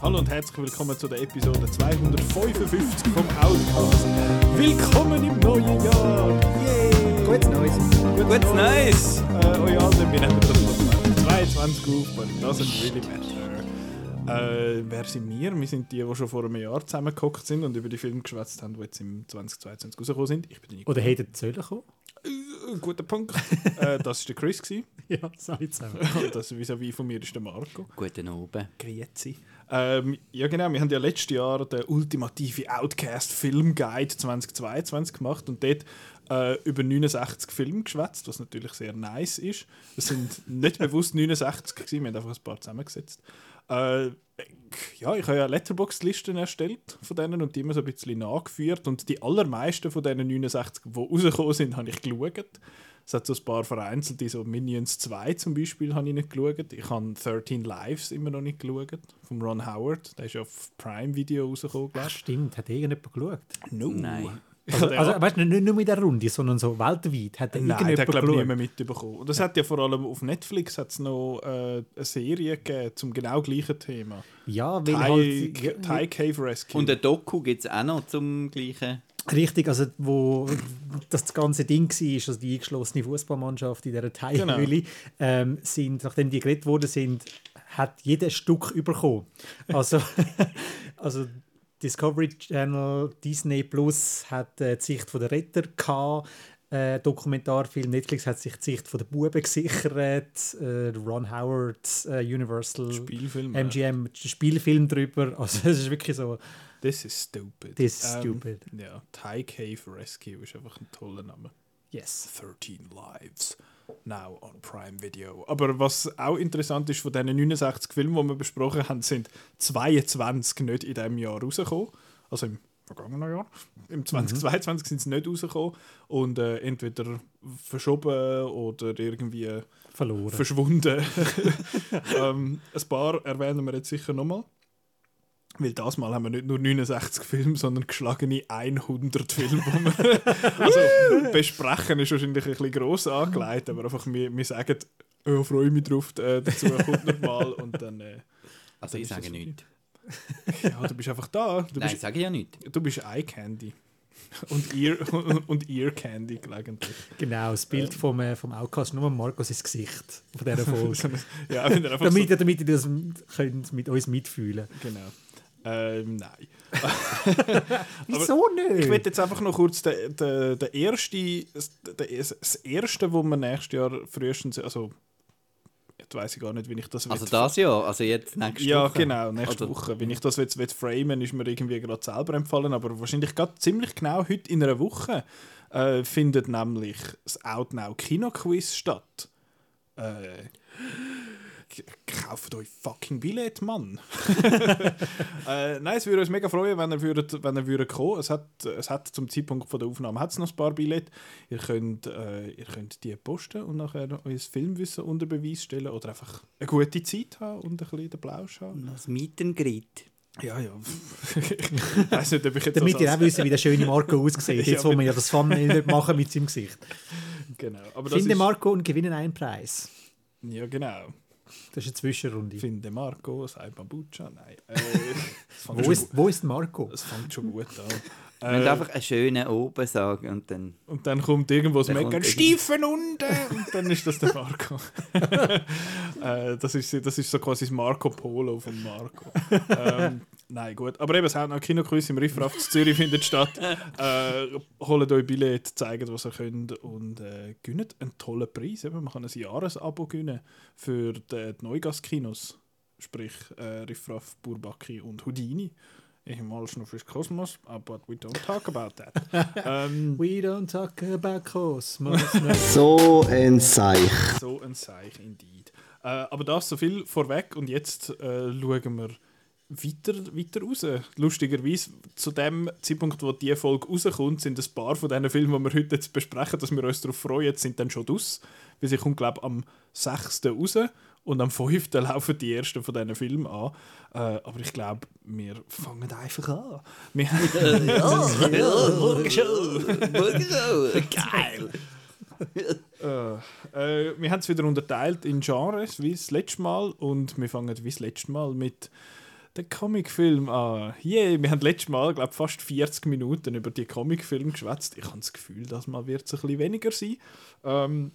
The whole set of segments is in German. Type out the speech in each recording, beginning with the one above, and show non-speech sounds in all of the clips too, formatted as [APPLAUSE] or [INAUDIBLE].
Hallo und herzlich willkommen zu der Episode 255 vom Outcast. Willkommen im neuen Jahr! Yay! Gutes Neues. Gutes Neues! Äh, oh ja, wir nehmen das noch 22 auf, but it doesn't really matter. Äh, wer sind wir? Wir sind die, die schon vor einem Jahr zusammengekommen sind und über die Filme geschwätzt haben, die jetzt im 2022 rausgekommen sind. Ich bin. Oder hätten sollen kommen? Äh, guter Punkt. [LAUGHS] äh, das war der Chris. Gewesen. Ja, sorry zusammen. Und das vis-à-vis von mir ist der Marco. Guten Abend. Grüezi. Ähm, ja genau, wir haben ja letztes Jahr den ultimative Outcast Film Guide 2022 gemacht und dort äh, über 69 Filme geschwätzt, was natürlich sehr nice ist. Es sind nicht bewusst 69 gewesen, wir haben einfach ein paar zusammengesetzt. Äh, ja, ich habe ja Letterboxd-Listen erstellt von denen und die immer so ein bisschen nachgeführt und die allermeisten von diesen 69, die rausgekommen sind, habe ich geschaut. Es hat so ein paar vereinzelte, so Minions 2 zum Beispiel, habe ich nicht geschaut. Ich habe 13 Lives immer noch nicht geschaut, von Ron Howard. Der ist ja auf Prime Video rausgekommen, Ach, glaube stimmt, hat irgendjemand geschaut? ich. No. Nein. Also, Der- also weißt du, nicht nur mit der Runde, sondern so weltweit. Hat Nein, irgendjemand der hat glaube ich niemand mitbekommen. Und es hat ja vor allem auf Netflix hat's noch äh, eine Serie gegeben zum genau gleichen Thema. Ja, weil Thai, halt... Thai Cave Rescue. Und ein Doku gibt es auch noch zum gleichen. Richtig, also wo das ganze Ding war, also die eingeschlossene Fußballmannschaft in dieser Genau. Teilhöhle, ähm, sind, nachdem die geredet worden sind, hat jeder ein Stück bekommen. Also, [LAUGHS] also Discovery Channel, Disney Plus hat äh, die Sicht von der Retter gehabt, äh, Dokumentarfilm, Netflix hat sich die Sicht von der Buben gesichert, äh, Ron Howard, äh, Universal, Spielfilm. MGM, Spielfilm drüber, [LAUGHS] also es ist wirklich so, Das ist stupid. This is stupid. Ja, Thai Cave Rescue ist einfach ein toller Name. yes. 13 Lives. Now on Prime Video. Aber was auch interessant ist, von diesen 69 Filmen, die wir besprochen haben, sind 22 nicht in diesem Jahr rausgekommen. Also im vergangenen Jahr. Im 2022 sind sie nicht rausgekommen. Und äh, entweder verschoben oder irgendwie Verloren. verschwunden. [LAUGHS] ähm, ein paar erwähnen wir jetzt sicher nochmal. Weil das Mal haben wir nicht nur 69 Filme, sondern geschlagene 100 Filme, [LAUGHS] also, besprechen, ist wahrscheinlich ein bisschen gross angelegt, aber einfach wir, wir sagen, oh, freue mich drauf, äh, dazu kommt noch mal und dann, äh, Also ich ist sage nichts. ja, du bist einfach da. Du Nein, bist, sage ich ja nicht. du bist Eye Candy. Und Ear, und Ear Candy gelegentlich. Genau, das Bild vom, äh, vom Outcast, nur Markus ins Gesicht von dieser [LAUGHS] Folge. ja, damit, so, damit ihr das könnt mit uns mitfühlen Genau. Ähm, nein. [LAUGHS] Wieso nicht? Ich will jetzt einfach noch kurz den, den, den erste, das, das erste, wo wir nächstes Jahr frühestens, also jetzt weiß ich gar nicht, wie ich das Also das Jahr, also jetzt nächste Ja, Woche. genau, nächste Oder- Woche. Wenn ich das jetzt will framen ist mir irgendwie gerade selber empfallen, aber wahrscheinlich gerade ziemlich genau heute in einer Woche äh, findet nämlich das Outnow Kino-Quiz statt. Äh, kauft euch fucking Billett, Mann. [LAUGHS] äh, nein, es würde uns mega freuen, wenn ihr, würdet, wenn ihr würdet kommen es hat, es hat zum Zeitpunkt von der Aufnahme hat's noch ein paar Billett. Ihr könnt, äh, ihr könnt die posten und nachher euer Filmwissen unter Beweis stellen oder einfach eine gute Zeit haben und ein bisschen den Plausch haben. Das Greet. Ja, ja. [LAUGHS] ich weiß nicht, ob ich jetzt Damit das ihr auch wisst, wie der schöne Marco aussieht. [LAUGHS] Jetzt wollen wir ja das Thumbnail nicht machen mit seinem Gesicht. Genau. Aber das Finde ist, Marco und gewinne einen Preis. Ja, genau. Das ist eine Zwischenrunde. Finde Marco, sei Bambucha. Nein. [LAUGHS] Äh, Wo ist, wo ist Marco? Es fängt schon gut an. Müssen Äh, einfach einen schönen oben sagen und dann... und dann kommt irgendwo das Meckern, Stiefen unten! Und dann ist das der Marco. [LAUGHS] äh, das, ist, das ist so quasi das Marco Polo von Marco. ähm, nein, gut. Aber eben, es hat noch Kinoquiz im Riffraff zu Zürich findet statt. Äh, holt euch Billett, zeigt, was ihr könnt und äh, gönnt einen tollen Preis. Eben, man kann ein Jahresabo gönnen für die, die Neugast-Kinos. Sprich äh, Riffraff, Burbaki und Houdini. Noch fürs Kosmos, but we don't talk about that. [LAUGHS] ähm, We don't talk about Cosmos. no. [LAUGHS] So ein Seich. So ein Seich, indeed. Äh, aber das so viel vorweg und jetzt äh, schauen wir weiter, weiter raus. Lustigerweise, zu dem Zeitpunkt, wo die Folge rauskommt, sind ein paar von diesen Filmen, die wir heute jetzt besprechen, dass wir uns darauf freuen, sind dann schon aus. Weil sie kommt, glaube ich, am 6. raus und am 5. [LAUGHS] laufen die ersten von diesen Filmen an. Äh, aber ich glaube, wir fangen einfach an. [LAUGHS] Wir [LAUGHS] Geil! Äh, äh, wir haben es wieder unterteilt in Genres, wie das letzte Mal. Und wir fangen wie das letzte Mal mit den Comicfilm an. Yeah, wir haben letztes Mal, glaube fast 40 Minuten über die Comicfilme geschwätzt. Ich habe das Gefühl, dass mal wird es ein bisschen weniger sein. Ähm,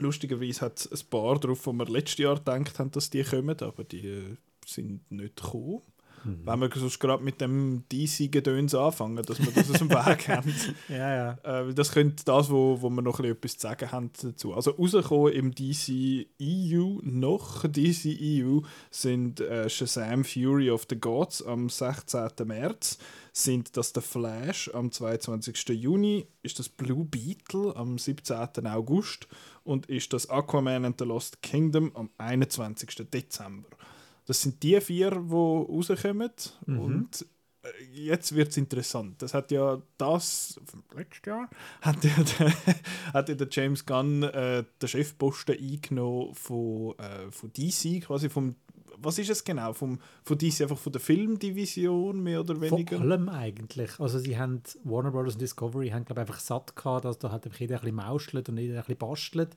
lustigerweise hat es ein paar drauf, wo wir letztes Jahr gedacht haben, dass die kommen, aber die äh, sind nicht gekommen. Wenn wir sonst gerade mit dem DC-Gedöns anfangen, dass wir das aus dem [LAUGHS] Weg haben. Ja, ja. Äh, das könnte das, wo, wo wir noch ein bisschen etwas zu sagen haben dazu. Also rausgekommen im DC EU, noch DC EU, sind äh, Shazam Fury of the Gods am 16. März, sind das der Flash am 22. Juni, ist das Blue Beetle am 17. August und ist das Aquaman and the Lost Kingdom am 21. Dezember. Das sind die vier, die rauskommen. Und äh, jetzt wird es interessant. Das hat ja das, letztes Jahr, [LAUGHS] hat ja der, hat ja der James Gunn äh, den Chefposten eingenommen von, äh, von DC, quasi vom, was ist es genau? Vom, von DC, einfach von der Filmdivision, mehr oder Vor weniger? allem eigentlich. Also sie haben, Warner Bros. und Discovery haben glaube einfach satt gehabt, dass da halt jeder ein bisschen mauschelt und jeder ein bisschen bastelt.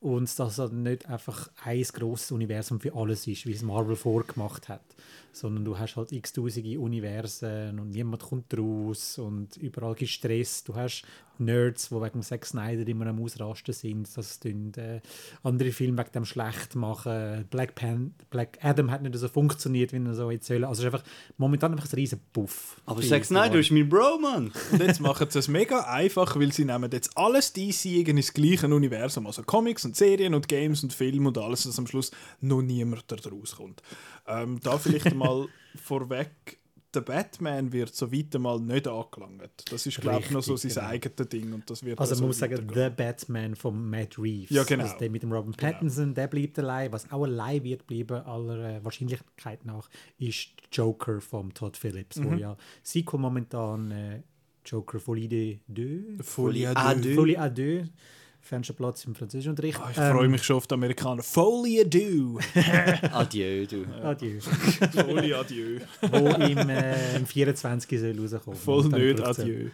Und dass es nicht einfach ein grosses Universum für alles ist, wie es Marvel vorgemacht hat. Sondern du hast halt x-tausende Universen und niemand kommt raus und überall gibt Stress. Du hast Nerds, die wegen Zack Snyder immer am Ausrasten sind, dass tun, äh, andere Filme wegen dem schlecht machen. Black, Pan Black Adam hat nicht so funktioniert, wie er so jetzt soll. Also es ist einfach momentan einfach ein riesen Puff. Aber für Snyder ist mein Bro, Mann. [LAUGHS] Und jetzt machen sie es mega einfach, weil sie nehmen jetzt alles DC ins gleiche Universum, also Comics und Serien und Games und Filme und alles, dass am Schluss noch niemand da rauskommt. Ähm, da vielleicht mal [LAUGHS] vorweg, der Batman wird so weit mal nicht angelangt. Das ist, glaube ich, noch so sein genau. eigenes Ding. Und das wird also man so muss sagen, der Batman von Matt Reeves. Ja, genau. Also der mit dem Robin genau. Pattinson, genau. der bleibt allein. Was auch allein wird bleiben, aller äh, Wahrscheinlichkeit nach, ist Joker von Todd Phillips, mhm. wo ja Sequel momentan äh, Joker Folie 2... Folie, Folie A2... Folie 2 fändest Platz im Französischunterricht. Oh, ah, ich ähm, freue mich schon auf die Amerikaner. Folie du! [LAUGHS] adieu, du. [LAUGHS] Adieu. Folie adieu. Wo im, äh, im 24 soll rauskommen. Voll nicht adieu.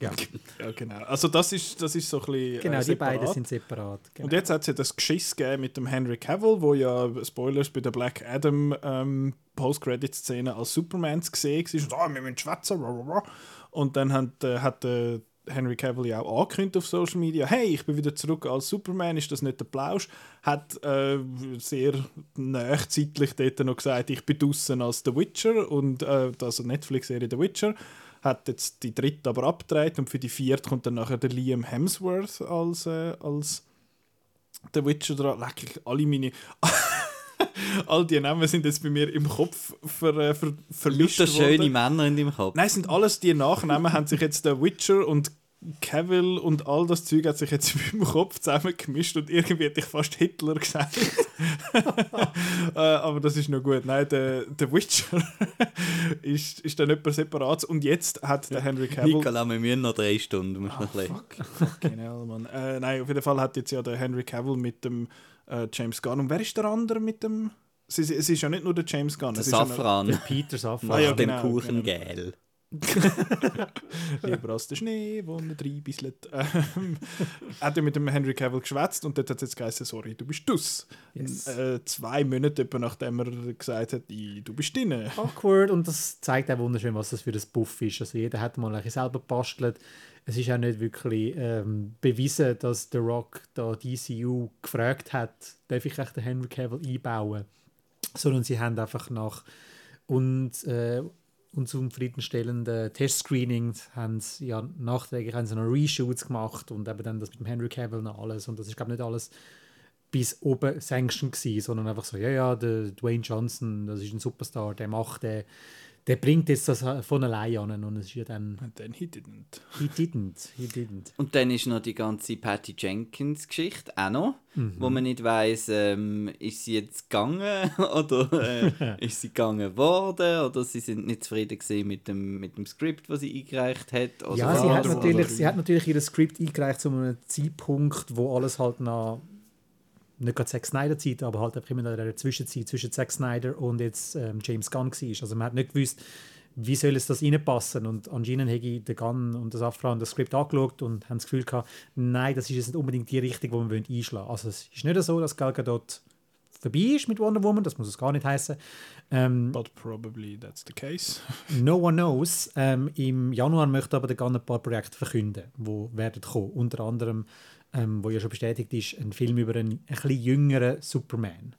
Ja. ja, genau. Also das ist, das ist so ein bisschen äh, Genau, äh, die beiden sind separat. Genau. Und jetzt hat es ja das Geschiss gegeben mit dem Henry Cavill, wo ja, Spoilers, bei der Black Adam ähm, Post-Credit-Szene als Superman gesehen war. Und, oh, wir müssen schwätzen. Und dann hat, äh, hat äh, Henry Cavill ja auch angekündigt auf Social Media, hey, ich bin wieder zurück als Superman, ist das nicht der Plausch? Hat äh, sehr nachzeitlich dort noch gesagt, ich bin draußen als The Witcher und äh, also Netflix-Serie The Witcher. Hat jetzt die dritte aber abgedreht und für die vierte kommt dann nachher der Liam Hemsworth als, äh, als The Witcher dran. Leck ich alle meine. [LAUGHS] All die Namen sind jetzt bei mir im Kopf ver, äh, ver, vermischt Lauter schöne. Männer in deinem Kopf. Nein, sind alles die Nachnamen, haben sich jetzt der Witcher und Cavill und all das Zeug hat sich jetzt in meinem Kopf zusammengemischt und irgendwie hätte ich fast Hitler gesagt. [LAUGHS] äh, aber das ist noch gut. Nein, der, der Witcher [LAUGHS] ist, ist dann etwas separat. Und jetzt hat der Henry Cavill... Nicola, wir müssen noch drei Stunden. Musst noch ein bisschen- Fuck, fucking hell, Mann. Äh, nein, auf jeden Fall hat jetzt ja der Henry Cavill mit dem äh, James Gunn. Und wer ist der andere mit dem... Es ist, es ist ja nicht nur der James Gunn. Der es ist ja noch- Safran Peter Safran. nach Ah, ja, dem genau, Kuchen genau. gel. [LAUGHS] Lieber als der Schnee, wo man reinbisselt. [LAUGHS] Ähm, hat er mit dem Henry Cavill geschwätzt und dort hat es jetzt geheißen, sorry, du bist dus. Yes. Äh, zwei Monate etwa nachdem er gesagt hat, «I, du bist drin. awkward und das zeigt auch wunderschön, was das für ein Buff ist. Also jeder hat mal ein selber gebastelt. Es ist auch nicht wirklich ähm, bewiesen, dass The Rock da DCU gefragt hat, darf ich echt den Henry Cavill einbauen? Sondern sie haben einfach nach und äh, unzufriedenstellenden Testscreenings haben sie ja nachträglich haben sie noch Reshoots gemacht und eben dann das mit dem Henry Cavill noch alles. Und das ist glaube ich nicht alles bis oben sanctioned gewesen, sondern einfach so, ja, ja, der Dwayne Johnson, das ist ein Superstar, der macht, der, der bringt jetzt das von allein an und es ist ja dann, And then he didn't. he didn't, he didn't. Und dann ist noch die ganze Patty Jenkins-Geschichte auch noch, Mhm. wo man nicht weiss, ähm, ist sie jetzt gegangen [LAUGHS] oder äh, ist sie gegangen worden oder sie sind nicht zufrieden gewesen mit dem, mit dem Skript, das sie eingereicht hat. Ja, was. sie hat, natürlich, oder- sie hat natürlich ihr Skript eingereicht zu einem Zeitpunkt, wo alles halt noch nicht gerade Zack Snyder Zeit, aber halt einfach immer in der Zwischenzeit zwischen Zack Snyder und jetzt ähm, James Gunn war. Also man hat nicht gewusst, wie soll es das reinpassen und anscheinend habe ich den Gunn und das Safran das Skript angeschaut und haben das Gefühl gehabt, nein, das ist jetzt nicht unbedingt die Richtung, die wir einschlagen wollen. Also es ist nicht so, dass Gal Gadot vorbei ist mit Wonder Woman, das muss es gar nicht heißen. Ähm, But probably that's the case. [LAUGHS] no one knows. Ähm, Im Januar möchte aber der Gunn ein paar Projekte verkünden, die werden kommen. Unter anderem, ähm, wo ja schon bestätigt ist, ein Film über einen, ein bisschen jüngeren Superman.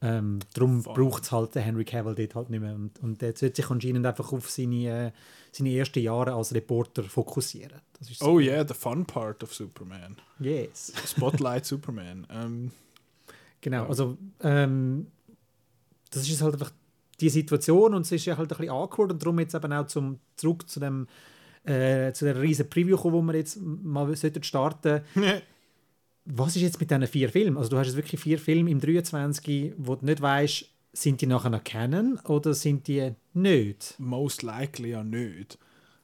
Ähm, darum braucht es halt den Henry Cavill dort halt nicht mehr. Und, und der sollte sich anscheinend einfach auf seine, äh, seine ersten Jahre als Reporter fokussieren. Ist so. Oh yeah, the fun part of Superman. Yes. Spotlight Superman. Ähm, Genau, also ähm, das ist halt einfach die Situation und es ist ja halt ein bisschen awkward und darum jetzt eben auch zum, zurück zu dem äh, zu der riesen Preview kommen, wo wir jetzt mal sollten starten [LAUGHS] Was ist jetzt mit diesen vier Filmen? Also du hast jetzt wirklich vier Filme im 23, wo du nicht weißt, sind die nachher noch Canon oder sind die nicht? most likely ja nicht.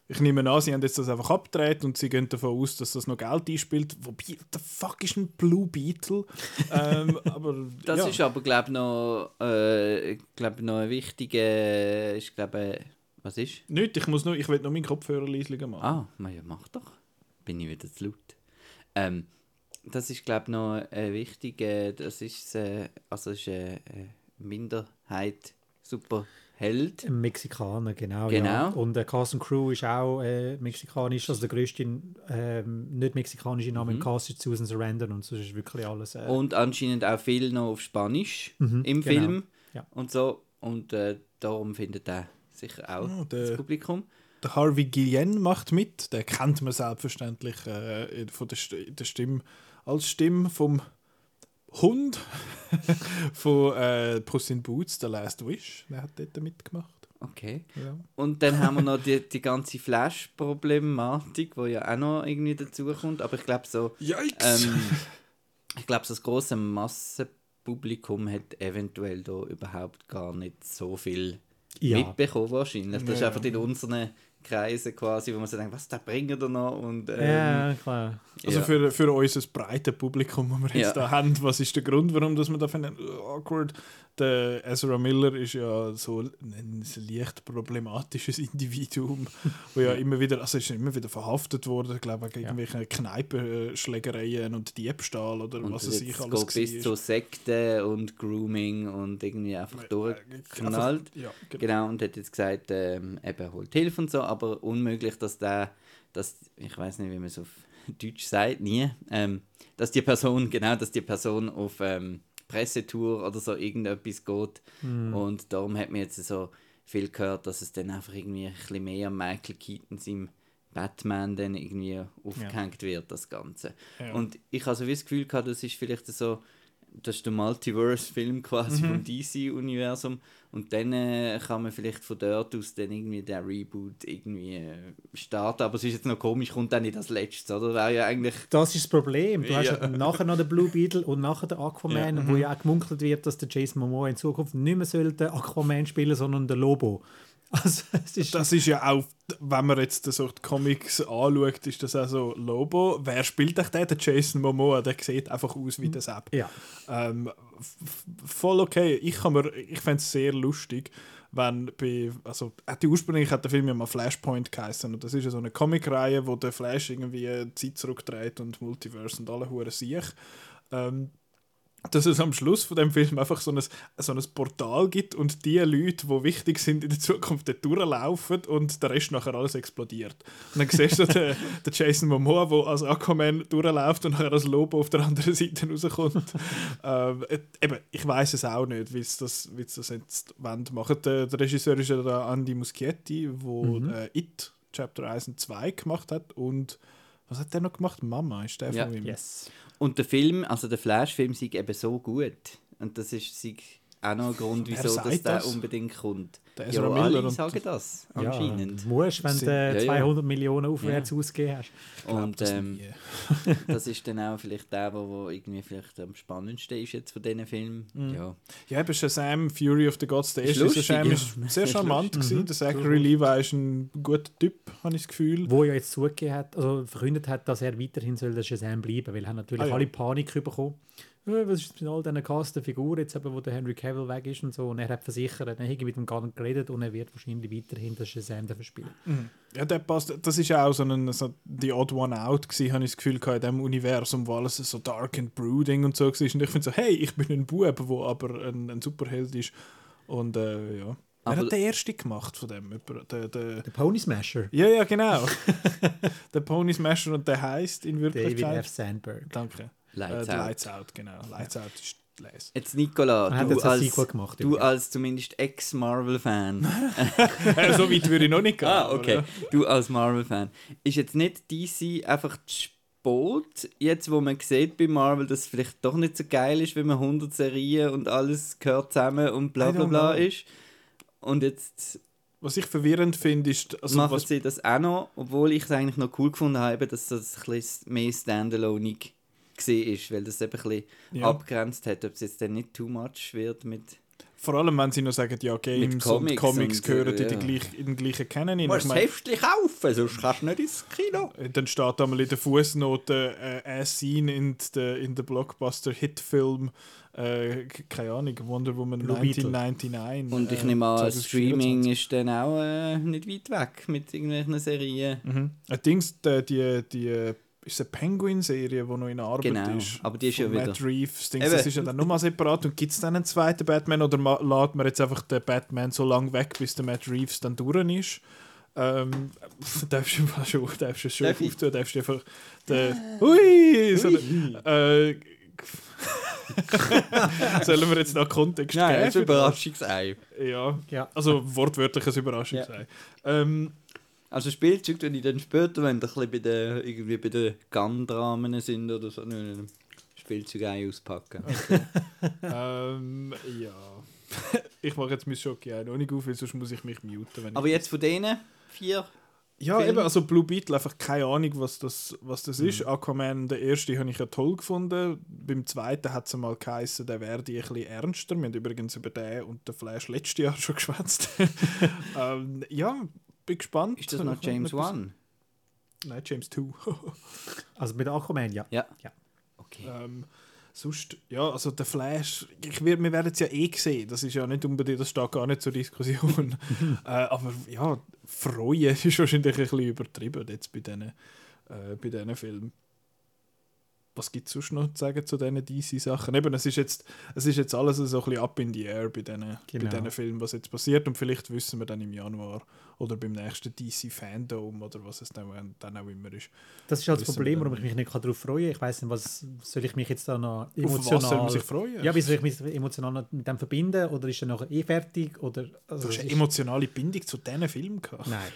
Ich nehme an, sie haben jetzt das einfach abgedreht und sie gehen davon aus, dass das noch Geld einspielt. Wobei, the fuck ist ein Blue Beetle? [LAUGHS] ähm, aber Das ja. ist aber, glaube noch, äh, glaub, noch ein wichtiger. Ich glaube, was ist? Nicht, ich muss nur, ich will nur meinen Kopfhörer leislicher machen. Ah, na ja, mach doch. Bin ich wieder zu laut. Ähm, das ist, glaube ich, noch ein wichtiger. Das ist, äh, also ist eine, eine Minderheit Superheld. Ein Mexikaner, genau. Genau. Ja. Und der Cast Crew ist auch äh, mexikanisch. Also der größte ähm, nicht mexikanische Name im Cast ist Susan Sarandon und sonst ist wirklich alles. Äh, Mhm. Und anscheinend auch viel noch auf Spanisch Mhm, im genau. Film. Ja. Und so. Und äh, darum findet er sicher auch Oh, der- das Publikum. Der Harvey Guillen macht mit. Den kennt man selbstverständlich äh, von der, der Stimme als Stimme vom Hund [LAUGHS] von äh, Puss in Boots, The Last Wish. Der hat dort mitgemacht. Okay. Ja. Und dann haben wir noch die, die ganze Flash-Problematik, die ja auch noch irgendwie dazukommt. Aber ich glaube so, ähm, ich glaube, so das große Massenpublikum hat eventuell da überhaupt gar nicht so viel ja. mitbekommen wahrscheinlich. Das ist Ja. einfach in unseren Kreisen quasi, wo man so denkt, was, da bringen da noch? Und, ähm, ja, klar. Also ja. für, für unser breites Publikum, das wir jetzt Ja. da haben, was ist der Grund, warum dass wir da finden, awkward? Der Ezra Miller ist ja so ein, leicht problematisches Individuum, wo ja immer wieder, also ist ja immer wieder verhaftet worden, ich glaube wegen Ja. irgendwelchen Kneipenschlägereien und Diebstahl oder Und was es es sich alles geht bis zu. Sekten und Grooming und irgendwie einfach durchgeknallt. Einfach- Ja, genau. Genau, und hat jetzt gesagt, ähm, eben er holt Hilfe und so, aber unmöglich, dass der, dass, ich weiß nicht, wie man es auf Deutsch sagt, nie, ähm, dass die Person, [LAUGHS] genau, dass die Person auf ähm, Pressetour oder so irgendetwas geht. Und darum hat man jetzt so viel gehört, dass es dann einfach irgendwie ein bisschen mehr an Michael Keaton seinem Batman dann irgendwie aufgehängt wird, das Ganze. Ja. Und ich habe so wie das Gefühl gehabt, das ist vielleicht so, das ist der Multiverse-Film quasi vom DC-Universum und dann äh, kann man vielleicht von dort aus dann irgendwie den Reboot irgendwie äh, starten, aber es ist jetzt noch komisch, kommt dann nicht als letztes, oder? Wäre ja eigentlich... Das ist das Problem. Du hast Ja. ja nachher noch den Blue Beetle und nachher den Aquaman, wo ja auch gemunkelt wird, dass der Jason Momoa in Zukunft nicht mehr den Aquaman spielen sondern den Lobo. [LAUGHS] Also, ist Das ist ja auch, wenn man jetzt so die Comics anschaut, ist das auch so Lobo. Wer spielt euch den? Der Jason Momoa, der sieht einfach aus wie der Sepp. ja. Ähm, voll okay. Ich, kann mir- ich fände es sehr lustig, wenn bei, also äh, die ursprünglich hat der Film ja mal Flashpoint geheißen und das ist ja so eine Comicreihe, wo der Flash irgendwie Zeit zurückdreht und Multiverse und alle Huren sich. Ähm, dass es am Schluss von dem Film einfach so ein, so ein Portal gibt und die Leute, die wichtig sind in der Zukunft, dort durchlaufen und der Rest nachher alles explodiert. Und dann siehst du den, [LAUGHS] den Jason Momoa, der als Aquaman durchläuft und nachher als Lobo auf der anderen Seite rauskommt. [LAUGHS] ähm, äh, eben, ich weiß es auch nicht, wie sie das, wie das jetzt wollen machen. Der, der Regisseur ist ja der Andy Muschietti, der äh, It, Chapter 1 und 2 gemacht hat und was hat der noch gemacht? Mama ist der Ja. von ihm. Yes. Und der Film, also der Flash-Film, ist eben so gut. Und das ist sei auch noch ein Grund, wieso dass der das? unbedingt kommt. Der ja, alle sagen das, Ja, anscheinend. musst, wenn du Ja, ja. 200 Millionen aufwärts ausgegeben hast. Und das ähm, [LAUGHS] das ist dann auch vielleicht der, der wo irgendwie vielleicht am spannendsten ist jetzt von diesen Filmen. Ja. Ja, eben Shazam, Fury of the Gods, der Ist erste lustig, Shazam ja. ist sehr charmant gewesen. Der Zachary Levi ist ein guter Typ, habe ich das Gefühl. Wo ja jetzt zugegeben hat, also verkündet hat, dass er weiterhin soll der Shazam bleiben, weil er natürlich Ah, ja. alle Panik bekommen. «Äh, was ist mit all diesen casten Figuren, jetzt eben, wo der Henry Cavill weg ist und so. Und er hat versichert, er hätte mit ihm gar nicht geredet und er wird wahrscheinlich weiterhin das Shazam dafür spielen. Ja, der passt. Das ist ja auch so ein so die Odd One Out gewesen, habe ich das Gefühl gehabt, in diesem Universum, wo alles so dark and brooding und so war. Und ich finde so, hey, ich bin ein Bub, der aber ein, ein Superheld ist. Und äh, ja. Wer Aber- hat den erste gemacht von dem? Der, der, Der Pony Smasher, ja, ja, genau. [LAUGHS] der Pony Smasher und der heißt in David Wirklichkeit. F. Sandberg. Danke. Lights äh, out. Lights Out, genau. Lights Out ist Les. Jetzt Nicola, du jetzt als, gemacht. du als zumindest Ex-Marvel-Fan. [LAUGHS] So weit würde ich noch nicht gehen. ah, okay. ja. Du als Marvel-Fan. Ist jetzt nicht DC einfach zu spät, jetzt wo man sieht bei Marvel, dass es vielleicht doch nicht so geil ist, wenn man 100 Serien und alles gehört zusammen und bla bla bla ist. Und jetzt Was ich verwirrend finde, ist, also machen was, sie das auch noch, obwohl ich es eigentlich noch cool gefunden habe, dass das ein bisschen mehr standaloneig gesehen ist, weil das eben ein bisschen Ja. abgrenzt hat, ob es jetzt dann nicht too much wird mit vor allem wenn sie noch sagen, ja, Games und Comics Comics und, gehören äh, in, die ja. gleich, in den gleichen Canon. Du musst Ich das mein, Heftchen kaufen, sonst kannst du nicht ins Kino. Dann steht einmal in der Fußnote äh, «As seen in the, in the Blockbuster-Hit-Film», äh, keine Ahnung, Wonder Woman Blue Beetle. 1999. Und ich äh, nehme an, 2024. Streaming ist dann auch äh, nicht weit weg mit irgendwelchen Serien. Mhm. Dings, die, die, die äh, ist eine Penguin-Serie, die noch in Arbeit Genau, ist. aber die ist ja wieder- Matt Reeves. Dings, das ist ja dann nochmal separat. Und gibt es dann einen zweiten Batman oder lädt man jetzt einfach den Batman so lange weg, bis der Matt Reeves dann durch ist? Ähm, [LAUGHS] darfst du mal schon, darfst du schon Darf auftun, darfst du einfach den, hui, so den, äh, [LAUGHS] sollen wir jetzt noch Kontext Nein, das ist ein für das? Überraschungsei. Ja, Ja. also wortwörtliches Überraschung Ja. Ähm, Also Spielzeug, wenn ich dann später, wenn bisschen bei den, irgendwie bei den Gun-Dramen sind oder so, nicht ein auspacken. [LAUGHS] ähm, ja. [LAUGHS] ich mache jetzt mein Schocke auch noch nicht auf, weil sonst muss ich mich muten. Wenn Aber ich jetzt von denen vier, Ja, Film? eben, also Blue Beetle, einfach keine Ahnung, was das, was das Mhm. ist. Aquaman, der erste, habe ich ja toll gefunden. Beim zweiten hat es mal geheißen, der werde ein bisschen ernster. Wir haben übrigens über den und den Flash letztes Jahr schon [LAUGHS] geschwätzt. ähm, ja, bin gespannt. ist das noch James Wan? Nein, James 2. [LAUGHS] Also mit Aquaman, ja. Ja. Ja. Okay. ähm, sonst, ja, also der Flash, ich, wir, wir werden es ja eh sehen. Das ist ja nicht unbedingt, das steht gar nicht zur Diskussion. [LAUGHS] äh, aber ja, freuen ist wahrscheinlich ein bisschen übertrieben jetzt bei diesen, äh, bei diesen Filmen. Was gibt es sonst noch zu sagen zu diesen DC-Sachen? Eben, es ist, jetzt, es ist jetzt alles so ein bisschen up in the air bei diesen, bei Genau. diesen Filmen, was jetzt passiert. Und vielleicht wissen wir dann im Januar oder beim nächsten DC-Fandom oder was es dann, dann auch immer ist. Das ist halt das Problem, warum ich mich nicht darauf freuen kann. Ich weiß nicht, was soll ich mich jetzt da noch Auf was emotional... soll man sich freuen? Ja, wie soll ich mich emotional mit dem verbinden? Oder ist er nachher eh fertig? Oder, also Du hast eine emotionale Bindung zu diesen Filmen gehabt. Nein.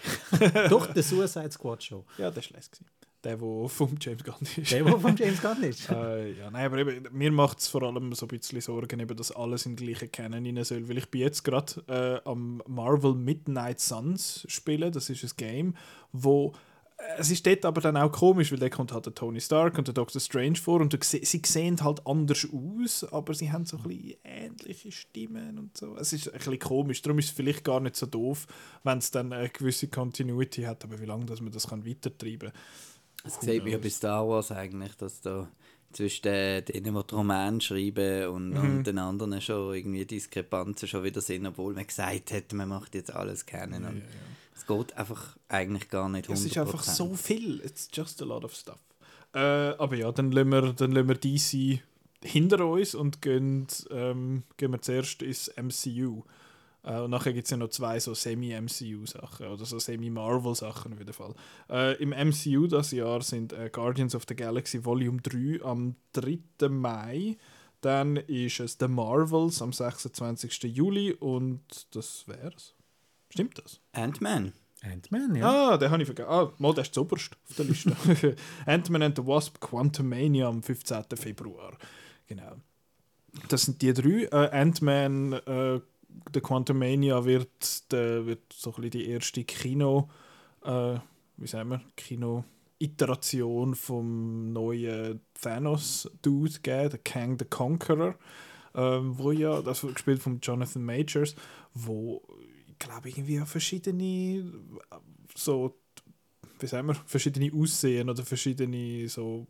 [LAUGHS] Doch, der Suicide Squad Show. Ja, das war lässig. Der, der vom James Gunn ist. Der, der von James Gunn ist. [LAUGHS] äh, ja, nein, aber eben, mir macht es vor allem so ein bisschen Sorgen, eben, dass alles in den gleichen Canon rein soll. Weil ich bin jetzt gerade äh, am Marvel Midnight Suns spielen. Das ist ein Game, wo äh, es ist dort aber dann auch komisch, weil da kommt halt der Tony Stark und der Doctor Strange vor und sie sehen halt anders aus, aber sie haben so ein bisschen ähnliche Stimmen und so. Es ist ein bisschen komisch, darum ist es vielleicht gar nicht so doof, wenn es dann eine gewisse Continuity hat, aber wie lange dass man das kann weitertreiben kann. Es sieht mich ja bei Star Wars eigentlich, dass da zwischen den, denen, die die Romane schreiben und, Mhm. und den anderen schon irgendwie Diskrepanzen schon wieder sind, obwohl man gesagt hat, man macht jetzt alles kennen. Und Es geht einfach eigentlich gar nicht 100%. Es ist einfach so viel. It's just a lot of stuff. Äh, aber ja, dann lassen wir, dann lassen wir DC hinter uns und gehen, ähm, gehen wir zuerst ins MCU. Äh, und nachher gibt es ja noch zwei so Semi-MCU-Sachen oder so Semi-Marvel-Sachen auf jeden Fall. Äh, Im MCU das Jahr sind äh, Guardians of the Galaxy Volume 3 am 3. Mai. Dann ist es The Marvels am 26. Juli und das wär's. Stimmt das? Ant-Man. Ant-Man, ja. Ah, den habe ich vergessen. Ah, mal, der ist zuoberst auf der Liste. [LAUGHS] Ant-Man and the Wasp Quantumania am 15. Februar. Genau. Das sind die drei. Äh, Ant-Man, äh, der Quantumania wird, wird so ein bisschen die erste Kino, äh, wie sagen wir, Kino-Iteration vom neuen Thanos-Dude geben, der Kang the Conqueror. Ähm, wo ja, das wird gespielt von Jonathan Majors, wo ich glaube irgendwie verschiedene äh, so wie sagen wir, verschiedene Aussehen oder verschiedene so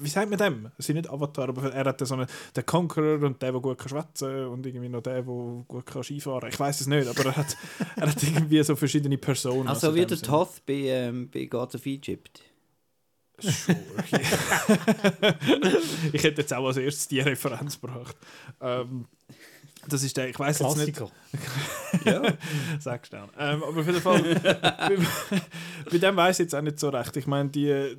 wie sagt man dem? Es sind nicht Avatar, aber er hat so einen, den Conqueror und der, der gut kann schwätzen und irgendwie noch der, der gut kann Skifahren. Ich weiß es nicht, aber er hat, er hat irgendwie so verschiedene Personen. Also wie der Toth bei, ähm, bei Gods of Egypt. Sure. ich hätte jetzt auch als erstes die Referenz gebracht. Ähm, das ist der, ich weiß jetzt nicht. Ja. Sag schnell. Ähm, aber auf jeden Fall, bei, bei dem weiß ich jetzt auch nicht so recht. Ich meine, die,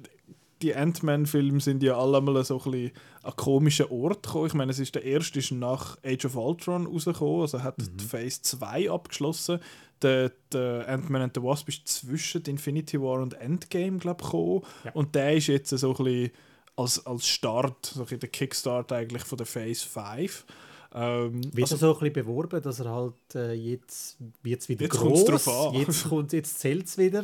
die Ant-Man-Filme sind ja alle mal so ein bisschen an komischen Ort gekommen. Ich meine, es ist der erste ist nach Age of Ultron rausgekommen, also hat die Phase 2 abgeschlossen. Der, der Ant-Man and the Wasp ist zwischen Infinity War und Endgame, glaube ich, gekommen. Ja. Und der ist jetzt so ein bisschen als, als Start, so ein der Kickstart eigentlich von der Phase 5. Ähm, Wird also- so ein bisschen beworben, dass er halt äh, jetzt wird's wieder Jetzt kommt's groß. drauf an. Jetzt kommt jetzt zählt es wieder,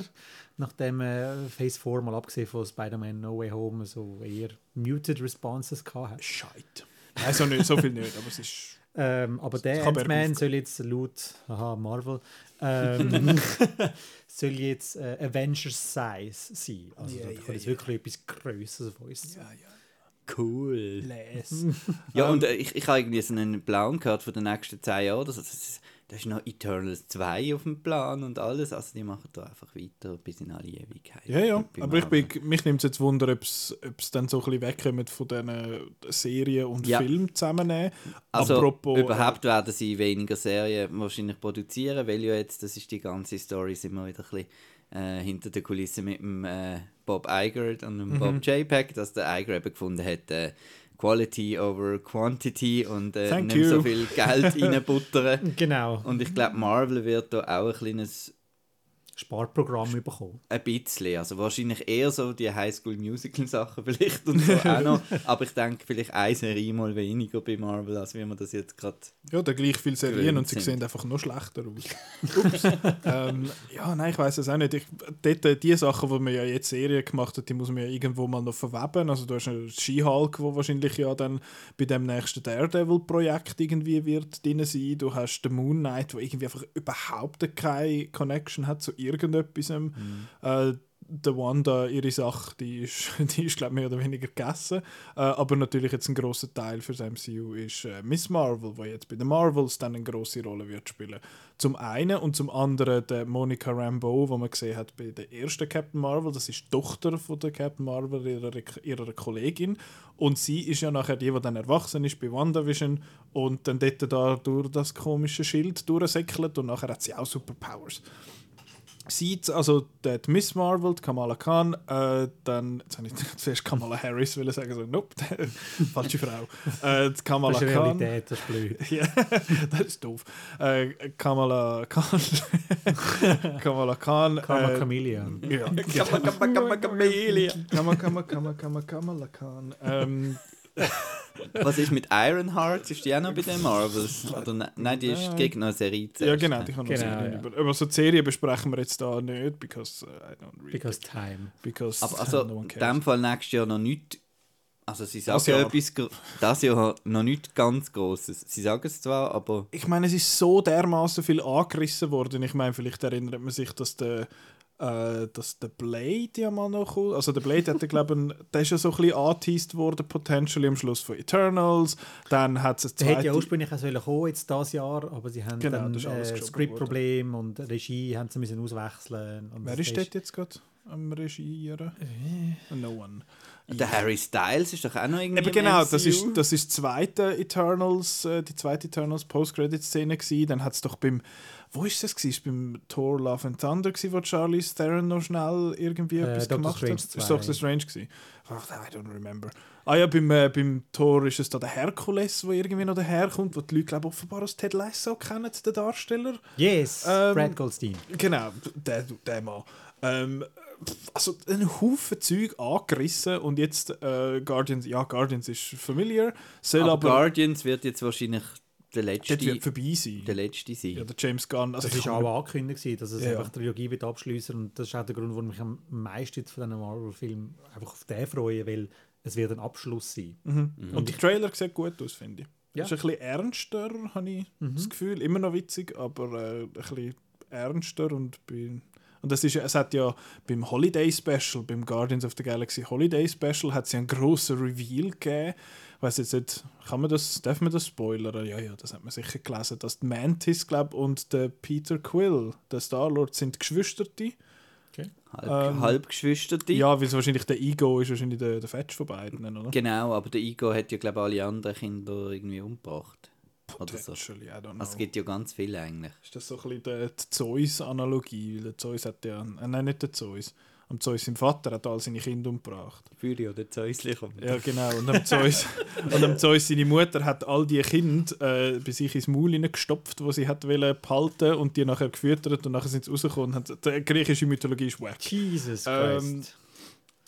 nachdem äh, Phase 4 mal abgesehen von Spider-Man No Way Home so eher muted Responses gehabt hat. Scheiße. Nein, so, nicht, so viel nicht, aber es ist. Ähm, aber der Ant-Man soll jetzt laut aha, Marvel ähm, [LAUGHS] [LAUGHS] soll jetzt äh, Avengers Size sein. Also Ja, da ja, kommt jetzt ja. wirklich etwas Größeres auf uns. zu. ja. Cool. Les. [LAUGHS] Ja, und äh, ich, ich habe irgendwie so einen Plan gehabt für die nächsten 10 Jahre. Das ist, da ist noch Eternals 2 auf dem Plan und alles. Also die machen da einfach weiter bis in alle Ewigkeit. Ja, ja. Aber ich bin, mich nimmt es jetzt Wunder, ob es dann so ein bisschen wegkommt von diesen Serien und Ja. Filmen zusammennehmen. Also Apropos, überhaupt werden sie weniger Serien wahrscheinlich produzieren, weil ja jetzt, das ist die ganze Story, sind wir wieder ein bisschen äh, hinter der Kulisse mit dem äh, Bob Iger und dem Mhm. Bob JPEG, dass der Iger eben gefunden hat, äh, Quality over Quantity und äh, nicht so viel Geld [LAUGHS] reinbuttern. Genau, Und ich glaube, Marvel wird da auch ein kleines Sparprogramm bekommen. ein bisschen. Also wahrscheinlich eher so die Highschool Musical Sachen vielleicht und so auch noch. [LAUGHS] Aber ich denke vielleicht eine Serie mal weniger bei Marvel, als wie man das jetzt gerade. ja, da gleich viele Serien und sie sind. sehen einfach noch schlechter aus. [LAUGHS] Ups. ähm, ja, nein, ich weiß es auch nicht. Ich, dort, äh, die Sachen, die man ja jetzt Serien gemacht hat, die muss man ja irgendwo mal noch verweben. Also du hast einen She-Hulk, wo wahrscheinlich ja dann bei dem nächsten Daredevil-Projekt irgendwie wird drin sein. Du hast den Moon Knight, der irgendwie einfach überhaupt keine Connection hat zu irgendetwas. Äh, der Wanda, ihre Sache, die ist, [LAUGHS] die ist glaube ich, mehr oder weniger gegessen. Äh, aber natürlich jetzt ein großer Teil für das MCU ist äh, Miss Marvel, die jetzt bei den Marvels dann eine große Rolle wird spielen. Zum einen und zum anderen der Monica Rambeau, wo man gesehen hat bei der ersten Captain Marvel. Das ist die Tochter von der Captain Marvel, ihrer, ihrer Kollegin. Und sie ist ja nachher die, die dann erwachsen ist bei WandaVision und dann dort da durch das komische Schild durchsäckelt und nachher hat sie auch Superpowers sieht also die Miss Marvel, die Kamala Khan, äh, dann, jetzt habe ich zuerst Kamala Harris will sagen, so, nope, falsche Frau. Äh, die Kamala Das ist Khan. Realität, das ist blöd. Ja, das ist doof. Äh, Kamala Khan. Kamala Khan. Karma äh, Chameleon. ja, Kamala Kamala, Kamala, Kamala, Kamala, Kamala Khan. Ähm, [LAUGHS] Was ist mit Ironheart? Ist die auch noch bei den Marvels? Oder ne nein, die ist gegen eine Serie. ja, zuerst, genau, ne? die kann noch Genau, Serien ja. über. Aber so die Serie besprechen wir jetzt da nicht, because uh, I don't really. Because time. because Aber also, no in dem Fall nächstes Jahr noch nicht. Also, sie sagen Das ja Jahr. etwas. Das Jahr noch nicht ganz Grosses. Sie sagen es zwar, aber. ich meine, es ist so dermaßen viel angerissen worden. Ich meine, vielleicht erinnert man sich, dass der, äh, dass der Blade ja mal noch kommt. Also der Blade hat, glaube ich, der ist ja so ein bisschen angeteased worden, potentially am Schluss von Eternals. Dann hat es Der eine hätte ja zweite... ursprünglich auch sollen kommen, jetzt dieses Jahr, aber sie haben Genau, dann äh, geschoben Skriptproblem und Regie haben sie müssen auswechseln. Und Wer ist dort jetzt gerade am Regieren? No one. Der Harry Styles ist doch auch noch irgendwie. Eben im genau, das ist, das ist die zweite Eternals, äh, die zweite Eternals Post-Credit-Szene gewesen. Dann hat es doch beim, wo ist das gewesen? Ist beim Thor Love and Thunder gewesen, wo Charlie Theron noch schnell irgendwie Äh, etwas Doctor gemacht Strange hat? Ist 2. Doctor Strange gewesen? Ach, I don't remember. Ah ja, beim, äh, beim Thor ist es da der Herkules, wo irgendwie noch daherkommt, wo die Leute glaube offenbar aus Ted Lasso kennen, den Darsteller. Yes, Ähm, Brad Goldstein. Genau, der, der Mann. Ähm, also ein Haufen Zeug angerissen und jetzt äh, Guardians, ja, Guardians ist familiar, soll Aber, aber, Guardians wird jetzt wahrscheinlich der letzte, wird vorbei sein. der letzte sein. Ja, der James Gunn. Also Das war auch angekündigt, dass es Ja, einfach die Trilogie wird abschließen und das ist auch der Grund, warum ich am meisten jetzt von diesen Marvel-Filmen einfach auf den freue, weil es wird ein Abschluss sein. Mhm. Mhm. Und der Trailer sieht gut aus, finde ich. Ja. Ist ein bisschen ernster, habe ich Mhm. das Gefühl. Immer noch witzig, aber äh, ein bisschen ernster und, bei, Und das ist, ja- es hat ja beim Holiday Special, beim Guardians of the Galaxy Holiday Special, hat es ja einen grossen Reveal gegeben. Ich weiß jetzt nicht, kann man das, darf man das spoilern? Ja, ja, das hat man sicher gelesen, dass die Mantis, glaube und der Peter Quill, der Star-Lord, sind Geschwisterte. Halb, Ähm, Halbgeschwisterte. Ja, weil es wahrscheinlich der Ego ist wahrscheinlich der, der Fetch von beiden, oder? Genau, aber der Igo hat ja, glaube ich, alle anderen Kinder irgendwie umgebracht. Oder so. Potentially, I don't know. Also es gibt ja ganz viele eigentlich. Ist das so ein bisschen die, die Zeus-Analogie? Weil der Zeus hat ja... Äh, nein, nicht der Zeus. Am Zeus, sein Vater, hat all seine Kinder umgebracht. Fury oder Zeusli kommt. Ja, genau. Und am Zeus, [LAUGHS] und am Zeus seine Mutter hat all die Kinder äh, bei sich ins Maul hineingestopft, die sie hat wollen behalten und die nachher gefüttert und nachher sind sie rausgekommen. und haben- Die griechische Mythologie ist wack. Jesus Ähm, Christ.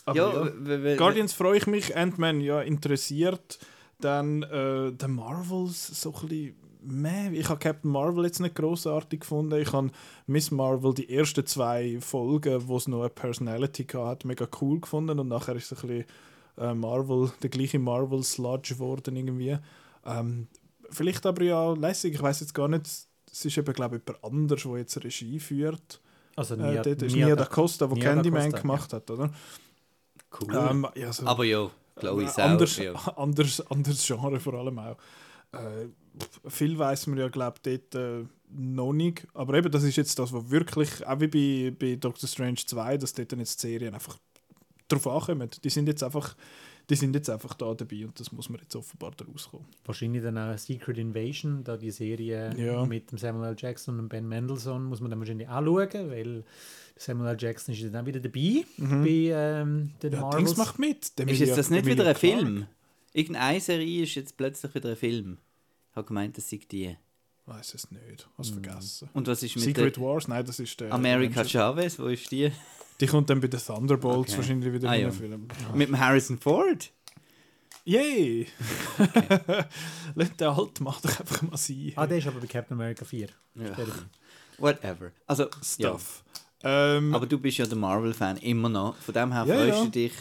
Ja, ja, Guardians freue ich mich, Ant-Man ja interessiert. Dann äh, der Marvels so ein bisschen. Meh. Ich habe Captain Marvel jetzt nicht großartig gefunden. Ich habe Miss Marvel die ersten zwei Folgen, wo es noch eine Personality hatte, mega cool gefunden und nachher ist es ein bisschen äh, Marvel, der gleiche Marvel Sludge geworden irgendwie. Ähm, vielleicht aber ja lässig. Ich weiß jetzt gar nicht. Es ist eben glaube ich jemand anders, der jetzt Regie führt. Also Äh, Nia, dort ist Nia Nia da- Costa, der Candyman Costa, gemacht hat, oder? cool. Ähm, ja, so- aber ja, Chloe äh, selber. anders, ja. [LAUGHS] anders, anderes Genre vor allem auch. Äh, viel weiß man ja, glaube ich, dort äh, noch nicht. Aber eben, das ist jetzt das, was wirklich, auch wie bei, bei Doctor Strange 2, dass dort dann jetzt die Serien einfach drauf ankommen. Die sind jetzt einfach, die sind jetzt einfach da dabei und das muss man jetzt offenbar daraus kommen. Wahrscheinlich dann auch Secret Invasion, da die Serie Ja. mit dem Samuel L. Jackson und Ben Mendelssohn muss man dann wahrscheinlich auch schauen, weil Samuel L. Jackson ist dann auch wieder dabei bei ähm, den Mhm. Ja, Marvels. Dings macht mit. Ist jetzt das nicht wieder ein. Film? Irgendeine Serie ist jetzt plötzlich wieder ein Film. Ich habe gemeint, das sei die. Weiß es nicht. Hast Hm. vergessen. Und was ist mit Secret der Wars? Nein, das ist der. America Avengers. Chavez? Wo ist die? Die kommt dann bei den Thunderbolts Okay. wahrscheinlich wieder Ah, in ja. den Film. Mit dem Harrison Ford? Yay! [LAUGHS] Lass den Alt macht doch einfach mal sein. Ah, der ist aber bei Captain America 4. Ja. Whatever. Also, ja. Stuff. Ähm, Aber du bist ja der Marvel-Fan, immer noch. Von dem her Ja, freust ja. du dich.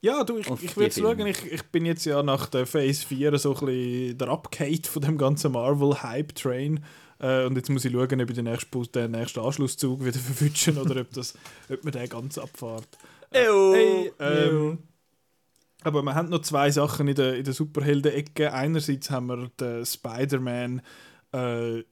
Ja, du, ich, ich würde schauen, ich, ich bin jetzt ja nach der Phase 4 so ein bisschen der Upgate von dem ganzen Marvel-Hype-Train. Äh, und jetzt muss ich schauen, ob ich den nächsten, den nächsten Anschlusszug wieder [LAUGHS] verwutschen oder ob, das, ob man den ganz abfahrt. Ew. Hey, ähm, aber wir haben noch zwei Sachen in der, in der Superhelden-Ecke. Einerseits haben wir den Spider-Man äh,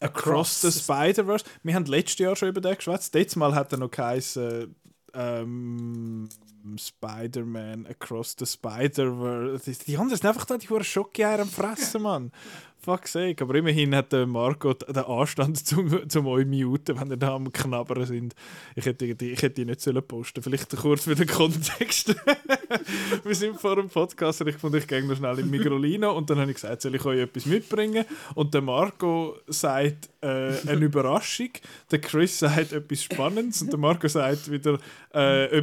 Across the Spider-Verse. Wir haben letztes Jahr schon über den geschwätzt. Letztes Mal hat er noch geheißen ähm, Spider-Man Across the Spider-Verse. Die anderen sind einfach da, die Schockeier am Fressen, Mann. Fuck sake. Aber immerhin hat der Margot den Anstand [LAUGHS] zum, zum euch muten, wenn ihr da am Knabbern sind. Ich hätte die, ich hätte die nicht sollen posten Vielleicht kurz für den Kontext. [LAUGHS] Wir sind vor dem Podcast und ich fand, ich gehe noch schnell in Migrolino und dann habe ich gesagt, soll ich euch etwas mitbringen? Und der Marco sagt äh, eine Überraschung, der Chris sagt etwas Spannendes und der Marco sagt wieder äh, [LAUGHS]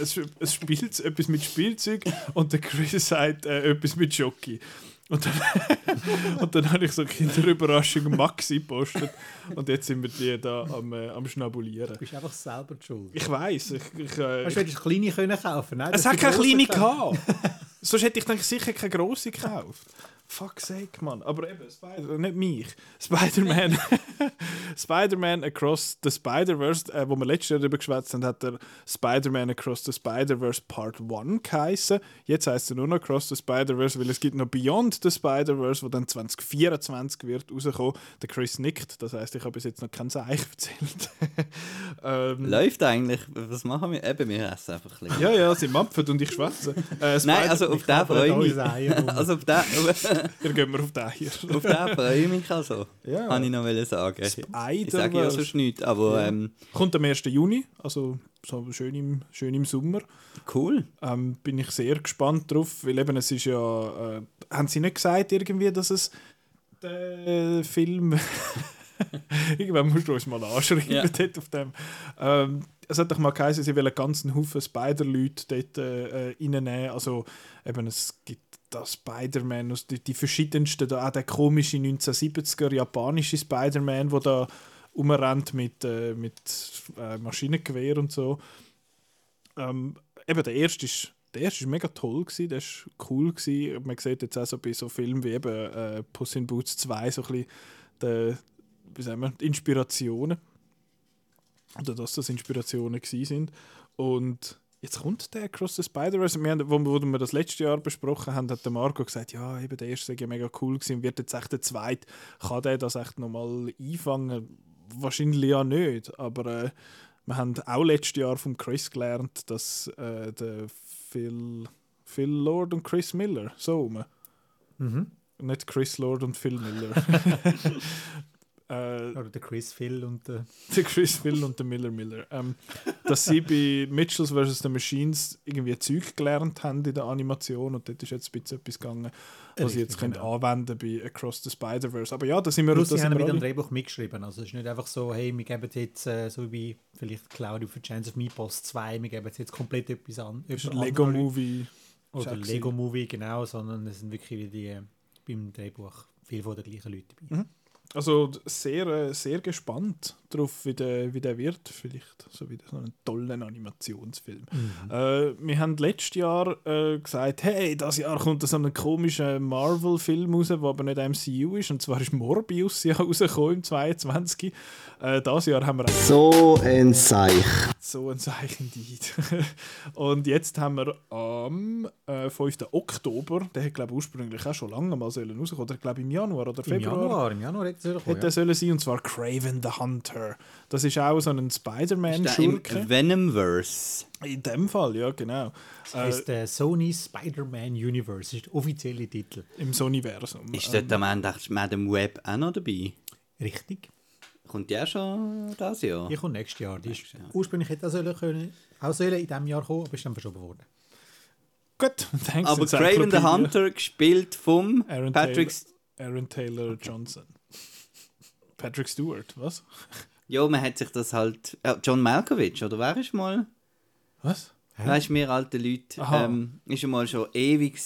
es, es etwas mit Spielzeug und der Chris sagt äh, etwas mit Jockey. Und dann, [LAUGHS] und dann habe ich so Kinderüberraschung Maxi gepostet und jetzt sind wir die da am, äh, am Schnabulieren. Du bist einfach selber die schuld. Ich weiß, ich, ich, äh, Weißt du, du kleine können kaufen Nein, es hat keine kleine gehabt. [LAUGHS] Sonst hätte ich dann sicher keine grosse gekauft. Fuck sake, Mann. Aber eben, Spider nicht mich. Spider-Man. [LAUGHS] Spider-Man Across the Spider-Verse, äh, wo wir letztes Jahr darüber geschwätzt haben, hat er Spider-Man Across the Spider-Verse Part 1 geheißen. Jetzt heißt er nur noch Across the Spider-Verse, weil es gibt noch Beyond the Spider-Verse, wo dann 2024 wird rauskommen. Der Chris nickt, das heißt, ich habe bis jetzt noch kein Seich erzählt. [LAUGHS] ähm, Läuft eigentlich. Was machen wir? Eben, wir essen einfach ein bisschen. ja, ja, sie mampfen und ich schwätze. Äh, Nein, also auf den freue ich mich. Also auf den, [LAUGHS] [LAUGHS] Hier gehen wir auf den hier. auf den freue ich mich also. Ja. Kann ich noch sagen. Ich sage ja sonst nichts, aber Ja. ähm, Kommt am 1. Juni, also so schön im, schön im Sommer. cool. Ähm, bin ich sehr gespannt drauf, weil eben es ist ja... Äh, haben sie nicht gesagt irgendwie, dass es der Film... [LAUGHS] Irgendwann musst du uns mal anschreiben Ja. dort auf dem. Ähm, es hat doch mal geheißen, sie wollen einen ganzen Haufen Spider-Leute dort äh, reinnehmen. Also eben, es gibt da Spider-Man, aus die, die verschiedensten, da auch der komische 1970er japanische Spider-Man, der da rumrennt mit, äh, mit äh, Maschinengewehr und so. Ähm, eben, der erste ist der erste ist mega toll gewesen, der ist cool gewesen. Man sieht jetzt auch so bei so Filmen wie eben äh, Puss in Boots 2 so ein bisschen die, wie sagen wir, Inspirationen. oder dass das Inspirationen sind. Und jetzt kommt der Across the Spider-Verse. Wir haben, wo, wo wir das letzte Jahr besprochen haben, hat der Marco gesagt, ja, eben der erste sei ja mega cool gewesen, wird jetzt echt der zweite, kann der das echt nochmal einfangen? Wahrscheinlich ja nicht, aber äh, wir haben auch letztes Jahr vom Chris gelernt, dass äh, der Phil, Phil Lord und Chris Miller, so rum. Mhm. Nicht Chris Lord und Phil Miller. [LAUGHS] [LAUGHS] äh, Oder der Chris Phil und der. [LAUGHS] der Chris Phil und der Miller Miller. Ähm, dass sie bei Mitchells vs. The Machines irgendwie Zeug gelernt haben in der Animation und dort ist jetzt ein bisschen etwas gegangen, was sie jetzt können genau. anwenden bei Across the Spider-Verse. Aber ja, da sind wir, Plus, da sie haben dem alle. Drehbuch mitgeschrieben. Also es ist nicht einfach so, hey, wir geben jetzt, äh, so wie vielleicht Claudio für Chance of Meatballs 2, wir geben jetzt komplett etwas an. Das ist ein. Lego-Movie. Oder. Lego-Movie, genau, sondern es sind wirklich wie die, äh, beim Drehbuch viele von den gleichen Leuten dabei. Also sehr, äh, sehr gespannt darauf, wie der, wie der wird. Vielleicht so wieder so einen tollen Animationsfilm. Äh, wir haben letztes Jahr äh, gesagt, hey, das Jahr kommt so ein komischer Marvel-Film raus, der aber nicht MCU ist. Und zwar ist Morbius ja [LAUGHS] rausgekommen im 22. Äh, das Jahr haben wir So ein Seich. so ein Zeichen Indeed. [LAUGHS] Und jetzt haben wir am äh, 5. Oktober, der hat glaube ich ursprünglich auch schon lange mal sollen rauskommen, oder glaube im Januar oder Im Februar. Januar, im Januar hätte es Hätte er sollen sein, und zwar Craven the Hunter. Das ist auch so ein Ist der im Spider-Man-Schurke. Venomverse. In dem Fall, ja, genau. Das Äh, heißt äh, Sony Spider-Man Universe, das ist der offizielle Titel. Im Soniversum. Ist Ähm, dort am Ende auch Madame Web auch noch dabei? Richtig. Kommt die auch schon das Jahr? Die kommt nächstes Jahr. Die Nächstes Jahr. Ursprünglich hätte er sollen können, auch sollen in diesem Jahr kommen, aber ist dann verschoben worden. Gut, [LAUGHS] thanks. Aber Craven the. Hunter gespielt vom Aaron Patrick... Taylor. Aaron Taylor Johnson. Patrick Stewart, was? Ja, man hat sich das halt... Ja, John Malkovich, oder wer ist mal... Was? Weißt du, wir alte Leute, Aha. ähm, ist schon mal schon ewig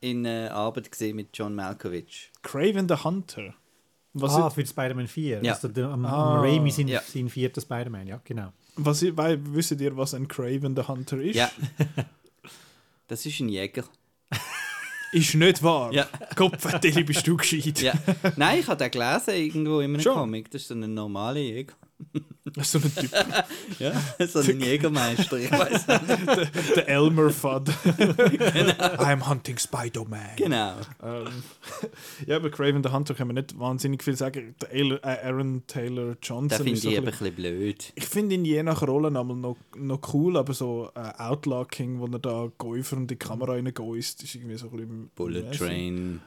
in äh, Arbeit gesehen mit John Malkovich. Craven the Hunter. Was, ah, für Spider-Man 4. Ja. Also der, am, Ah. am Raimi sein, Ja. sein vierter Spider-Man, ja, genau. was, weil, wisst ihr, was ein Craven the Hunter ist? Ja. [LAUGHS] Das ist ein Jäger. Ist nicht wahr. Ja. [LAUGHS] Kopfverteilung bist du gescheit. Ja. Nein, ich habe den gelesen irgendwo in einem Schon? Comic. Das ist so ein normaler Jäger. [LAUGHS] So ein Typ. Ja, [LAUGHS] so ein Jägermeister. Ich weiß [LAUGHS] nicht. der Elmer Fudd. I'm hunting Spider-Man. Genau. Ähm, ja, aber Craven the Hunter kann man nicht wahnsinnig viel sagen. Der äh, Aaron Taylor Johnson Das finde ich ein eben bisschen- ein bisschen blöd. Ich finde ihn je nach Rolle einmal noch, noch cool, aber so äh, Outlaw King, wo er da Gäufer und die Kamera reingeist, ist irgendwie so ein bisschen... Bullet ich. Train.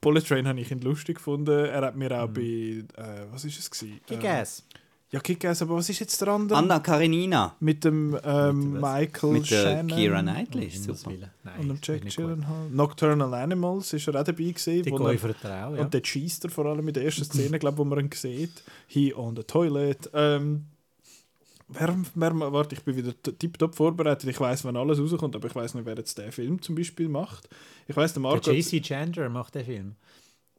Bullet Train habe ich ihn lustig gefunden. Er hat mir auch Mhm. bei... Äh, was ist es gewesen? Kick-Ass. Ähm, ja, Kick-Ass, aber was ist jetzt der andere? Anna Karenina. Mit dem ähm, Mit? Michael Mit der Shannon Kira Knightley. Ist Himmels super. Nein, und dem Jack. Gyllenhaal. Nocturnal Animals ist er auch dabei gewesen. Die wo er- auch, ja. Und der schießt er vor allem in der ersten Szene, glaube wo man ihn sieht. He on the toilet. Ähm, wer, wer, warte, ich bin wieder tiptop vorbereitet. Ich weiß, wann alles rauskommt, aber ich weiß nicht, wer jetzt den Film zum Beispiel macht. Ich weiß, der Marco. Der JC Chandler macht den Film.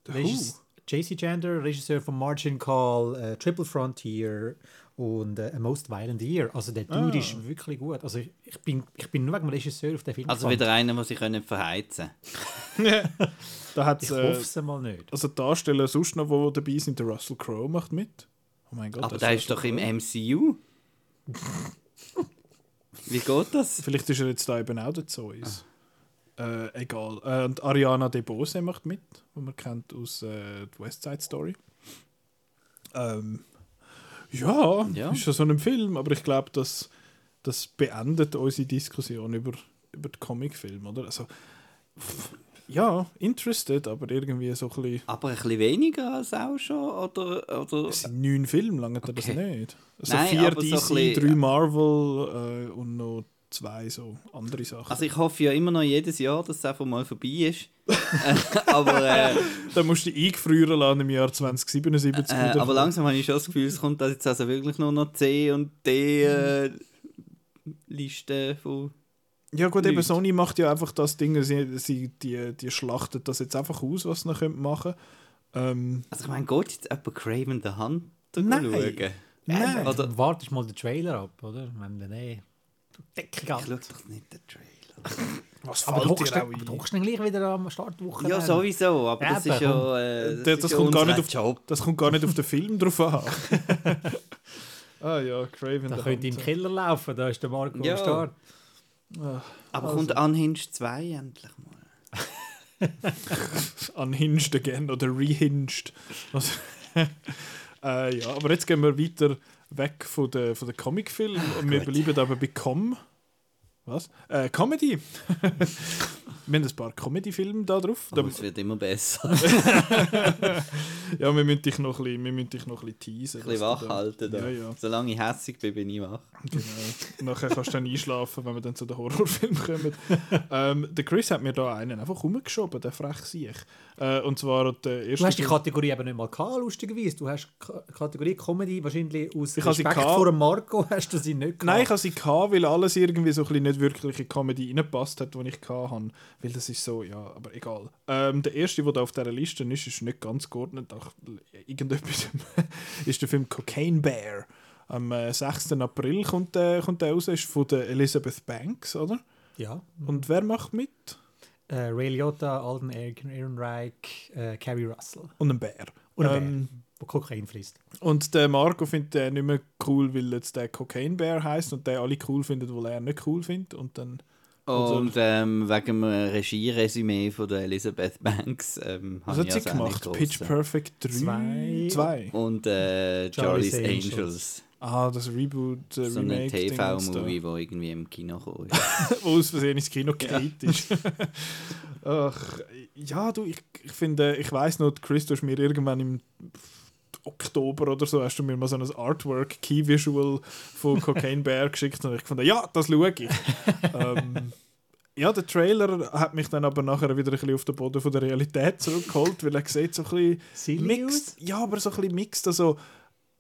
Who? Regis- JC Chandler, Regisseur von Margin Call, äh, Triple Frontier und äh, A Most Violent Year. Also der Dude Ah. ist wirklich gut. Also ich, ich, bin, ich bin nur wegen dem Regisseur auf den Film Also gespannt. wieder einer, der sich können verheizen [LAUGHS] da hat's, Ich äh, hoffe es mal nicht. also Darsteller sonst noch, die dabei sind, der Russell Crowe macht mit. Oh mein Gott. Aber der ist doch im MCU. [LAUGHS] Wie geht das? Vielleicht ist er jetzt da eben auch der Zeus. Äh, egal. Äh, und Ariana DeBose macht mit, die man kennt aus äh, West Side Story. Ähm, ja, Ja. ist ja so ein Film, aber ich glaube, das, das beendet unsere Diskussion über, über den Comicfilm, oder? Also, pff, ja, interested, aber irgendwie so ein bisschen. Aber ein bisschen weniger als auch schon? Oder, oder Es sind neun Filme, lange okay. das nicht. Also Nein, vier aber so DC, ein bisschen- drei Marvel äh, und noch zwei so andere Sachen. Also ich hoffe ja immer noch jedes Jahr, dass es einfach mal vorbei ist. [LAUGHS] Äh, aber, äh, Da musst du dich eingefrieren lassen im Jahr 2077. äh, aber langsam habe ich schon das Gefühl, es kommt jetzt also wirklich nur noch C und D äh, Liste von... ja gut, eben. Sony macht ja einfach das Ding, sie, sie, die, die schlachtet das jetzt einfach aus, was sie noch können machen ähm, Also ich meine, geht jetzt jemand Craven the Hunter Nein. schauen? Nein. Oder- Oder wartest mal den Trailer ab, oder? Wenn nee, du Decke Ich schaue doch nicht den Trailer. [LAUGHS] Was Aber du fällt hockst dir dann, auch aber du hockst dann gleich wieder am Startwoche. Ja, sowieso, aber das ist ja... Äh, Das, das, ja kommt gar nicht auf, Job. das kommt gar nicht auf den Film drauf an. [LAUGHS] Ah ja, Craven Da the könnt ihr im. Keller laufen, da ist der Marco Ja. am Start. Aber Also. kommt Unhinged 2 endlich mal? [LAUGHS] Unhinged again oder rehinged. Also, äh, ja, aber jetzt gehen wir weiter weg von den, von den Comicfilmen und wir bleiben aber bei Com. Was? Äh, Comedy. [LAUGHS] wir haben ein paar Comedy-Filme da drauf. Aber es wird immer besser. [LAUGHS] ja, wir müssen dich noch ein bisschen, wir müssen dich noch ein bisschen teasen. Ein bisschen wach halten. Da. Ja, ja. Solange ich hässig bin, bin ich wach. Genau. Nachher kannst du dann einschlafen, wenn wir dann zu den Horrorfilmen kommen. [LAUGHS] ähm, der Chris hat mir da einen einfach rumgeschoben, der frech sich. Äh, und zwar der erste. Du hast die Kategorie eben nicht mal gehabt, lustigerweise. Du hast die Ka- Kategorie Comedy wahrscheinlich aus Ich habe Respekt gehabt. vor dem Marco [LAUGHS] hast du sie nicht gehabt. Nein, ich hatte sie, gehabt, weil alles irgendwie so ein bisschen nicht wirklich in Comedy reingepasst hat, die ich hatte. Weil das ist so, ja, aber egal. Ähm, der erste, der auf dieser Liste ist, ist nicht ganz geordnet. Nach irgendetwas [LAUGHS] ist der Film Cocaine Bear. Am äh, 6. April kommt der, kommt der raus, ist von der Elizabeth Banks, oder? Ja. Und wer macht mit? Äh, Ray Liotta, Alden Ehrenreich, äh, Carrie Russell. Und ein Bär. Und ein Ähm, Bär, wo Kokain fließt. Und der Marco findet den nicht mehr cool, weil jetzt der Cocaine Bear heißt und der alle cool findet, wo er nicht cool findet. Und dann. Also- Und ähm, wegen dem Regieresümee von der Elizabeth Banks ähm, Was hat ich sie also gemacht? Pitch Perfect 3? Zwei. Zwei. Und äh, Charlie's Charlie's Angels. Angels. Ah, das Reboot, äh, So ein Remake. Ding da. TV-Movie, wo irgendwie im Kino kam. ist. [LAUGHS] wo aus Versehen ins Kino geht ist. [LAUGHS] Ach, ja, du, ich, ich finde, ich weiß noch, Chris, du hast mir irgendwann im Oktober oder so, hast du mir mal so ein Artwork, Key Visual von Cocaine [LAUGHS] Bear geschickt und ich fand, ja, das schaue ich. ähm, ja, der Trailer hat mich dann aber nachher wieder ein bisschen auf den Boden von der Realität zurückgeholt, weil er sieht so ein bisschen mixed, ja, aber so ein bisschen mixed, also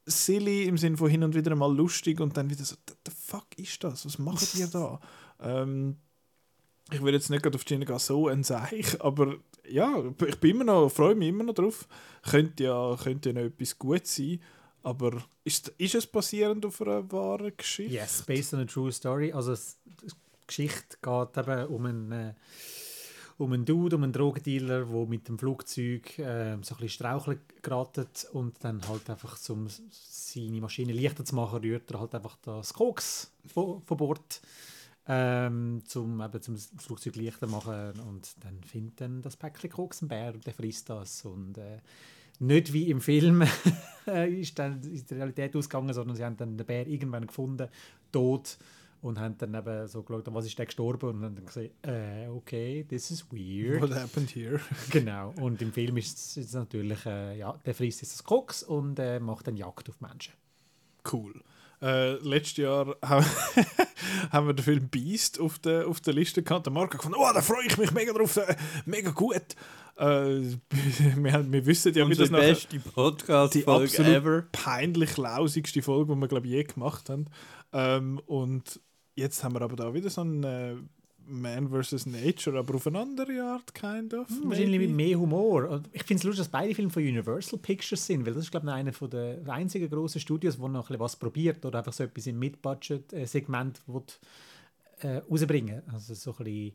silly im Sinne von hin und wieder mal lustig und dann wieder so, the, the fuck ist das? Was macht ihr da? [LAUGHS] ähm, ich will jetzt nicht gerade auf gehen, so ein Seich, aber ja, ich bin immer noch, freue mich immer noch drauf. Könnte ja, könnte ja noch etwas Gutes sein, aber ist, ist es basierend auf einer wahren Geschichte? Yes, based on a true story. Also die Geschichte geht eben um einen, äh, um einen Dude, um einen Drogendealer, der mit dem Flugzeug äh, so ein bisschen straucheln geraten und dann halt einfach, um seine Maschine leichter zu machen, rührt er halt einfach das Koks von, von Bord, ähm, zum, eben, zum Flugzeug leichter machen und dann findet dann das Päckchen Koks ein Bär und der frisst das und äh, nicht wie im Film [LAUGHS] äh, ist dann die Realität ausgegangen, sondern sie haben dann den Bär irgendwann gefunden, tot und haben dann eben so geschaut, was ist der gestorben und haben dann gesehen, äh, okay, this is weird. What happened here? [LAUGHS] genau. Und im Film ist es natürlich, äh, ja, der frisst jetzt das Koks und äh, macht dann Jagd auf Menschen. Cool. Äh, letztes Jahr haben, [LAUGHS] haben wir den Film Beast auf der, auf der Liste gehabt. Der Marco hat gefunden, oh, da freue ich mich mega drauf, äh, mega gut. Äh, [LAUGHS] wir, wir wissen ja, wie das Unsere nachher beste die Podcast-Folge absolut ever. peinlich lausigste Folge, die wir glaube ich je gemacht haben. Ähm, und jetzt haben wir aber da wieder so einen äh, Man vs. Nature, aber auf eine andere Art, kind of. Wahrscheinlich mit mehr Humor. Ich finde es lustig, dass beide Filme von Universal Pictures sind, weil das ist, glaube ich, einer der einzigen grossen Studios, wo noch ein bisschen was probiert oder einfach so etwas im Mid-Budget-Segment äh, rausbringen Also so ein bisschen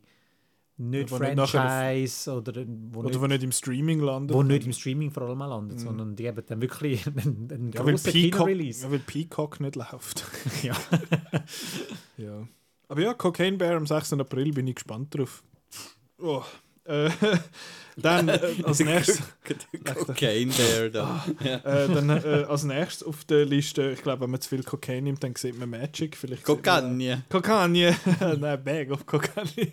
nicht Aber nicht Franchise oder wo, Oder nicht, wo nicht im Streaming landet. wo nicht im Streaming vor allem landet, sondern die haben dann wirklich [LAUGHS] einen, einen ja, grossen Kino-Release. ja, weil Peacock nicht läuft. [LAUGHS] Ja. [LAUGHS] Ja. Aber ja, Cocaine Bear am 6. April bin ich gespannt drauf. Oh. Äh, [LAUGHS] dann äh, [LAUGHS] als nächstes, Cocaine Bear da. Ja. äh, dann äh, als nächstes auf der Liste, ich glaube, wenn man zu viel Kokain nimmt, dann sieht man Magic. Vielleicht sieht man-. Kokaine. [LAUGHS] Nein, Bag of Kokaine.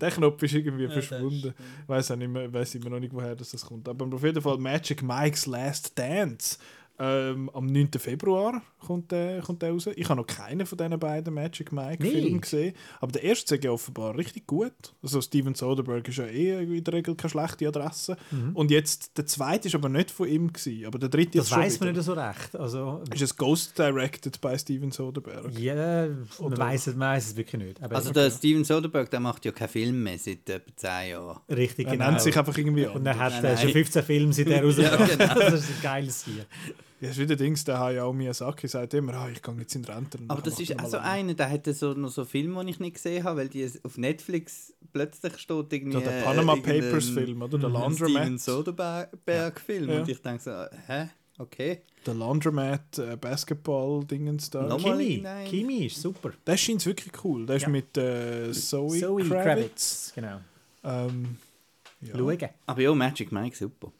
Der Knopf ist irgendwie verschwunden. Ich weiß auch nicht mehr, weiß immer noch nicht, woher das kommt. Aber auf jeden Fall Magic Mike's Last Dance. Ähm, am 9. Februar kommt der, kommt der raus. Ich habe noch keinen von diesen beiden Magic Mike-Filmen Nicht? gesehen. Aber der erste ist ja offenbar richtig gut. Also Steven Soderbergh ist ja eh in der Regel keine schlechte Adresse. Und jetzt, der zweite ist aber nicht von ihm. Gewesen, aber der dritte Das weiß man nicht so recht. Also, Ist es Ghost Directed bei Steven Soderbergh? ja, man Oder- weiß es, man weiß es wirklich nicht. Aber Also der Steven Soderbergh, der macht ja keinen Film mehr seit etwa 10 Jahren. richtig, Er genau. nennt sich einfach irgendwie Und er anders. hat Nein, äh, schon nein. 15 Filme seit er [LAUGHS] rausgekommen ist. Das ist ein geiles Tier. Ja, das ist wieder Dings, der Hayao Miyazaki sagt immer, ah, ich gehe jetzt in Rente. Aber das ist also einer, der hatte so, noch so Filme, die ich nicht gesehen habe, weil die auf Netflix plötzlich steht irgendwie... So der äh, Panama irgendein Papers Film, oder? Der Steven Laundromat. Soderbergh-Film. Ja. Und ich denke so, hä? Okay. Der Laundromat äh, Basketball-Dingens da. Nochmal Kimi, nein. Kimi ist super. Das scheint wirklich cool. Der ist Ja. mit äh, Zoe, Zoe Kravitz. Kravitz, genau. Ähm, ja. Schauen. Aber ja, Magic Mike, super.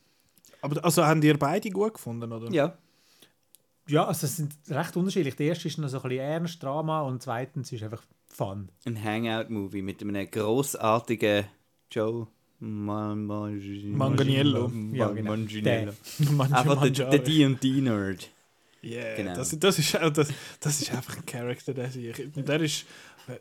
Aber also haben ihr beide gut gefunden, oder? Ja. Ja, also es sind recht unterschiedlich. Der erste ist noch so ein bisschen ernst, Drama und zweitens ist einfach Fun. Ein Hangout-Movie mit einem grossartigen Joe Man Manganiello. Ja, genau. Manganiello. Manche [LAUGHS] Einfach der, D&D-Nerd. Yeah, Genau. das, das, ist, auch- das, das ist einfach ein Charakter, der sich. Und der ist,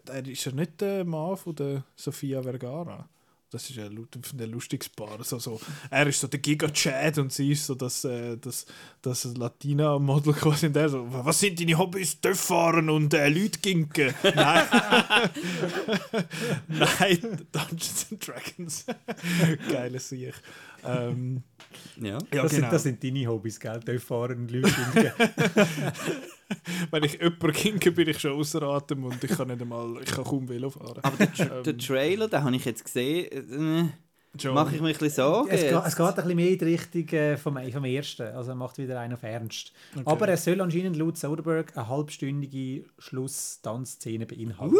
der ist ja nicht der Mann von der Sofia Vergara. Das ist ja ein lustiges Paar. So, so, er ist so der Giga-Chad und sie ist so das, äh, das, das Latina-Model quasi. Und der so, was sind deine Hobbys? Töff fahren und äh, Leute ginken. [LAUGHS] Nein. [LAUGHS] Nein, Dungeons and Dragons. [LAUGHS] Geiles Sieg. Ähm, Ja. ja, das, genau. sind, das sind deine Hobbys, gell? Töpffahren und Leute. [LAUGHS] Wenn ich jemanden kinke, bin ich schon außer Atem und ich kann nicht einmal, ich kann kaum Velo fahren. Aber der, Tra Ähm, der Trailer, den habe ich jetzt gesehen, äh, mache ich mir ein bisschen Sorgen. es, geht, es geht ein bisschen mehr in die Richtung äh, vom, vom ersten. Also er macht wieder einen auf Ernst. Okay. Aber er soll anscheinend laut Soderbergh eine halbstündige Schluss-Tanzszene beinhalten.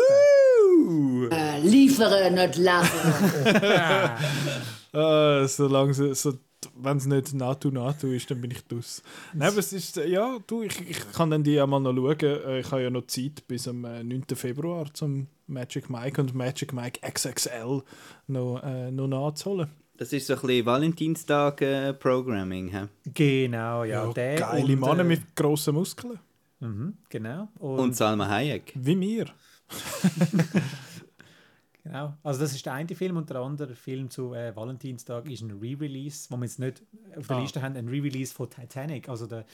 Uh, Äh, liefere, nicht lachen. [LAUGHS] [LAUGHS] Ah, solange sie, so, wenn es nicht NATO NATO ist, dann bin ich dus. Nein, aber es ist, äh, ja, du, ich, ich kann dann die ja mal noch schauen. Äh, Ich habe ja noch Zeit bis am äh, 9. Februar zum Magic Mike und Magic Mike XXL noch, äh, noch nachzuholen. das ist so ein bisschen Valentinstag-Programming. hä? Genau, ja. der geile und, Männer äh, mit grossen Muskeln. Mhm, genau. Und Salma Hayek. Wie mir. [LAUGHS] Genau. Also das ist der eine Film und der andere Film zu äh, Valentinstag ist ein Re-Release, wo wir jetzt nicht auf der Ah. Liste haben, ein Re-Release von Titanic. Also der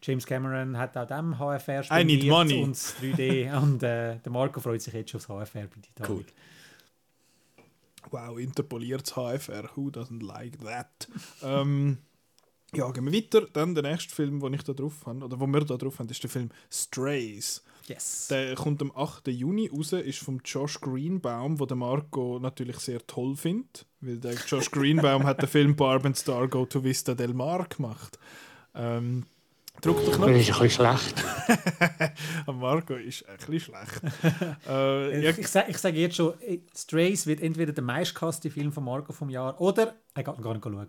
James Cameron hat auch dem HFR money. und das 3D [LAUGHS] und äh, der Marco freut sich jetzt schon aufs HFR bei Titanic. Cool. Wow, interpoliertes HFR. Who doesn't like that? [LAUGHS] ähm, ja, gehen wir weiter. Dann der nächste Film, den ich da drauf habe, oder wo wir da drauf haben, ist der Film Strays. Yes. Der kommt am 8. Juni raus, ist vom Josh Greenbaum, wo der Marco natürlich sehr toll findet. Weil der Josh [LAUGHS] Greenbaum hat den Film Barb and Star Go to Vista del Mar gemacht. Ähm, drück den Das Knopf. ist ein bisschen schlecht. [LAUGHS] Marco ist ein bisschen schlecht. äh, ja, ich, ich sage sag jetzt schon, Strays wird entweder der meistgehasste Film von Marco vom Jahr oder er geht gar nicht schauen.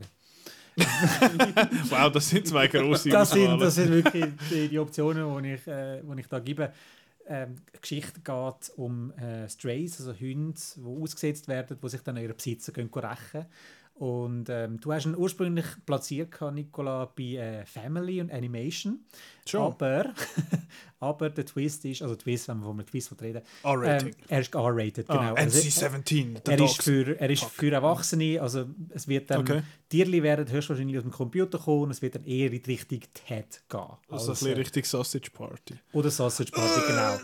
[LAUGHS] wow, das sind zwei grosse Das sind, das sind wirklich die, die Optionen, die ich, äh, die ich da gebe. Ähm, die Geschichte geht um äh, Strays, also Hunde, die ausgesetzt werden, die sich dann an ihren Besitzer rächen. Und ähm, du hast ihn ursprünglich platziert, Nicola, bei äh, Family und Animation. Schon. Aber, [LAUGHS] aber der Twist ist, also Twist, wenn wir von einem Twist reden, ähm, er ist R-rated, genau. Ah, Also, NC-17. the er ist, dogs. für, er ist für Erwachsene, also es wird dann, Okay. Tierli werden höchstwahrscheinlich aus dem Computer kommen und es wird dann eher in die Richtung TED gehen. Also ein Als, bisschen äh, richtig Sausage Party. oder Sausage Party, genau.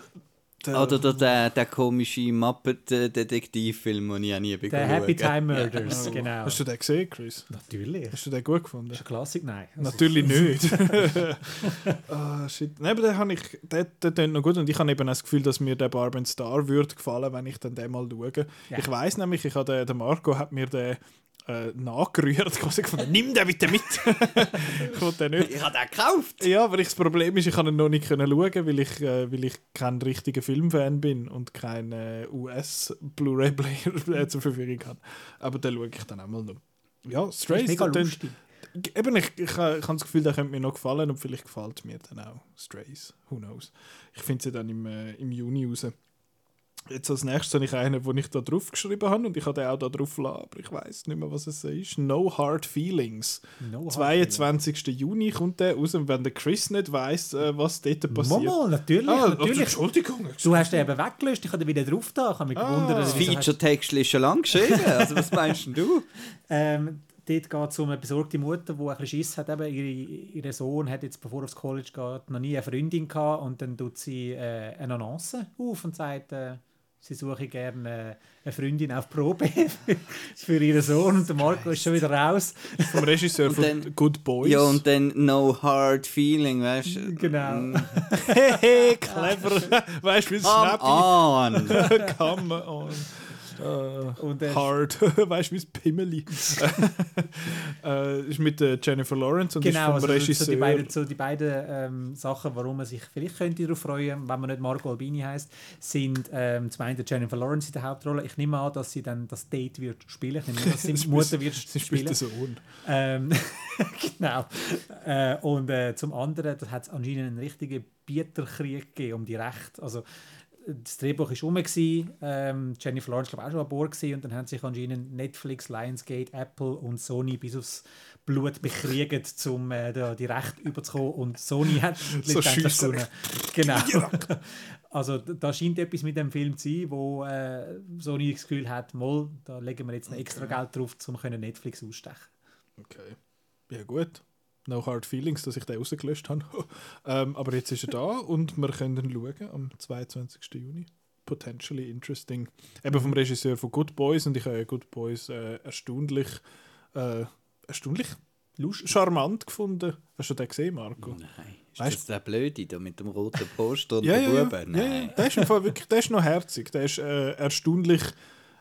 Der, Oder der, der, der komische Muppet-Detektivfilm, den ich auch nie bekommen Der Happy habe. Time Murders, genau. Hast du den gesehen, Chris? Natürlich. Hast du den gut gefunden? Das ist ein Klassik, nein. Also, Natürlich [LAUGHS] nicht. [LAUGHS] Ah, shit. Nein, aber den habe ich, noch gut und ich habe eben das Gefühl, dass mir der Barb and Star würde gefallen, wenn ich dann den mal schaue. Ja. Ich weiß nämlich, ich habe den, der Marco hat mir den äh, nachgerührt, [LAUGHS] quasi gefunden, nimm den bitte mit. [LAUGHS] ich wollte den nicht. Ich habe den gekauft! Ja, aber ich, das Problem ist, ich kann ihn noch nicht können schauen, weil ich, äh, weil ich kein richtiger Filmfan bin und keinen äh, US-Blu-ray-Player [LAUGHS] äh, zur Verfügung habe. Aber den schaue ich dann auch mal noch. Ja, Strays, mega der lustig. Eben, ich, ich, äh, ich habe das Gefühl, der könnte mir noch gefallen und vielleicht gefällt mir dann auch Strays. Who knows. Ich finde sie dann im, äh, im Juni raus. Jetzt als nächstes habe ich einen, den ich da drauf geschrieben habe und ich habe den auch da drauf gelassen, aber ich weiß nicht mehr, was es ist. No Hard Feelings. No hard 22. Juni kommt der raus und wenn der Chris nicht weiss, äh, was dort passiert. Mama, natürlich, Ah, natürlich. Entschuldigung. Du hast den eben weggelöst, ich habe den wieder drauf da. Ich habe mich Ah. gewundert, Das Feature-Text ist schon lang geschrieben. Also, was meinst denn du? [LAUGHS] Ähm, dort geht es um eine besorgte Mutter, die ein bisschen Schiss hat. Eben, ihre, ihr Sohn hat jetzt, bevor er aufs College geht, noch nie eine Freundin gehabt und dann tut sie äh, eine Annonce auf und sagt, äh, sie suche gerne äh, eine Freundin auf Probe [LAUGHS] für ihren Sohn und der Marco ist schon wieder raus. Vom Regisseur von dann- Good Boys. Ja, und dann No Hard Feeling, weißt du? Genau. [LAUGHS] Hehe, clever. [LAUGHS] weißt du, wie es Come on! Come on. Und, äh, Hard, [LAUGHS] weißt du, wie das Pimmeli. [LAUGHS] äh, ist mit äh, Jennifer Lawrence und Genau, ist vom also Regisseur. so die beiden, so die beiden ähm, Sachen, warum man sich vielleicht könnte darauf freuen, wenn man nicht Marco Albini heißt, sind ähm, zum einen Jennifer Lawrence in der Hauptrolle. Ich nehme an, dass sie dann das Date wird spielen. Ich nehme an, dass sie [LAUGHS] die Mutter wird Sie spielt spielen. den Sohn. Ähm, genau. Äh, und äh, zum anderen, da hat es anscheinend einen richtigen Bieterkrieg gegeben um die Rechte. Also, das Drehbuch war rum, ähm, Jennifer Lawrence glaube auch schon an Bord gewesen, und dann haben sich anscheinend Netflix, Lionsgate, Apple und Sony bis aufs Blut bekriegt, um äh, da die Rechte überzukommen und Sony hat [LAUGHS] letztendlich Schiesser. gewonnen. Genau. [LAUGHS] Also d- da scheint etwas mit dem Film zu sein, wo äh, Sony das Gefühl hat, mal, da legen wir jetzt noch extra Geld drauf, um Netflix ausstechen. Okay. Ja, gut. No hard feelings, dass ich den rausgelöscht habe. [LAUGHS] ähm, aber jetzt ist er da und wir können ihn schauen am 22. Juni. Potentially interesting. Eben vom Regisseur von Good Boys und ich habe ja Good Boys äh, erstaunlich, äh, erstaunlich charmant gefunden. Hast du den gesehen, Marco? Nein. Ist Weißt- das der Blöde da mit dem roten Poster und Ja, ja. Buben? ja, ja. Nein. Der ist, im Fall wirklich, der ist noch herzig. Der ist äh, erstaunlich.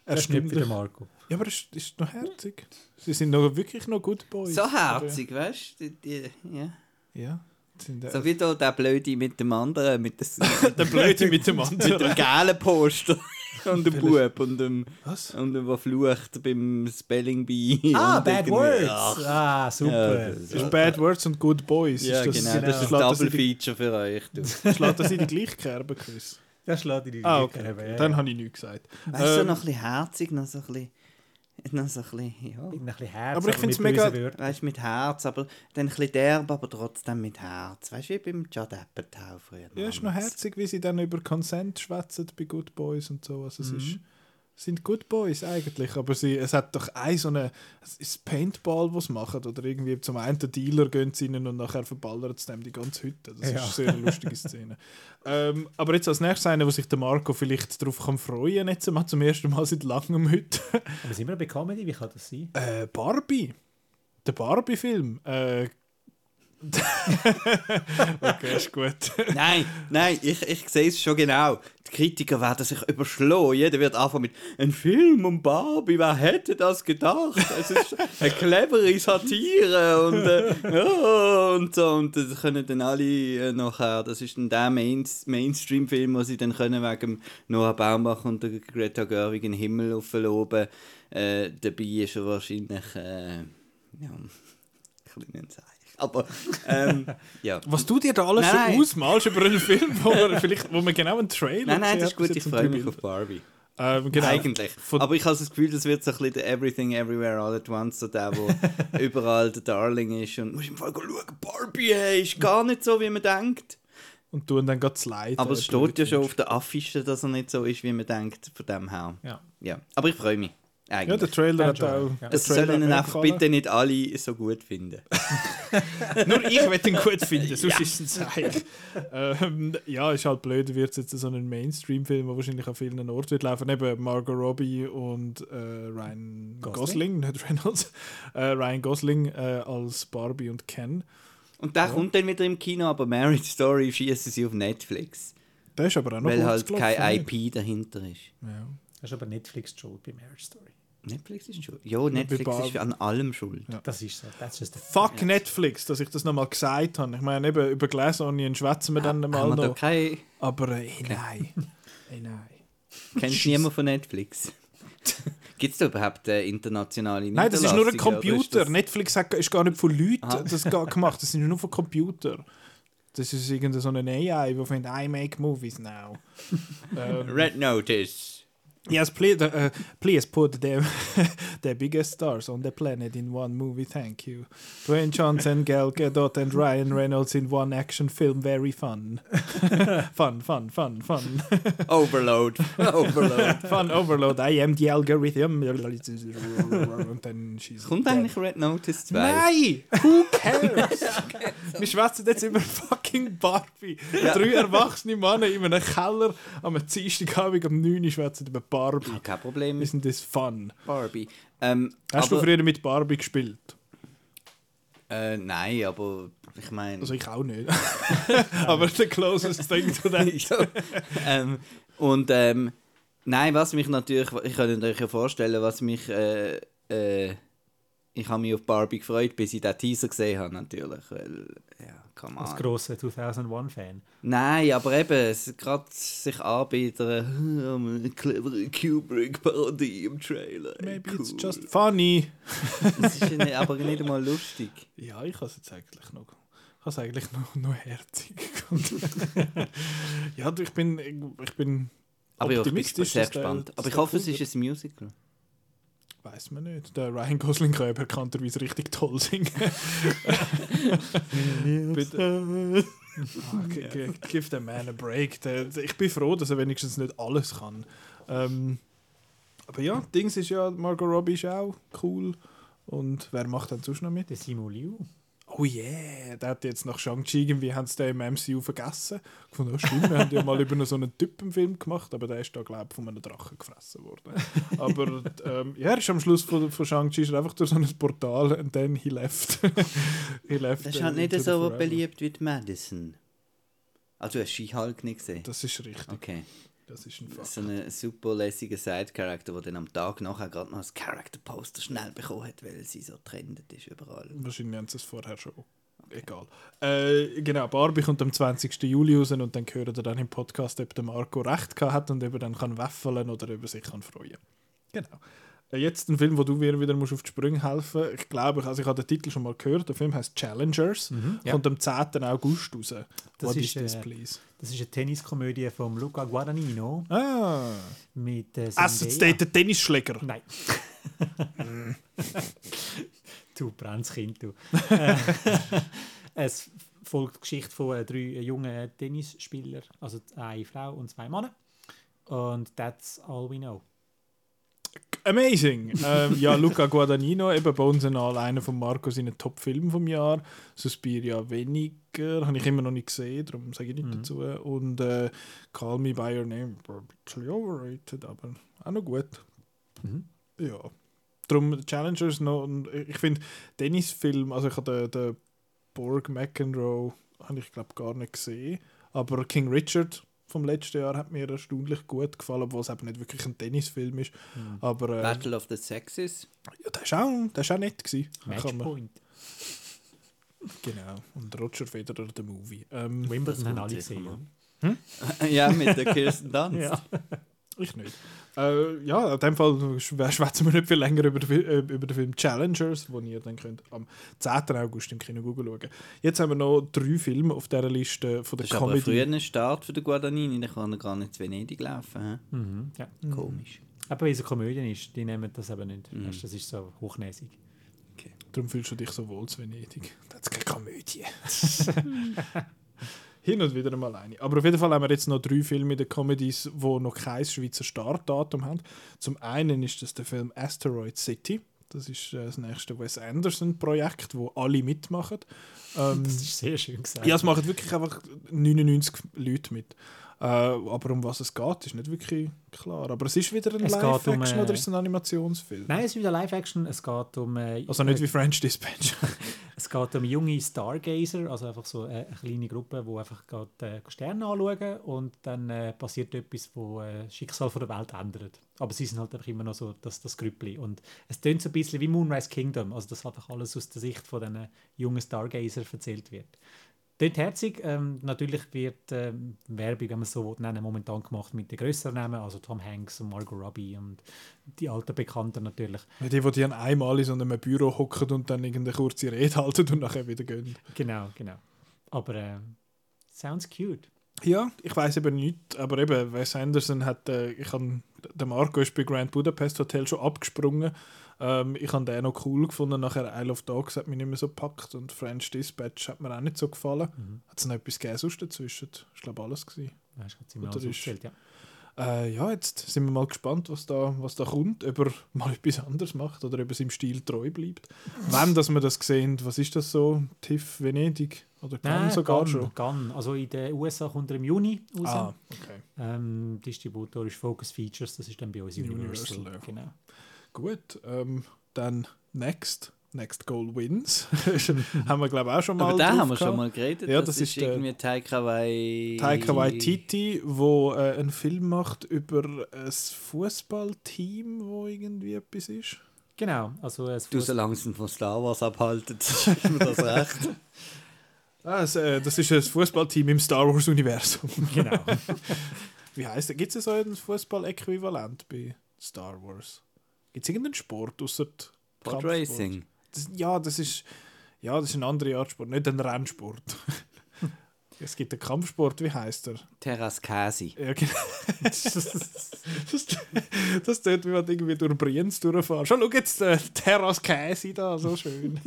Das für den erstaunlich Marco. ja, aber er ist, noch herzig. Sie sind noch, wirklich noch Good Boys. So herzig, weißt du? Die- Ja. Ja. äh, So wie da der Blöde mit dem anderen, mit, des, der [LAUGHS] Blöde mit dem mit anderen. dem gelben Poster. [LAUGHS] Und dem Bub und dem, Was? und dem, der flucht beim Spelling Bee. Ah, Bad irgendwie- Words! Ach, Ah, Ja, super. das Das ist Bad Words und Good Boys. Ja, ist das, genau. genau. Das ist ein das in Double Feature für euch. Schlägt das in die gleiche Kerbe, Chris? Das schlägt in die Ah, okay. ja. Dann habe ich nichts gesagt. Weißt du, so Ähm, noch ein bisschen herzig, noch so ein bisschen. Noch so ein bisschen, ja. Ein bisschen Herz, Aber ich find's mit mega-. Weißt du, mit Herz, aber dann ein bisschen derb, aber trotzdem mit Herz. Weißt du, wie beim Judd Apatow früher. Ja, ist noch herzig, wie sie dann über Consent schwätzen bei Good Boys und so. Also es Mhm. ist, es sind Good Boys eigentlich, aber sie, es hat doch ein so eine, es ist Paintball, was machen, oder irgendwie zum einen der Dealer gehen sie ihnen und nachher verballern sie dem die ganze Hütte. Das Ja. ist eine sehr lustige Szene. [LAUGHS] ähm, aber jetzt als nächstes eine, wo sich der Marco vielleicht darauf kann freuen, jetzt mal zum ersten Mal seit langem heute. Aber sind wir bei Comedy? Wie kann das sein? äh, Barbie. Der Barbie-Film. Äh, [LAUGHS] okay, ist gut. Nein, nein, ich, ich sehe es schon genau. Die Kritiker werden sich überschlagen. Jeder wird anfangen mit «Ein Film um Barbie, wer hätte das gedacht? Es ist eine clevere Satire» und, äh, und so. Und das können dann alle äh, nachher, das ist dann der Main Mainstream-Film, wo sie dann können wegen Noah Baumbach und der Greta Gerwig in den Himmel aufloben. Äh, dabei ist er wahrscheinlich, äh, ja, ein Zeichen. [LAUGHS] Aber, ähm, [LAUGHS] ja. Was du dir da alles Nein, schon nein. ausmalst über einen Film, wo man, vielleicht, wo man genau einen Trailer Nein, nein, das ist gut, ich freue mich auf Barbie. Ähm, genau. Eigentlich. Von- Aber ich habe das Gefühl, das wird so ein bisschen der Everything Everywhere All at Once, so der, wo [LAUGHS] überall der Darling ist und muss im Fall schauen, Barbie, hey, ist gar nicht so, wie man denkt. Und tun dann gerade Slide. Aber es steht ja schon auf der Affische, dass er nicht so ist, wie man denkt, von dem her. Ja. Ja, aber ich freue mich. Ja, Eigentlich. der Trailer Ja, hat auch. ja. Trailer sollen mir einfach bitte nicht alle so gut finden. [LAUGHS] Nur ich will ihn gut finden, sonst ist es ein ähm, ja, ist halt blöd, wird es jetzt so ein Mainstream-Film, der wahrscheinlich an vielen Orten wird laufen. Eben Margot Robbie und äh, Ryan Gosling, Gosling? [LAUGHS] nicht Reynolds. Äh, Ryan Gosling äh, als Barbie und Ken. Und der kommt dann wieder im Kino, aber Marriage Story schießen sie auf Netflix. Der ist aber auch noch Weil halt kein? IP dahinter ist. Ja. Das ist aber Netflix schuld bei Marriage Story. Netflix ist schuld. Ja, Netflix ist an allem schuld. Das ist so. That's just a Fuck Netflix, dass ich das nochmal gesagt habe. Ich meine, eben über Glass Onion schwätzen wir dann mal Haben wir da noch. keine... Aber äh, nein. [LAUGHS] Ey, nein. Kennst du niemanden von Netflix? [LAUGHS] Gibt es da überhaupt äh, internationale Nein, das ist nur ein ist Computer. das- Netflix hat, ist gar nicht von Leuten Aha. das ga- gemacht. Das sind nur von Computern. Das ist irgendeine so eine AI, die findet, I make movies now. [LAUGHS] ähm, Red Notice. Yes, please, uh, please put the, [LAUGHS] the biggest stars on the planet in one movie, thank you. Dwayne Johnson, Gal Gadot and Ryan Reynolds in one action film, very fun. [LAUGHS] fun, fun, fun, fun. [LAUGHS] Overload. Overload. fun overload, I am the algorithm. Und dann Kommt eigentlich Red Notice 2? Nein! Who cares? Wir schwätzen jetzt über fucking Barbie. Drei erwachsene Männer in einem Keller am Dienstagabend um 9 Uhr schwätzen über Barbie. Ah, Kein Problem. Isn't this fun? Barbie. Ähm, Hast aber, du früher mit Barbie gespielt? Äh, nein, aber ich meine... Also ich auch nicht. [LAUGHS] Aber the closest thing to that. [LAUGHS] Ja. ähm, und ähm, Nein, was mich natürlich, ich kann euch ja vorstellen, was mich, äh, äh, ich habe mich auf Barbie gefreut, bis ich den Teaser gesehen habe, natürlich, weil, ja, come Als on. grosser 2001-Fan. Nein, aber eben, es gerade sich anbieten, [LAUGHS] eine clevere Kubrick-Parodie im Trailer. Maybe it's cool. just funny. [LAUGHS] Das ist nicht, aber nicht einmal lustig. Ja, ich habe es jetzt eigentlich noch. Ich habe es eigentlich noch, noch herzig [LAUGHS] ja, du, ich bin, ich bin Aber ja, ich bin optimistisch. sehr gespannt. Aber ich hoffe, cool es ist ein Musical. Weiß man nicht. Der Ryan Gosling kann bekannterweise richtig toll singen. Bitte. Ah, g- Give the man a break. Ich bin froh, dass er wenigstens nicht alles kann. Ähm, aber ja, Dings ist ja, Margot Robbie ist auch cool. Und wer macht dann sonst noch mit? Der Simu Liu. Oh yeah, der hat jetzt nach Shang-Chi irgendwie haben sie den im MCU vergessen. Ich fand, ja, stimmt, wir haben ja mal über so einen Typenfilm gemacht, aber der ist da, glaube ich, von einem Drachen gefressen worden. Aber ähm, ja, er ist am Schluss von, von Shang-Chi einfach durch so ein Portal und dann he left. [LAUGHS] he left Das ist halt nicht so beliebt wie Madison. Also, du hast She-Hulk nicht gesehen? Das ist richtig, Okay. Das ist ein Fakt. So einen super lässigen Side-Character, der dann am Tag nachher gerade noch das Character-Poster schnell bekommen hat, weil sie so trendet ist überall. Wahrscheinlich haben sie es vorher schon. Egal. Äh, genau, Barbie kommt am 20. Juli raus und dann hören ihr dann im Podcast, ob der Marco recht gehabt hat und ob er dann kann weffeln oder ob er sich kann freuen Genau. Äh, Jetzt ein Film, wo du mir wieder musst auf die Sprünge helfen musst. Ich glaube, also ich habe den Titel schon mal gehört. Der Film heißt Challengers. ja. Kommt am 10. August raus. Das What ist, is this, äh, please? Das ist eine Tenniskomödie von Luca Guadagnino Ah. mit äh, Essen. Sie den Tennisschläger? Nein. [LAUGHS] du brennst Kind, du. Äh, [LAUGHS] es folgt die Geschichte von äh, drei jungen Tennisspielern, also eine Frau und zwei Männer. Und that's all we know. Amazing! ähm, ja, Luca Guadagnino, eben einmal einer von Marco seinen Top-Filmen vom Jahr. Suspiria weniger, habe ich immer noch nicht gesehen, darum sage ich nicht Mhm. dazu. Und äh, Call Me By Your Name, war ein bisschen overrated, aber auch noch gut. Mhm. Ja. Darum Challengers noch, und ich finde Tennisfilm, also ich habe den, den Borg McEnroe, habe ich glaube gar nicht gesehen, aber King Richard vom letzten Jahr hat mir erstaunlich gut gefallen, obwohl es eben nicht wirklich ein Tennisfilm ist. Mhm. Aber äh, Battle of the Sexes. ja, das war auch, das ist auch nett. Gewesen. Matchpoint. Genau. Und Roger Federer, der Movie. Ähm, Wimbledon haben alle gesehen. ja. [LAUGHS] ja, mit der Kirsten [LAUGHS] Dunst. Ja. Ich nicht. Äh, ja, in dem Fall schw- schwätzen wir nicht viel länger über den, äh, über den Film Challengers, den ihr dann könnt am 10. August im Kino schauen Jetzt haben wir noch drei Filme auf dieser Liste von der Das ist aber früher Comedy. ein Start für den Guadagnini, dann kann er gar nicht zu Venedig laufen. hä? Mhm. ja. Komisch. Aber weil es eine Komödie ist, die nehmen das eben nicht. Mhm. Das ist so hochnäsig. Darum fühlst du dich so wohl zu Venedig. Das ist keine Komödie. [LAUGHS] [LAUGHS] Hin und wieder mal eine. Aber auf jeden Fall haben wir jetzt noch drei Filme in den Comedies, die noch kein Schweizer Startdatum haben. Zum einen ist das der Film Asteroid City. Das ist äh, das nächste Wes Anderson-Projekt, wo alle mitmachen. [LAUGHS] Ähm, Das ist sehr schön gesagt. ja, es machen wirklich einfach 99 Leute mit. Äh, aber um was es geht, ist nicht wirklich klar. Aber es ist wieder ein Live-Action um, äh, oder ist es ein Animationsfilm? Nein, es ist wieder Live-Action. Es geht um... Äh, Also nicht wie French Dispatch. [LAUGHS] Es geht um junge Stargazer, also einfach so äh, eine kleine Gruppe, die einfach gerade äh, Sterne anschauen und dann äh, passiert etwas, wo äh, das Schicksal von der Welt ändert. Aber sie sind halt einfach immer noch so das, das Grüppli. Und es tönt so ein bisschen wie Moonrise Kingdom, also dass einfach alles aus der Sicht von diesen jungen Stargazer erzählt wird. Tönt herzig. Ähm, natürlich wird ähm, Werbung, wenn man so nennen, momentan gemacht mit den grösseren Namen, also Tom Hanks und Margot Robbie und die alten Bekannten natürlich. Die, die dann einmal in so einem Büro hocken und dann irgendeine kurze Rede [LAUGHS] halten und nachher wieder gehen. Genau, genau. Aber äh, sounds cute. Ja, ich weiß eben nicht, aber eben, Wes Anderson hat, äh, ich han, der Marco ist bei Grand Budapest Hotel schon abgesprungen. Ähm, ich habe den noch cool gefunden, nachher Isle of Dogs hat mich nicht mehr so gepackt und French Dispatch hat mir auch nicht so gefallen. Mhm. Hat es noch etwas gegeben sonst dazwischen? Das war glaube ich alles. Gewesen. Hast du ziemlich Oder alles ist- aufgezählt, ja. Äh, ja, jetzt sind wir mal gespannt, was da, was da kommt, ob er [LAUGHS] mal etwas anderes macht oder ob er seinem Stil treu bleibt. [LAUGHS] Wenn, dass wir das sehen, was ist das so? TIFF Venedig? Oder kann sogar Cannes, schon? Cannes. Also in den USA kommt er im Juni raus. Ah, okay. Ähm, Distributor ist Focus Features, das ist dann bei uns Universal. Universal, ja. Genau. Gut, ähm, dann next Next Goal Wins. [LAUGHS] haben wir, glaube ich, auch schon mal Aber da haben wir schon mal geredet. Ja, das, das ist, ist der- irgendwie Taika Waititi. Taika Waititi, wo äh, einen Film macht über ein Fußballteam, wo irgendwie etwas ist. Genau, also es Du, solange es ihn von Star Wars abhaltet, [LAUGHS] ist mir das recht. [LAUGHS] Ah, es, äh, das ist ein Fußballteam im Star Wars Universum. genau. Wie heißt das? Gibt es so ein Fußball-Äquivalent bei Star Wars? Gibt es irgendeinen Sport außer Podracing. Das, ja, das ist ja, das ist eine andere Art Sport, nicht ein Rennsport. [LAUGHS] es gibt einen Kampfsport, wie heißt er? Terras Kasi. Ja, genau. Das, das tut, wie wenn du irgendwie durch Brienz durchfährst. Schau, schau jetzt äh, Terras Käse da, so schön.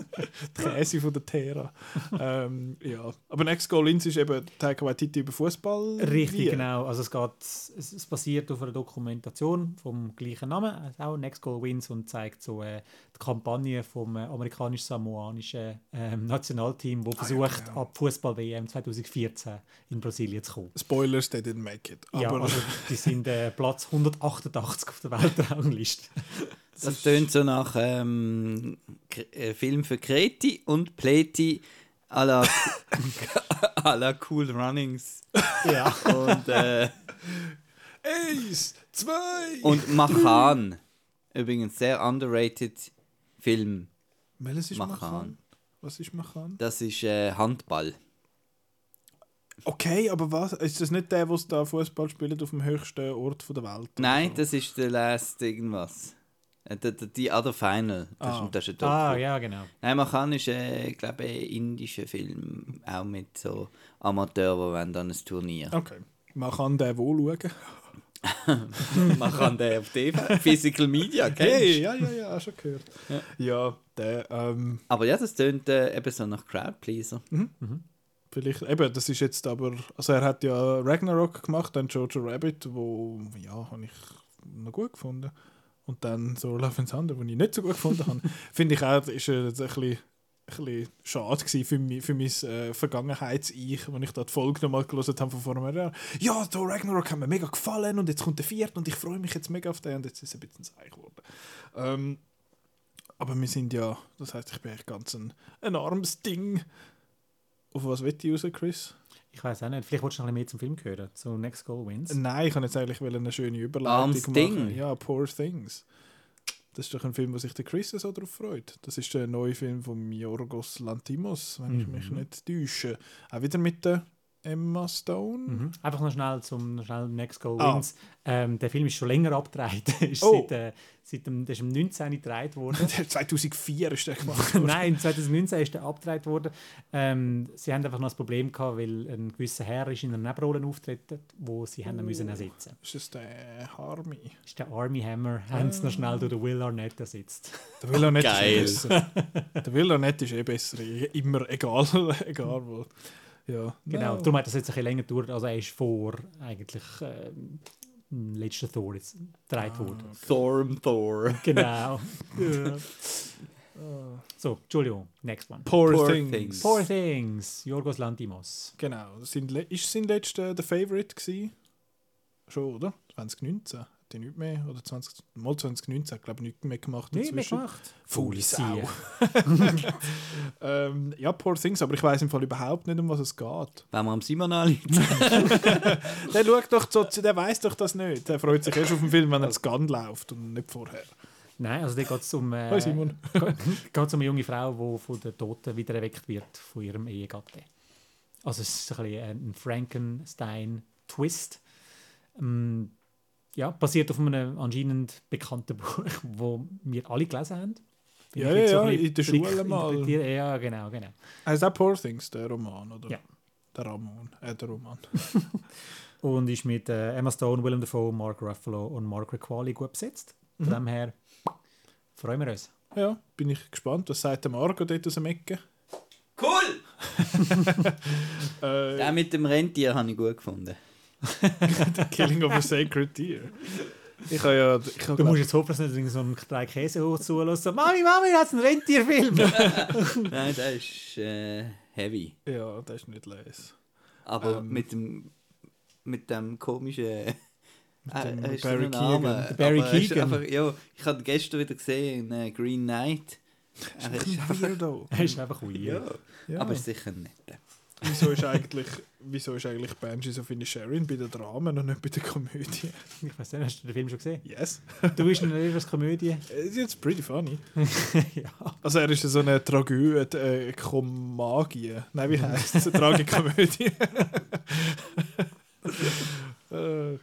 Die [LAUGHS] Käse von der Terra. ähm, ja. Aber Next Goal Ins ist eben Taika Waititi über Fußball. Richtig, Wie? genau. Also es, geht, es, es basiert auf einer Dokumentation vom gleichen Namen, also auch Next Goal Wins und zeigt so äh, die Kampagne vom äh, amerikanisch-samoanischen ähm, Nationalteam, Ah, das versucht, ab Fußball-WM 2014 in Brasilien zu kommen. Spoilers, they didn't make it. Aber ja, also [LAUGHS] die sind äh, Platz 188 auf der Weltrangliste. Das tönt so nach ähm, äh, Film für Kreti und Pleti à la, [LAUGHS] à la Cool Runnings. ja. Und, äh, Eins, zwei. und Machan. Übrigens sehr underrated Film. Welches ist Machan. Machan? Was ist Machan? Das ist äh, Handball. Okay, aber was? Ist das nicht der, der da Fußball spielt auf dem höchsten Ort der Welt? Nein, so? das ist der Last irgendwas. Äh, der- der- Die Other Final. Das, Ah. ist, das ist. Ah, ja, genau. Nein, Machan ist, äh, glaube ich, ein indischer Film. Auch mit so Amateuren, die wollen dann ein Turnier. Okay. Man kann den wohl schauen. [LAUGHS] Man kann den auf TV, Physical Media, kennst Hey, ja, ja, ja, auch schon gehört. Ja. Ja, der, ähm, Aber ja, das tönt äh, eben so nach Crowdpleaser. Vielleicht, eben, das ist jetzt aber, also er hat ja Ragnarok gemacht, dann Jojo Rabbit, wo, ja, habe ich noch gut gefunden. Und dann so Love and Thunder, den ich nicht so gut gefunden habe. [LAUGHS] Finde ich auch, ist äh, ein bisschen, ein bisschen schade gewesen für, mich, für mein äh, Vergangenheits-Ich, wenn ich da die Folge nochmal gelesen habe von vor einem Jahr. Ja, der Ragnarok hat mir mega gefallen und jetzt kommt der vierte und ich freue mich jetzt mega auf den und jetzt ist es ein bisschen seich geworden. Ähm, aber wir sind ja, das heißt, ich bin echt ganz ein, ein armes Ding. Auf was wette ich raus, Chris? Ich weiß auch nicht. Vielleicht wolltest du noch ein bisschen mehr zum Film hören, zu Next Goal Wins. Nein, ich kann jetzt eigentlich eine schöne Überleitung Armes machen. Ding. Ja, Poor Things. Das ist doch ein Film, wo sich der Chris so drauf freut. Das ist der neue Film von Yorgos Lantimos, wenn ich mich nicht täusche. Auch wieder mit der Emma Stone. Mhm. Einfach noch schnell zum noch schnell Next Goal Ah. Wins. Ähm, der Film ist schon länger abgedreht. [LAUGHS] ist Oh. seit, äh, seit dem, der ist im 19 gedreht worden. [LAUGHS] Der 2004 ist der gemacht [LAUGHS] worden. Nein, 2019 ist der abgedreht worden. Ähm, sie haben einfach noch das Problem gehabt, weil ein gewisser Herr ist in einer Nebenrolle auftreten, wo sie haben müssen ersetzen. Ist das der Harmy? Ist der Army Hammer, haben sie noch schnell durch den Will Arnett ersetzt. Der Will Arnett Geil. ist eh besser. Der Will Arnett ist eh besser. Immer egal, egal wo. Ja. Genau, No. darum hat das jetzt ein bisschen länger gedauert. Also er ist vor eigentlich ähm, dem letzten Thor jetzt gedreht Ah. worden. Thorm Thor. Genau. [LAUGHS] so, Entschuldigung, next one. Poor, Poor Things. Things. Poor Things, Yorgos Lantimos. Genau. Ist sein letzter der Favorite gewesen? Schon, oder? 2019. Hat er nicht mehr? Oder 20, mal 2019 hat glaube ich nichts mehr gemacht. Nee, dazwischen. mitgemacht. Faule Sau. [LAUGHS] Ähm, ja, Poor Things, aber ich weiß im Fall überhaupt nicht, um was es geht. Wenn wir am Simon anliegen. [LAUGHS] Der schaut doch so, zu- der weiß doch das nicht. Der freut sich erst auf den Film, wenn er ins Gun läuft und nicht vorher. Nein, also da geht es um, äh, [LAUGHS] geht's um eine junge Frau, die von den Toten wieder erweckt wird von ihrem Ehegatten. Also es ist ein, bisschen ein Frankenstein-Twist. Ähm, ja, basiert auf einem anscheinend bekannten Buch, [LAUGHS] wo wir alle gelesen haben. Bin Ja, ja, ein ja, in der blick- Schule mal. Ja, genau, genau. Heißt auch Poor Things, der Roman, oder? Ja. Der Ramon, äh, der Roman. [LAUGHS] Und ist mit äh, Emma Stone, Willem Dafoe, Mark Ruffalo und Mark Requali gut besetzt. Von Mhm. dem her freuen wir uns. Ja, bin ich gespannt. Was sagt der Marco dort aus dem Ecke? Cool! [LAUGHS] Äh, Den mit dem Rentier habe ich gut gefunden. [LAUGHS] Killing of a Sacred Deer. Ich habe ja... Ich habe Du musst jetzt hoffen, dass nicht irgend so ein drei Käse hoch zulässt. Mami, Mami, da hat einen Rentierfilm. [LAUGHS] [LAUGHS] Nein, der ist äh, heavy. Ja, das ist nicht les. Aber Ähm. mit dem mit dem komischen. Äh, dem Barry so ein Name, Keoghan. Barry aber er ist Keoghan. Einfach, ja, ich habe gestern wieder gesehen in äh, Green Knight. Er ist einfach, Weirdo. Er ist einfach weird. Ja. aber ist sicher netter. Wieso ist eigentlich, wieso ist eigentlich Banshees of Inisherin bei den Dramen und nicht bei der Komödie? Ich weiß nicht, hast du den Film schon gesehen? Yes. Du bist eine als Komödie. [LAUGHS] It's jetzt pretty funny. [LAUGHS] ja. Also er ist so eine Tragödie, äh, Komagie. Nein, wie heißt es? Tragikomödie. [LAUGHS] äh, äh,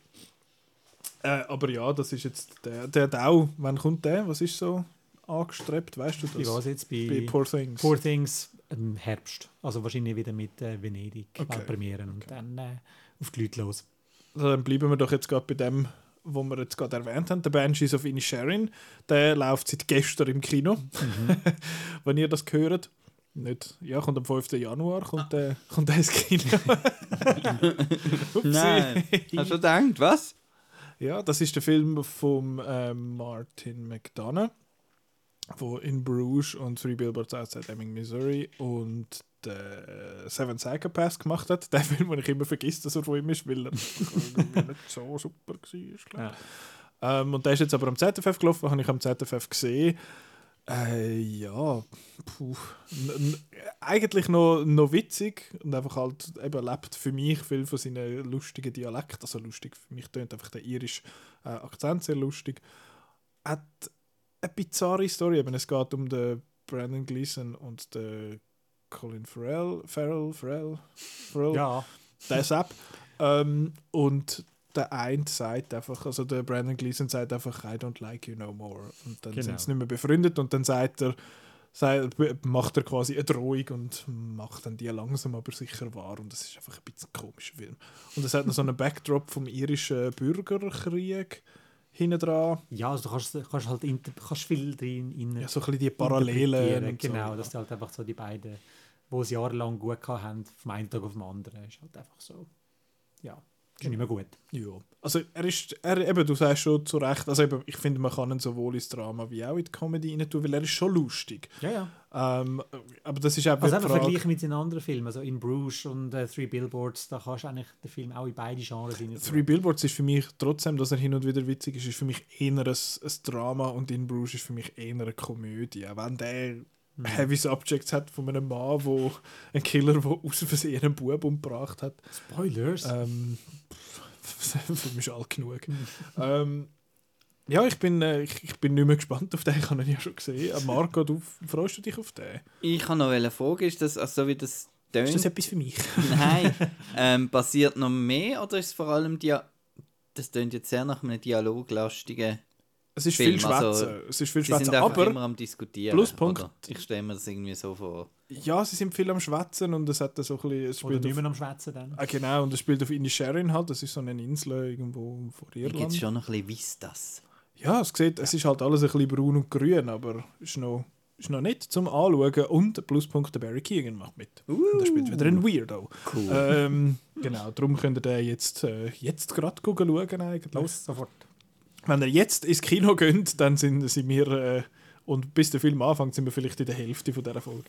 aber ja, das ist jetzt der, der auch, wann kommt der? Was ist so angestrebt, weißt du das? es jetzt bei, Bei Poor Things. Poor Things im Herbst? Also wahrscheinlich wieder mit äh, Venedig Okay. Weltpremieren und dann äh, auf die Leute los. Also dann bleiben wir doch jetzt gerade bei dem, wo wir jetzt gerade erwähnt haben, der Banshees of Inisherin. Der läuft seit gestern im Kino. [LAUGHS] Wenn ihr das hört. Nicht, ja, kommt am 5. Januar, kommt, der kommt der ins Kino. [LAUGHS] Nein, hast du gedacht, was? Ja, das ist der Film von ähm, Martin McDonough, wo in Bruges und Three Billboards Outside Ebbing, Missouri und der Seven Psychopaths gemacht hat. [LAUGHS] Der Film, den ich immer vergesse, dass er von ihm ist, weil er nicht so super war. ich. Ähm, und der ist jetzt aber am ZFF gelaufen, habe ich am ZFF gesehen. Äh, ja, puh. N n- eigentlich noch, noch witzig und einfach halt eben lebt für mich viel von seinen lustigen Dialekt. Also lustig, für mich tönt einfach der irische äh, Akzent sehr lustig. Hat eine bizarre Story, eben es geht um den Brandon Gleeson und den Colin Farrell, Farrell, Farrell, Farrell Ja, der Sepp. Ähm, und der eine sagt einfach, also der Brandon Gleeson sagt einfach, I don't like you no more. Und dann Genau. sind sie nicht mehr befreundet und dann sagt er, macht er quasi eine Drohung und macht dann die langsam aber sicher wahr. Und das ist einfach ein bisschen ein komischer Film. Und es hat noch so einen Backdrop vom irischen Bürgerkrieg hinten dran. ja also du kannst, kannst halt inter, kannst viel drin in, Ja, so ein bisschen die Parallelen. und so. Genau, dass die halt einfach so die beiden, die es jahrelang gut haben, vom einen Tag auf den anderen, ist halt einfach so, ja, ist nicht mehr gut. Ja. Also er ist, er, eben, du sagst schon zu Recht, also eben, ich finde, man kann ihn sowohl ins Drama wie auch in die Comedy rein tun, weil er ist schon lustig. Ja, ja. Ähm, aber das ist eben Also einfach Frage. vergleichen mit seinen anderen Filmen, also in Bruges und äh, Three Billboards, da kannst du eigentlich den Film auch in beide Genres rein Three Billboards ist für mich, trotzdem, dass er hin und wieder witzig ist, ist für mich eher ein, ein Drama und In Bruges ist für mich eher eine Komödie. Auch wenn der Heavy Subjects hat von einem Mann, wo ein Killer, der aus Versehen einen Bub umgebracht hat. Spoilers. Ähm, [LAUGHS] für mich ist alt genug. ähm, ja, ich bin, äh, ich, ich bin nicht mehr gespannt auf den, ich habe ihn ja schon gesehen. Äh, Marco, du freust du dich auf den? Ich kann noch eine Frage, ist das, also so wie das tönt, Ist das etwas für mich? [LAUGHS] nein, [LAUGHS] ähm, passiert noch mehr oder ist es vor allem, Dia das tönt jetzt sehr nach einem dialoglastigen Es ist Film, viel Schwätzen. also, es ist viel Sie sind Schwätzen, einfach aber immer am diskutieren. Pluspunkt- Oder? Ich stelle mir das irgendwie so vor. ja, sie sind viel am Schwätzen und es hat da so ein bisschen, es Oder spielt nicht auf, mehr am Schwätzen dann. ah, genau, und es spielt auf Inisherin halt, das ist so eine Insel irgendwo vor Hier gibt Irland. es schon noch ein bisschen Vistas. Ja, es sieht, es ist halt alles ein bisschen braun und grün, aber ist noch, ist noch nicht zum Anschauen und Pluspunkt der Barry Keegan macht mit. Und er spielt wieder ein Weirdo. Cool. Ähm, genau, darum könnt ihr den jetzt, äh, jetzt gerade schauen eigentlich. Los, sofort. Wenn ihr jetzt ins Kino geht, dann sind, sind wir, äh, und bis der Film anfängt, sind wir vielleicht in der Hälfte von dieser Folge.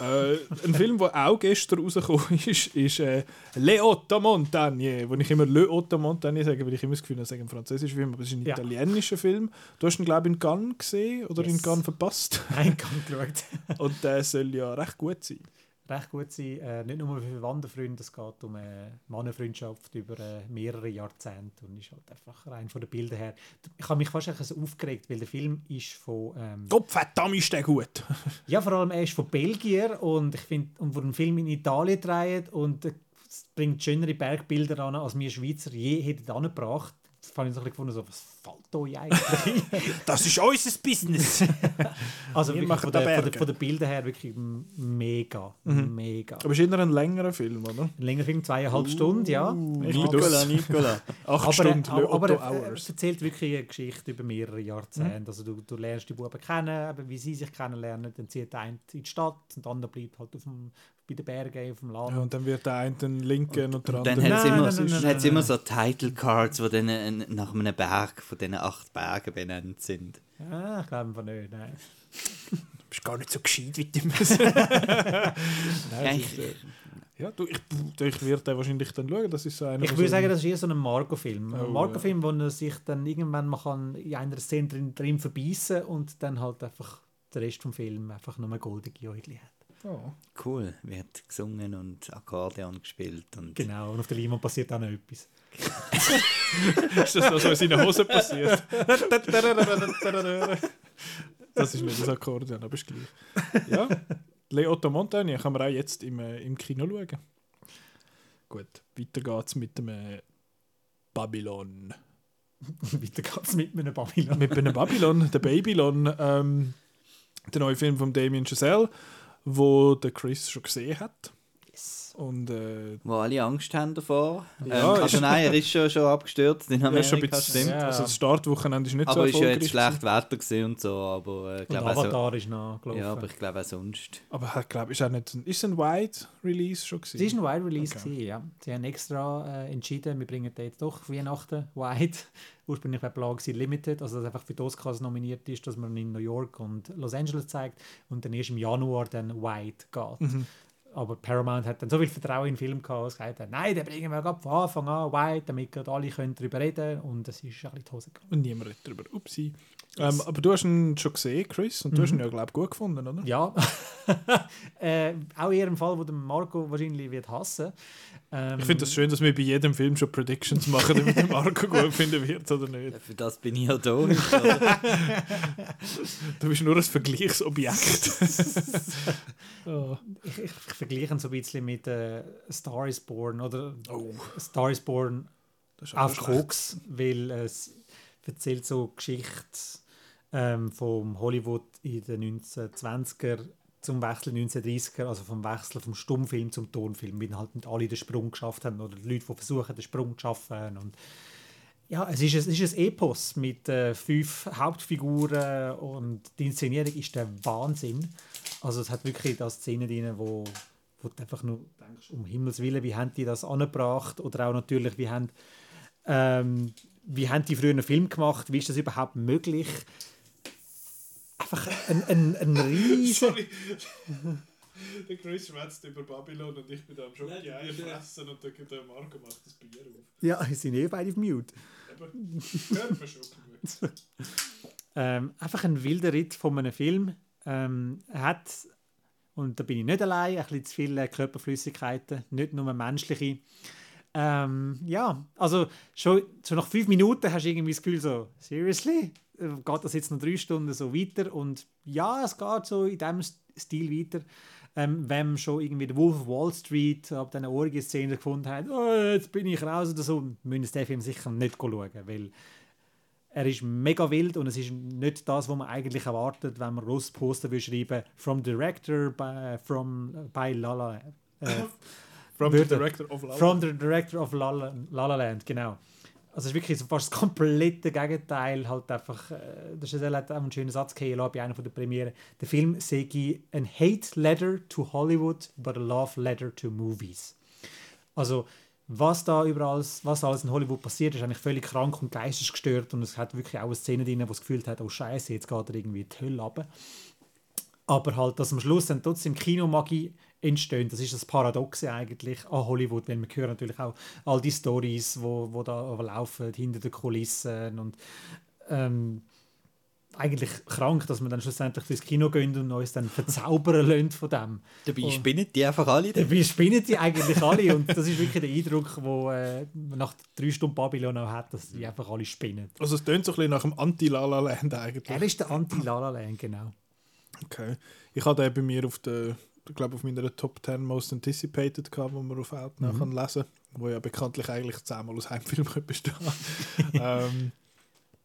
Äh, ein Film, der auch gestern rausgekommen [LAUGHS] ist, ist äh, Le Otto Montagne, wo ich immer Le Otto Montagne sage, weil ich immer das Gefühl habe, ich sage ein französischer Film, aber es ist ein Ja. italienischer Film. Du hast ihn, glaube ich, in Cannes gesehen oder in Yes. Cannes verpasst. Nein, kann geschaut. [LAUGHS] Und der soll ja recht gut sein. Recht gut sein, äh, nicht nur für Wanderfreunde, es geht um eine Mannenfreundschaft über äh, mehrere Jahrzehnte und ist halt einfach rein von den Bildern her. Ich habe mich fast ein bisschen aufgeregt, weil der Film ist von... Ähm, Gott verdammt ist der gut. [LAUGHS] Ja, vor allem er ist von Belgier und ich finde, und wo ein Film in Italien dreht und äh, es bringt schönere Bergbilder an, als wir Schweizer je hätten angebracht. Das fand ich so ein bisschen gefunden, so, was fällt euch eigentlich? [LAUGHS] Das ist unser Business. [LAUGHS] also Wir wirklich machen von der, von, der, von den Bildern her wirklich mega, mega. aber es ist eher ein längerer Film, oder? Ein längerer Film, zweieinhalb Stunden, ja. Ich bin aus. Nicola. [LAUGHS] Acht Aber, Stunden, äh, Le aber er, er Hours. erzählt wirklich eine Geschichte über mehrere Jahrzehnte. Also du, du lernst die Buben kennen, wie sie sich kennenlernen, dann zieht der eine in die Stadt und der andere bleibt halt auf dem, bei den Bergen, auf dem Land. Ja, und dann wird der eine den linken und, der Und dann andere... hat es Nein, immer, nein, nein, nein, dann hat's nein, immer so Title Cards, die dann nach einem Berg von diesen acht Bergen benannt sind. Ah, ich glaube einfach nicht, nein. Du bist gar nicht so gescheit wie du Ja, Nein, ich, Ja, du, ich, ich werde den wahrscheinlich dann schauen. Das ist so einer, Ich würde so- sagen, das ist eher so ein Marco-Film. Oh, ein Marco-Film, wo er sich dann irgendwann man kann in einer Szene drin, drin verbeissen und dann halt einfach der Rest vom Film einfach nur goldige Äugel hat. Oh. Cool, wird gesungen und Akkordeon gespielt. Und Genau, und auf der Leinwand passiert auch noch etwas. Ist das noch so in seinen Hosen passiert? das ist nicht das Akkordeon, aber ist gleich. Ja, Leotto Montagne kann man auch jetzt im, äh, im Kino schauen. Gut, weiter geht's mit dem äh, Babylon. [LAUGHS] Weiter geht's mit einem Babylon. mit einem Babylon, der Babylon, ähm, der neue Film von Damien Chazelle, wo der Chris schon gesehen hat. Und äh, wo alle Angst haben davor. Ja, ähm, ist- also nein, er ist schon, schon abgestürzt in er ist schon ein Amerika. bisschen, stimmt. Ja. also das Startwochenende ist nicht so Aber ist ja erfolgreich. jetzt schlecht Wetter und so, aber äh, ich Und glaube auch so, Avatar ist noch gelaufen. ja, aber ich glaube auch sonst. Aber ich glaube, ist auch nicht ein, ist ein Wide Release schon gewesen? Es war ein Wide Release, Okay. gewesen, ja. Sie haben extra äh, entschieden, wir bringen den jetzt doch Weihnachten Wide. [LAUGHS] Ursprünglich war Plan Limited, also dass einfach für die Oscars nominiert ist, dass man ihn in New York und Los Angeles zeigt und dann erst im Januar dann Wide geht. Mhm. Aber Paramount hat dann so viel Vertrauen in den Film gehabt, dass gesagt haben, nein, den bringen wir von Anfang an Wide, damit gerade alle können darüber reden und es ist ein bisschen die Hose gegangen. Und niemand redet darüber. Upsi. Ähm, aber du hast ihn schon gesehen, Chris, und du hast ihn ja, glaube ich, gut gefunden, oder? Ja, [LAUGHS] äh, auch eher ein Fall, wo der Marco wahrscheinlich wird hassen. Ähm, Ich finde das schön, dass wir bei jedem Film schon Predictions machen, damit der Marco gut finden wird oder nicht. Für das bin ich ja da. [LAUGHS] Du bist nur ein Vergleichsobjekt. [LAUGHS] oh. Ich, ich, ich vergleiche ihn so ein bisschen mit äh, Star is Born oder Oh. Star is Born Das ist aber auf schlecht. Koks, weil es erzählt so Geschichte ähm, vom Hollywood in den 1920er zum Wechsel in den 1930er, also vom Wechsel vom Stummfilm zum Tonfilm, weil halt nicht alle den Sprung geschafft haben oder die Leute, die versuchen, den Sprung zu schaffen. Und ja, es ist, ein- es ist ein Epos mit äh, fünf Hauptfiguren und die Inszenierung ist der Wahnsinn. Also es hat wirklich da Szenen drin, wo, wo du einfach nur denkst, um Himmels Willen, wie haben die das angebracht? Oder auch natürlich, wie haben, ähm, wie haben die früher einen Film gemacht? Wie ist das überhaupt möglich? Einfach ein, ein, ein riesen... Sorry. der Chris schwätzt über Babylon und ich bin da am Schoki Eier fressen und der, der Marco macht das Bier auf. Ja, sie sind eh beide auf Mute. Eben. Ähm, einfach ein wilder Ritt von einem Film. Ähm, er hat, und da bin ich nicht allein, ein bisschen zu viele Körperflüssigkeiten, nicht nur menschliche. Ähm, ja, also schon, schon nach fünf Minuten hast du irgendwie das Gefühl so, seriously? Geht das jetzt noch drei Stunden so weiter? Und ja, es geht so in diesem Stil weiter. Ähm, wenn man schon irgendwie den Wolf of Wall Street ab diesen Orgie-Szenen gefunden hat, oh, jetzt bin ich raus oder so, müssen Sie den Film sicher nicht schauen, weil er ist mega wild und es ist nicht das, was man eigentlich erwartet, wenn man großes Poster will schreiben From Director by, from, by Lala. Äh, [LAUGHS] From the. Director of Love. from the Director of La La, La La Land, genau. Also es ist wirklich so fast das komplette Gegenteil. Halt einfach, äh, der Giselle hat einen schönen Satz gehört bei einer von der Premiere. Der Film sei ein Hate Letter to Hollywood, but a Love Letter to Movies. Also was da überall, was alles in Hollywood passiert, ist eigentlich völlig krank und geistesgestört und es hat wirklich auch eine Szene drin, wo es gefühlt hat, oh Scheiße, jetzt geht er irgendwie die Hölle runter. Aber halt, dass am Schluss dann trotzdem Kinomagie entstehen, das ist das Paradoxe eigentlich an Hollywood, weil wir hören natürlich auch all die Stories, wo, wo da laufen, hinter den Kulissen und ähm, eigentlich krank, dass wir dann schlussendlich ins Kino gehen und uns dann verzaubern [LAUGHS] lassen von dem. Dabei Und- spinnen die einfach alle. da. Dabei spinnen die eigentlich alle und das ist wirklich der Eindruck, wo äh, man nach drei Stunden Babylon auch hat, dass die einfach alle spinnen. Also es tönt so ein bisschen nach dem Anti-La-La Land eigentlich. Er ist der Anti-La-La Land, genau. Okay. Ich hatte den bei mir auf der, ich glaube auf meiner Top 10 Most Anticipated gehabt, wo man auf Outnow Mhm. kann lesen kann, wo ja bekanntlich eigentlich zehnmal aus Heimfilm [LAUGHS] besteht. [LAUGHS] ähm,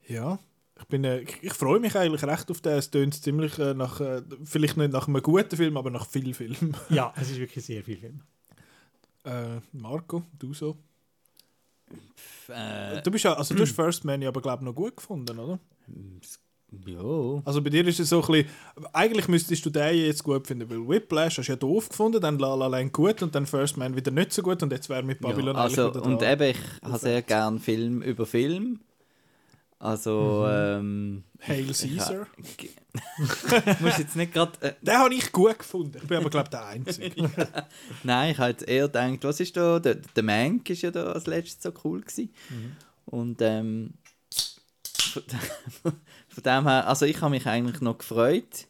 ja, ich, bin, äh, ich, ich freue mich eigentlich recht auf den. Es tönt ziemlich äh, nach, äh, vielleicht nicht nach einem guten Film, aber nach viel Film. [LAUGHS] Ja, es ist wirklich sehr viel Film. Äh, Marco, du so? Äh, Du bist ja, also du hast [CLEARS THROAT] First Man ja aber glaube noch gut gefunden, oder? Ja. Also bei dir ist es so ein bisschen, eigentlich müsstest du den jetzt gut finden, weil Whiplash hast du ja doof gefunden, dann La La Land gut und dann First Man wieder nicht so gut und jetzt wäre mit Babylon ja, also, und dran. eben, ich habe sehr gern Film über Film. Also, ähm, Hail Caesar. ich [LAUGHS] muss jetzt nicht gerade. Äh, Den habe ich gut gefunden. Ich bin aber glaube der Einzige. [LAUGHS] nein, ich habe jetzt eher gedacht, was ist da? Der, der Mank ist ja da als letztes so cool gewesen. Und ähm, [LAUGHS] von, dem her, also ich habe mich eigentlich noch gefreut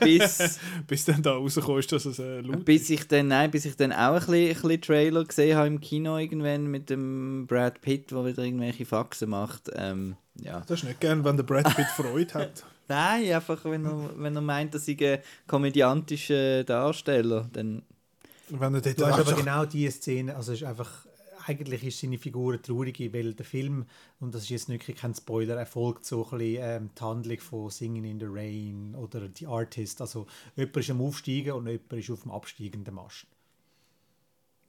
bis, [LAUGHS] Bis dann da rausgekommen ist, dass es äh, laut bis ich dann, nein, bis ich dann auch ein bisschen, ein bisschen Trailer gesehen habe im Kino irgendwann mit dem Brad Pitt, der wieder irgendwelche Faxen macht. Ähm, ja. Das ist nicht gern, wenn der Brad Pitt [LAUGHS] Freude hat. Nein, einfach wenn er, wenn er meint, dass ich ein komödiantischer Darsteller, dann Wenn er dort Du hast aber genau diese Szene, also es ist einfach, eigentlich ist seine Figur eine traurige, weil der Film, und das ist jetzt wirklich kein Spoiler, erfolgt so ein bisschen ähm, die Handlung von Singing in the Rain oder The Artist, also jemand ist am Aufsteigen und jemand ist auf dem absteigenden Mast.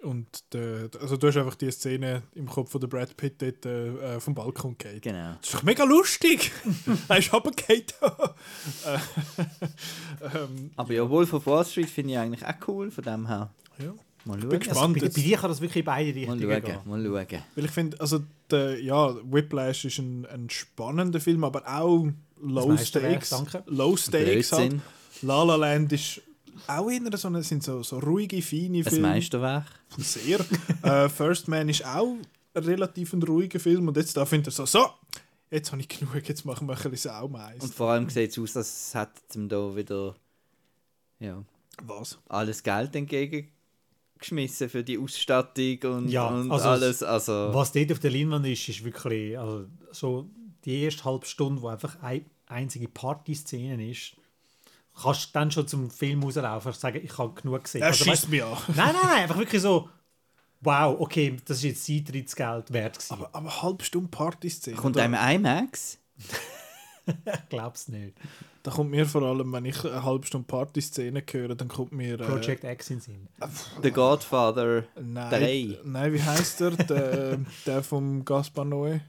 Und der, also du hast einfach die Szene im Kopf von der Brad Pitt dort äh, vom Balkon geht. genau. Das ist doch mega lustig! [LAUGHS] er ist runtergefallen. [LAUGHS] Äh, [LAUGHS] ähm, Aber ja, Wolf of Wall Street finde ich eigentlich auch cool, von dem her. ja. Mal bin schauen. gespannt. Also, bei, bei dir kann das wirklich in beide Mal Richtungen schauen, gehen. mal schauen. Weil ich finde, also der, ja, Whiplash ist ein, ein spannender Film, aber auch Low Stakes. danke. Low Stakes halt. Blödsinn, La La Land ist auch eher so, eine, sind so, so ruhige, feine ein Filme. Meisterwerk. Sehr. äh, First Man ist auch ein relativ ein ruhiger Film und jetzt da findet er so, so, jetzt habe ich genug, jetzt machen wir ein bisschen Saumeis. Und vor allem sieht es aus, als es hat ihm da wieder ja, Was? alles Geld entgegengeschmissen für die Ausstattung und, Ja, und also alles. Also, Was dort auf der Leinwand ist, ist wirklich, also so die erste halbe Stunde, wo einfach eine einzige Partyszene ist, kannst du dann schon zum Film rauslaufen und sagen, ich habe genug gesehen. Er Also, schießt mich an. Nein, nein, nein, einfach wirklich so, wow, okay, das ist jetzt Eintrittsgeld wert gewesen. Aber, aber eine halbe Stunde Partyszene. kommt einem IMAX? [LAUGHS] ich [LAUGHS] glaub's nicht. da kommt mir vor allem, wenn ich eine halbe Stunde Partyszene höre, dann kommt mir... Äh, Project X in Sinn. The Godfather Nein, Drei. nein, wie heißt der? der, [LAUGHS] der vom Gaspar Noé?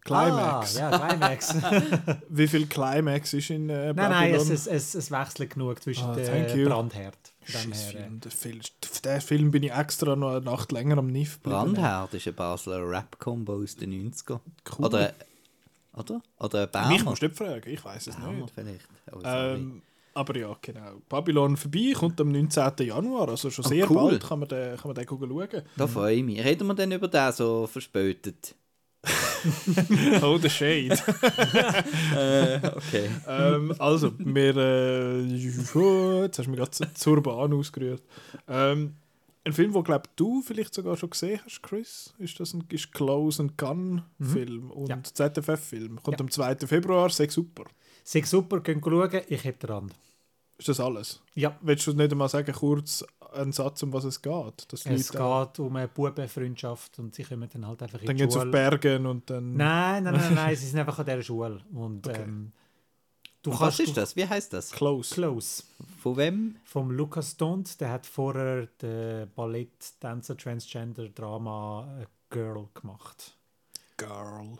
Climax. Ah, ja, Climax. nein, [LAUGHS] Wie viel Climax ist in äh, Babylon? nein, es, es, es, es wechselt genug zwischen Ah, you. Brandherd. Film. Der Film, für den Film bin ich extra noch eine Nacht länger am NIF geblieben. Brandherd ist ein Basler Rap-Combo aus den 90ern. Cool. Oder, oder? Oder ein. Mich musst du nicht fragen, ich weiß es Baumer nicht. vielleicht. Oh. Ähm, aber ja, genau. Babylon vorbei kommt am 19. Januar, also schon Oh, sehr cool. bald kann man den, kann man den schauen. da freue ich mich. Reden wir denn über den so verspätet? [LAUGHS] oh, the shade. [LAUGHS] äh, okay. ähm, also, wir. Äh, [LAUGHS] jetzt hast du mich gerade zu- zur Bahn ausgerührt. Ähm, ein Film, den glaub du vielleicht sogar schon gesehen hast, Chris, ist das ein ist Close and Gun Film und Ja. ZFF-Film. Kommt Ja. am 2. Februar, sehr super. Sehr super, könnt schauen, ich heb dran. Ist das alles? Ja, Willst du nicht einmal sagen, kurz einen Satz, um was es geht? Dass es geht um eine Bubenfreundschaft und sie kommen dann halt einfach in Dann die gehen sie Schule. auf Bergen und dann. Nein, nein, nein, nein, [LAUGHS] sie sind einfach an dieser Schule. Und Okay. ähm, du Und kannst was ist das? Wie heißt das? Close. Close. Von wem? Vom Lukas Dont, der hat vorher den Ballett, Dancer, Transgender, Drama äh, Girl gemacht. Girl.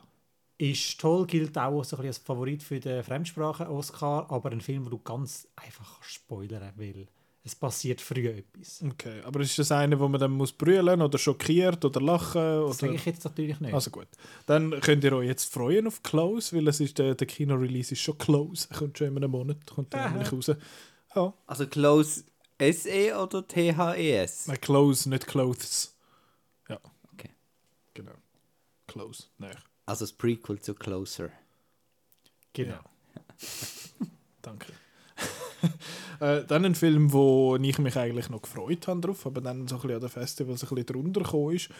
Ist toll, gilt auch so ein bisschen als Favorit für den Fremdsprachen-Oscar, aber ein Film, wo du ganz einfach spoilern will. Es passiert früh etwas. Okay, aber ist das eine, wo man dann muss brüllen oder schockiert oder lachen? Oder? Das sage ich jetzt natürlich nicht. Also gut. Dann könnt ihr euch jetzt freuen auf Close, weil es ist der, der Kino-Release ist schon close. Kommt schon in einem Monat, kommt dann nämlich raus. Ja, Also Close SE oder THES? nein, Close, nicht Clothes. Ja. Okay. Genau. Close, nein. Also das Prequel zu Closer. genau. Ja. [LAUGHS] Danke. [LAUGHS] äh, dann ein Film, wo ich mich eigentlich noch gefreut habe drauf, aber dann so ein bisschen an den Festivals ein bisschen drunter gekommen ist.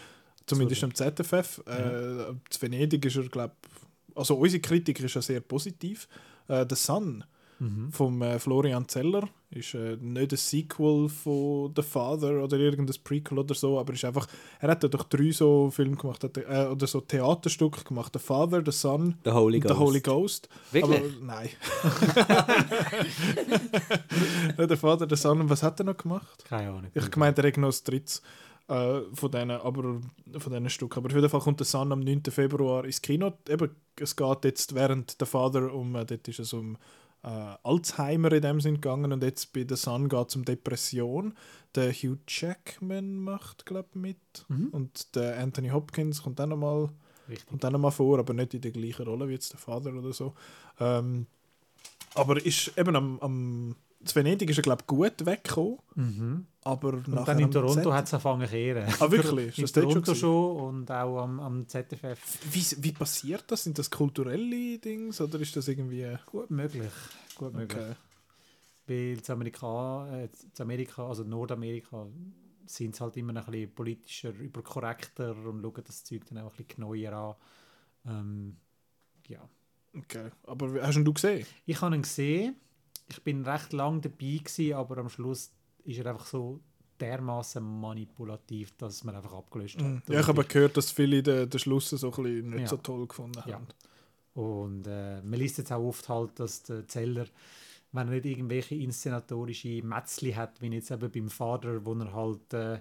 Zumindest am ZFF. Äh, zu Venedig ist er, glaube also unsere Kritik ist ja sehr positiv. Äh, The Sun vom äh, Florian Zeller ist äh, nicht ein Sequel von The Father oder irgendein Prequel oder so, aber ist einfach, er hat ja doch drei so Filme gemacht, äh, oder so Theaterstücke gemacht. The Father, The Son The Holy Ghost. The Holy Ghost. Wirklich? Aber nein. Der Vater, der Son, was hat er noch gemacht? Keine Ahnung. Ich gemeint, er hat noch das dritte äh, von diesen, aber von diesen Stücken. Aber auf jeden Fall kommt der Son am 9. Februar ins Kino. Eben, es geht jetzt während der Vater um, äh, dort ist es um äh, Alzheimer in dem Sinn gegangen und jetzt bei der Son geht es um Depression. Der Hugh Jackman macht, glaube ich, mit. Und der Anthony Hopkins kommt dann nochmal kommt dann nochmal vor, aber nicht in der gleichen Rolle wie jetzt der Vater oder so. Ähm, aber ist eben am, am zu Venedig ist er glaube ich gut weggekommen, Mhm. aber Und dann in Toronto hat es angefangen zu kehren. Ah, wirklich? In das Toronto schon und auch am, am ZFF. wie, wie passiert das? Sind das kulturelle Dings oder ist das irgendwie Gut möglich. Gut möglich. Weil zu Amerika, äh, Amerika also Nordamerika, sind sie halt immer ein bisschen politischer, überkorrekter und schauen das Zeug dann auch ein bisschen genauer an. Ähm, ja. Okay. Aber wie- hast ihn du gesehen? Ich habe ihn gesehen. Ich bin recht lang dabei gewesen, aber am Schluss ist er einfach so dermaßen manipulativ, dass man einfach abgelöscht hat. Mhm. Ja, ich habe gehört, dass viele den, den Schluss so ein bisschen nicht Ja. so toll gefunden Ja. haben. Und äh, man liest jetzt auch oft halt, dass der Zeller, wenn er nicht irgendwelche inszenatorische Metzli hat, wie jetzt eben beim Vater, wo er halt äh,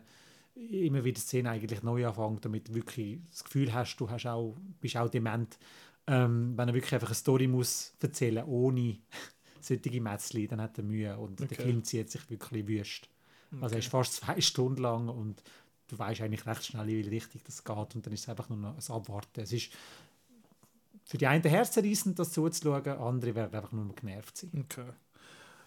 immer wieder Szenen eigentlich neu anfängt, damit du wirklich das Gefühl hast, du hast auch, bist auch dement. Ähm, wenn er wirklich einfach eine Story muss erzählen ohne solche Metzli, dann hat er Mühe und Okay. der Film zieht sich wirklich wüst. Also er ist fast zwei [LAUGHS] Stunden lang und du weißt eigentlich recht schnell, in welche Richtung das geht und dann ist es einfach nur noch ein Abwarten. Es ist für die einen herzzerreißend, das zuzuschauen, andere werden einfach nur genervt sein. Okay.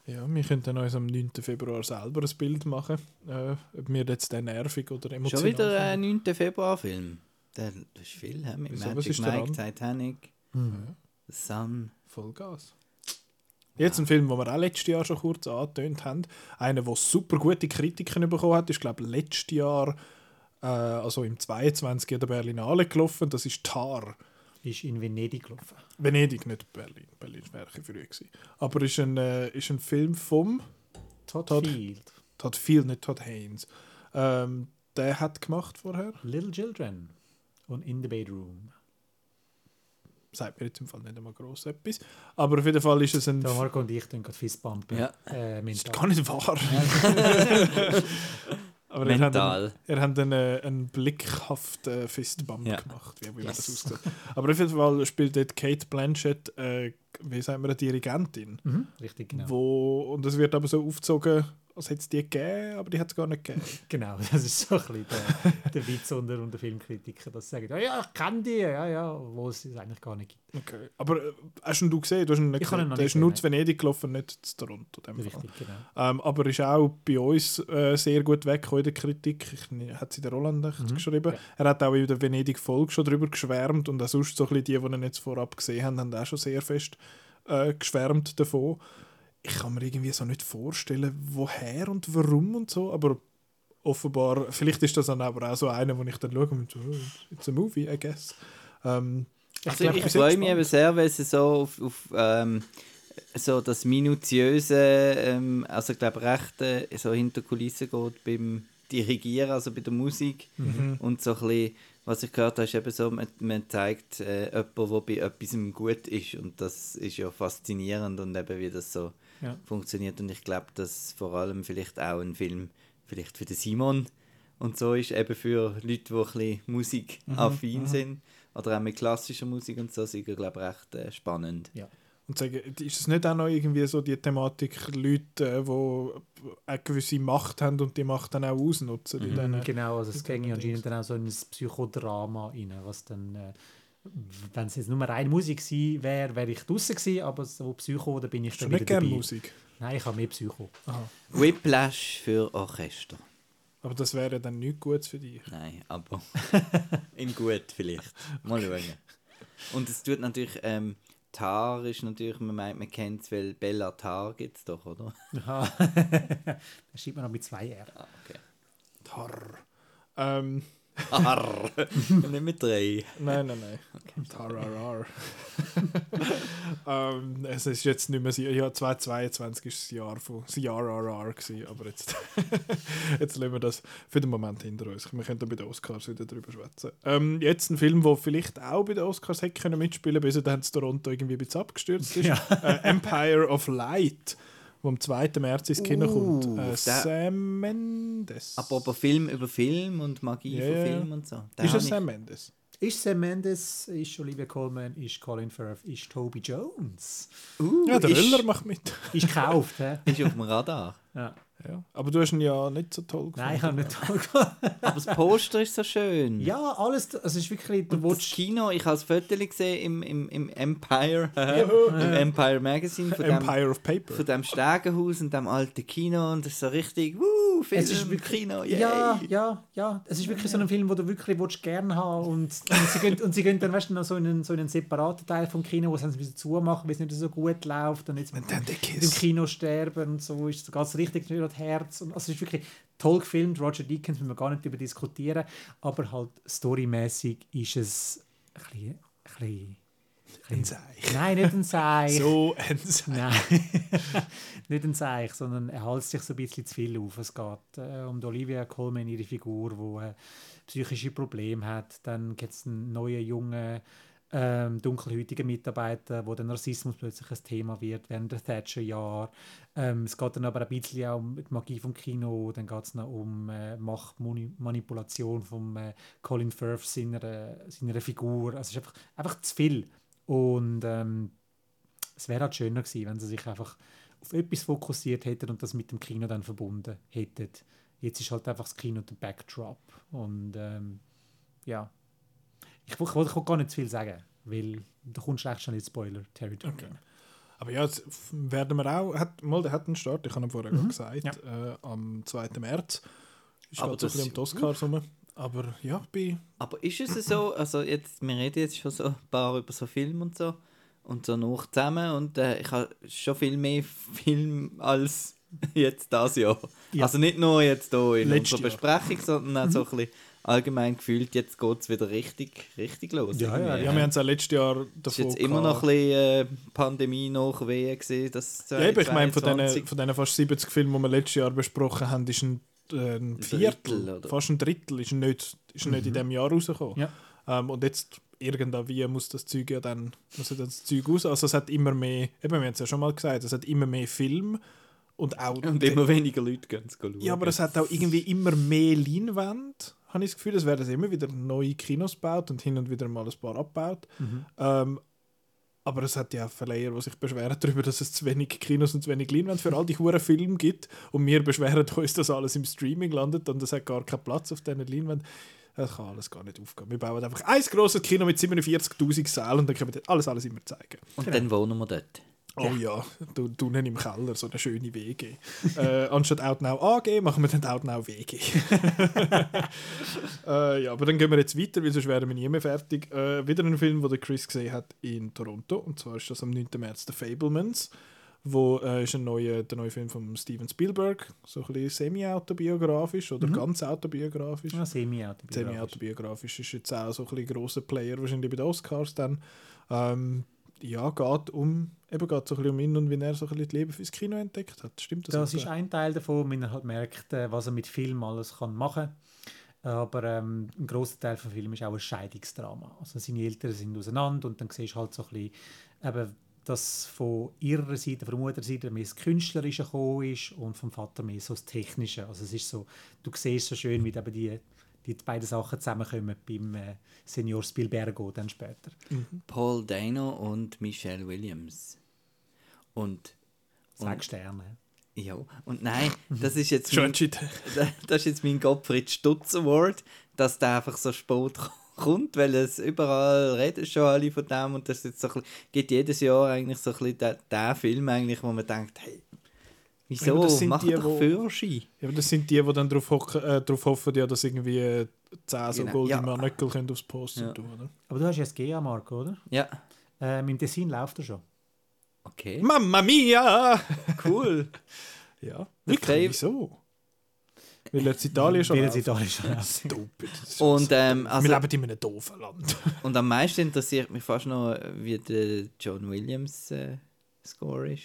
Ja, wir könnten uns am 9. Februar selber ein Bild machen, äh, ob wir jetzt den nervig oder emotional Schon wieder ein 9. Februar-Film. Der- Das ist viel, hä? mit Wieso? Magic? Mike, Titanic, The Sun. Vollgas. Jetzt ein Film, den wir auch letztes Jahr schon kurz angetönt haben. Einer, der super gute Kritiken bekommen hat, ist, glaube ich, letztes Jahr, äh, also im 22. an der Berlinale gelaufen. Das ist Tar. Ist in Venedig gelaufen. Venedig, nicht Berlin. Berlin wäre ein bisschen früh gewesen. Aber ist ein, äh, ist ein Film vom Todd, Todd. Field. Todd Field, nicht Todd Haynes. Ähm, der hat gemacht vorher. Little Children und In the Bedroom. Sagt mir jetzt im Fall nicht einmal gross etwas. Aber auf jeden Fall ist es ein. Da Marco und ich tun gerade Fistbumpen. Ja. Äh, Das ist gar nicht wahr. [LAUGHS] Aber er hat Mental. einen, er hat einen, äh, einen blickhaften Fistbump Ja. gemacht, wie, wie man Yes. das aussieht. Aber auf jeden Fall spielt dort Kate Blanchett, äh, wie sagen wir, eine Dirigentin. Mhm, richtig, genau. Wo, und es wird aber so aufgezogen, als hätte es die gegeben, aber die hat es gar nicht gegeben. [LAUGHS] Genau, das ist so ein bisschen der, der Witz unter, unter Filmkritiker, dass sie sagen, ja, ja, ich kann die, ja, ja, wo es es eigentlich gar nicht gibt. Okay. Aber äh, hast ihn du gesehen? Du hast ihn nicht Ich ihn gesehen. noch Der ist nur zu Venedig gelaufen, nicht zu Toronto. dem Fall. Richtig, genau. Ähm, aber ist auch bei uns äh, sehr gut weggekommen in der Kritik. Ich, hat sie der Roland echt geschrieben. Ja. Er hat auch in der Venedig-Folge schon darüber geschwärmt und auch sonst so ein bisschen die, die ihn jetzt vorab gesehen haben, haben auch schon sehr fest äh, geschwärmt davon. Ich kann mir irgendwie so nicht vorstellen, woher und warum und so, aber offenbar, vielleicht ist das dann aber auch so einer, wo ich dann schaue und so, oh, it's a movie, I guess. Ähm, Also glaub, ich freue mich eben sehr, weil sie so auf, auf ähm, so das minutiöse, ähm, also ich glaube recht äh, so hinter Kulissen geht beim Dirigieren, also bei der Musik Mhm. und so ein bisschen, was ich gehört habe, ist eben so, man, man zeigt äh, jemanden, der bei etwas gut ist und das ist ja faszinierend und eben wie das so Ja. funktioniert und ich glaube, dass vor allem vielleicht auch ein Film vielleicht für den Simon und so ist, eben für Leute, die ein bisschen musikaffin sind oder auch mit klassischer Musik und so, sind glaube ich recht äh, spannend. Ja. Und sagen, ist es nicht auch noch irgendwie so die Thematik, Leute, äh, die eine gewisse Macht haben und die Macht dann auch ausnutzen? Diesen- Genau, also es in ging diesen anscheinend dann auch so in ein Psychodrama rein, was dann, äh, wenn es jetzt nur rein Musik gewesen wäre, wäre ich draußen gewesen, aber so Psycho, da bin ich nicht wieder gerne dabei. Musik? Nein, ich habe mehr Psycho. Whiplash für Orchester. Aber das wäre dann nichts Gutes für dich. Nein, aber [LAUGHS] in gut vielleicht. Mal schauen. Und es tut natürlich, ähm, Tar ist natürlich, man meint, man kennt es, weil Bella Tar gibt es doch, oder? Aha. [LAUGHS] da schreibt man noch mit zwei R. Ah, okay. Tarr. Ähm, Arr. Nicht mit drei. nein, nein, nein. Tarrarar. [LAUGHS] ähm, es ist jetzt nicht mehr, ja, 2022 ist das Jahr von das Jahr RR gewesen, aber jetzt, [LAUGHS] jetzt lassen wir das für den Moment hinter uns. Wir können dann bei den Oscars wieder drüber schwätzen. Ähm, jetzt ein Film, der vielleicht auch bei den Oscars hätte können mitspielen, bis dann Toronto irgendwie ein bisschen abgestürzt ist. Ja. äh, Empire of Light, wo am 2. März ins Kino Uh, kommt. Äh, der- Sam Mendes. Apropos Film über Film und Magie Ja, von. Film und so. Da ist es ich- Sam Mendes? Ist Sam Mendes, ist Olivia Colman, ist Colin Firth, ist Toby Jones. Uh, Ja, der ist, Öller macht mit. Ist gekauft, hä? ist auf dem Radar. Ja. Ja. Aber du hast ihn ja nicht so toll gefunden. Nein, ich habe nicht toll gefunden. Aber das Poster ist so schön. Ja, alles, also es ist wirklich, du das. Kino, ich habe das Foto gesehen im, im, im Empire, [LAUGHS] im Empire Magazine von dem, Empire of Paper. von dem Stegenhaus und dem alten Kino und das ist so richtig, wuh, Film Es ist wirklich, Kino, yay. ja, ja, ja. Es ist wirklich so ein Film, wo du wirklich willst, gerne haben und, und sie gehen, und sie gehen dann weißt du, noch so in einen, so in einen separaten Teil vom Kino, wo sie es ein bisschen zumachen, weil es nicht so gut läuft und jetzt mit, dann der mit dem Kiss. Kino sterben und so ist so ganz richtig das Herz und also es ist wirklich toll gefilmt. Roger Deakins müssen wir gar nicht über diskutieren, aber halt storymäßig ist es ein bisschen, ein bisschen Ein Seich. Nein, nicht ein Seich. So ein Seich. Nein, [LAUGHS] nicht ein Seich, sondern er hält sich so ein bisschen zu viel auf. Es geht äh, um Olivia Colman, ihre Figur, die äh, psychische Probleme hat. Dann gibt es einen neuen, jungen, ähm, dunkelhäutigen Mitarbeiter, wo der Narzissmus plötzlich ein Thema wird während der Thatcher-Jahre. Ähm, es geht dann aber ein bisschen auch um die Magie vom Kino. Dann geht es noch um äh, Machtmanipulation von äh, Colin Firth, seiner, seiner Figur. Also es ist einfach, einfach zu viel. Und ähm, es wäre halt schöner gewesen, wenn sie sich einfach auf etwas fokussiert hätten und das mit dem Kino dann verbunden hätten. Jetzt ist halt einfach das Kino der Backdrop. Und ähm, ja, ich, ich wollte ich will gar nicht zu viel sagen, weil da kommst du echt schon in Spoiler-Territory. Okay. Aber ja, jetzt werden wir auch, hat, mal, der hat einen Start, ich habe ihn vorher Mhm. gesagt, äh, am 2. März. Ist Aber gerade so ein bisschen um die Oscars rum. Aber ja, bei Aber ist es so, also jetzt, wir reden jetzt schon so ein paar über so Filme und so und so noch zusammen und äh, ich habe schon viel mehr [LAUGHS] Film als jetzt das Jahr. Ja. Also nicht nur jetzt hier in Letztes unserer Besprechung, sondern auch so ein bisschen allgemein gefühlt, jetzt geht es wieder richtig, richtig los. Ja, ja, irgendwie. ja, wir haben es auch letztes Jahr Es davon ist jetzt immer noch ein bisschen äh, Pandemie nachwehen gesehen, dass Ja, eben, ich meine, von diesen 2022 von diesen fast 70 Filmen, die wir letztes Jahr besprochen haben, ist ein, äh, ein Viertel, Drittel, oder? fast ein Drittel, ist nicht, ist nicht in diesem Jahr rausgekommen. Ja. Ähm, und jetzt irgendwie muss das Zeug ja dann, muss ja dann das Zeug raus. Also es hat immer mehr, eben, wir haben es ja schon mal gesagt, es hat immer mehr Film und auch... und immer weniger Leute gehen es schauen. ja, aber es hat auch irgendwie immer mehr Leinwand, habe ich das Gefühl. Es werden immer wieder neue Kinos gebaut und hin und wieder mal ein paar abgebaut. Ähm, aber es hat ja auch Verleiher, die sich beschweren darüber, dass es zu wenig Kinos und zu wenig Leinwand für all die hohen Filme gibt. Und wir beschweren uns, dass alles im Streaming landet und es hat gar keinen Platz auf diesen Leinwand. Das kann alles gar nicht aufgehen. Wir bauen einfach ein grosses Kino mit 47'000 Sälen und dann können wir dort alles, alles immer zeigen. Und dann wohnen wir dort. Oh ja, du, du im Keller, so eine schöne WG. äh, anstatt Outnow AG machen wir dann Outnow WG. [LAUGHS] äh, ja, aber dann gehen wir jetzt weiter, weil sonst wären wir nie mehr fertig. Äh, wieder ein Film, den der Chris gesehen hat in Toronto. Und zwar ist das am 9. März «The Fablemans». Wo äh, ist ein neuer, der neue Film von Steven Spielberg, so ein bisschen semi-autobiografisch oder ganz autobiografisch. Ja, semi-autobiografisch. Semi-autobiografisch ist jetzt auch so ein bisschen grosser Player wahrscheinlich bei den Oscars dann. Ähm, ja, geht um, eben geht so ein bisschen um ihn und wie er so ein bisschen die Liebe fürs Kino entdeckt hat. Stimmt das? Das ist ein Teil davon, wenn er halt merkt, äh, was er mit Film alles kann machen kann. Aber ähm, ein grosser Teil vom Film ist auch ein Scheidungsdrama. Also seine Eltern sind auseinander und dann siehst du halt so ein bisschen, eben, dass von ihrer Seite, von der Mutterseite mehr das Künstlerische gekommen ist und vom Vater mehr so das Technische. Also es ist so, du siehst so schön, wie eben die, die beiden Sachen zusammenkommen beim äh, Senior Spielbergo dann später. Paul Dano und Michelle Williams. Und, Sechs und Sterne. ja, und nein, das ist jetzt [LAUGHS] mein, [LAUGHS] das ist jetzt mein Gottfried Stutz Award, dass der einfach so spät [LAUGHS] kommt, weil es überall reden schon alle von dem und das ist jetzt so ein bisschen, gibt jedes Jahr eigentlich so ein bisschen der, der Film eigentlich, wo man denkt, hey, wieso, das sind mach die, doch wo- Führerschein. Ja, aber das sind die, die dann darauf, äh, hoffen, ja, dass irgendwie äh, 10 so Genau. goldene Ja. Manöckel können aufs Poster Ja. tun, oder? Aber du hast ja das GA, Marco, oder? Ja, Ähm, Im Tessin läuft er schon. okay, Mamma mia! [LAUGHS] cool. Ja, wirklich, Fav- wieso? Weil jetzt Italien schon Weil Italien schon läuft. Stupid. Und, ähm, doof. also- Wir leben in einem doofen Land. [LAUGHS] Und am meisten interessiert mich fast noch, wie der John Williams äh, Score ist.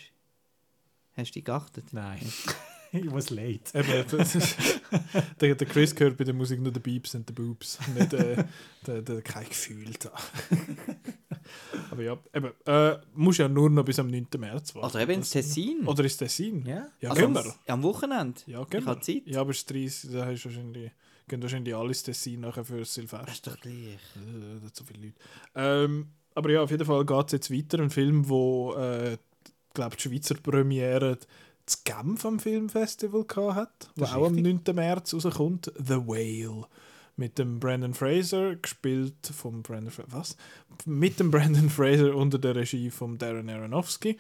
Hast du die geachtet? Nein. [LAUGHS] It was late. Eben, [LAUGHS] der, der Chris hört bei der Musik nur die Beeps und die Boobs. Nicht äh, der, der, kein Gefühl da. [LAUGHS] Aber ja, eben, äh, musst ja nur noch bis am 9. März warten. Oder eben ins Das- Tessin. Oder ins Tessin. Ja. Ja, also gehen am, wir. am Wochenende. Ja, ich gehen wir. habe Zeit. Ja, aber es ist 30, da hast du wahrscheinlich, gehen wahrscheinlich alle ins Tessin nachher für Silvester. Das ist doch gleich. Äh, das so viele Leute. Ähm, aber ja, auf jeden Fall geht es jetzt weiter. Ein Film, wo, äh, glaube die Schweizer Premiere zu Genf am Filmfestival gehabt hat, wo auch am richtig. 9. März rauskommt, The Whale. Mit dem Brandon Fraser, gespielt vom Brandon Fra was? Mit dem Brandon Fraser unter der Regie von Darren Aronofsky.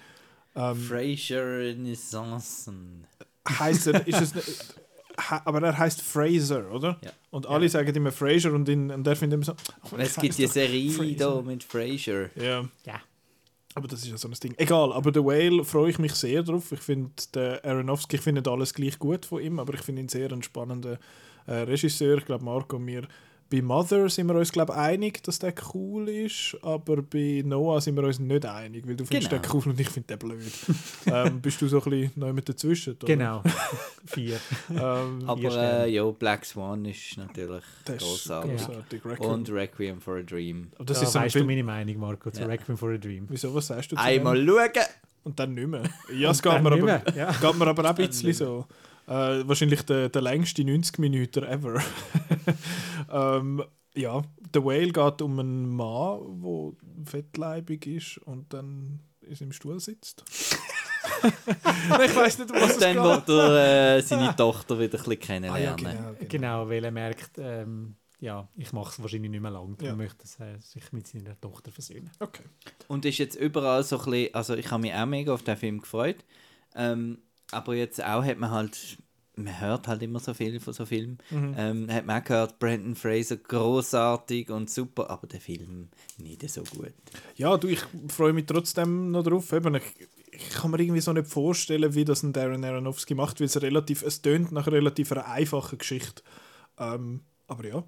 Ähm, Fraser Renaissancen. heißt er, ist es [LAUGHS] nicht, ha, aber er heißt Fraser, oder? Ja. Und alle sagen immer Fraser und, in, und der findet immer so. oh, Es gibt die Serie Fraser. da mit Fraser. Ja. Ja. Aber das ist ja so ein Ding. Egal, aber The Whale freue ich mich sehr drauf. Ich finde, Aronofsky, ich finde nicht alles gleich gut von ihm, aber ich finde ihn sehr einen spannenden äh, Regisseur. Ich glaube, Marco und mir bei Mother sind wir uns glaube einig, dass der cool ist, aber bei Noah sind wir uns nicht einig, weil du findest Genau. den cool und ich finde den blöd. ähm, bist du so ein bisschen neu mit dazwischen? Oder? Genau. [LAUGHS] Vier. Ähm, Aber äh, ja, Black Swan ist natürlich das ist großartig. großartig. Requiem. Und Requiem for a Dream. aber das da ist so ein weißt du meine Meinung, Marco, zu Ja. Requiem for a Dream. Wieso, was sagst du zu Einmal schauen! Und dann nicht mehr. [LAUGHS] Ja, es geht mir, aber, ja. geht mir aber auch ein bisschen so. Äh, wahrscheinlich der, der längste 90 Minuten ever. [LAUGHS] ähm, ja, The Whale geht um einen Mann, der fettleibig ist und dann ist im Stuhl sitzt. Nein, [LAUGHS] ich weiß nicht, um was es Und dann geht. wird er äh, seine [LAUGHS] Tochter wieder ein bisschen Ah, kennenlernen. ja, genau, genau. Genau, weil er merkt, ähm, ja, ich mache es wahrscheinlich nicht mehr lang. Ja. Er möchte äh, sich mit seiner Tochter versöhnen. Okay. Und ist jetzt überall so ein bisschen, also ich habe mich auch mega auf den Film gefreut. Ähm, aber jetzt auch hat man halt, man hört halt immer so viel von so Filmen. Mhm. Ähm, hat man auch gehört, Brandon Fraser großartig und super, aber der Film nicht so gut. Ja, du, ich freue mich trotzdem noch drauf. Eben, ich, ich kann mir irgendwie so nicht vorstellen, wie das ein Darren Aronofsky macht, weil es relativ, es tönt nach einer relativ einer einfachen Geschichte. Ähm, aber ja,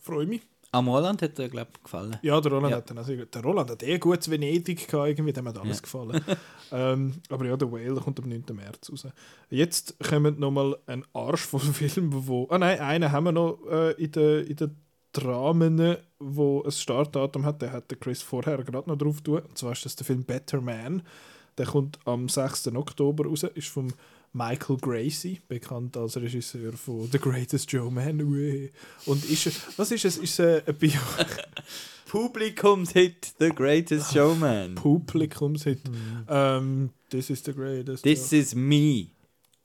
freue mich. Am Roland hat er, glaube ich, gefallen. Ja, der Roland Ja. hat also, der Roland hat eh gutes Venedig gehabt, irgendwie, dem hat alles Ja. gefallen. [LAUGHS] ähm, aber ja, der Whale kommt am 9. März raus. Jetzt kommt nochmal ein Arsch von [LAUGHS] Film, wo, ah nein, einen haben wir noch äh, in den in der Dramen, wo ein Startdatum hat, der hat der Chris vorher gerade noch drauf tun. Und zwar ist das der Film Better Man. Der kommt am 6. Oktober raus, ist vom Michael Gracie, bekannt als Regisseur von The Greatest Showman. Und ist, was ist es? Ist es ein Bio [LAUGHS] Publikumshit, The Greatest Showman. Publikumshit. Ähm, this is the greatest. This is me.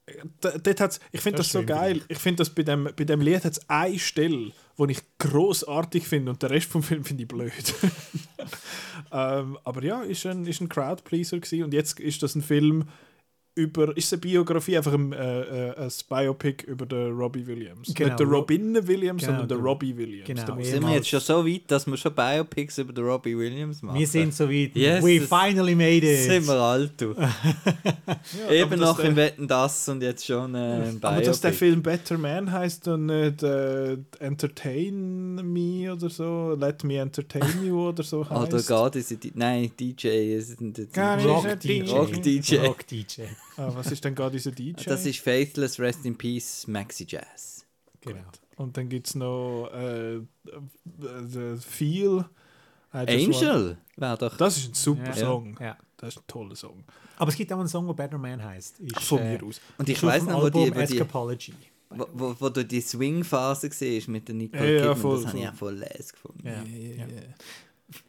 D dort hat's, ich finde Das das, so geil. Ich finde, dass bei dem, bei dem Lied hat es eine Stelle, die ich großartig finde und den Rest vom Film finde ich blöd. [LAUGHS] ähm, aber ja, ist ein, ist ein Crowdpleaser gewesen. und jetzt ist das ein Film über, ist es eine Biografie, einfach ein, äh, äh, ein Biopic über den Robbie Williams. Genau, Nicht der Ro- Robin Williams, Genau, sondern der Robbie Williams. genau, wie- Sind wir jetzt schon so weit, dass wir schon Biopics über den Robbie Williams machen? Wir sind so weit. Yes, We finally made it. Sind wir alt, du. [LAUGHS] Ja, Eben noch im Wetten das und jetzt schon äh, ein Biopic. Aber dass der Film Better Man heißt und nicht äh, Entertain Me oder so, Let Me Entertain You oder so Oder heißt. God is Nein, DJ ist ein Gar nicht. Rock DJ. ein Rock DJ. Rock DJ. Ah, was ist denn gerade dieser DJ? Das ist Faithless Rest in Peace Maxi Jazz. Genau. Und dann gibt es noch äh, äh, The Feel. Angel wäre doch. Das ist ein super Ja. Song. Ja. Das ist ein toller Song. Aber es gibt auch einen Song, der Better Man heißt. Ist, Von äh, mir aus. Und ich weiß noch, wo die, wo, die, Escapology. wo, wo, wo du die Swing-Phase siehst mit der Nicole Ja, ja, Kidman, voll, das habe ich auch voll les gefunden. Ja. Ja, ja, ja.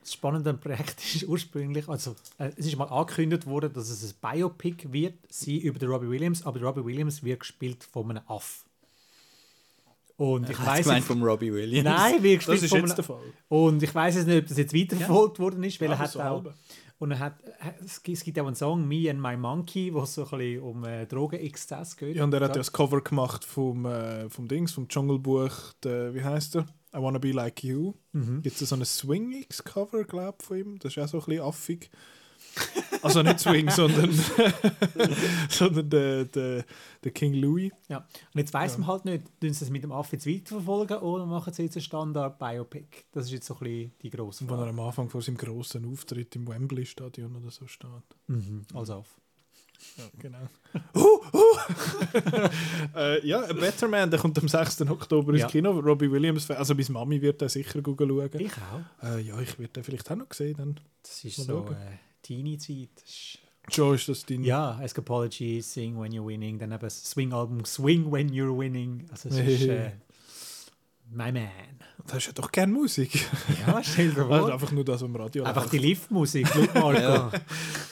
Das spannende Projekt [LAUGHS] ist ursprünglich, also äh, es ist mal angekündigt worden, dass es ein Biopic wird, sie über den Robbie Williams, aber der Robbie Williams wird gespielt von einem Aff. Und ich Ich weiß gemeint vom Robbie Williams. Nein, Das gespielt ist von jetzt der Fall. Und ich weiß jetzt nicht, ob das jetzt weiterverfolgt worden ist, weil er Aber hat so auch halbe. und er hat, es gibt- es gibt auch einen Song Me and My Monkey, wo es so ein bisschen um äh, Drogenexzess geht. Ja, und er hat ja das Cover gemacht vom, äh, vom Dings, vom Dschungelbuch, der, wie heißt er? I Wanna Be Like You. Mhm. Gibt es so ein Swing-X-Cover, glaube ich, von ihm? Das ist auch so ein bisschen affig. [LAUGHS] Also nicht Swing, sondern, [LAUGHS] sondern der, der, der King Louis. Ja. Und jetzt weiß man halt nicht, tun sie es mit dem Aff jetzt weiterverfolgen oder machen sie jetzt ein Standard-Biopic? Das ist jetzt so ein bisschen die grosse Wo er Frage. am Anfang vor seinem grossen Auftritt im Wembley-Stadion oder so steht. Mhm. Als Aff. Ja, genau. uh, [LAUGHS] uh. äh, ja, Better Man, der kommt am 6. Oktober Ja. ins Kino. Robbie Williams, also meine Mami wird den sicher schauen. Ich auch. Äh, ja, ich werde den vielleicht auch noch sehen. Dann. Das ist Mal so schauen. äh, Teenie-Zeit. Joe, ist das dein... Ja, Escapology, Sing When You're Winning, dann eben Swing-Album Swing When You're Winning. Also es ist [LAUGHS] äh, My man. Das ist ja doch gerne Musik. Ja, stell dir [LAUGHS] Also vor. einfach nur das, was im Radio Einfach läuft. die Liftmusik, schau mal. Ja.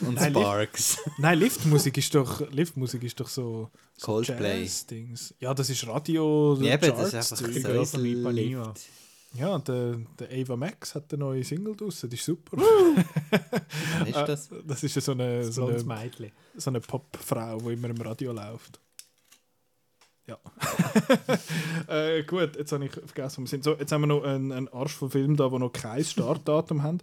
Und Nein, Sparks. Nein, Liftmusik ist doch, Liftmusik ist doch so, so Coldplay. Jazz-Dings. Ja, das ist Radio, Ja, eben, das ist Charts. einfach Zeug. so- wie Ipanema. Ja, der, der Ava Max hat eine neue Single draussen, die ist super. Was ist [LAUGHS] das? Das ist ja so eine, so eine, so eine Popfrau, die immer im Radio läuft. Ja. [LAUGHS] äh, gut, jetzt habe ich vergessen, wo wir sind. So, jetzt haben wir noch einen, einen Arsch von Film da, wo noch kein Startdatum [LAUGHS] haben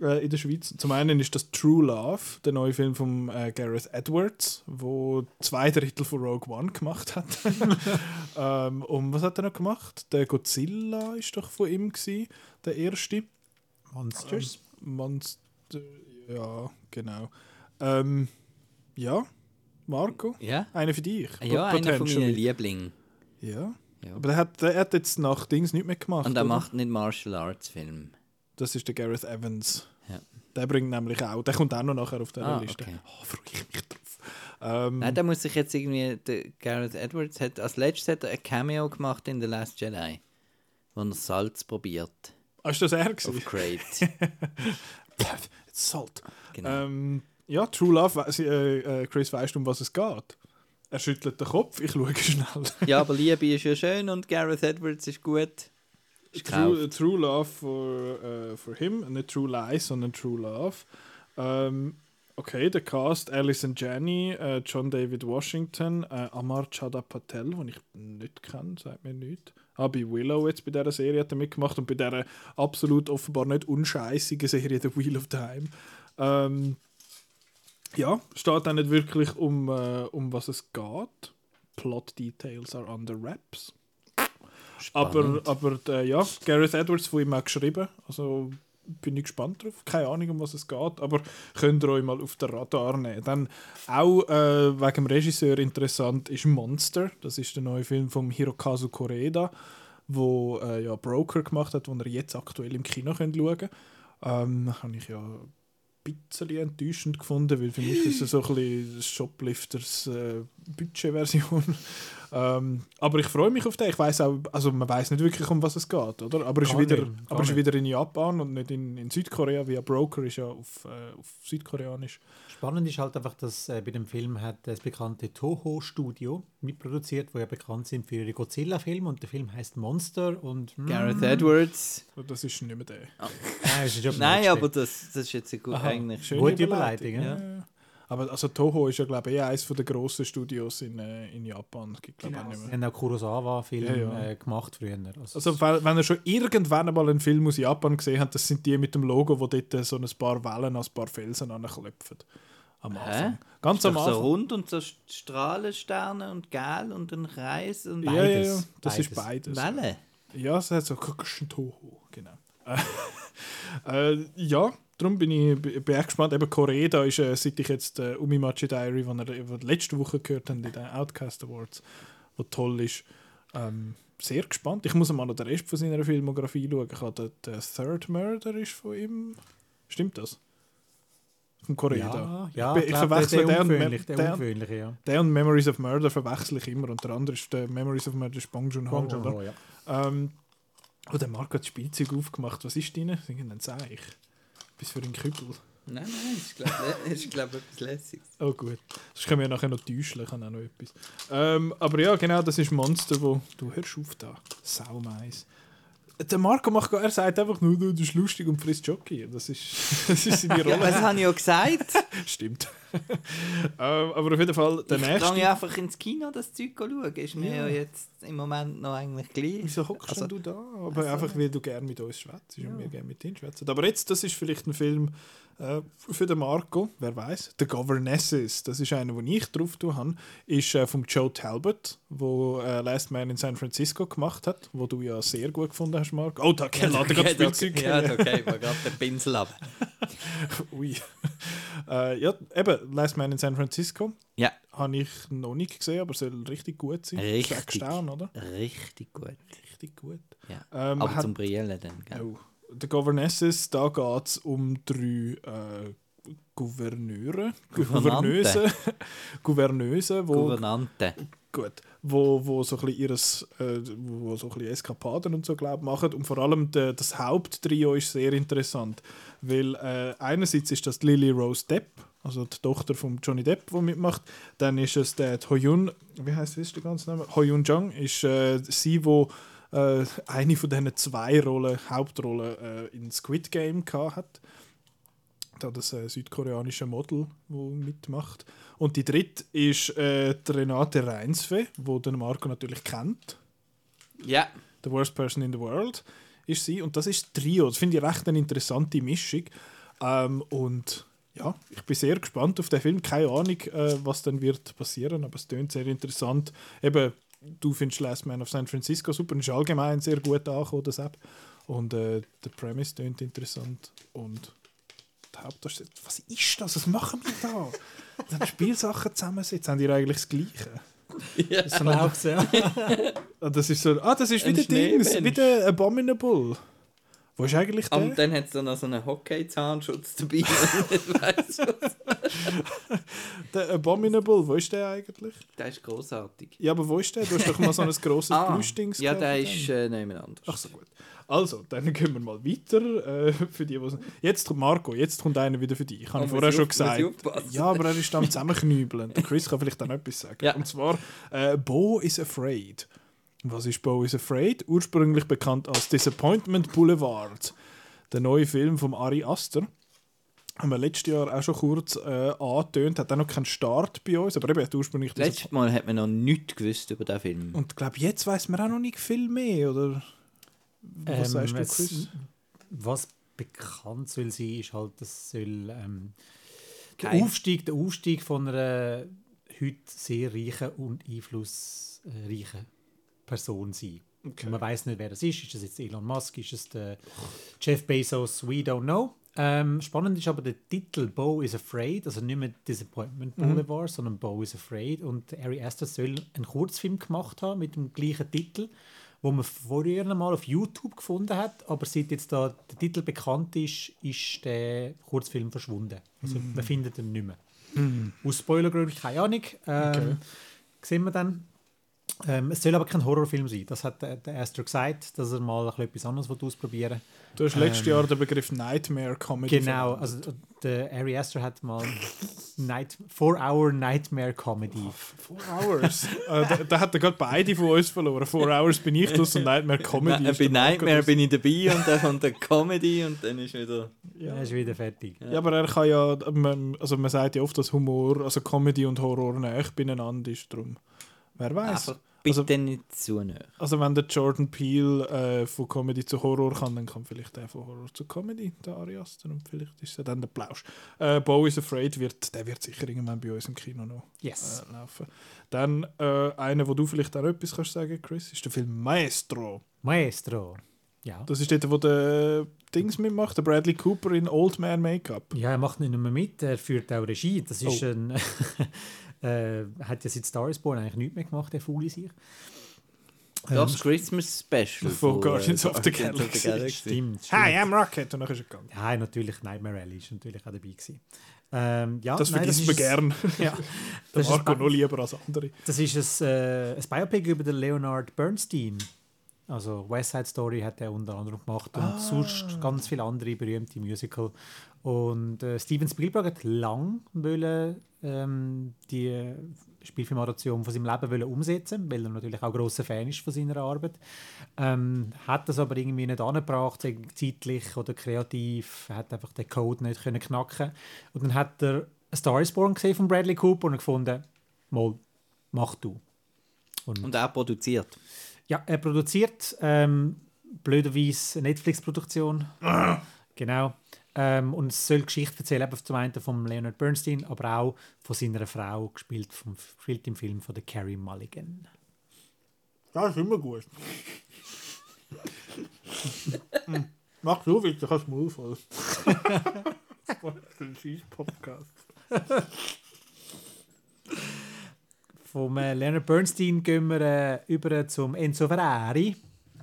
äh, in der Schweiz. Zum einen ist das True Love, der neue Film von äh, Gareth Edwards, wo zwei Drittel von Rogue One gemacht hat. [LAUGHS] ähm, und was hat er noch gemacht? Der Godzilla ist doch von ihm gewesen, der erste. Monsters. Ähm, Monster, ja, genau. Ähm, ja, Marco, Ja? einer für dich. Ja, einer von meinen Lieblingen. Ja. Ja. Aber der hat, der hat jetzt nach Dings nicht mehr gemacht. Und er macht nicht Martial Arts Film. Das ist der Gareth Evans. Ja. Der bringt nämlich auch, der kommt auch noch nachher auf dieser Ah, Liste. okay. Oh, freue ich mich drauf. Ähm, Nein, da muss ich jetzt irgendwie. Der Gareth Edwards hat als letztes hat er ein Cameo gemacht in The Last Jedi. Wo er Salz probiert. ah, ist das er gewesen? Auf [LAUGHS] Crate. Salt. Genau. Ähm, ja, True Love, äh, äh, Chris, weißt du, um was es geht? Er schüttelt den Kopf, ich schaue [LAUGHS] schnell. ja, aber Liebe ist ja schön und Gareth Edwards ist gut. Ist True, gekauft. True Love for, äh, for him, nicht True Lies, sondern True Love. Ähm, okay, der Cast, Alison Janney, äh, John David Washington, äh, Amar Chada Patel, den ich nicht kenne, sagt mir nichts. Ah, bei Willow jetzt bei dieser Serie hat er mitgemacht und bei dieser absolut offenbar nicht unscheißigen Serie The Wheel of Time. Ähm, ja, steht auch nicht wirklich um, äh, um was es geht. Plot details are under wraps. Aber, Spannend. aber äh, ja, Gareth Edwards von ihm auch geschrieben. Also bin ich gespannt drauf. Keine Ahnung, um was es geht, aber könnt ihr euch mal auf den Radar nehmen. Dann auch äh, wegen dem Regisseur interessant ist Monster. Das ist der neue Film von Hirokazu Koreeda, wo äh, ja Broker gemacht hat, den ihr jetzt aktuell im Kino könnt schauen könnt. Ähm, habe ich ja bisschen enttäuschend gefunden, weil für mich ist es so ein bisschen Shoplifters äh, Budgetversion. [LAUGHS] ähm, aber ich freue mich auf den. Ich weiß auch, also man weiß nicht wirklich, um was es geht, oder? Aber es ist wieder, nicht, aber ist wieder in Japan und nicht in, in Südkorea, wie ein Broker ist ja auf, äh, auf Südkoreanisch. Spannend ist halt einfach, dass äh, bei dem Film hat das bekannte Toho Studio mitproduziert, wo ja bekannt sind für ihre Godzilla-Filme und der Film heißt Monster und hm, Gareth Edwards. Und Das ist nicht mehr der. Nein, das ist schon [LAUGHS] Nein, nächste. aber das, das ist jetzt ein gut Aha, eigentlich. schöne Gute Überleitung, ja. ja. Aber also Toho ist ja glaube ich eh eines der grossen Studios in, äh, in Japan. Es gibt glaube ich Genau. auch Sie nicht mehr. haben auch Kurosawa-Film Ja, ja. Äh, gemacht früher. Also, Also wenn, wenn ihr schon irgendwann einmal einen Film aus Japan gesehen habt, das sind die mit dem Logo, wo dort so ein paar Wellen an ein paar Felsen anklopfen. Am Anfang. Ganz Ist am doch so Anfang. rund und so Strahlensterne und gel und ein Kreis und ja, ja, ja, Beides, das ist beides. beides. Welle. Ja, es hat so Toho, genau. [LAUGHS] äh, ja, darum bin ich, bin ich gespannt. Eben Korea ist, äh, seit ich jetzt äh, Umimachi Diary, die wir letzte Woche gehört haben, in den Outcast Awards, wo toll ist, ähm, sehr gespannt. Ich muss mal noch den Rest von seiner Filmografie schauen. Ich habe den, der Third Murder ist von ihm. Stimmt das? Von Korea. ja, ja, ich, ich glaub, verwechsel der, den und, ungewöhnlich, der ungewöhnliche, ja. den und Memories of Murder verwechsel ich immer. Und der andere ist der Memories of Murder ist Bong Joon-ho, Bong? Joon-ho, ja. Ähm, oh, der Marco hat das Spielzeug aufgemacht. Was ist drin? Irgendein Zeich. Bis für einen Kübel. Nein, nein, ist glaube [LAUGHS] ich glaub, etwas Lässiges. Oh gut. Sonst können wir nachher noch täuschen. Ich habe auch noch etwas. Ähm, aber ja, genau, das ist Monster, wo... Du hörst auf da. Saumais. Der Marco macht gar, er sagt einfach nur, du bist lustig und frisst Jockey. Das ist, [LAUGHS] das ist seine Ja, Rolle. das habe ich ja gesagt. [LAUGHS] Stimmt. [LAUGHS] ähm, aber auf jeden Fall, der ich nächste... gehe einfach ins Kino das Zeug schauen. Ist mir ja. jetzt im Moment noch eigentlich gleich. Wieso hockst Also- du da? Aber einfach, weil du gerne mit uns schwätzt und wir gerne mit dir schwätzen. Aber jetzt, das ist vielleicht ein Film äh, für den Marco, wer weiß. The Governesses, das ist einer, den ich drauf tun habe, ist äh, von Joe Talbot, wo äh, Last Man in San Francisco gemacht hat, wo du ja sehr gut gefunden hast, Marco. Oh, da lade gerade Ja, Spielzeug. Ja, okay, war gerade den Pinsel ab. [LAUGHS] Ui. äh, ja, eben, Last Man in San Francisco Ja, habe ich noch nicht gesehen, aber soll richtig gut sein. Richtig. Sterne, oder? richtig gut. Richtig gut. Ja. Ähm, Aber hat- zum Brillen dann, gell? Oh. The Governesses, da geht es um drei äh, Gouverneure. Gouverneuse, [LAUGHS] Gouvernöse, wo Gouvernante. gut, wo, wo so ein bisschen ihres, äh, wo so ein bisschen Eskapaden und so glaub machen und vor allem de, das Haupttrio ist sehr interessant, weil äh, einerseits ist das Lily Rose Depp, also die Tochter von Johnny Depp, die mitmacht, dann ist es der Hoyun, wie heißt der ganze Name? Hoyun Jung ist äh, sie, wo äh, eine von diesen zwei Rollen, Hauptrollen äh, in Squid Game gehabt hat da das äh, südkoreanische Model, wo mitmacht. Und die dritte ist äh, Renate Reinsve, wo den Marco natürlich kennt. Ja. The Worst Person in the World ist sie. Und das ist Trio. Das finde ich recht eine interessante Mischung. Ähm, und ja, ich bin sehr gespannt auf den Film. Keine Ahnung, äh, was dann wird passieren, aber es klingt sehr interessant. Eben, du findest Last Man of San Francisco super und ist allgemein sehr gut angekommen, das App. Und äh, der Premise klingt interessant. Und die Hauptdarsteller, was ist das? Was machen wir da? [LAUGHS] Dann Spielsachen zusammensetzen, haben die eigentlich das Gleiche? [LAUGHS] Das ist auch [LAUGHS] gesehen. Ah, das ist so, ah, das ist Ein wieder Dings, wieder Abominable. Wo ist eigentlich der? Und dann hat es da noch so einen Hockey-Zahnschutz dabei. [LAUGHS] ich weiss was. der Abominable, wo ist der eigentlich? Der ist großartig. Ja, aber wo ist der? Du hast doch mal so ein grosses [LAUGHS] Ah, ja, gehabt der ist äh, anders. Ach so, gut. Also, dann gehen wir mal weiter. Äh, für die, jetzt, Marco, jetzt kommt einer wieder für dich. Ich habe Oh, vorher schon gesagt. Ja, aber er ist am Zusammenknübeln. Der Chris kann vielleicht auch noch etwas sagen. Ja. Und zwar, äh, Bo is Afraid. Was ist Bo is Afraid? Ursprünglich bekannt als Disappointment Boulevard. Der neue Film von Ari Aster. Haben wir letztes Jahr auch schon kurz äh, angetönt. Hat auch noch keinen Start bei uns, aber eben hat ursprünglich Letztes Mal hat man noch nichts gewusst über den Film. Und ich glaube, jetzt weiß man auch noch nicht viel mehr, oder? Was Ähm, sagst du, Chris? Was bekannt soll sein, ist halt, das soll ähm, der, Aufstieg, der Aufstieg von einer heute sehr reichen und einflussreichen Person sein. Okay. Man weiß nicht, wer das ist. Ist das jetzt Elon Musk? Ist es der Jeff Bezos? We don't know. Ähm, spannend ist aber der Titel Bo is Afraid, also nicht mehr Disappointment Boulevard, sondern Bo is Afraid. Und Ari Aster soll einen Kurzfilm gemacht haben mit dem gleichen Titel, wo man vorher mal auf YouTube gefunden hat, aber seit jetzt da der Titel bekannt ist, ist der Kurzfilm verschwunden. Also man findet ihn nicht mehr. Aus Spoilergründen keine Ahnung. Ähm, Sehen wir dann. Ähm, es soll aber kein Horrorfilm sein. Das hat der, der Astor gesagt, dass er mal ein bisschen etwas anderes will ausprobieren Du hast letztes Jahr den Begriff Nightmare Comedy Genau, verwendet. also der Ari Aster hat mal [LAUGHS] Night, Four Hour Nightmare Comedy. Four Hours. [LAUGHS] äh, da, da hat er gerade beide von uns verloren. Four Hours bin ich das und Nightmare Comedy. Nein, ist bei Nightmare bin ich dabei und dann kommt der Comedy und dann ist wieder... Er ist wieder fertig. Ja, aber er kann ja, man, also man sagt ja oft, dass Humor, also Comedy und Horror näher beieinander ist. Drum. Wer weiß. Aber bitte Also- nicht zu nah. Also wenn der Jordan Peele äh, von Comedy zu Horror kann, dann kann vielleicht der von Horror zu Comedy, der Ari Aster, und vielleicht ist er dann der Plausch. Äh, Bo is Afraid wird, der wird sicher irgendwann bei uns im Kino noch Yes. äh, laufen. Dann äh, einer, wo du vielleicht auch etwas kannst sagen, Chris, ist der Film Maestro. Maestro. Ja. Das ist dort, wo der Dings mitmacht, der Bradley Cooper in Old Man Make-up. ja, er macht nicht nur mit, er führt auch Regie. Das ist Oh. ein. [LAUGHS] äh, hat ja seit Star is Born eigentlich nichts mehr gemacht, der Faule sich. Das Christmas Special Von Guardians of the Guardians Galaxy. Stimmt. Hi, I'm Rocket. Und dann ist er gegangen. Ja, natürlich, Nightmare Alley ist natürlich auch dabei gewesen. Ähm, ja, Das vergisst man gern. [LAUGHS] Ja, das Marco noch lieber als andere. das ist ein, äh, ein Biopic über den Leonard Bernstein. Also West Side Story hat er unter anderem gemacht und Ah. sonst ganz viele andere berühmte Musical. Und äh, Steven Spielberg hat lang wollen, ähm, die Spielfilmadaption von seinem Leben wollen umsetzen, weil er natürlich auch grosser Fan ist von seiner Arbeit. Ähm, hat das aber irgendwie nicht angebracht, zeitlich oder kreativ, hat einfach den Code nicht können knacken. Und dann hat er A Star is Born gesehen von Bradley Cooper und gefunden, mal, mach du. Und er produziert. Ja, er produziert ähm, blöderweise eine Netflix-Produktion. Genau. Ähm, und es soll Geschichte erzählen, eben zum einen von Leonard Bernstein, aber auch von seiner Frau, gespielt, vom, gespielt im Film von der Carrie Mulligan. Das ist immer gut. Mach du bitte, ich hab's Maul voll. das ist ein scheiß Podcast. Vom äh, Leonard Bernstein gehen wir äh, über zum Enzo Ferrari.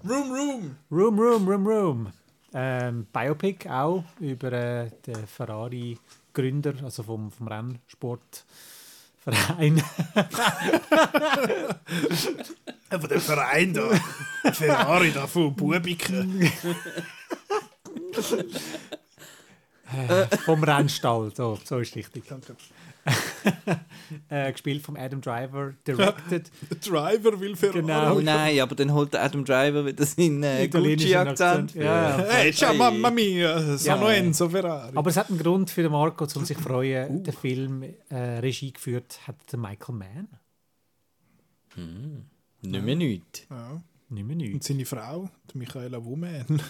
Room, room! Room, Room, Room, Room. Ähm, Biopic auch über äh, den Ferrari Gründer, also vom, vom Rennsportverein. Von dem Verein da. Ferrari da von Bubiken. vom Rennstall, so, so ist richtig. [LAUGHS] äh, gespielt vom Adam Driver, directed. [LAUGHS] Der Driver will Ferrari. Genau. Oh nein, aber dann holt der Adam Driver wieder seinen äh, Italienischen Gucci-Akzent. Ja, ja. Hey, ciao mamma mia, sono Ja. Enzo Ferrari. Aber es hat einen Grund für den Marco, um sich zu freuen. Der Film äh, Regie geführt hat der Michael Mann. Nicht mehr nichts. ja. Nicht mehr Und nichts. seine Frau, die Michaela Wuman. [LAUGHS]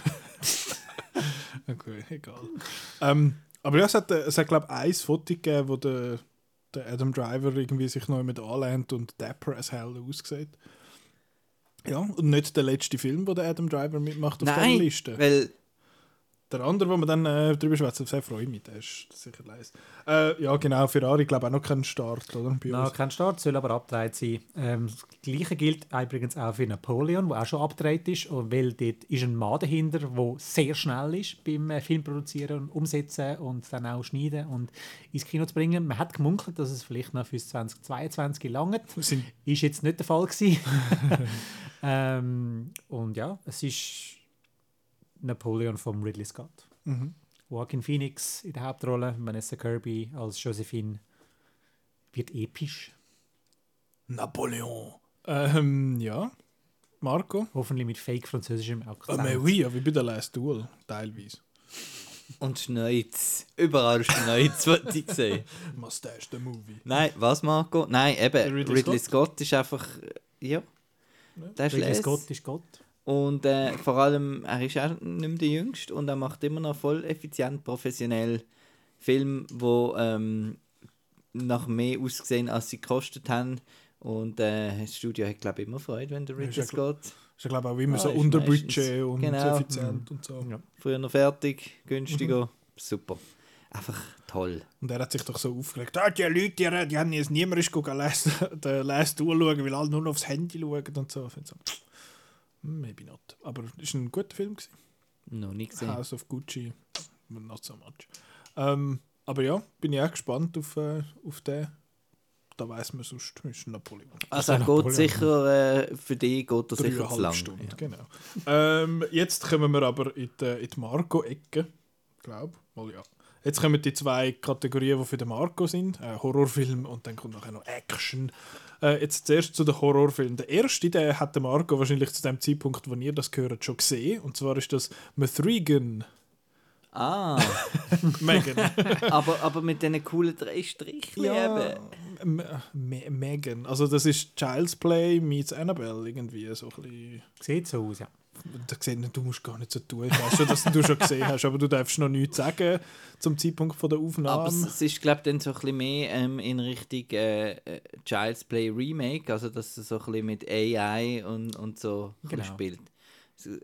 okay, egal. Ähm, aber ja, es hat, es hat glaube ich, ein Foto gegeben, wo der, der Adam Driver irgendwie sich noch mit anlehnt und dapper as hell aussieht. Ja, und nicht der letzte Film, wo der Adam Driver mitmacht auf der Nein, Liste. weil Der andere, wo wir dann äh, drüber schwätzen, sehr freue ich mich, der ist sicher leise. Äh, ja, genau, Ferrari, glaube ich, auch noch keinen Start, oder? Bei uns. kein Start, soll aber abgedreht sein. Ähm, das Gleiche gilt übrigens auch für Napoleon, der auch schon abgedreht ist, weil dort ist ein Mann dahinter, der sehr schnell ist beim äh, Film produzieren und umsetzen und dann auch schneiden und ins Kino zu bringen. Man hat gemunkelt, dass es vielleicht noch fürs 2022 langt. Ist jetzt nicht der Fall gewesen. [LAUGHS] ähm, und ja, es ist Napoleon von Ridley Scott. Mhm. Joaquin Phoenix in der Hauptrolle, Vanessa Kirby als Josephine. Wird episch. Napoleon. Ähm, ja. Marco? Hoffentlich mit fake französischem Akzent. mais oui, wie bei der Last Duel, teilweise. Und Schneuz. Überall Schneuz, was [LAUGHS] ich sehe. Mustache, the movie. Nein, was, Marco? Nein, eben, Ridley Ridley, Scott. ist einfach. äh, Ja. Der ist Ridley. Scott ist Gott. Und äh, vor allem, er ist auch nicht mehr der Jüngste und er macht immer noch voll effizient, professionell Filme, wo ähm, nach mehr ausgesehen, als sie gekostet haben. Und äh, das Studio hat, glaube ich, immer Freude, wenn der Ridley. Scott Ist ja, glaube ich, auch immer Ah, so unter Budget und genau. effizient und so. Ja. früher noch fertig, Mhm. günstiger. Super. Einfach toll. Und er hat sich doch so aufgeregt. Ah, die Leute, die, die haben jetzt niemand Last, [LAUGHS] den Last Duel schauen, weil alle nur noch aufs Handy schauen und so. Finde so, maybe not. Aber es war ein guter Film. Gewesen. Noch nicht gesehen. House of Gucci, not so much. Ähm, aber ja, bin ich auch gespannt auf, äh, auf den. Da weiß man sonst, ist Napoleon. Also er geht sicher, äh, für dich geht er sicher zu lang. Stunden, Ja. genau. Ähm, jetzt kommen wir aber in die, in die Marco-Ecke. glaube Mal ja. Jetzt kommen die zwei Kategorien, die für den Marco sind. Äh, Horrorfilm und dann kommt nachher noch Action. Äh, jetzt zuerst zu den Horrorfilmen. Der erste, den hat der Marco wahrscheinlich zu dem Zeitpunkt, wo ihr das gehört, schon gesehen. Und zwar ist das Mithrigan. Ah, [LAUGHS] Megan. aber, aber mit diesen coolen drei Strichen eben. M- Me Megan. Also das ist Child's Play meets Annabelle irgendwie. So ein bisschen Sieht so aus, ja. Da gesehen, du musst gar nicht so tun. Ich weiß schon, dass du schon gesehen hast, aber du darfst noch nichts sagen zum Zeitpunkt von der Aufnahme. Aber es, es ist, glaube ich, dann so ein bisschen mehr ähm, in Richtung äh, äh, Child's Play Remake, also dass es so ein bisschen mit AI und, und so Genau. spielt.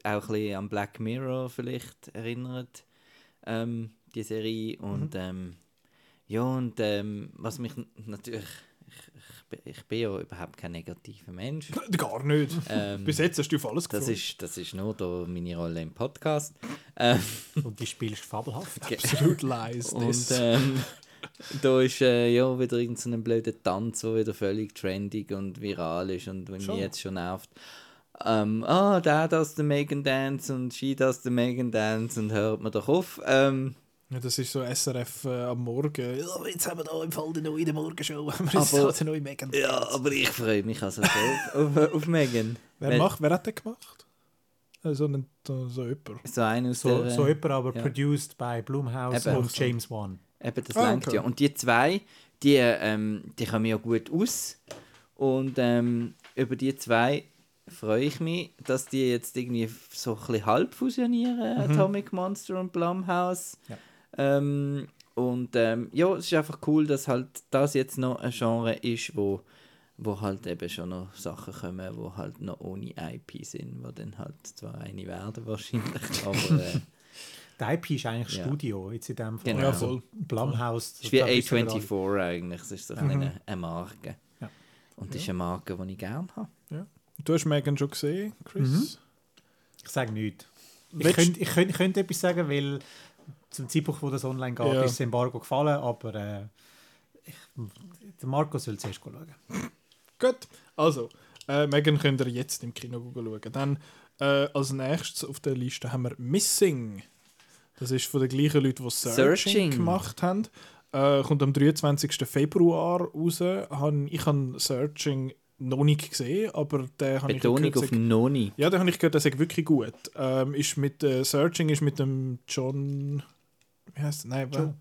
Auch ein bisschen an Black Mirror vielleicht erinnert, ähm, die Serie. Und ähm, ja, und ähm, was mich natürlich, ich, bin- ja überhaupt kein negativer Mensch. Gar nicht. Ähm, Bis jetzt hast du auf alles das, gefreut. ist, das ist nur da meine Rolle im Podcast. Ähm, Und die spielst fabelhaft. absolut leise. Und ähm, da ist äh, ja wieder irgendein so blöder Tanz, der wieder völlig trendig und viral ist und mich jetzt schon nervt. Ähm, ah, der das der Megan Dance und she das der Megan Dance und hört mir doch auf. Ähm, ja, das ist so SRF äh, am Morgen. Ja, jetzt haben wir da im Fall die neue Morgenshow. [LAUGHS] Haben wir jetzt Aber- die neue Megan. ja, aber ich freue mich also so [LAUGHS] auf, auf, auf Megan. Wer, Weil- macht, wer hat den gemacht? Äh, so, ein, so, so jemand. So einer aus So, der, so jemand, aber ja. produced by Blumhouse Eben. und James Wan. Eben, das Ah, lenkt okay. ja. Und die zwei, die, ähm, die kommen ja gut aus. Und ähm, über die zwei freue ich mich, dass die jetzt irgendwie so ein bisschen halb fusionieren, Atomic Monster und Blumhouse. Ja. Ähm, und ähm, ja, es ist einfach cool, dass halt das jetzt noch ein Genre ist, wo, wo halt eben schon noch Sachen kommen, wo halt noch ohne IP sind, wo dann halt zwar eine werden wahrscheinlich, [LAUGHS] aber äh, Die IP ist eigentlich Ja. Studio, jetzt in dem Fall. Genau. Ja, Also voll. Blumhouse. Es ist wie da wissen wir alle. A24 eigentlich. Es ist so Mhm. eine, eine Marke. Ja. Und das ist eine Marke, die ich gerne habe. Du hast Megan schon gesehen, Chris? Mhm. Ich sage nichts. Ich könnte, ich, könnte, ich könnte etwas sagen, weil zum Zeitpunkt, wo das online geht, Ja. ist das Embargo gefallen, aber äh, ich, der Marco soll zuerst schauen. Gut, also, äh, Megan könnt ihr jetzt im Kino schauen. Dann äh, als nächstes auf der Liste haben wir Missing. Das ist von den gleichen Leuten, die Searching, Searching. gemacht haben. Äh, kommt am 23. Februar raus. Ich habe Searching noch nicht gesehen, aber der habe ich gehört, auf Noni. Ja, den habe ich gehört, der ist wirklich gut. Ähm, ist mit, äh, Searching ist mit dem John. Wie heißt der? Nein, Joe.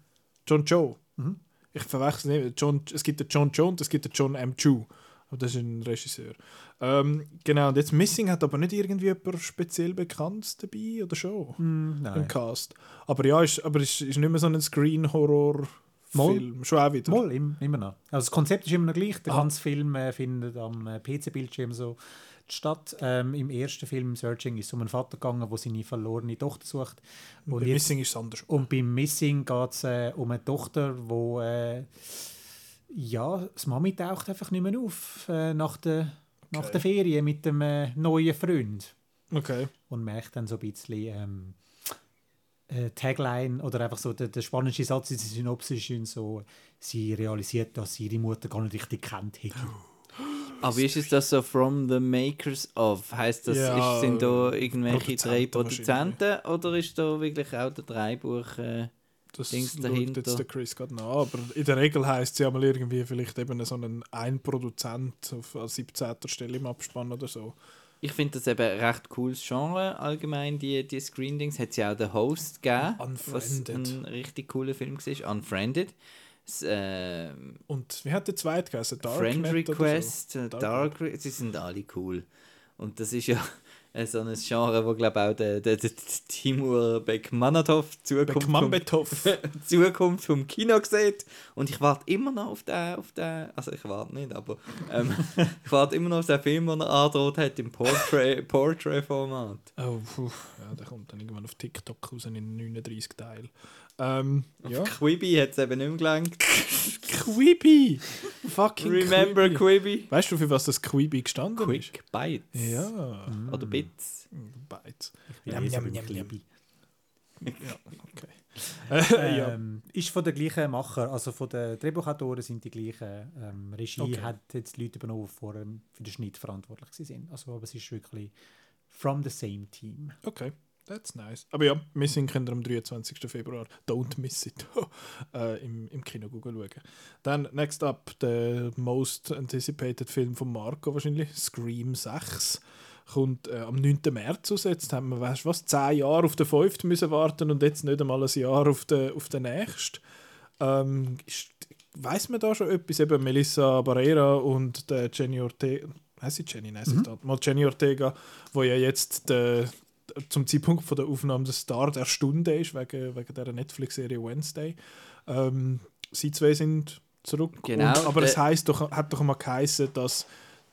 John Joe. Mhm. Ich verwechsel nicht. John, es gibt den John Joe und es gibt den John M. Chu. Aber das ist ein Regisseur. Ähm, genau, und jetzt Missing hat aber nicht irgendwie jemand speziell Bekanntes dabei oder schon? Im nein. Cast. Aber ja, ist, aber ist, ist nicht mehr so ein Screen-Horror-Film. Schon auch wieder. Mal, im, immer noch. Also das Konzept ist immer noch gleich. Der Aha. ganze Film äh, findet am äh, PC-Bildschirm so statt. Ähm, Im ersten Film Searching ist es um einen Vater gegangen, der seine verlorene Tochter sucht. Und Und, bei jetzt, Missing ist es anders. und beim Missing geht es äh, um eine Tochter, wo äh, ja, das Mami taucht einfach nicht mehr auf äh, nach, der, nach Okay. der Ferien mit dem äh, neuen Freund. Okay. und merkt dann so ein bisschen ähm, äh, Tagline oder einfach so der, der spannendste Satz in der Synopsis ist so, sie realisiert, dass sie ihre Mutter gar nicht richtig kennt hätte. Aber wie ist es das so from the makers of? Heißt das, Ja, ist, sind da irgendwelche drei Produzenten Produzenten oder ist da wirklich auch der Dreibuch? Äh, Das Dings dahinter. jetzt der Chris gerade nach. Aber in der Regel heisst es ja mal irgendwie vielleicht eben so einen ein Produzent auf an 17. Stelle im Abspann oder so. ich finde das eben ein recht cooles Genre allgemein, die, die Screen-Dings. Hat es ja auch den Host gegeben, was Unfriended. ein richtig cooler Film war. Unfriended. Äh, Und wie hat der zweite geheißen? Friend Darknet oder Request, äh, Dark Dark, Re- sie sind alle cool. Und das ist ja [LAUGHS] äh, so ein Genre, wo glaube auch der, der, der Timur Bekmanatov so? Zukunft, vom. [LAUGHS] Zukunft vom Kino sieht. Und ich warte immer noch auf den, auf den also ich warte nicht, aber ähm, [LAUGHS] ich warte immer noch auf den Film, den er androht hat im Portrait- Portrait-Format. Oh, puh. ja, der kommt dann irgendwann auf TikTok raus in 39 Teilen. Ähm, ja. Quibi hat es eben nicht mehr gelangt. [LAUGHS] Quibi! Fucking Remember Quibi. Quibi? Weißt du, für was das Quibi gestanden Quick Bites. ist? Ja. Oder Bits. Bites. Ich Njam, bin njam, so njam, Klibi. njam. Ja, okay. Äh, ja. Ähm, Ist von den gleichen Macher, also von den Drehbuchautoren sind die gleichen. Ähm, Regie Okay. hat jetzt Leute übernommen, die vorher für den Schnitt verantwortlich waren. Also, aber es ist wirklich from the same team. Okay, that's nice. Aber ja, Missing könnt ihr am 23. Februar, don't miss it, [LAUGHS] äh, im, im Kino Google schauen. Dann, next up, der most anticipated Film von Marco wahrscheinlich, Scream 6. Kommt äh, am 9. März raus. Jetzt haben wir, weißt du was, 10 Jahre auf den 5. müssen warten und jetzt nicht einmal ein Jahr auf den, auf den nächsten. Ähm, weiss man da schon etwas? Eben Melissa Barrera und der Jenny Ortega. Heißt sie Jenny? Nein, mhm. mal Jenny Ortega, wo ja jetzt der, zum Zeitpunkt von der Aufnahme der Star der Stunde ist, wegen, wegen der Netflix-Serie Wednesday. Ähm, sie zwei sind zurück. Genau, Und, aber es heißt doch, hat doch mal geheißen, dass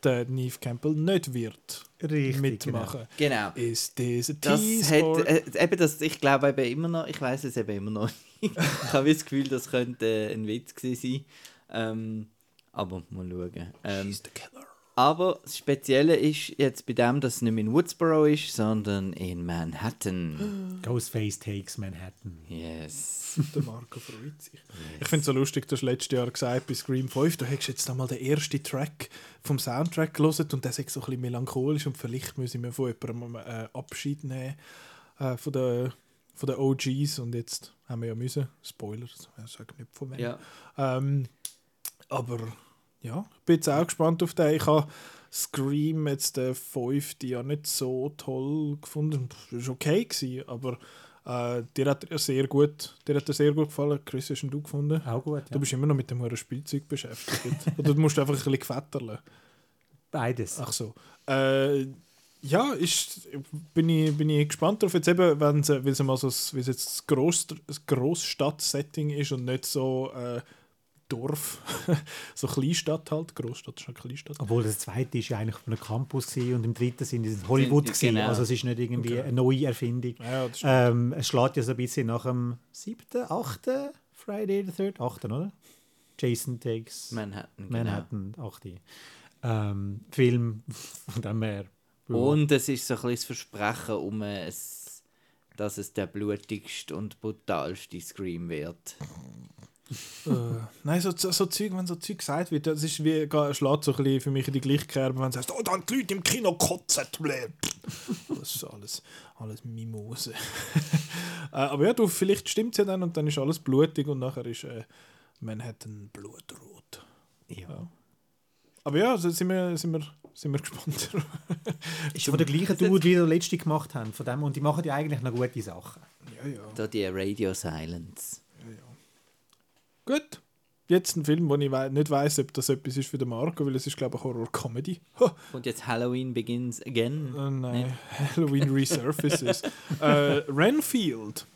der Neve Campbell nicht wird Richtig, mitmachen. Genau. Ist Das tease? or- hat, äh, eben das, ich glaube eben immer noch, ich weiß es eben immer noch nicht. [LAUGHS] ich habe das Gefühl, das könnte ein Witz gewesen sein. Ähm, aber mal schauen. Ähm, She's the killer. Aber das Spezielle ist jetzt bei dem, dass es nicht mehr in Woodsboro ist, sondern in Manhattan. Ghostface Takes Manhattan. Yes. [LAUGHS] Der Marco freut sich. Ich finde es so lustig, du hast letztes Jahr gesagt, bei Scream 5, du hättest jetzt einmal den ersten Track vom Soundtrack gelesen und der ist so ein bisschen melancholisch und vielleicht müssen wir von jemandem äh, Abschied nehmen äh, von den von den OGs und jetzt haben wir ja müssen, Spoiler, ich sage nicht von wem. Ja. Ähm, aber ja, ich bin jetzt auch gespannt auf den. Ich habe Scream jetzt den fünften ja nicht so toll gefunden. Es war okay, gewesen, aber äh, dir hat er sehr gut, dir hat er sehr gut gefallen. Chris, hast du gefunden? Auch gut, ja. Du bist immer noch mit dem hohen Spielzeug beschäftigt. [LAUGHS] Oder du musst einfach ein bisschen gefetterlen. Beides. Ach so. Äh, ja, ist, bin, ich, bin ich gespannt darauf. Jetzt eben, wenn es mal so, weil es jetzt das, Gross, das Grossstadt-Setting ist und nicht so äh, Dorf, [LAUGHS] so Kleinstadt halt. Großstadt ist eine Kleinstadt. Obwohl das zweite ist ja eigentlich von einem Campus gewesen und im dritten sind in Hollywood Sind- gewesen. genau. Also es ist nicht irgendwie Okay. eine neue Erfindung. Ja, Ähm, es schlägt ja so ein bisschen nach dem siebten, achten Friday the Third, achten, oder? Jason Takes Manhattan. Genau. Manhattan, achte. Ähm, Film [LAUGHS] von dem her. Und es ist so ein bisschen das Versprechen um ein dass es der blutigste und brutalste Scream wird. Äh, nein, so, so, so Zeug, wenn so Zeug gesagt wird, das ist wie, schlägt so ein bisschen für mich in die gleiche Kerbe, wenn du sagst, oh, da haben die Leute im Kino kotzen. Das ist alles, alles Mimose. [LAUGHS] äh, aber ja, du, vielleicht stimmt es ja dann und dann ist alles blutig und nachher ist äh, Manhattan blutrot. Ja. Aber ja, also sind wir, sind wir, sind wir gespannt. [LAUGHS] Ist von der gleichen Dude, wie der letzte gemacht haben. Von dem, und die machen ja eigentlich noch gute Sachen. ja, ja. Da die Radio Silence. Gut. Jetzt ein Film, wo ich wei- nicht weiß, ob das etwas ist für den Marco, weil es ist, glaube ich, Horror-Comedy. Und jetzt Halloween begins again. Oh nein, Halloween Resurfaces. äh, Renfield.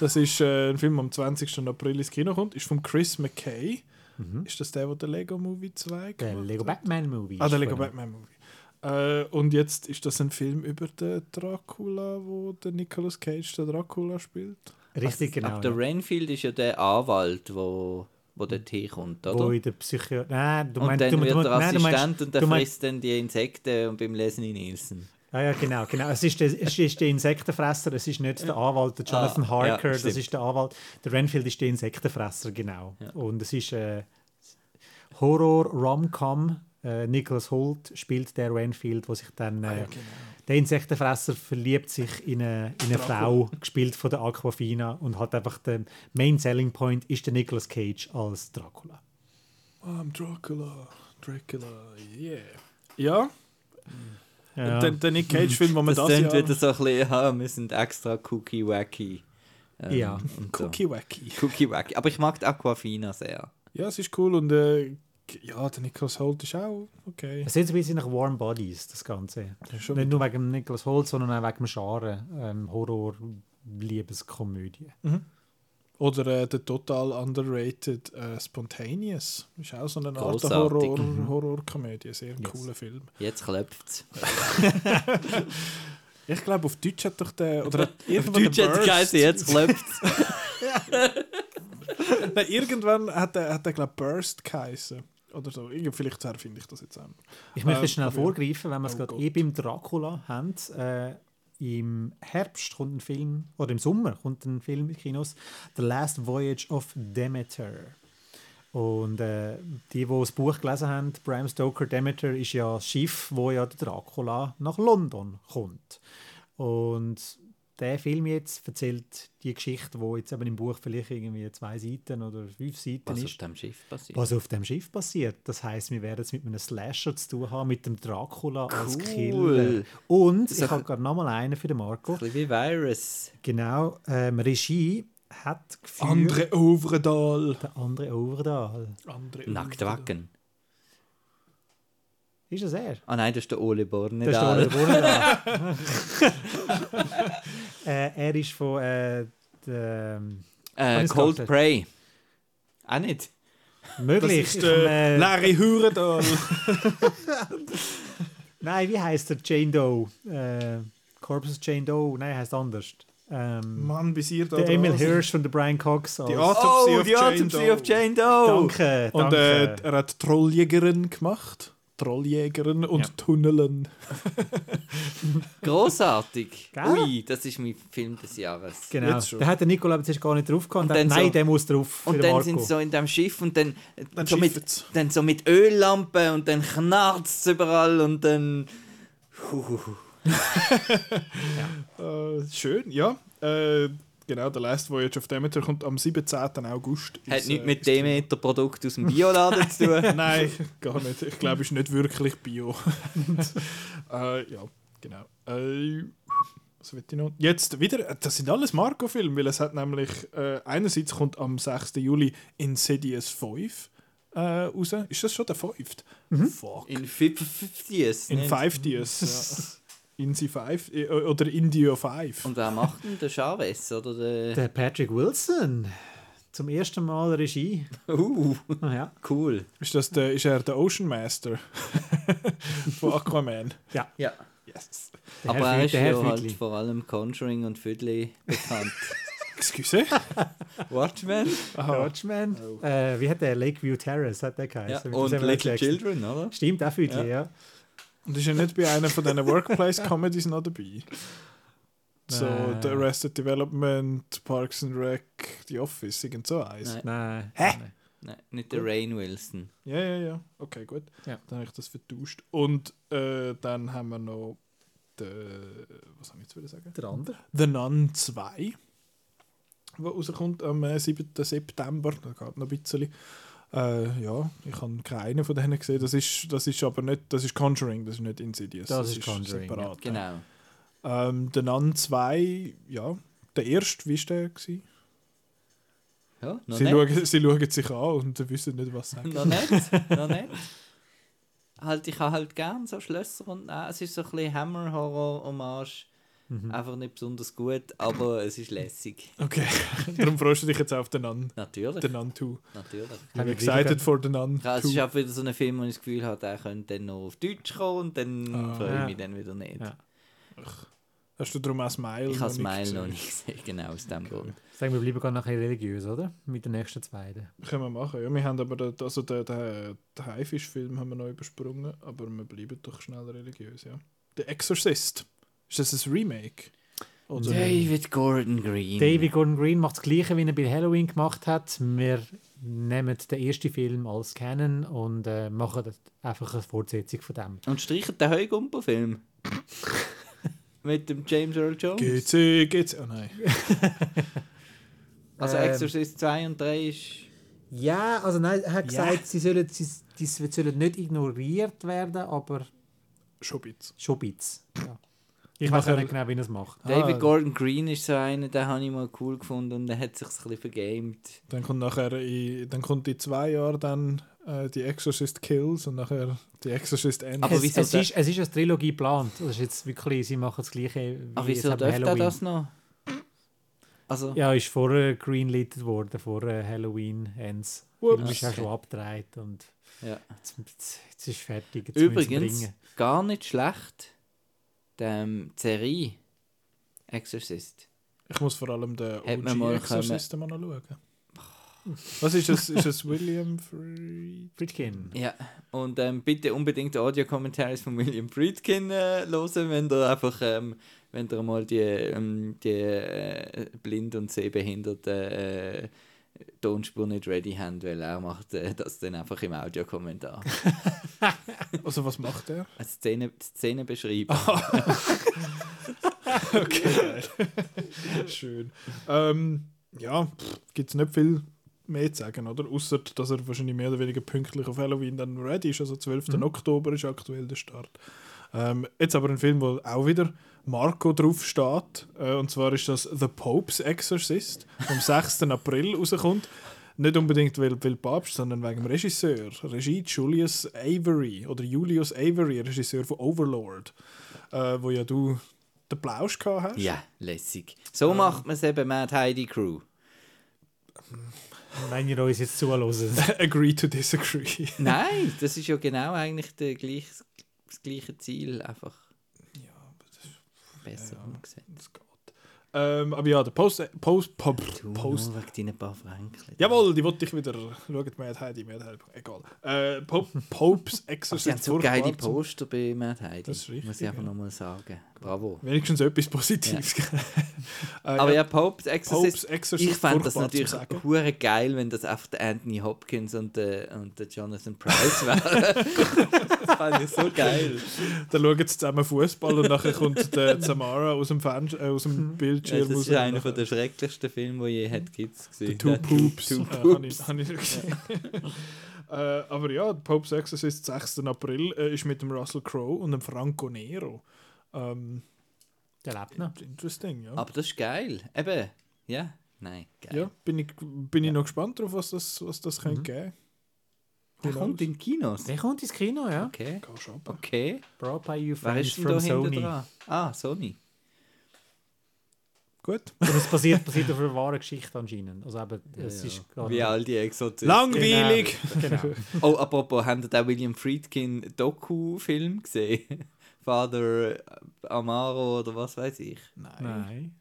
Das ist äh, ein Film, der am 20. April ins Kino kommt. Ist von Chris McKay. Ist das der, der den Lego Movie 2 Der gemacht Lego hat? Batman Movie. Ah, der Lego. Batman Movie. Äh, und jetzt ist das ein Film über den Dracula, wo der Nicolas Cage den Dracula spielt. Richtig, genau. Aber der ja. Renfield ist ja der Anwalt, wo, wo dort hinkommt, oder? Wo in der Psycho... Nein, du und meinst... dann du, wird du, er nein, du meinst, Assistent und der du meinst, frisst dann die Insekten und beim Leslie Nielsen. Ah, ja, genau, genau. Es ist, der, es ist der Insektenfresser, es ist nicht der Anwalt, der Jonathan Ah, Harker, ja, das ist der Anwalt. Der Renfield ist der Insektenfresser, genau. Und es ist äh, Horror-Rom-Com. Äh, Nicholas Holt spielt der Renfield, wo sich dann... Äh, Der Insektenfresser verliebt sich in eine, in eine Frau, gespielt von der Aquafina. Und hat einfach der Main Selling Point ist der Nicolas Cage als Dracula. I'm Dracula, Dracula, yeah. Ja, Ja. der, der Nick Cage-Film, wo man Das das, klingt wieder so ein bisschen, ja, wir sind extra cookie-wacky. Ähm, Ja. und so. Cookie Wacky. Cookie-wacky. Aber ich mag die Aquafina sehr. Ja, es ist cool und äh, ja, der Nicholas Holt ist auch okay. Es sieht so ein bisschen nach Warm Bodies, das Ganze. schon- Nicht nur wegen Nicholas Holt, sondern auch wegen dem Genre ähm, Horror-Liebeskomödie. Oder äh, der total underrated äh, Spontaneous. Ist auch so eine Art. Horror, Horrorkomödie. Sehr cooler Film. Jetzt klopft's. [LAUGHS] Ich glaube, auf Deutsch hat doch der. Oder hat Auf irgendwann Deutsch der hat geheißen, jetzt klopft's. [LAUGHS] Nein, irgendwann hat der, hat der glaube Burst geheißen. Oder so. Vielleicht erfinde ich das jetzt auch. Ich möchte Ähm, schnell vorgreifen, wenn wir es Oh gerade eh beim Dracula haben. Äh, Im Herbst kommt ein Film, oder im Sommer kommt ein Film in Kinos, The Last Voyage of Demeter. Und äh, die, die das Buch gelesen haben, Bram Stoker Demeter ist ja das Schiff, wo ja der Dracula nach London kommt. Und der Film jetzt erzählt die Geschichte, wo jetzt eben im Buch vielleicht irgendwie zwei Seiten oder fünf Seiten Was ist auf dem Schiff passiert. was auf dem Schiff passiert. Das heißt, wir werden es mit einem Slasher zu tun haben, mit dem Dracula als Cool. Killer. Und So- ich habe gerade noch mal einen für den Marco. Ein bisschen wie Virus. Genau, ähm, Regie hat geführt Andre Ovredal. der andere Overdahl. Andre Nacktwacken. Ist das er? Ah nein, das ist der Ole Das ist der. Ole Bornedal. [LAUGHS] [LAUGHS] äh, er ist von äh, der, ähm, Äh, Cold? Prey. Auch nicht. Das möglich. ist vom, der äh, Larry Hurendal. [LAUGHS] nein, wie heißt der Jane Doe? Äh, Corpus Jane Doe? Nein, heißt anders. Ähm, Mann, bis ihr da der Emil. Hirsch von der Brian Cox. Die als- Autopsy oh, of die Jane Autopsy Doe. of Jane Doe. Danke, Und danke. äh, er hat Trolljägerin gemacht. Trolljägerin und Ja. Tunneln. [LAUGHS] Grossartig. Gell? Ui, das ist mein Film des Jahres. genau. Da hat der Nicola jetzt gar nicht drauf gehabt. Dann Nein, so- der muss drauf. für Und dann Marco. sind sie so in dem Schiff und dann, Dann so, mit, dann so mit Öllampen und dann knarzt es überall und dann. [LAUGHS] Äh, schön, ja. Äh, genau, der Last Voyage of Demeter kommt am 17. August. Hat ins, nichts äh, mit. Demeter-Produkt aus dem Bioladen zu tun. [LAUGHS] Nein, gar nicht. Ich glaube, es ist nicht wirklich Bio. [LAUGHS] äh, ja, genau. Äh, was will ich noch? Jetzt wieder, das sind alles Marco-Filme, weil es hat nämlich, äh, einerseits kommt am 6. Juli Insidious 5 äh, raus. Ist das schon der 5? Fuck. In 50s. In 5 Ds. ja. [LAUGHS] Insi 5 äh, oder Indio 5. Und wer macht denn den Chavez? Oder der. Der Patrick Wilson. Zum ersten Mal Regie. Uh, Ah, ja. cool. Ist, das der, ist er der Ocean Master [LAUGHS] von Aquaman? ja. Ja. Yes. Der Aber Herr er ist der Herr ja halt vor allem Conjuring und Füdli bekannt. [LAUGHS] Excuse? Watchmen? Watchman. Äh, wie hat der Lakeview Terrace hat der Ja. geheißen? Mit Und Little Jackson. Children, oder? Stimmt, auch Füdli, ja. Und ist er nicht bei einer von diesen [LAUGHS] Workplace-Comedies noch dabei? So Nein. The Arrested Development, Parks and Rec, The Office, irgend so eins. Nein. Nein. Hä? Nein. Nein, nicht der Rain Wilson. Ja, ja, ja. Okay, gut. Ja. Dann habe ich das vertauscht. Und äh, dann haben wir noch den, was habe ich jetzt wieder sagen? Der andere? The Nun 2, der rauskommt am äh, 7. September. Da geht noch ein bisschen. Äh, ja, ich habe keinen von denen gesehen. Das ist, das ist aber nicht, das ist Conjuring, das ist nicht Insidious. Das ist Conjuring, separat. Genau. Ähm, The Nun 2, ja, der erste, wie war der? Gewesen? Ja, Sie nicht. schauen, sie schauen sich an und wissen nicht, was sie sagen. noch nicht. [LAUGHS] noch nicht. Halt, ich habe halt gern so Schlösser und äh, es ist so ein bisschen Hammer-Horror-Hommage. Mhm. Einfach nicht besonders gut, aber es ist lässig. Okay, [LAUGHS] darum freust du dich jetzt auf The Nun. Natürlich. The Nun 2. Natürlich. I'm Haben wir excited wieder- for The Nun Ja, es ist 2. auch wieder so ein Film, wo ich das Gefühl habe, der könnte dann noch auf Deutsch kommen und dann Ah. freue ich Ja. mich dann wieder nicht. Ja. Hast du darum auch Smile Ich habe Smile noch nicht gesehen, genau aus dem Grund. Sagen wir bleiben gar nachher religiös, oder? Mit den nächsten beiden. Können wir machen, ja. Wir haben aber den, also den, den, den Haifisch-Film haben wir noch übersprungen, aber wir bleiben doch schnell religiös, ja. The Exorcist. Ist das ein Remake? Oder David Gordon Green. David Gordon Green macht das Gleiche, wie er bei Halloween gemacht hat. Wir nehmen den ersten Film als Canon und äh, machen einfach eine Fortsetzung von dem. Und streichen den Heugumper-Film. [LAUGHS] Mit dem James Earl Jones. GC, GC. Oh nein. [LAUGHS] Also Ähm, Exorcist 2 und 3 ist... Ja, also nein, er hat Ja. gesagt, sie sollen, sie, die sollen nicht ignoriert werden, aber Schon ein bisschen. schon ein bisschen. Ja. Ich weiß auch nicht genau, wie er es macht. David Ah. Gordon Green ist so einer, den habe ich mal cool gefunden und der hat sich ein bisschen vergamed. Dann kommt nachher in, dann kommt in zwei Jahren dann äh, die Exorcist Kills und nachher die Exorcist Ends. Aber es, wieso es, ist, es ist eine Trilogie geplant. Das ist jetzt wirklich, sie machen das Gleiche wie Aber jetzt wieso dürfte er Halloween. das noch? Also, Ja, ist vorher greenlighted worden, vor äh, Halloween Ends. Film ist auch Okay. schon abgedreht und ja. jetzt, jetzt, jetzt ist fertig. Jetzt Übrigens, gar nicht schlecht, die ähm, Serie Exorcist. Ich muss vor allem den OG mal Exorcisten mal noch schauen. Was ist das? Ist es [LAUGHS] William Fried? Friedkin. Ja, und ähm, bitte unbedingt Audio-Commentaries von William Friedkin äh, hören, wenn ihr einfach, ähm, wenn ihr mal die, ähm, die äh, blind und sehbehinderten äh, Tonspur nicht ready habt, weil er macht äh, das dann einfach im Audiokommentar. [LAUGHS] Also was macht er? Eine Szene, Szene beschreiben. [LAUGHS] Okay. Schön. Ähm, ja, gibt es nicht viel mehr zu sagen, oder? Außer, dass er wahrscheinlich mehr oder weniger pünktlich auf Halloween dann ready ist. Also 12. Oktober ist aktuell der Start. Ähm, jetzt aber ein Film, wo auch wieder Marco drauf steht. Äh, und zwar ist das The Pope's Exorcist, am 6. April rauskommt. Nicht unbedingt weil, weil Papst, sondern wegen dem Regisseur. Regie Julius Avery oder Julius Avery, Regisseur von Overlord, äh, wo ja du den Plausch gehabt hast. Ja, lässig. So macht man es eben Mad Heidi Crew. Wenn ihr uns jetzt zuhört. [LAUGHS] Agree to disagree. Nein, das ist ja genau eigentlich der gleich, das gleiche Ziel, einfach besser Ja. umgesetzt. das geht. Ähm, aber ja, der Post. Post, Pop, Post nur wegen deinen paar Franken. Jawohl, die wollte ich wieder. Schaut, Mad Heidi, Mad Heidi. Egal. Äh, Pop, [LAUGHS] Popes Exorcist. Sie haben so geile Poster bei Mad Heidi. Das ist richtig, Muss ich einfach ja. nochmal sagen. Bravo. Wenigstens etwas Positives. äh, [LAUGHS] Aber ja, Popes Exorcist. Popes Exorcist. Ich fand das natürlich hure geil, wenn das einfach der Anthony Hopkins und der, und der Jonathan Price [LAUGHS] wären. das fand ich so geil. Dann schauen sie zusammen Fußball und nachher kommt der [LAUGHS] Zamara aus dem, Fernst äh, aus dem Ja, Bildschirm das raus ist einer nachher- der schrecklichsten Filme, die je hat Kids The gesehen. Two Poops. Two Äh, Poops. ich, hab ich nicht gesehen. äh, aber ja, Pope's Exorcist 6. April äh, ist mit dem Russell Crowe und dem Franco Nero. Ähm, Der lebt noch. interesting, ja. Aber das ist geil. Eben. Ja. Nein, geil. ja, bin ich, bin ich noch gespannt drauf, was das, was das könnte geben Der Who kommt knows? in Kinos. Der kommt ins Kino, ja. Okay. Okay. Brought by you friends from Sony. dran? Ah, Sony. Gut. [LAUGHS] Und es basiert, basiert auf einer wahren Geschichte anscheinend. Also eben, es Ja, ist gerade... Wie all die Exorzisten. Langweilig! Genau. Oh, apropos, habt ihr den William Friedkin Doku-Film gesehen? Father Amaro oder was weiß ich? Nein.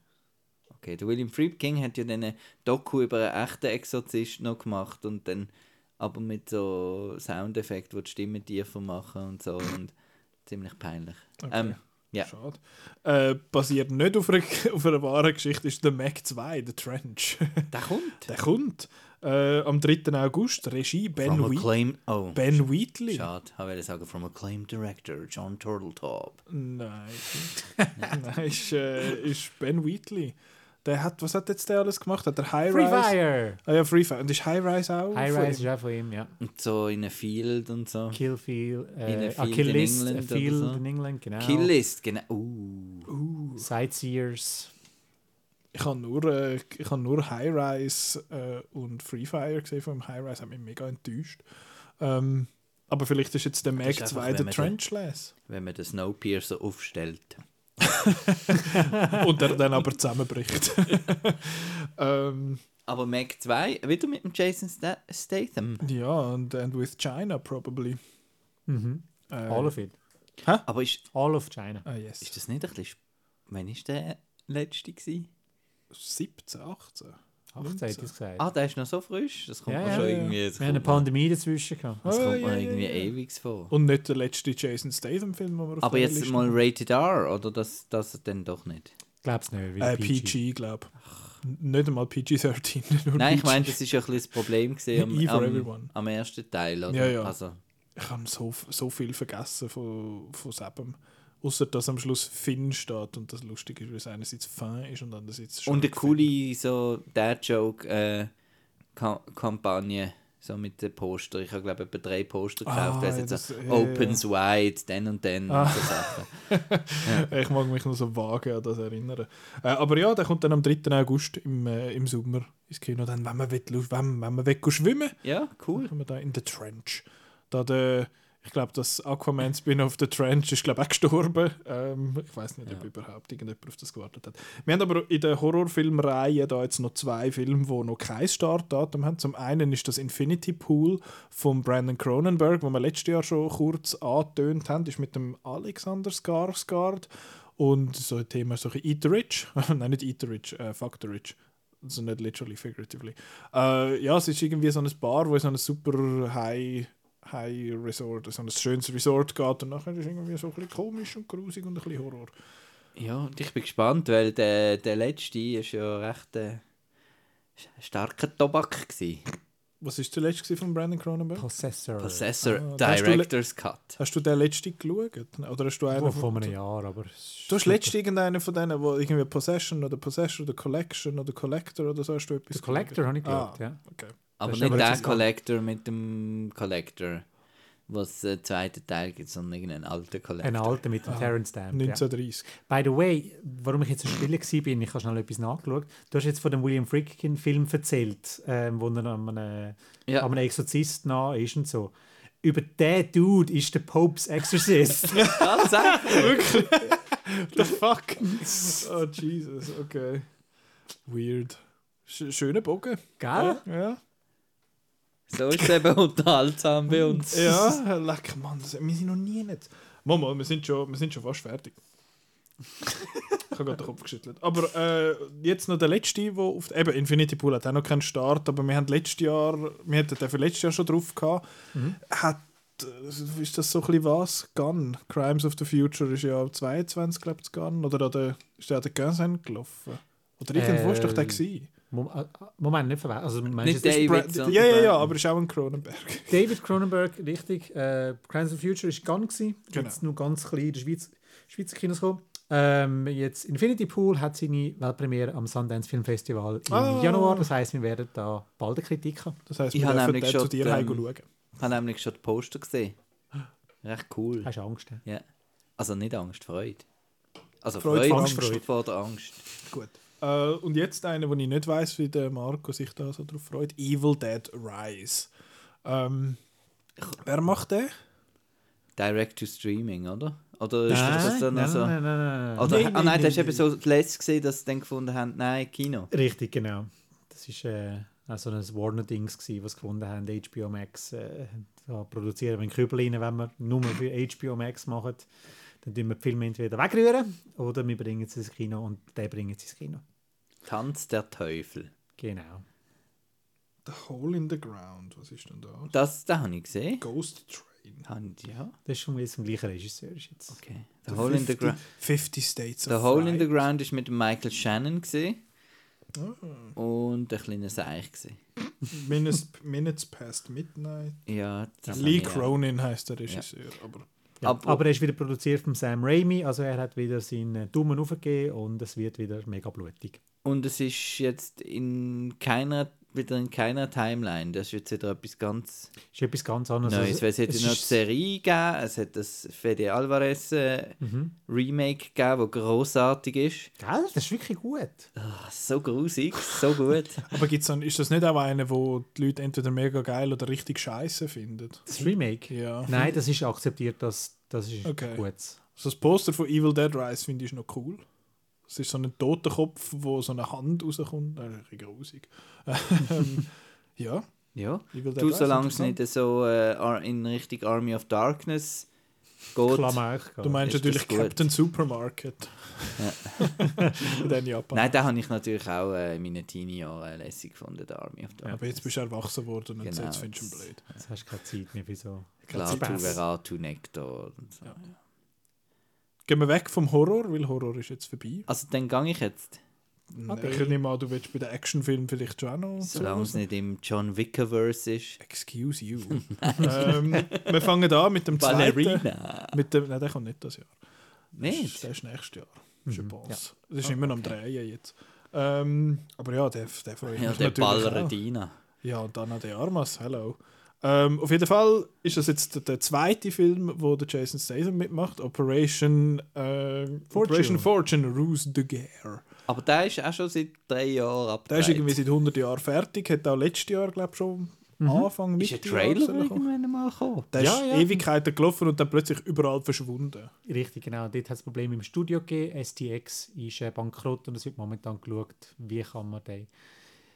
Okay, der William Friedkin hat ja dann eine Doku über einen echten Exorzist noch gemacht und dann aber mit so Soundeffekten, die die Stimme tiefer machen und so und ziemlich peinlich. Okay. Ähm, Ja. Schade. Äh, basiert nicht auf einer, [LAUGHS] auf einer wahren Geschichte, ist The Mac 2, The Trench. Der kommt. [LAUGHS] Der kommt äh, am 3. August. Regie Ben, From Wheat acclaimed, oh, ben Wheatley. schade. Ich wollte sagen, from acclaimed director John Turtletop. Nein. [LAUGHS] Nein, ist, äh, ist Ben Wheatley. Der hat, was hat jetzt der alles gemacht? Hat er High Free Rise? Fire! Ah ja, Free Fire. Und ist High Rise auch? High Rise ist auch von ihm, ja. Und so in a Field und so. Kill Field, In äh, a ah, Field Kill in List, a England oder Field so. in England, genau. Kill List, genau. Uh. Sightseers. Ich habe nur, äh, ich hab nur High Rise äh, und Free Fire gesehen vom High Rise. Hat mich mega enttäuscht. Ähm, aber vielleicht ist jetzt der Mac ist einfach, 2 wenn der Trenchless. Wenn man den Snowpiercer aufstellt. [LAUGHS] und er dann aber zusammenbricht. [LAUGHS] ähm, Aber Mac 2, wieder mit dem Jason Sta- Statham. ja, und and with China probably. Mhm. Äh, All of it. Aber ist, All of China. Ah, yes. ist das nicht ein bisschen... Wann war der letzte? Gewesen? 17, 18. 18 hätte ich gesagt. Ah, der ist noch so frisch. Das kommt Ja, mir ja, schon ja. irgendwie... Wir haben eine Pandemie dazwischen gehabt. das kommt ja, mir ja, irgendwie ja. ewig vor. Und nicht der letzte Jason Statham-Film, den wir auf Aber jetzt Liste mal. Rated R, oder das, das dann doch nicht? Glaub's nicht. Äh, PG, glaube ich. Nicht einmal PG-13. [LAUGHS] nur Nein, ich PG. meine, das ist ja ein bisschen das Problem [LAUGHS] am, am, am ersten Teil, oder? Ja, ja. Also, Ich habe so, so viel vergessen von, von Sebem. Außer dass am Schluss Finn steht und das lustig ist, weil es einerseits Fun ist und andererseits und eine coole so Dad-Joke-Kampagne, so mit den Poster. Ich habe, glaube ich, etwa drei Poster Ah, gekauft. ja, Ah, das- so ja, ja. Opens Wide, dann und dann Ah. und so Sachen. Finn. [LAUGHS] Ich mag mich noch so vage an das erinnern. Äh, aber ja, der kommt dann am 3. August im, äh, im Sommer ins Kino. Dann, wenn man, will, wenn, wenn man will schwimmen Ja, cool. Kommen wir da in The Trench. Da der, ich glaube, das Aquaman Spin-off The Trench ist glaube auch gestorben. Ähm, ich weiß nicht, ob Ja. überhaupt irgendjemand auf das gewartet hat. Wir haben aber in der Horrorfilmreihe da jetzt noch zwei Filme, die noch kein Startdatum haben. Zum einen ist das Infinity Pool von Brandon Cronenberg, wo wir letztes Jahr schon kurz angetönt haben, ist mit dem Alexander Skarsgård und so ein Thema so ein Eat the Rich. [LAUGHS] Nein, nicht Eat the Rich, äh, Fuck the Rich. Also nicht literally, figuratively. Äh, ja, es ist irgendwie so ein Bar, wo so ein super High, High Resort, so ein schönes Resort geht und nachher ist es irgendwie so ein bisschen komisch und grusig und ein bisschen Horror. Ja, und ich bin gespannt, weil der, der letzte ist ja recht äh, starker Tobak gewesen. Was ist der letzte von Brandon Cronenberg? Possessor. Possessor Ah, da hast Director's Cut. Hast du den letzten geschaut? Oder hast du einen Oh, von- vor einem Jahr, aber... Du hast letztens irgendeinen von denen, wo irgendwie Possession oder Possessor oder Collection oder Collector oder so hast du etwas Der Collector habe ich Ah. geschaut, ja. Okay. Aber nicht aber der Collector mit dem Collector, was äh, zweiten Teil gibt, sondern irgendeinen alten Collector. Ein alter mit dem Ah, Terrence Stamp. Ja. 1930. By the way, warum ich jetzt so still war, ich habe schnell etwas nachgeschaut. Du hast jetzt von dem William Friedkin-Film erzählt, ähm, wo er an einem, Ja. an einem Exorzist nah ist und so. Über den Dude ist der Popes Exorcist. Tatsächlich? [LAUGHS] Wirklich? [LAUGHS] The fuck? Oh, Jesus, okay. Weird. Sch schöner Bogen. Gell? Ja. So ist es eben unterhaltsam bei uns. Ja, [LAUGHS] lecker, Mann. Das, wir sind noch nie nicht. Mama, wir sind schon, wir sind schon fast fertig. ich habe gerade den Kopf geschüttelt. Aber äh, jetzt noch der letzte, der auf eben Infinity Pool hat auch noch keinen Start, aber wir haben letztes Jahr, wir hatten den für letztes Jahr schon drauf gehabt. Hat äh, ist das so ein bisschen was? Gun. Crimes of the Future ist ja am 22, glaube ich, Gun. Oder an der, ist der an der Gönsen gelaufen? Oder irgendwo ist doch der Ähm, gewesen. Mom- äh, Moment, nicht verwechseln. Also, Nicht David, Bra- ja, ja, ja, aber ist auch ein Cronenberg. [LAUGHS] David Cronenberg, richtig. Äh, Crimes of the Future ist Gun gewesen. Genau. Jetzt nur ganz klein in der Schweiz, Schweizer Kinos gekommen. Ähm, jetzt Infinity Pool hat seine Weltpremiere am Sundance Film Festival im Ah. Januar. Das heisst, wir werden da bald eine Kritik haben. Das heisst, Ich wir habe dürfen nämlich den zu dir ähm, schauen. Ich habe nämlich schon die Poster gesehen. Recht cool. Hast du Angst? Ja? Ja. Also nicht Angst, Freude. Also Freude Freude, Angst Angst. vor der Angst. Gut. Äh, und jetzt einer, wo ich nicht weiß, wie der Marco sich da so drauf freut: Evil Dead Rise. Ähm, wer macht den? Direct to Streaming, oder? Oder ist das dann nein, so? nein, nein, nein, nein. Oder, Nein, ah nein, nein, das ist nein, eben so letztes gesehen, dass sie dann gefunden haben, nein, Kino. Richtig, genau. Das ist äh, auch so ein Warner-Dings, was sie gefunden haben, HBO Max. Äh, da produzieren wir einen Kübel rein, wenn wir nur für HBO Max machen. Dann tun wir die Filme entweder wegrühren oder wir bringen sie ins Kino und der bringen sie ins Kino. Tanz der Teufel. Genau. The Hole in the Ground. Was ist denn da? Das, das habe ich gesehen. Ghost Train. Han- Ja, Das ist schon jetzt vom gleichen Regisseur. Ist jetzt. okay. The Hole in the Ground. 50 States The of Hole in the Fright. Ground ist mit Michael Shannon gesehen Ah. und ein kleiner Seich gesehen. Minutes, Minutes Past Midnight. Ja, das Lee. Cronin heißt der Regisseur. Aber Ja, Aber- aber, er ist wieder produziert von Sam Raimi, also er hat wieder seinen Daumen aufgegeben und es wird wieder mega blutig. Und es ist jetzt in keiner, wieder in keiner Timeline. Das ist jetzt wieder etwas ganz Ist etwas ganz anderes. Neues. Also, Weil es hätte es noch ist- Serie gegeben, es hat das Fede Alvarez äh, Mhm. Remake gegeben, das grossartig ist. Gell? Das ist wirklich gut. Ach, so grusig, so gut. [LAUGHS] Aber gibt's dann, ist das nicht auch eine, wo die Leute entweder mega geil oder richtig scheiße finden? Das Remake? Ja. Nein, das ist akzeptiert, das, das ist Okay. gut. So das Poster von Evil Dead Rise finde ich noch cool. Es ist so ein toter Kopf, wo so eine Hand rauskommt. Das ist ein grusig. Ähm, [LAUGHS] ja, Ja. Du, solange es nicht so äh, in Richtung Army of Darkness geht. Klammer Du meinst natürlich. Captain Supermarket. in [LAUGHS] Japan. Nein, den habe ich natürlich auch äh, in meinen Teenie-Jahren lässig gefunden, der Army of Darkness. Aber jetzt bist du erwachsen worden und Genau, jetzt findest du ihn blöd. Jetzt hast du keine Zeit mehr für so. Klar, Spaß. tu vera, tu nectar und so. Gehen wir weg vom Horror, weil Horror ist jetzt vorbei. Also dann gehe ich jetzt, Okay. Ich nehme an, du willst bei den Actionfilmen vielleicht schon auch noch. solange es nicht im John Wickerverse ist. Excuse you. [LAUGHS] ähm, wir fangen an mit dem zweiten. Ballerina. Mit dem, nein, der kommt nicht das Jahr. Nicht? Das ist nächstes Jahr. Je Mhm, pense. ja. Das ist immer noch am Drehen jetzt. Ähm, aber ja, der, der freut Ja, mich der natürlich auch. Ballerina. Ja, und Anna de Armas, hello. Ähm, auf jeden Fall ist das jetzt der, der zweite Film, wo der Jason Statham mitmacht. Operation äh, Operation Fortune, Ruse de Guerre. Aber der ist auch schon seit drei Jahren Der abgedreht. ist irgendwie seit 100 Jahren fertig, hat auch letztes Jahr, glaube ich, schon Anfang, Ist Mitte ein Trailer irgendwann mal gekommen? Der Ja, ist ja. Ewigkeiten gelaufen und dann plötzlich überall verschwunden. Richtig, genau. Dort hat es Probleme im Studio gegeben. STX ist äh, bankrott und es wird momentan geschaut, wie kann man den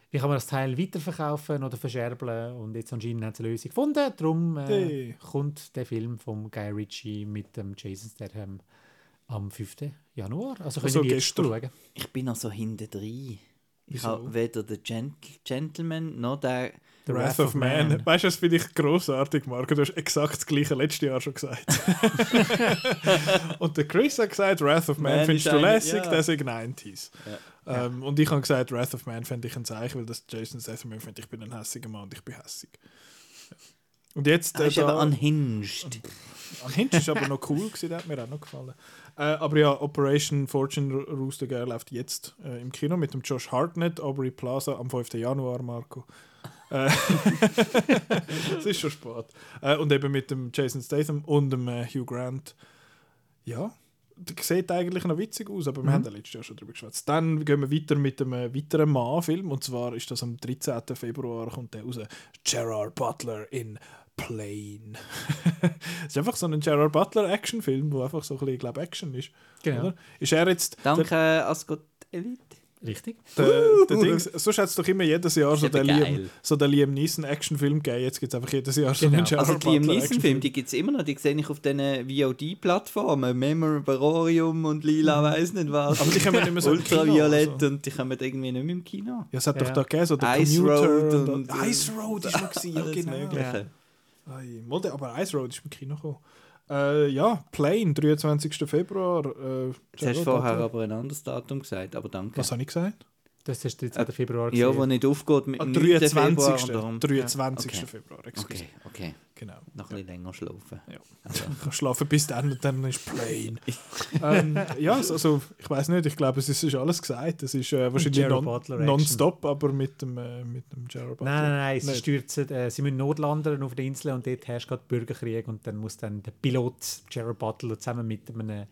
wie kann man das Teil weiterverkaufen oder verscherbeln und jetzt anscheinend haben sie eine Lösung gefunden. Darum äh, Hey. kommt der Film von Guy Ritchie mit dem Jason Statham am 5. Januar. Also können Also wir jetzt gestern. schauen. Ich bin noch so hinten drin. Ich habe weder den Gent Gentleman noch den. The Wrath of Man. Weißt du, das finde ich grossartig, Marco. Du hast exakt das gleiche letztes Jahr schon gesagt. [LAUGHS] und der Chris hat gesagt, Wrath of Man, Man findest du lässig, ja. der ist 90s. Ähm, und ich habe gesagt, Wrath of Man fände ich ein Zeichen, weil das Jason Statham findet, ich bin ein hässiger Mann und ich bin hässig. Und jetzt... Äh, ist aber da- unhinged. An Hinch ist aber noch cool gewesen, der hat mir auch noch gefallen. Äh, aber ja, Operation Fortune Rooster Girl läuft jetzt äh, im Kino mit dem Josh Hartnett, Aubrey Plaza am 5. Januar, Marco. Äh, [LAUGHS] es ist schon spät. Äh, und eben mit dem Jason Statham und dem äh, Hugh Grant. Ja, sieht eigentlich noch witzig aus, aber wir haben ja letztes Jahr schon drüber geschwätzt. Dann gehen wir weiter mit einem weiteren Mann-Film und zwar ist das am 13. Februar kommt der raus. Gerard Butler in Plane. [LAUGHS] Es ist einfach so ein Gerard Butler Actionfilm, wo einfach so ein bisschen, glaube Action ist. Genau. Oder? Ist er jetzt Danke, Ascot Elite. Richtig. der, der Dings, sonst hat es doch immer jedes Jahr so eben Liam, so der Liam Neeson Actionfilm gegeben. Jetzt gibt es einfach jedes Jahr so Genau. einen Gerard Also die Liam Neeson-Filme, Actionfilm. die gibt es immer noch, die sehe ich auf diesen VOD-Plattformen. Memorabilium und Lila weiss nicht was. Aber die kommen nicht mehr so Ultraviolett also. und die kommen irgendwie nicht mehr im Kino. Ja, es hat doch Ja. da gegeben, so der Ice Commuter Road und, und, und äh, Ice Road ist noch gewesen, ja, [LAUGHS] genau. Mögliche. Der- aber Ice Road ist im Kino gekommen. Äh, ja, Plane, 23. Februar. Äh, Jetzt hast du vorher Butler. aber ein anderes Datum gesagt, aber danke. Was habe ich gesagt? Das ist der 13. Februar. ja, wo nicht aufgeht mit Ah, dem 9. Februar. 23. und darum- 23. Okay. Februar, excuse. Okay, okay. Genau. Noch ein bisschen länger schlafen. Ja. Also, [LAUGHS] Ich kann schlafen bis dann und dann ist Plane. [LAUGHS] ähm, ja, also, also ich weiß nicht, ich glaube, es ist, ist alles gesagt. Es ist äh, wahrscheinlich Gerard non, nonstop, aber mit dem, äh, mit dem Gerard Butler. Nein, nein, nein, sie stürzen, äh, sie müssen notlanden auf der Insel und dort herrscht gerade Bürgerkrieg und dann muss dann der Pilot Gerard Butler zusammen mit einem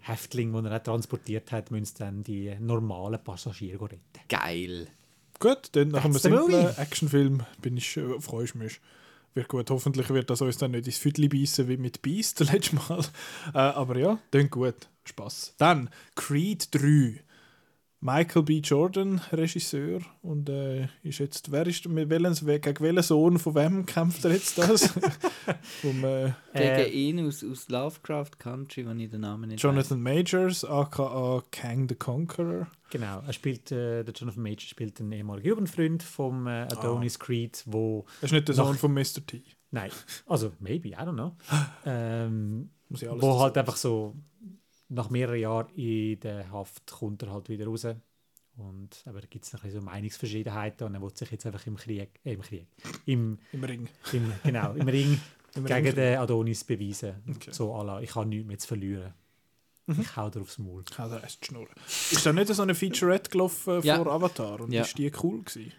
Häftling, den er auch transportiert hat, müssen dann die normalen Passagiere retten. geil. Gut, dann nach einem the simplen. Actionfilm bin ich, äh, freue ich mich. Wird gut. Hoffentlich wird das uns dann nicht ins Viertel beißen wie mit Beast [LAUGHS] letztes Mal. Äh, aber ja, dann gut. Spaß. Dann Creed 3. Michael B. Jordan, Regisseur. Und äh, ist jetzt, wer ist, mit welchen, gegen welchen Sohn von wem kämpft er jetzt das? Vom [LAUGHS] äh, Gegen Äh, ihn aus, aus Lovecraft Country, wenn ich den Namen nicht Jonathan Majors, aka Kang the Conqueror. Genau, er spielt, äh, der Jonathan Major spielt einen ehemaligen Jugendfreund vom äh, Adonis Creed, wo, Er ist nicht der Sohn von Mr. T. nein, also maybe, I don't know, [GASPS] ähm, Muss ich alles wo halt einfach so nach mehreren Jahren in der Haft kommt er halt wieder raus. Und, aber da gibt es noch ein bisschen so Meinungsverschiedenheiten und er will sich jetzt einfach im Krieg, äh, im Krieg, im, Im Ring. im, genau, im [LAUGHS] Ring Im gegen Ring. den Adonis beweisen. Okay. So à la, ich habe nichts mehr zu verlieren. Ich hau dir aufs Maul. Kann der erst schnurren. Ist da nicht so eine Featurette gelaufen Ja. vor Avatar? Und Ja. ist die cool gewesen?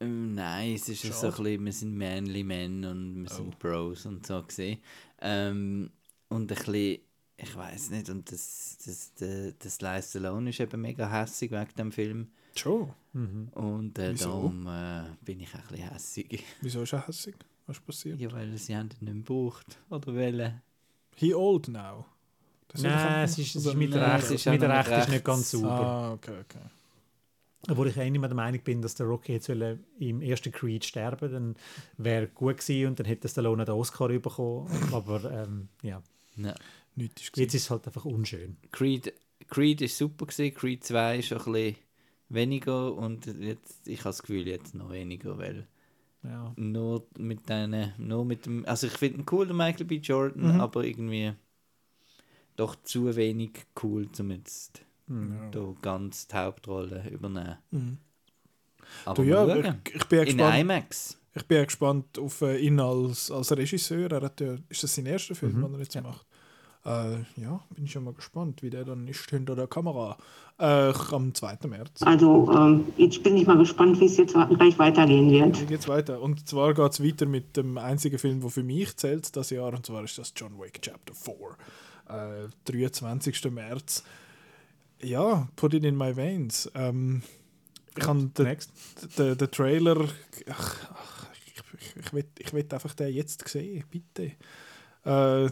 Ähm, nein, es ist so ein bisschen, wir sind manly Men und wir Oh. sind Bros und so gesehen. Ähm, und ein bisschen, ich weiß nicht, und das, das, der, der Sly Stallone ist eben mega hässig wegen dem Film. Schon. Und äh, darum äh, bin ich ein bisschen hässig. [LAUGHS] Wieso ist er hässig? Was ist passiert? Ja, weil sie haben ihn nicht mehr gebraucht. Oder wollen. He old now. Das Nein, es ist, es ist mit Nein, Recht, ist auch mit Recht ist nicht ganz sauber. Ah, okay, okay. Obwohl ich eigentlich immer der Meinung bin, dass der Rocky jetzt im ersten Creed sterben dann wäre gut gewesen und dann hätte Stallone den Oscar bekommen. Aber ähm, ja, Ja. Nichts ist jetzt ist es halt einfach unschön. Creed, Creed ist super gewesen, Creed 2 ist ein bisschen weniger und jetzt, ich habe das Gefühl, jetzt noch weniger, weil Ja. nur mit deinen, nur mit dem, also ich finde ihn cool, der Michael B. Jordan, Mhm. aber irgendwie doch zu wenig cool, um jetzt Hm. da ganz die Hauptrolle übernehmen. Mhm. Aber Du, ja, ich, ich bin ja in gespannt. IMAX. Ich bin ja gespannt auf äh, ihn als, als Regisseur. Er hat ja, ist das sein erster Film, Mhm. den er jetzt macht? Äh, ja, bin ich schon mal gespannt, wie der dann ist hinter der Kamera. Äh, am 2. März. Also ähm, jetzt bin ich mal gespannt, wie es jetzt gleich weitergehen wird. Wie geht's weiter? Und zwar geht es weiter mit dem einzigen Film, der für mich zählt das Jahr, und zwar ist das John Wick Chapter 4. Äh, 23. März. Ja, put it in my veins. Ähm, ich habe den, Next. den, den Trailer. Ach, ach, ich, ich, ich, will, ich will einfach den jetzt sehen, bitte. Äh,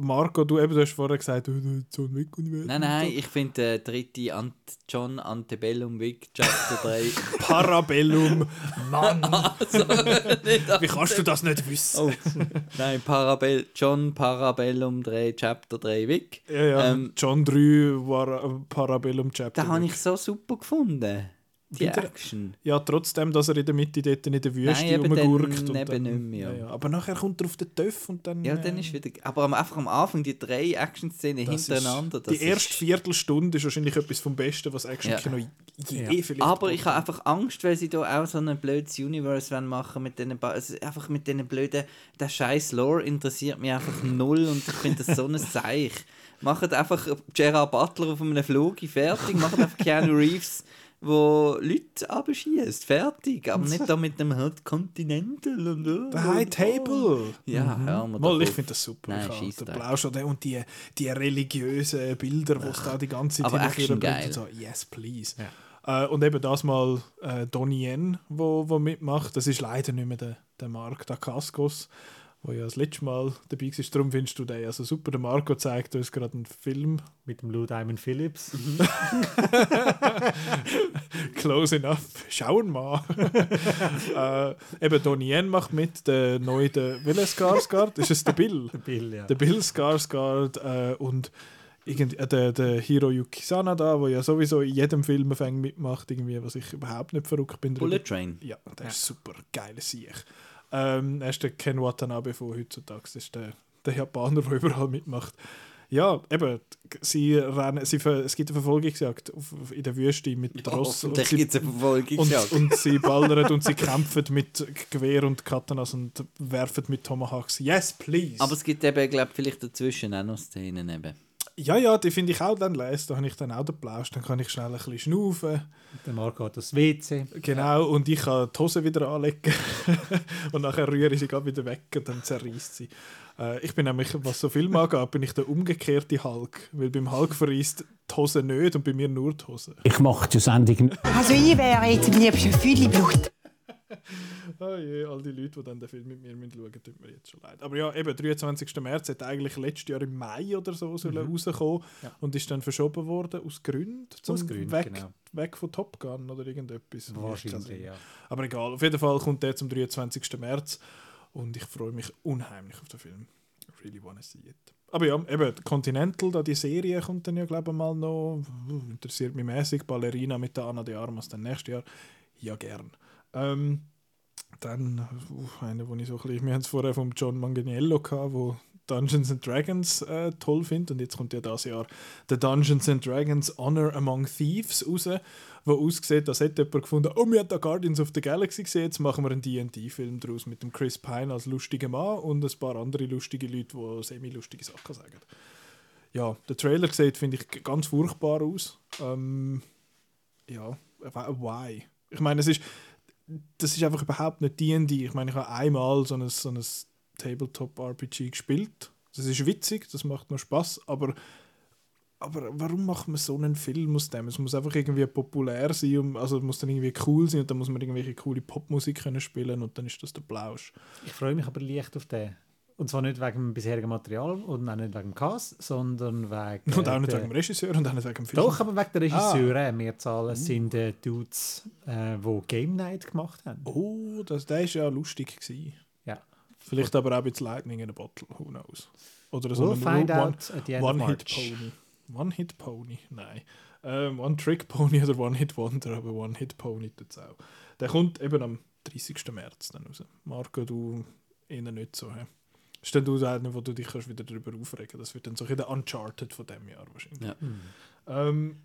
Marco, du, eben, du hast vorher gesagt, oh, der John Wick Universum. Nein, nein, ich finde der dritte Ant John Antebellum Wick Chapter [LAUGHS] 3. Parabellum. Mann, [LAUGHS] also, wie kannst du das nicht wissen? Oh, nein, Parabell, John Parabellum 3, Chapter 3 Wick. Ja, ja. Ähm, John 3 war äh, Parabellum Chapter. Den habe Wick. ich so super gefunden. Die Wieder- Action. Ja, trotzdem, dass er in der Mitte dort in der Wüste Nein, eben dann rumgurkt. und dann- nicht mehr, ja. Ja, ja. Aber nachher kommt er auf den Töff und dann... Ja, äh, dann ist wieder. Aber am- einfach am Anfang die drei Action-Szenen hintereinander. Ist, das die erste ist- Viertelstunde ist wahrscheinlich etwas vom Besten, was Action-Kino je Ja. vielleicht... Aber ich habe einfach Angst, weil sie da auch so ein blödes Universe wollen machen mit diesen also einfach mit diesen blöden der scheiß Lore interessiert mich einfach null und ich finde das so ein [LAUGHS] Seich. Macht einfach Gerard Butler auf einem Flug fertig, macht einfach Keanu Reeves, wo Leute abschießt, fertig, aber nicht da mit dem halt Continental und oh, The High Table! Ja, hör mal Mal, ich finde das super. Nein, ich. Blausch und und die, die religiösen Bilder, die es da die ganze Zeit Action bringt geil. und So. Yes, please. Äh, und eben das mal äh, Donnie Yen, wo, wo mitmacht. Das ist leider nicht mehr der, der Marc Dacascos, der ja das letzte Mal dabei war. Darum findest du den also super. Der Marco zeigt uns gerade einen Film. Mit dem Lou Diamond Phillips. [LAUGHS] Close enough. Schauen mal. [LAUGHS] äh, eben Donnie Yen macht mit, der neue, der Wille Skarsgård. Ist es der Bill? [LAUGHS] Bill, ja. der Bill Skarsgård äh, und irgend, äh, der, der Hiroyuki Sanada, der ja sowieso in jedem Film mitmacht, irgendwie, was ich überhaupt nicht verrückt bin. Bullet Train. Ja, der ist super, geiler Sieg. Ähm, er ist der Ken Watanabe von heutzutage, das ist der, der Japaner, der überall mitmacht. Ja, eben, sie rennen, sie, es gibt eine Verfolgungsjagd in der Wüste mit Ja, Ross und sie, gibt es eine Verfolgung. und, und sie ballern und sie kämpfen mit Gewehr und Katanas und werfen mit Tomahawks. Yes, please! Aber es gibt eben, glaube vielleicht dazwischen auch noch Szenen eben. Ja, ja, die finde ich auch dann leise. Da habe ich dann auch den Plausch. Dann kann ich schnell ein bisschen schnaufen. Der Marco hat das WC. Genau, und ich kann die Hose wieder anlegen. [LAUGHS] und nachher rühre ich sie gerade wieder weg und dann zerreißt sie. Äh, ich bin nämlich, was so Film angeht, bin ich der umgekehrte Hulk. Weil beim Hulk verreist die Hose nicht und bei mir nur die Hose. Ich mache die Sendung nicht. Also ich wäre jetzt am liebsten Fülliblut. [LAUGHS] Oh je, all die Leute, die dann den Film mit mir müssen schauen tut mir jetzt schon leid. Aber ja, eben, 23. März hat eigentlich letztes Jahr im Mai oder so sollen rauskommen Ja. und ist dann verschoben worden aus Gründen. Zum Aus Gründen, weg, genau. weg von Top Gun oder irgendetwas. Wahrscheinlich, ja. Aber egal, auf jeden Fall kommt der zum 23. März und ich freue mich unheimlich auf den Film. I really wanna see it. Aber ja, eben, Continental, da die Serie kommt dann ja, glaube ich, mal noch. Interessiert mich mäßig. Ballerina mit der Anna de Armas dann nächstes Jahr. Ja, gern. Ähm, dann, uh, eine, wo ich so ein bisschen, wir haben es vorher vom John Manganiello gehabt, wo Dungeons and Dragons äh, toll findet und jetzt kommt ja das Jahr der Dungeons and Dragons Honor Among Thieves raus, wo aussieht, als hätte jemand gefunden, oh, wir haben da Guardians of the Galaxy gesehen, jetzt machen wir einen D&D-Film draus mit dem Chris Pine als lustiger Mann und ein paar andere lustige Leute, die semi-lustige Sachen sagen. Ja, der Trailer sieht, finde ich, ganz furchtbar aus. Ähm, ja, why? Ich meine, es ist, das ist einfach überhaupt nicht D&D. Ich meine, ich habe einmal so ein, so ein Tabletop-RPG gespielt. Das ist witzig, das macht mir Spaß, aber aber warum macht man so einen Film aus dem? Es muss einfach irgendwie populär sein, um, also muss dann irgendwie cool sein und dann muss man irgendwelche coole Popmusik können spielen und dann ist das der Plausch. Ich freue mich aber leicht auf den. Und zwar nicht wegen dem bisherigen Material und auch nicht wegen dem Cast, sondern wegen. [LAUGHS] Und auch nicht wegen dem Regisseur und auch nicht wegen dem Film. Doch, aber wegen der Regisseure. Ah. Mehrzahl es sind äh, Dudes, äh, die Game Night gemacht haben. Oh, das, der ist ja lustig gewesen. Ja. Vielleicht aber auch ein bisschen Lightning in a Bottle, who knows. Oder so We'll ein find One- out at the end of March. One-Hit-Pony. One-Hit-Pony, nein. Ähm, One-Trick-Pony oder One-Hit-Wonder, aber One-Hit-Pony tut es auch. Der kommt eben am 30. März dann raus. Marco, du eher nicht so. He? Ist dann du einer, wo du dich kannst wieder darüber aufregen Das wird dann so ein Uncharted von dem Jahr wahrscheinlich. Ja. Ähm,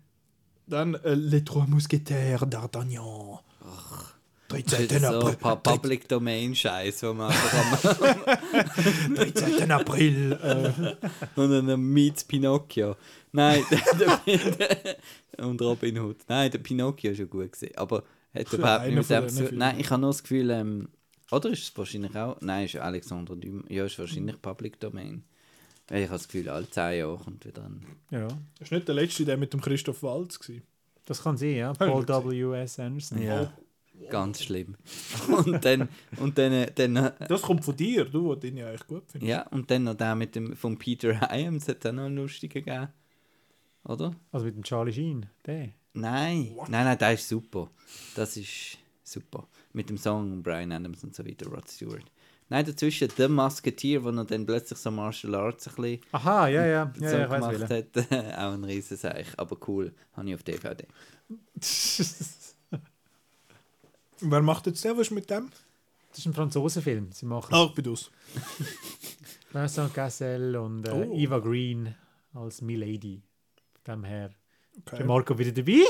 dann äh, Les Trois Mousquetaires d'Artagnan. 13. so ein April. paar Public Domain Scheiß, wo man einfach am 13. April. Äh, und dann meets Pinocchio. Nein, [LAUGHS] und Robin Hood. Nein, der Pinocchio ist schon gut gesehen, aber hat überhaupt nicht zu Filmen. Nein, ich habe nur das Gefühl, ähm, oder ist es wahrscheinlich auch? Nein, ist Alexander Dumas. Ja, ist wahrscheinlich Public Domain. Weil ich habe das Gefühl, alle 10 Jahre kommt wieder ein. Ja, das war nicht der letzte, der mit dem Christoph Waltz war. das kann sein, ja. Paul W.S. Anderson. Ja. Ganz schlimm. [LAUGHS] Und dann, und dann, dann äh, Das kommt von dir, du, den ja eigentlich gut findest. ja, und dann noch der mit dem von Peter Hyams hat auch noch einen lustigen gegeben. Oder? Also mit dem Charlie Sheen, der. Nein, nein, nein, der ist super. Das ist super. Mit dem Song Brian Adams und so weiter, Rod Stewart. Nein, dazwischen The Musketeer, wo er dann plötzlich so Martial Arts ein bisschen Aha, ja, ja. ja, so ja ich weiß gemacht welchen. hat. [LAUGHS] auch ein Riesenseich, aber cool. Habe ich auf DVD. [LAUGHS] Wer macht jetzt der, was ist mit dem? Das ist ein Franzosenfilm. Sie machen Ah, ich bin aus. [LAUGHS] Vincent Cassel und äh, Oh. Eva Green als Milady. Von dem her. Ist der Okay. Marco wieder dabei?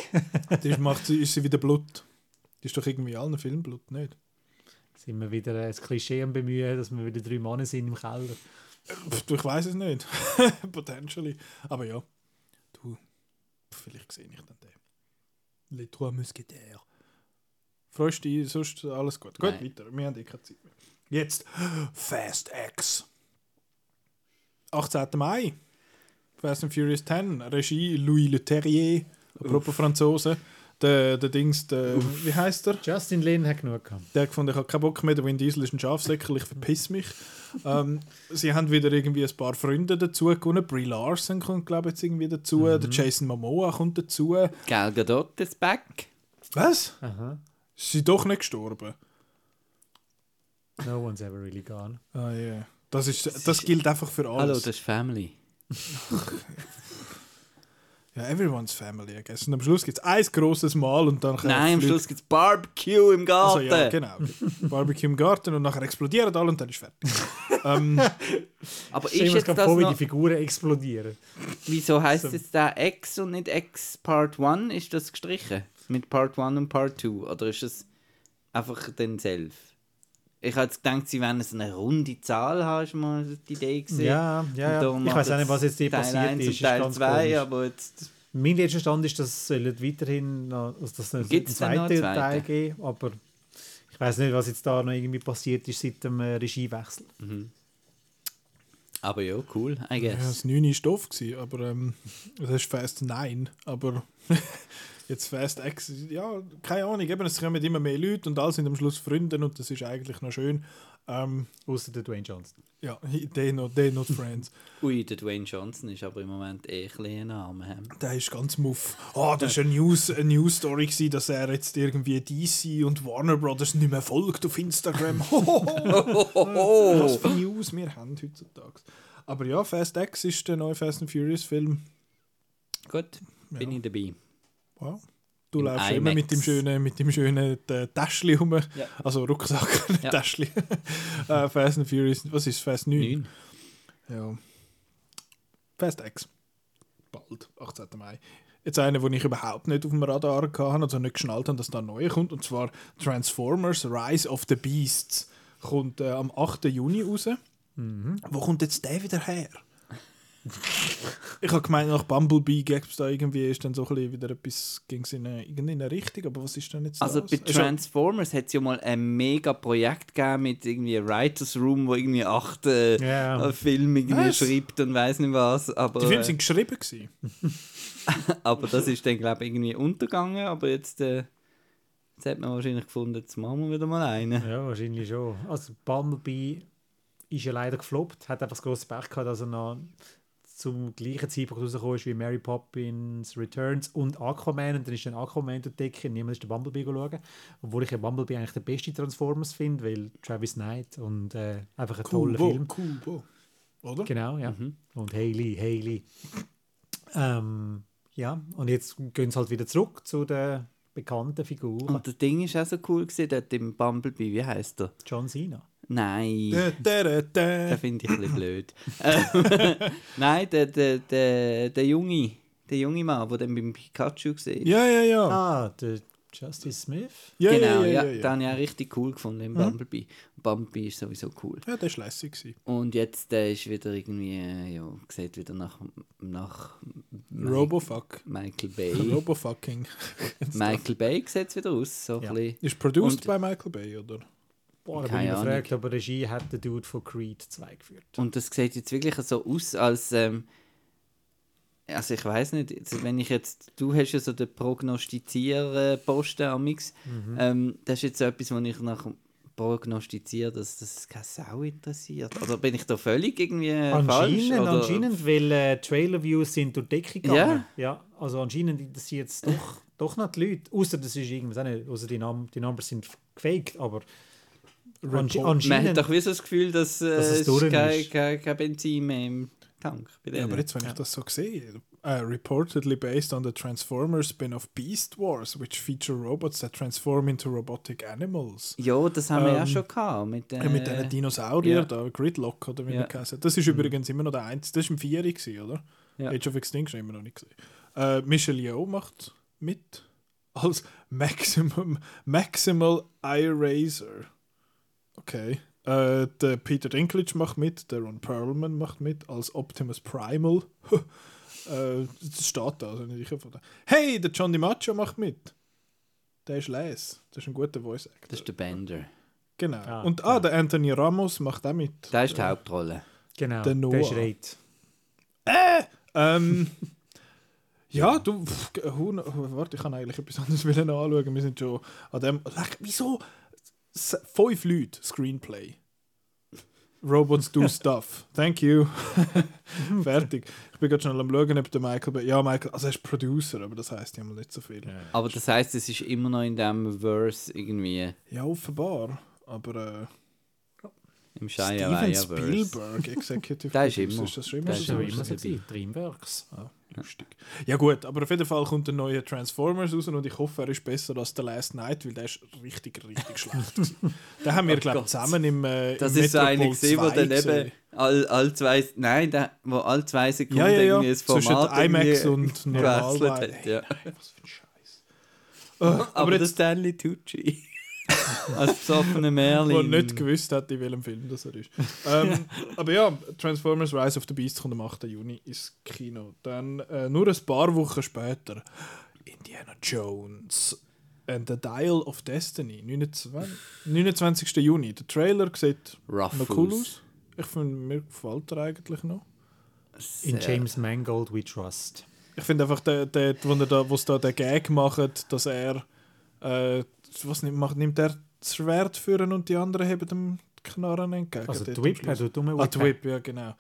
Das macht sie, ist sie wieder Blut. Die ist doch irgendwie allen Filmen Blut, nicht? Sind wir wieder äh, das Klischee am Bemühen, dass wir wieder drei Männer sind im Keller. Ich weiß es nicht. [LAUGHS] Potentially. Aber ja. Du, vielleicht sehe ich dann den. Les Trois Mousquetaires. Freust du dich? Sonst alles gut. Gut, Nein. weiter. Wir haben eh keine Zeit mehr. Jetzt Fast X. 18. Mai. Fast and Furious 10. Regie Louis Leterrier. Apropos Franzosen. Der, der Dings, der, wie heißt der? Justin Lin hat genug gehabt. Der hat gefunden, ich habe keinen Bock mehr, der Vin Diesel ist ein Schafsäckel, ich verpiss mich. ähm, sie haben wieder irgendwie ein paar Freunde dazu gewonnen. Brie Larson kommt, glaube ich, jetzt irgendwie dazu. Der Jason Momoa kommt dazu. Gal Gadot ist back. Was? Aha. Ist sie doch nicht gestorben? No one's ever really gone. Ah, yeah. Das, ist, das gilt einfach für alles. Hallo, das ist Family. [LAUGHS] ja, everyone's family, I guess. Und am Schluss gibt es ein grosses Mal und dann... Nein, am Schluss gibt es Barbecue im Also, Garten. ja, genau. Barbecue im Garten und nachher explodieren alle und dann ist fertig. [LAUGHS] ähm, Aber Stell ist mir jetzt gerade vor, wie die Figuren explodieren. wieso heißt es da X und nicht X Part 1? Ist das gestrichen? Mit Part 1 und Part 2? Oder ist es einfach dann selbst? Ich habe jetzt gedacht, sie werden so eine runde Zahl haben, ist mal die Idee gesehen. Ja, ja, ja. Ich weiß auch nicht, was jetzt hier Teil passiert 1 ist. Teil ganz 2, komisch. aber jetzt... Mein letzter Stand ist, dass es weiterhin noch, also dass es einen zweiten Teil geben aber ich weiß nicht, was jetzt da noch irgendwie passiert ist seit dem äh, Regiewechsel. Aber ja, cool, I ja, guess. das 9 war doof, gewesen, aber ähm, das ist Fast 9. Aber [LAUGHS] Jetzt Fast X, ja, keine Ahnung, eben, es kommen immer mehr Leute und alle sind am Schluss Freunde und das ist eigentlich noch schön. Ähm, Außer der Dwayne Johnson. ja, [LAUGHS] they not, they not friends. [LAUGHS] Ui, der Dwayne Johnson ist aber im Moment eh ein Name. Der ist ganz muff. Ah, das war eine News, eine News Story, dass er jetzt irgendwie DC und Warner Brothers nicht mehr folgt auf Instagram. [LAUGHS] Was für News wir haben heutzutage. Aber ja, Fast X ist der neue Fast and Furious Film. Gut, bin ich dabei. Wow. Du Im läufst immer mit dem IMAX. schönen, mit dem schönen äh, Täschchen rum. Ja. Also Rucksack, Ja. Täschchen. [LAUGHS] äh, Fast and Furious, was ist Fast 9? Neun. Ja. Fast X. Bald, 18. Mai. Jetzt eine, die ich überhaupt nicht auf dem Radar hatte, also nicht geschnallt habe, dass da ein neuer kommt, und zwar Transformers Rise of the Beasts. Kommt äh, am 8. Juni raus. Wo kommt jetzt der wieder her? Ich habe gemeint, nach Bumblebee gäbe es da irgendwie, ist dann so ein bisschen wieder etwas, ging es in eine, in eine Richtung, aber was ist denn jetzt Also das? bei Transformers hat es ja mal ein mega Projekt gegeben mit irgendwie einem Writers Room, wo irgendwie acht äh, Ja. äh, Filme irgendwie Was? schreibt und weiß nicht was. Aber, Die Filme äh, sind geschrieben gewesen. [LAUGHS] aber das ist dann glaube ich irgendwie untergegangen. Aber jetzt, äh, jetzt hat man wahrscheinlich gefunden, jetzt machen wir wieder mal einen. Ja, wahrscheinlich schon. Also Bumblebee ist ja leider gefloppt, hat einfach das grosse Pech gehabt, dass er noch zum gleichen Zeitpunkt rausgekommen ist wie Mary Poppins Returns und Aquaman und dann ist dann Aquaman Decke und niemand ist den Bumblebee schauen. Obwohl ich ja Bumblebee eigentlich den besten Transformers finde, weil Travis Knight und äh, einfach ein toller Kubo, Film. Kubo. Oder? Genau, ja. Mhm. Und Haley, Haley. Ähm, ja, und jetzt gehen sie halt wieder zurück zu den bekannten Figuren. Und das Ding ist auch so cool gewesen, dort im Bumblebee, wie heißt der? John Cena. Nein. Da, da, da, da. Den finde ich ein bisschen blöd. [LAUGHS] Nein, der, der, der, der junge, der junge Mann, der dann beim Pikachu gesehen Ja, ja, ja. Ah, der Justice Smith. ja, genau, ja, ja, ja, ja, den habe ich auch richtig cool gefunden im Bumblebee. Bumblebee ist sowieso cool. Ja, der war lässig. gewesen. Und jetzt der ist wieder irgendwie, äh, ja, sieht wieder nach, nach Robofuck. Michael Bay. Robofucking. Michael Bay sieht es wieder aus. So Ja. Ist produced Und- bei Michael Bay, oder? Boah, da bin Keine ich Ahnung. gefragt, aber Regie hat der Dude von Creed 2 geführt. Und das sieht jetzt wirklich so aus, als. Ähm, also ich weiß nicht, wenn ich jetzt, du hast ja so den Prognostizier-Posten amix, Mhm. ähm, das ist jetzt so etwas, wo ich nach prognostiziere, dass das keine Sau interessiert. Oder bin ich da völlig irgendwie äh, falsch? Anscheinend, Oder? anscheinend, weil äh, Trailer-Views sind durch die Decke gegangen. Ja. ja. Also anscheinend interessiert es doch, [LAUGHS] doch noch die Leute. Außer das ist irgendwas außer die, Num die Numbers sind gefaked, aber ansche Report- Man hat anscheinend... doch wie so das Gefühl, dass, äh, Dass es ist kein, ist. kein, kein Benzin mehr im Tank. Bei Ja, aber jetzt, wenn ich das so sehe, uh, reportedly based on the Transformers spin-off Beast Wars, which feature robots that transform into robotic animals. ja, das haben wir ja Ähm, schon gehabt. Mit, Äh, mit diesen Dinosauriern, ja. da, Gridlock oder wie Ja. man heißt. Das ist übrigens immer noch der einzige. Das war im Vieri, gewesen, oder? Ja. Age of Extinction immer noch nicht gesehen. Äh, Michelle Yeoh macht mit als [LAUGHS] Maximum, Maximal Eye Razor. Okay. Äh, der Peter Dinklage macht mit, der Ron Perlman macht mit als Optimus Primal. [LAUGHS] äh, das steht da, also nicht sicher von da. Hey, der John DiMaggio macht mit. Der ist les. Das ist ein guter Voice Actor. Das ist der Bender. Genau. Ah, Und ah, der Anthony Ramos macht auch mit. Das ist die Hauptrolle. Genau, der der, Noah. schreit. Ähm, [LAUGHS] ja, du, pff, warte, ich kann eigentlich etwas anderes [LAUGHS] anschauen. Wir sind schon an dem. Wieso? S fünf Leute, Screenplay. Robots do stuff. Thank you. [LAUGHS] Fertig. Ich bin gerade schnell am schauen, ob der Michael. Bay- Ja, Michael, also er ist Producer, aber das heißt ja mal nicht so viel. Ja, Aber das heisst, es ist immer noch in dem Verse irgendwie offenbar. Aber äh, Shia Steven Verse. Spielberg, Executive [LAUGHS] Der ist immer. Ist das schon immer Der so? ist Das immer so. gewesen, Dreamworks. Ah, lustig. Ja gut, aber auf jeden Fall kommt der neue Transformers raus und ich hoffe, er ist besser als The Last Night, weil der ist richtig, richtig [LAUGHS] schlecht. Den haben wir, glaube ich, zusammen im äh, Das im ist so einer Metropol gesehen, wo 2 dann eben all, all zwei, nein, der, wo all zwei Sekunden Ja, ja, ja. irgendwie das Zwischen Format IMAX und normal. hat. Ja. Was für ein Scheiß. Äh, aber, Aber der Stanley Tucci. [LAUGHS] Als besoffener der Merlin. nicht gewusst hat, in welchem Film das er ist. ähm, [LAUGHS] aber ja, Transformers Rise of the Beast kommt am 8. Juni ins Kino. Dann äh, nur ein paar Wochen später Indiana Jones and the Dial of Destiny. 29, 29. Juni. Der Trailer sieht Rough noch cool aus. Ich finde, mir gefällt er eigentlich noch. In James Mangold we trust. Ich finde einfach, der, der, wo er da, da den Gag macht, dass er. Äh, was nimmt, macht, nimmt er das Schwert führen und die anderen haben dem Knarren entgegen? Also die Whip, also dumme Ah, Whip. die Whip, ja, genau.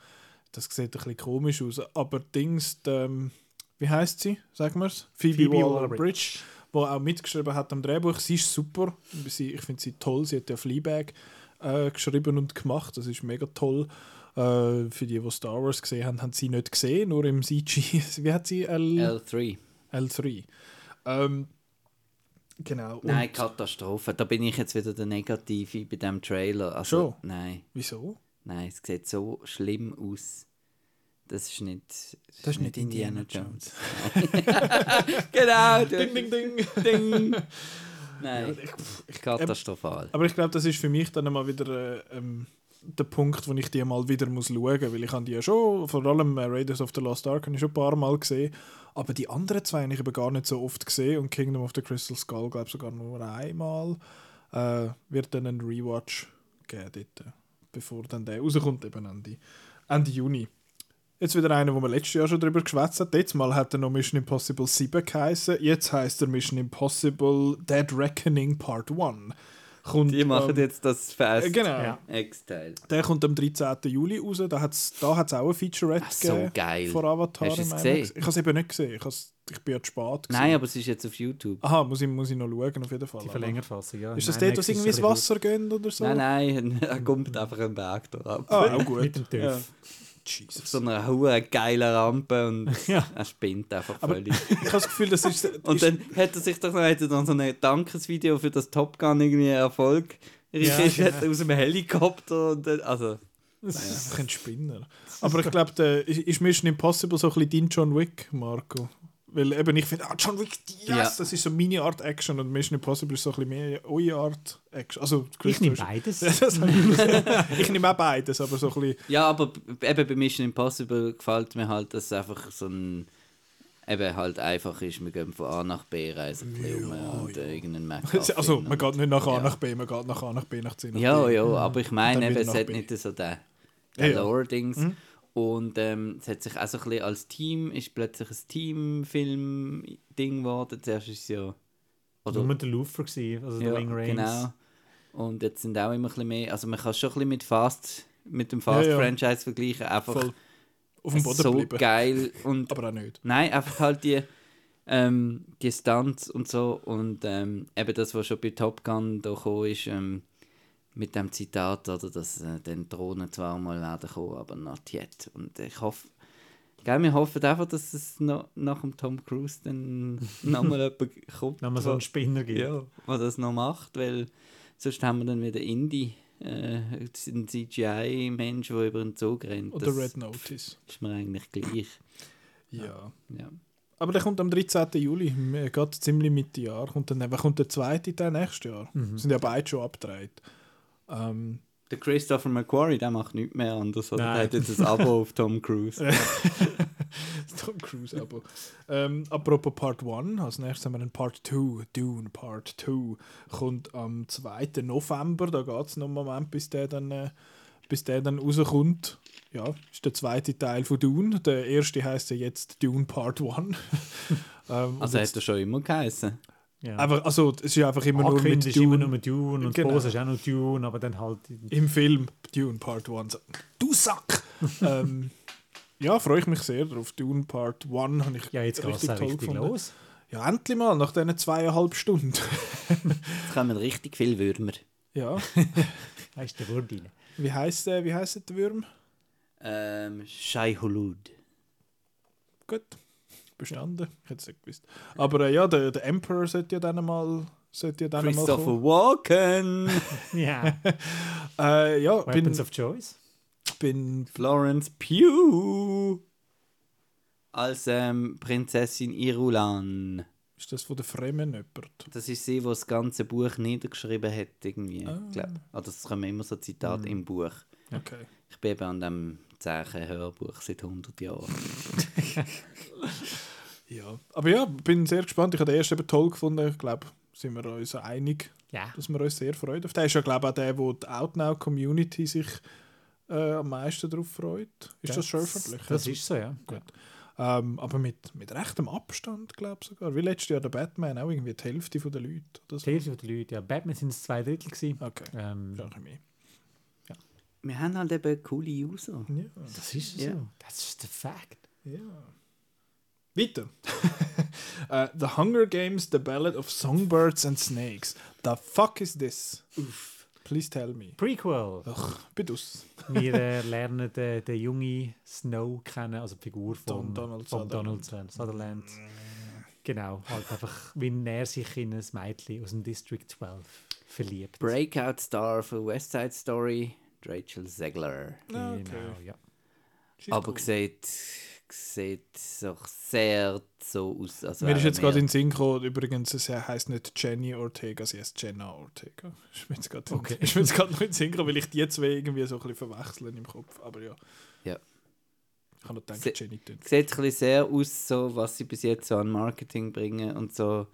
Das sieht ein bisschen komisch aus. Aber Dings, die, ähm, wie heißt sie? Sagen wir es? Phoebe, Phoebe Waller-Bridge, die auch mitgeschrieben hat am Drehbuch. Sie ist super. Sie, ich finde sie toll. Sie hat ja Fleabag äh, geschrieben und gemacht. Das ist mega toll. Äh, für die, die Star Wars gesehen haben, haben sie nicht gesehen, nur im CG. [LAUGHS] Wie hat sie? L L3. L3. Ähm, genau. Und Nein, Katastrophe. Da bin ich jetzt wieder der Negative bei dem Trailer. Also, Schon? Nein, Wieso? nein, es sieht so schlimm aus. Das ist nicht, Das ist nicht Indiana [LAUGHS] genau, Ding, ding, ding. [LAUGHS] ding. Nein, katastrophal. Aber ich glaube, das ist für mich dann mal wieder äh, ähm, der Punkt, wo ich die mal wieder muss schauen muss, weil ich habe die ja schon, vor allem äh, Raiders of the Lost Ark, habe ich schon ein paar Mal gesehen, aber die anderen zwei habe ich eben gar nicht so oft gesehen und Kingdom of the Crystal Skull, glaube ich, sogar nur einmal. Äh, wird dann ein Rewatch geben dort, äh, bevor dann der rauskommt, eben Ende, Ende Juni. Jetzt wieder einer, wo wir letztes Jahr schon drüber geschwätzt haben. Letztes Mal hat er noch Mission Impossible 7 geheißen. Jetzt heißt er Mission Impossible Dead Reckoning Part 1. Kommt, Die machen ähm, jetzt das Fast äh, Genau. Ja. X-Teil. Der kommt am 13. Juli raus. Da hat es da hat's auch ein Featurette Ach, so gegeben geil. vor Avatar. Hast du es gesehen? Ich habe es eben nicht gesehen. Ich, ich bin ja zu spät. gewesen. Nein, aber es ist jetzt auf YouTube. Aha, muss ich, muss ich noch schauen, auf jeden Fall. Die Verlängerfassung, ja. Ist das Nein, dort, wo irgendwie ins Wasser gehen oder so? Nein, nein, [LAUGHS] er kommt einfach einen Berg da ab. Ah, auch gut. [LAUGHS] Mit dem TÜV. Ja. Auf Jesus. so einer hohen geilen Rampe und [LAUGHS] Ja. er spinnt einfach Aber völlig. [LAUGHS] ich habe das Gefühl, das ist... [LAUGHS] Und dann hat er sich doch noch, er dann so ein Dankesvideo für das Top Gun irgendwie Erfolg. Ja, Ja, genau. aus dem Helikopter und dann, also das ist einfach ein Spinner. Aber ich glaube, ist Mission Impossible so ein bisschen dein John Wick, Marco? Weil eben ich finde, ah, John Wick, yes, Ja. das ist so meine Art Action und Mission Impossible ist so ein bisschen mehr eure Art Action. Also, Ich nehme beides. [LAUGHS] Ich nehme auch beides, aber so ein bisschen... Ja, aber eben bei Mission Impossible gefällt mir halt, dass es einfach so ein eben halt einfach ist, wir gehen von A nach B reisen bisschen rum und äh, irgendeinen Mac [LAUGHS] Also, man geht nicht nach A Ja. nach B, man geht nach A nach B, nach C nach Ja, ja, aber ich meine, eben, es hat nicht so den, Ja, den ja. Lore-Dings. Mhm. Und ähm, es hat sich auch so ein bisschen als Team, ist plötzlich ein Teamfilm-Ding geworden. Zuerst ist es ja... Oder, Nur der Loofer gewesen, also der ja, Wing Rames. genau. Und jetzt sind auch immer ein bisschen mehr... Also man kann es schon ein bisschen mit Fast, mit dem Ja, ja. Fast-Franchise vergleichen. Einfach Voll auf dem Boden so bleiben. geil und [LAUGHS] Aber auch nicht. Nein, einfach halt die, ähm, die Stunts und so. Und ähm, eben das, was schon bei Top Gun da gekommen ist, ähm, mit dem Zitat, oder, dass äh, dann Drohnen zwar mal werden kommen, aber not yet. Und ich hoffe, gell, wir hoffen einfach, dass es noch, nach dem Tom Cruise dann [LAUGHS] nochmal jemand kommt, man so einen Spinner gibt. ja, der das noch macht, weil sonst haben wir dann wieder Indie. Äh, ein CGI-Mensch, der über den Zug rennt. Oder das Red Notice. ist mir eigentlich gleich. Ja. Ja. Aber der kommt am 13. Juli, geht ziemlich Mitte Jahr. Kommt dann, kommt der zweite Teil nächstes Jahr? Mhm. Sind ja beide schon abgedreht. Ähm, Der Christopher McQuarrie, der macht nichts mehr anders. Oder? Der Nein. hat jetzt ein Abo auf Tom Cruise. [LAUGHS] das Tom Cruise Abo. ähm, apropos Part 1, als nächstes haben wir einen Part 2, Dune Part 2. Kommt am 2. November, da geht es noch einen Moment, bis der dann, äh, bis der dann rauskommt. Ja, ist der zweite Teil von Dune. Der erste heißt ja jetzt Dune Part 1. [LAUGHS] ähm, Also hat er schon immer geheißen. Ja. einfach, also, es ist ja einfach immer nur Angekündigt mit ist immer Dune. nur Dune und Genau. genau. ist auch noch Dune, aber dann halt... im Film Dune Part 1. So, Du Sack! [LAUGHS] ähm, ja, freue ich mich sehr drauf. Dune Part 1 habe ich Ja, jetzt geht es richtig gefunden. los. Ja, endlich mal, nach diesen zweieinhalb Stunden. Jetzt kommen richtig viele Würmer. ja, [LAUGHS] ist der Wurdile. wie heisst der, wie heisst der Würm? Ähm, Shai Hulud. Gut, bestanden. Ich hätte es nicht gewusst. Aber äh, ja, der, der Emperor sollte ja dann mal, sollte ja dann mal Christopher kommen. Walken. [LAUGHS] Ja, [LAUGHS] Äh, ja, bin, Weapons of Choice. bin Florence Pugh. Als ähm, Prinzessin Irulan. ist das von der Fremen jemand? Das ist sie, die das ganze Buch niedergeschrieben hat. Irgendwie, Ah. glaub. Oder es kommen immer so Zitate im Buch. Okay. Ich bin eben an dem Zeichen-Hörbuch seit 100 Jahren. [LAUGHS] Ja, aber ja, bin sehr gespannt. Ich habe den ersten eben toll gefunden. Ich glaube, sind wir uns einig, Ja. dass wir uns sehr freuen. Auf den ist ja, glaube ich, auch der, wo die Outnow-Community sich äh, am meisten darauf freut. Ist das, schon öffentlich? Das ist so, ja. Gut. Ähm, aber mit, mit rechtem Abstand, glaube ich sogar. Wie letztes Jahr der Batman, auch irgendwie die Hälfte der Leute. Oder so. Die Hälfte der Leute, ja. Batman sind es zwei Drittel gewesen. Okay, Ähm, mehr. Wir haben halt eben coole User. Ja. das ist Ja. so. Das ist der Fact. Ja. Weiter. [LAUGHS] Äh, the Hunger Games, The Ballad of Songbirds and Snakes. The fuck is this? Please tell me. Prequel. Ach, bedus. Wir äh, [LAUGHS] lernen den, den jungen Snow kennen, also die Figur von Don- Donald von Sutherland. Donald Sutherland. Genau, halt einfach, wie er sich in ein Mädchen aus dem District 12 verliebt. Breakout Star für West Side Story, Rachel Zegler. Genau, Okay. ja. She's Aber cool. sieht, sieht so sehr so aus. Als Mir ist [LAUGHS] jetzt gerade in den Sinn gekommen, übrigens, sie heißt nicht Jenny Ortega, sie heißt Jenna Ortega. Ist mir jetzt gerade Okay. in den Sinn gekommen, weil ich die zwei irgendwie so ein bisschen verwechseln im Kopf. Aber ja. Ja. Ich habe noch gedacht, Se- Jenny tönt. Sieht ein bisschen sehr aus, so, was sie bis jetzt so an Marketing bringen und so.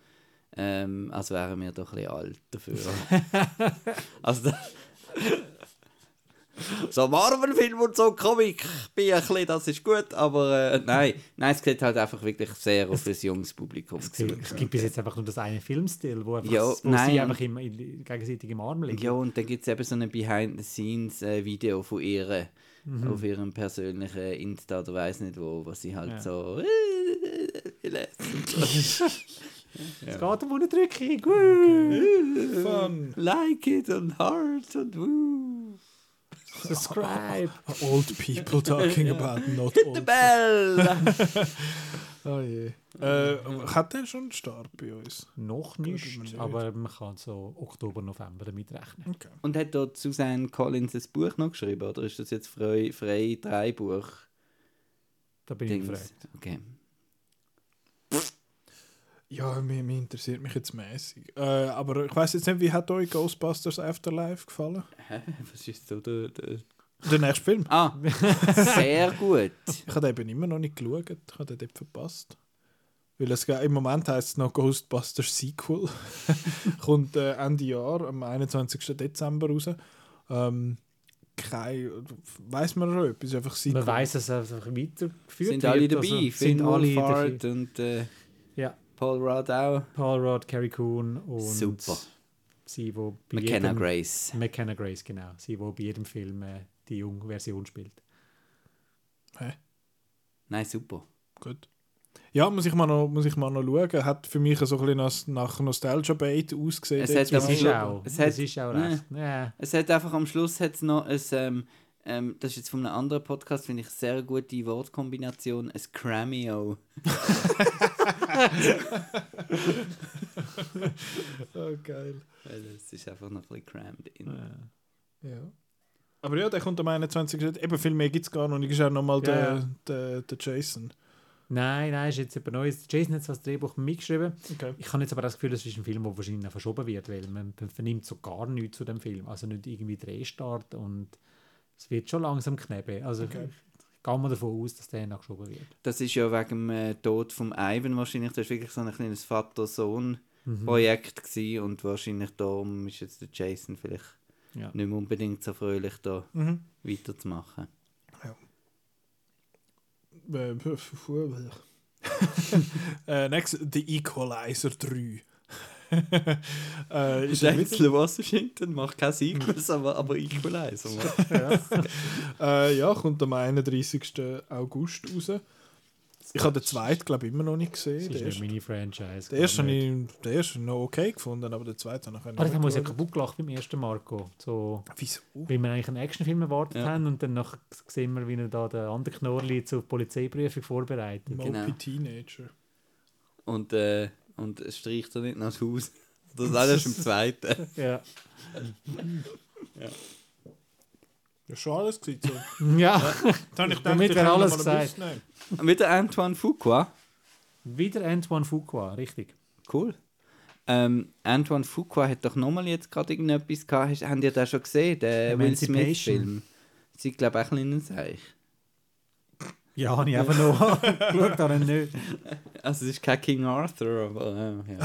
Ähm, als wären wir doch ein bisschen alt dafür. [LAUGHS] also so Marvel-Film und so Comic bin ein bisschen, das ist gut, aber äh, nein, nein, es sieht halt einfach wirklich sehr auf ein junges Publikum Es zu. gibt, es gibt bis jetzt einfach nur das eine Filmstil, wo, einfach, Ja, wo nein, sie einfach im, in, gegenseitig im Arm liegen. Ja, und dann gibt es eben so ein Behind-the-Scenes-Video von ihr auf ihrem persönlichen Insta oder weiß nicht wo, was sie halt Ja. so [LAUGHS] äh. [LAUGHS] Es geht um eine Drückung. [LAUGHS] Woo! Fun. like it und heart und woo. Subscribe. [LAUGHS] Old people talking [LAUGHS] about not The old. bell! [LAUGHS] Oh je. Äh, hat der schon einen Start bei uns? Noch nicht, nicht. aber man kann so Oktober, November damit rechnen. Okay. und hat dort Susanne Collins ein Buch noch geschrieben oder ist das jetzt frei, frei drei Buch? Da bin ich gefragt. Okay. Ja, mir, mir interessiert mich jetzt mäßig. Äh, aber ich weiß jetzt nicht, wie hat euch Ghostbusters Afterlife gefallen? Hä? Was ist so der. der... Der nächste Film. Ah, sehr gut. [LAUGHS] Ich habe eben immer noch nicht geschaut. Ich habe den dort verpasst. Weil es im Moment heißt es noch Ghostbusters Sequel. [LAUGHS] Kommt äh, Ende Jahr, am 21. Dezember raus. Ähm, kein, weiß man schon etwas, einfach Sequel. Man weiß, dass es einfach weitergeführt sind alle wird. dabei. Also, sind alle Wolfhard dabei. und äh, Ja, Paul Rudd auch. Paul Rudd, Carrie Coon und Super. sie, wo bei McKenna jedem, Grace. McKenna Grace, genau. Sie, wo bei jedem Film äh, die junge Version spielt. Nein, super. Gut. Ja, muss ich mal noch, muss ich mal noch schauen. Hat für mich so ein bisschen nach, Nostalgia-Bait ausgesehen. Es hat Das ist auch, es das hat- ist auch Nee. recht. Ja. Es hat einfach am Schluss hat's noch ein, ähm, ähm, das ist jetzt von einem anderen Podcast, finde ich, sehr gute Wortkombination, ein Cameo. [LAUGHS] Oh, geil. Weil es ist einfach noch ein bisschen crammed in. Ja. Aber ja, der kommt am 21. Eben viel mehr gibt es gar noch nicht. Ist auch nochmal Ja, der, ja. der, der Jason. Nein, nein, ist jetzt etwas Neues. Jason hat das Drehbuch mitgeschrieben. Okay. Ich habe jetzt aber das Gefühl, das ist ein Film, der wahrscheinlich verschoben wird, weil man, man vernimmt so gar nichts zu dem Film. Also nicht irgendwie Drehstart und es wird schon langsam knebbe. Also Okay. ich gehe mal davon aus, dass der noch geschoben wird. Das ist ja wegen dem äh, Tod von Ivan wahrscheinlich, das war wirklich so ein kleines Vater-Sohn-Projekt gewesen und wahrscheinlich darum ist jetzt der Jason vielleicht Ja. nicht mehr unbedingt so fröhlich da Mhm. weiterzumachen. Äh, [LAUGHS] äh, next, The Equalizer 3. [LAUGHS] äh, ist wieder- Denzel Washington macht kein Sequels, aber, aber Equalizer. [LAUGHS] äh, ja, kommt am 31. August raus. Ich habe den zweiten, glaube ich, immer noch nicht Das gesehen. ist Der eine erste, Mini-Franchise. der erste habe ich der erste noch okay gefunden, aber der zweite habe ich Aber dann haben wir uns ja nicht kaputt gelacht beim ersten Marco. So, Wieso? weil wir eigentlich einen Actionfilm erwartet Ja. haben und dann sehen wir, wie er da den anderen Knorrli zur Polizeiprüfung vorbereitet. Mopey Genau. Teenager. Und, äh, und es streicht er nicht nach [LAUGHS] das Haus. Das ist alles im zweiten. [LAUGHS] Ja. Ja, schon alles gewesen. So. ja, Dann habe ich Damit wäre alles gesagt. Bus nehmen. Mit der Antoine Fuqua. wieder Antoine Fuqua, richtig. Cool. Ähm, Antoine Fuqua hat doch nochmal jetzt gerade irgendetwas gehabt. Habt ihr das schon gesehen? Der Will Emancipation. Smith-Film. Sie glaube ich, auch ein bisschen Seich. Ja, habe ich einfach noch [LAUGHS] geschaut, aber nicht. Also, es ist kein King Arthur, aber äh, ja,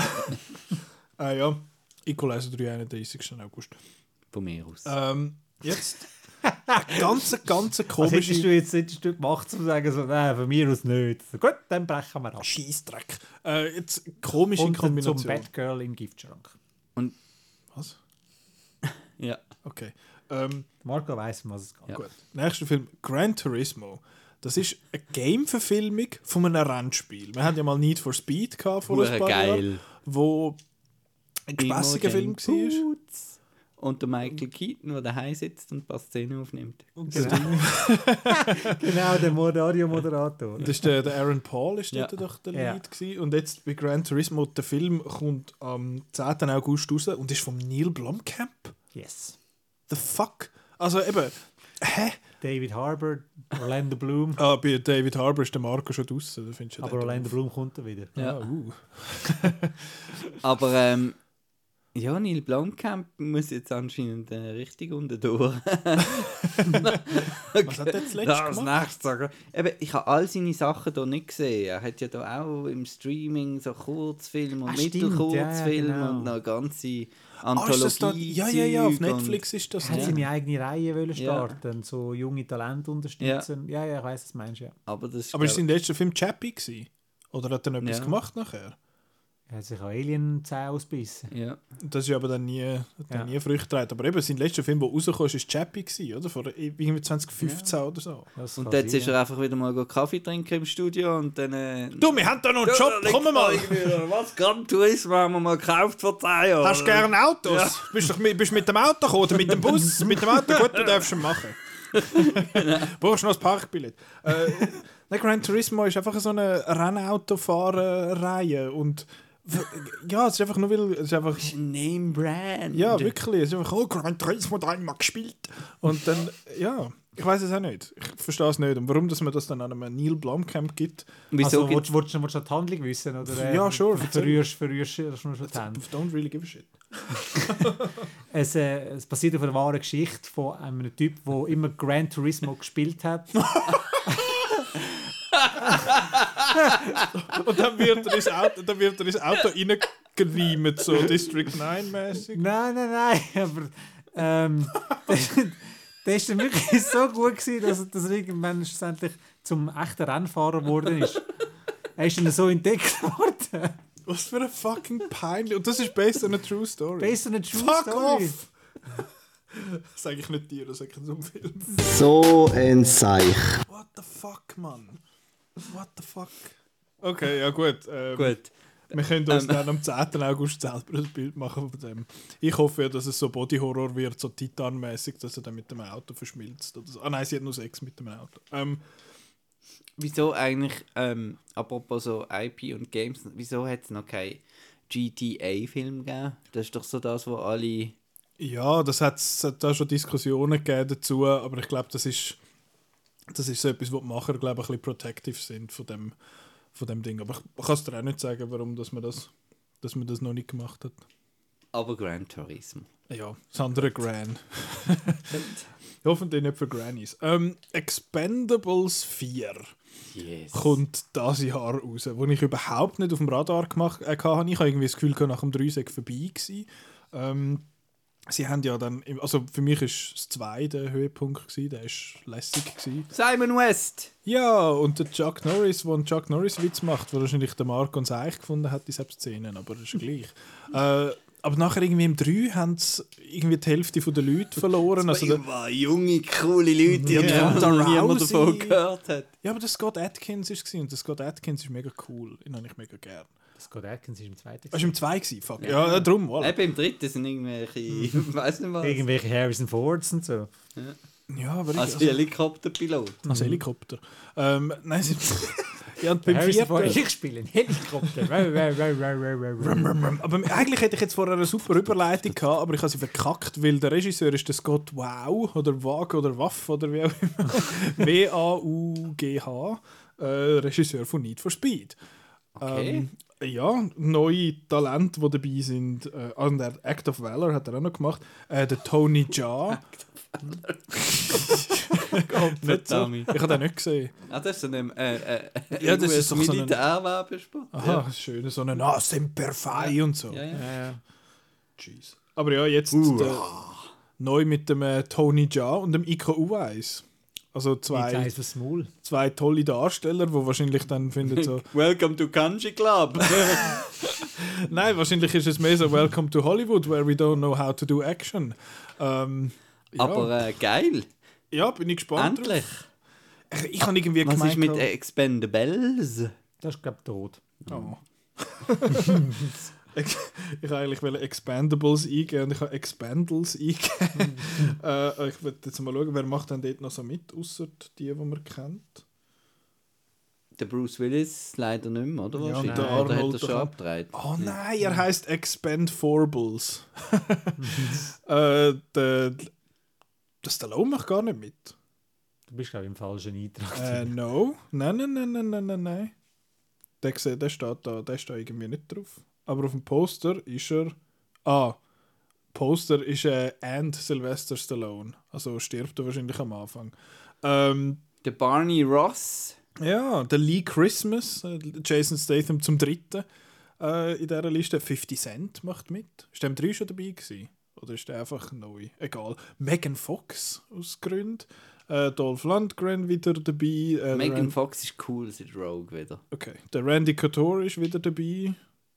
[LAUGHS] Ah ja, Equalizer 3, 31. August. von mir aus. Ähm, jetzt [LAUGHS] ganz, ganz Was hättest komische du jetzt hättest du gemacht, um zu sagen, so, nein, von mir aus nicht. So, gut, dann brechen wir ab. Scheißdreck. Äh, jetzt komische Und dann zum Kombination. Batgirl im Giftschrank. Was? Ja. Okay. Ähm, Marco weiss, um was es geht. Ja. Gut. Nächster Film, Gran Turismo. Das ist eine Game-Verfilmung von einem Rennspiel. Wir hatten ja mal Need for Speed gehabt vor ein Hure paar Jahren, geil. wo ein spaßiger Film war. Boots. Und der Michael Keaton, der daheim sitzt und ein paar Szenen aufnimmt. [LAUGHS] Genau, der Radio-Moderator. Das ist der, der Aaron Paul ist dort Ja. doch der Ja. Lead gewesen. Und jetzt bei Gran Turismo, der Film kommt am 10. August raus und ist vom Neil Blomkamp. Yes. The fuck? Also eben, hä? David Harbour, Orlando Bloom. Ah, bei David Harbour ist der Marco schon draußen. Da findest du Aber Orlando. Bloom kommt er wieder. Ja. Ah, uh. Aber ähm, ja, Neil Blomkamp muss jetzt anscheinend äh, richtig unten durch. Was hat er jetzt letztes Das gemacht? nächste sagen. Eben, ich habe all seine Sachen hier nicht gesehen. Er hat ja da auch im Streaming so Kurzfilme und Ah, stimmt, Mittelkurzfilme ja, ja, genau. und noch ganze Ah? Anthologie. Ja, ja, ja, auf Netflix ist das. Haben ja. sie eine eigene Reihe wollen Ja. starten, so junge Talente unterstützen? Ja, ja, ich weiss, was du meinst, ja. Aber das ist, Aber ist sein letzter Film Chappie gewesen? Oder hat er noch etwas Ja. gemacht nachher? Er hat sich an Alien 10 ausbissen. ja. Das ist aber dann nie, hat dann Ja. nie Früchte getragen. Aber eben, sein letzter Film, der rausgekommen ist, ist Chappie oder? Vor irgendwie 2015 oder so. Das Und jetzt sein, ist er einfach wieder mal go Kaffee trinken im Studio und dann. Äh, Du, wir haben da noch einen Job, Ja, komm liegt mal! Was Gran Turismo haben wir mal gekauft vor 10 Jahren? Hast du gerne Autos? Bist du mit, bist mit dem Auto gekommen oder mit dem Bus? [LAUGHS] mit dem Auto, gut, du darfst schon machen. [LAUGHS] Brauchst du noch ein Parkbillett? Äh, nein, Gran Turismo ist einfach so eine Rennautofahrerreihe und ja, es ist einfach nur, weil es ist einfach Name Brand. Ja, wirklich. Es ist einfach, oh, Gran Turismo da einmal gespielt. Und dann, ja, ich weiß es auch nicht. Ich verstehe es nicht. Und warum, dass man das dann an einem Neil Blomkamp gibt, Wieso Also, willst, willst, du- willst du die Handlung wissen? Oder, Ja, sure, erzähl. Verrührst, verrührst du schon schon die Hände. don't really give a shit. [LAUGHS] Es, äh, es basiert auf einer wahren Geschichte von einem Typ, der immer Gran Turismo gespielt hat. [LAUGHS] Und dann wird er ins Auto, dann wird er ins Auto reingereimt, so District 9-mäßig. nein, nein, nein, aber ähm, [LAUGHS] der, ist dann wirklich so gut gewesen, dass, dass er irgendwann schlussendlich zum echten Rennfahrer geworden ist. Er ist dann so entdeckt [LAUGHS] worden. Was für ein fucking peinlich. Und das ist based on a true story. Based on a true Fuck story. off! Das sage ich nicht dir, das sage ich so einem Film. So ein Seich. What the fuck, Mann? What the fuck? Okay, ja gut. Ähm, Gut. Wir können uns Ähm. dann am 10. August selber ein Bild machen von dem. Ich hoffe ja, dass es so Body-Horror wird, so Titan-mäßig, dass er dann mit dem Auto verschmilzt. Oder so. Ah nein, sie hat nur Sex mit dem Auto. Ähm, Wieso eigentlich, ähm, apropos so IP und Games, wieso hat es noch keinen GTA-Film gegeben? Das ist doch so das, wo alle. ja, das hat es hat da schon Diskussionen gegeben dazu, aber ich glaube, das ist, das ist so etwas, wo die Macher, glaube ich, ein bisschen protective sind von dem, von dem Ding. Aber ich kann es dir auch nicht sagen, warum dass man, das, dass man das noch nicht gemacht hat. Aber Gran Turismo. Ja, das andere Gran. [LAUGHS] Hoffentlich nicht für Grannies. Ähm, Expendables 4 Yes. kommt dieses Jahr raus, wo ich überhaupt nicht auf dem Radar gemacht äh, hatte. Ich habe irgendwie das Gefühl, nach dem 3 sei vorbei gewesen. Ähm, sie haben ja dann, also für mich ist das 2 der Höhepunkt gewesen, der ist lässig gewesen. Simon West! Ja, und der Chuck Norris, wo ein Chuck Norris Witz macht, wo wahrscheinlich der Marco und Seich gefunden hat, diese Szenen, aber das ist gleich. [LAUGHS] äh, aber nachher irgendwie im 3 haben sie irgendwie die Hälfte der Leute verloren. Also der, war junge, coole Leute, die ja. noch niemand davon gehört hat. ja, aber der Scott Atkins ist und der Scott Atkins ist mega cool. Den habe ich mega gern. Scott Atkins ist im zweiten. Du im 2 gewesen? Fuck. Ja, ja drum, voilà. Eben im dritten sind irgendwelche, [LAUGHS] ich weiß nicht was, Irgendwelche Harrison Fords und so. Ja, aber ich, als also, Helikopterpilot. als Helikopter. Ähm, nein, sie, [LAUGHS] ja, und beim vierten... ich spiele einen Helikopter. Aber eigentlich hätte ich jetzt vorher eine super Überleitung gehabt, aber ich habe sie verkackt, weil der Regisseur ist der Scott Wow oder Wag oder Waff oder wie auch immer. W-A-U-G-H, äh, Regisseur von Need for Speed. Okay. Ähm, ja, neue Talente, die dabei sind. Äh, an der Act of Valor hat er auch noch gemacht. Äh, der Tony Jaa. [LAUGHS] [LAUGHS] nicht so. Ich habe den nicht gesehen. Ah, das ist so ein, äh, äh, [LAUGHS] Ja, das ist doch so ein-. Aha, schön. So ein Ah, Semper Fi und so. Ja, ja. Ja, ja. Jeez. Aber ja, jetzt Neu mit dem äh, Tony Jaa und dem Iko Uweis. Also zwei, zwei tolle Darsteller, wo wahrscheinlich dann finden so... [LAUGHS] Welcome to Kanji Club. [LAUGHS] Nein, wahrscheinlich ist es mehr so Welcome to Hollywood, where we don't know how to do action. Ähm, ja. Aber äh, geil. ja, bin ich gespannt Endlich. drauf. Ich, ich habe irgendwie Was gemeint... ist mit gehabt- Expendables? Das ist, glaube ich, tot. Oh. [LAUGHS] [LAUGHS] ich wollte eigentlich wollte Expandables eingeben und ich habe Expandals eingegeben. [LAUGHS] äh, ich würde jetzt mal schauen, wer macht denn dort noch so mit, außer die, die man kennt. Der Bruce Willis leider nicht mehr, oder? Ja, der Oder hat Arnold er schon abgedreht? Oh nein, er heißt Expandables. [LAUGHS] äh, der, der Stallone macht gar nicht mit. Du bist, glaube ich, im falschen Eintrag. Äh, no. Nein, nein, nein, nein, nein, nein, nein. Der, der steht da, der steht irgendwie nicht drauf. Aber auf dem Poster ist er. Ah, Poster ist äh, and Sylvester Stallone. Also stirbt er wahrscheinlich am Anfang. Ähm, Der Barney Ross. ja, der Lee Christmas, äh, Jason Statham zum dritten äh, in dieser Liste. 50 Cent macht mit. Ist der im 3 schon dabei gewesen? Oder ist der einfach neu? Egal. Megan Fox aus Gründen. Äh, Dolph Lundgren wieder dabei. Äh, Megan Fox ist cool seit Rogue wieder. Okay. Der Randy Couture ist wieder dabei.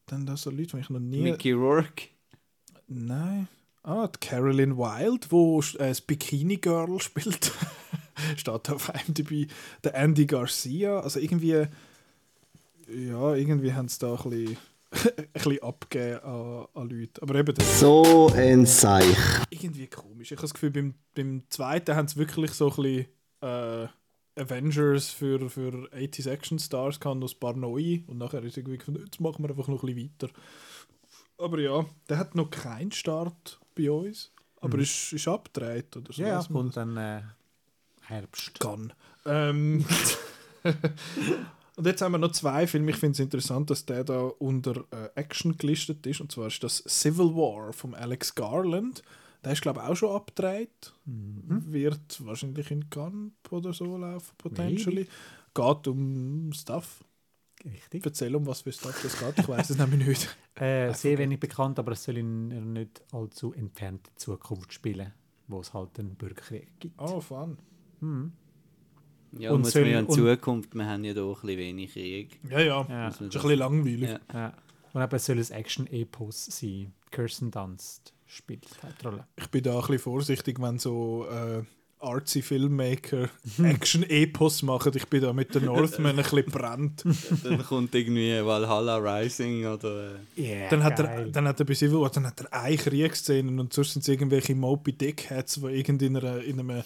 Dann da so Leute, die ich noch nie. Mickey Rourke. Nein. Ah, die Carolyn Wild, wo äh, das Bikini Girl [LAUGHS] spielt. Steht auf IMDb. Der Andy Garcia. Also irgendwie. Ja, irgendwie haben sie da ein bisschen, [LAUGHS] ein bisschen abgegeben an, an Leute. Aber eben, das So ein Seich. irgendwie komisch. Ich habe das Gefühl, beim, beim zweiten haben sie wirklich so ein bisschen äh, Avengers für, für 80s Action Stars gehabt, noch ein paar neue. Und nachher ist irgendwie gefunden, jetzt machen wir einfach noch ein bisschen weiter. Aber ja, der hat noch keinen Start bei uns. Aber ist, ist abgedreht oder so. ja, kommt dann äh, Herbst. kann. Ähm, [LAUGHS] und jetzt haben wir noch zwei Filme. Ich finde es interessant, dass der da unter äh, Action gelistet ist. Und zwar ist das Civil War von Alex Garland. Der ist, glaube ich, auch schon abgedreht. Wird wahrscheinlich in Cannes oder so laufen, potentially. Geht um Stuff. Richtig. Erzähl, um was für Stuff das geht. Ich weiß es [LAUGHS] nämlich nicht. Äh, sehr wenig bekannt, aber es soll in einer nicht allzu entfernten Zukunft spielen, wo es halt einen Bürgerkrieg gibt. Oh, fun. Ja, Und muss man ja in Zukunft, wir haben ja da ein bisschen wenig Krieg. Ja, ja. Ja. Ist ein bisschen langweilig. Ja. Ja. Und eben es soll ein Action-Epos sein. Kirsten Dunst spielt die Hauptrolle. Ich bin da ein bisschen vorsichtig, wenn so äh, artsy Filmmaker Action-Epos machen. Ich bin da mit den Northmen ein bisschen brennt. [LAUGHS] Dann kommt irgendwie Valhalla Rising oder. Äh, Yeah, Dann hat, er, dann hat er bei Civil War dann hat er eine Kriegsszene und sonst sind es irgendwelche Moby Dick Hats, die irgend in, einer, in, einem,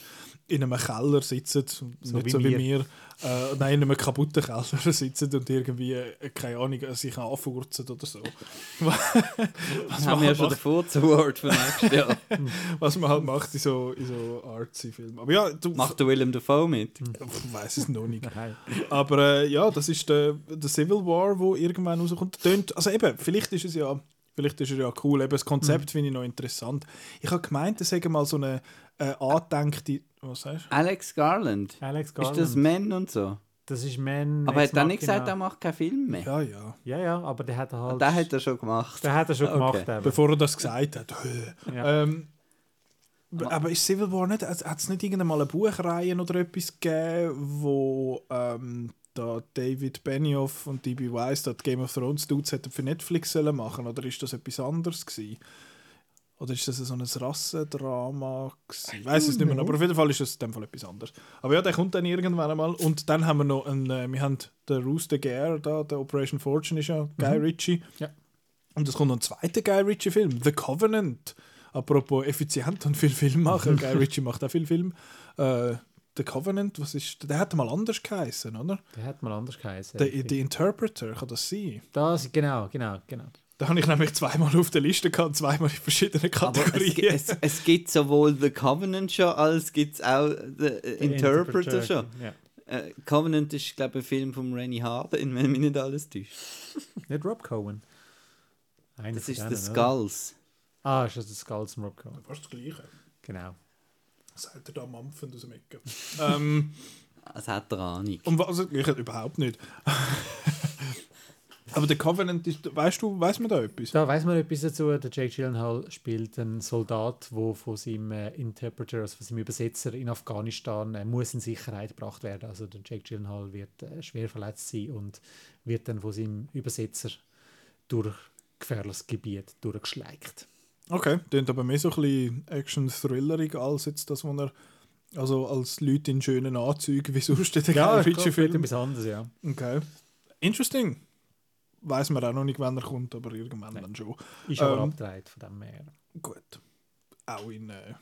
in einem Keller sitzen, So nicht wie so wie wir. mir, äh, nein, in einem kaputten Keller [LAUGHS] sitzen und irgendwie, äh, keine Ahnung, äh, sich anfurzen oder so. [LAUGHS] das haben wir ja schon den Furz Award für nächstes Jahr. [LAUGHS] Was man halt macht in so, in so artsy Filmen. Aber ja, du Macht der Willem Dafoe mit? ich weiß es noch nicht. Nein. Aber äh, ja, das ist der, der Civil War, wo irgendwann rauskommt. Tönt, also eben, vielleicht ist es ja, vielleicht ist er ja cool. Eben das Konzept finde ich noch interessant. Ich habe gemeint, das sei mal so eine äh, angedenkte, was sagst Alex Garland. Alex Garland. Ist das Man und so? Das ist Man. Aber hat er nicht gesagt, er macht keinen Film mehr? Ja, ja. Ja, ja, aber der hat er halt. Den hat er schon gemacht. der hat er schon Okay. gemacht. Eben. Bevor er das gesagt hat. Ja. ähm, aber ist Civil War nicht, hat es nicht irgendwann mal eine Buchreihe oder etwas gegeben, wo ähm, da David Benioff und D.B. Weiss da die Game of Thrones Dudes hätten für Netflix sollen machen oder ist das etwas anderes gewesen? Oder ist das so ein Rassendrama? Ich weiß es nicht mehr, aber auf jeden Fall ist es in dem Fall etwas anderes. Aber ja, der kommt dann irgendwann einmal. Und dann haben wir noch einen, äh, wir haben den Roos de Guerre da, der Operation Fortune ist ja Guy Ritchie. Ja. Und es kommt noch ein zweiter Guy Ritchie-Film, The Covenant. Apropos effizient und viel Film machen. [LAUGHS] Guy Ritchie macht auch viel Film. Äh, The Covenant, was ist. Der hat mal anders geheißen, oder? Der hat mal anders geheißen. The, The Interpreter, kann das sein? das, genau, genau, genau. Da habe ich nämlich zweimal auf der Liste gehabt, zweimal in verschiedenen Aber es, Kategorien. gi- es, [LAUGHS] es gibt sowohl The Covenant schon, als gibt es auch The, äh, Interpreter schon. Ja. Äh, Covenant ist, glaube ich, ein Film von Rennie Harden, [LAUGHS] wenn mich nicht alles täuscht. Nicht Rob Cohen. Einer Das ist denen, The oder? Skulls. Ah, ist das der Skulls von Rob Cohen? Fast das Gleiche. Genau. Sagt er da mampfend aus dem Ecken. ähm, Das [LAUGHS] hat er Ahnung. und was, ich überhaupt nicht. Aber der Covenant ist, weißt du, weiß man da etwas? Da weiß man etwas dazu. Der Jake Gyllenhaal spielt einen Soldat, der von seinem äh, Interpreter, also von seinem Übersetzer in Afghanistan, äh, muss in Sicherheit gebracht werden. Also der Jake Gyllenhaal wird äh, schwer verletzt sein und wird dann von seinem Übersetzer durch gefährliches Gebiet durchgeschleicht. Okay, klingt aber mehr so ein bisschen Action-Thrillerig als jetzt das, was er also als Leute in schönen Anzügen wie sonst in den Ja, Guy es Ritchie geht Filmen. etwas anderes, ja. Okay. Interesting. Weiß man auch noch nicht, wann er kommt, aber irgendwann dann schon. Ist aber Ähm, abgedreht von dem her. Gut. Auch in äh,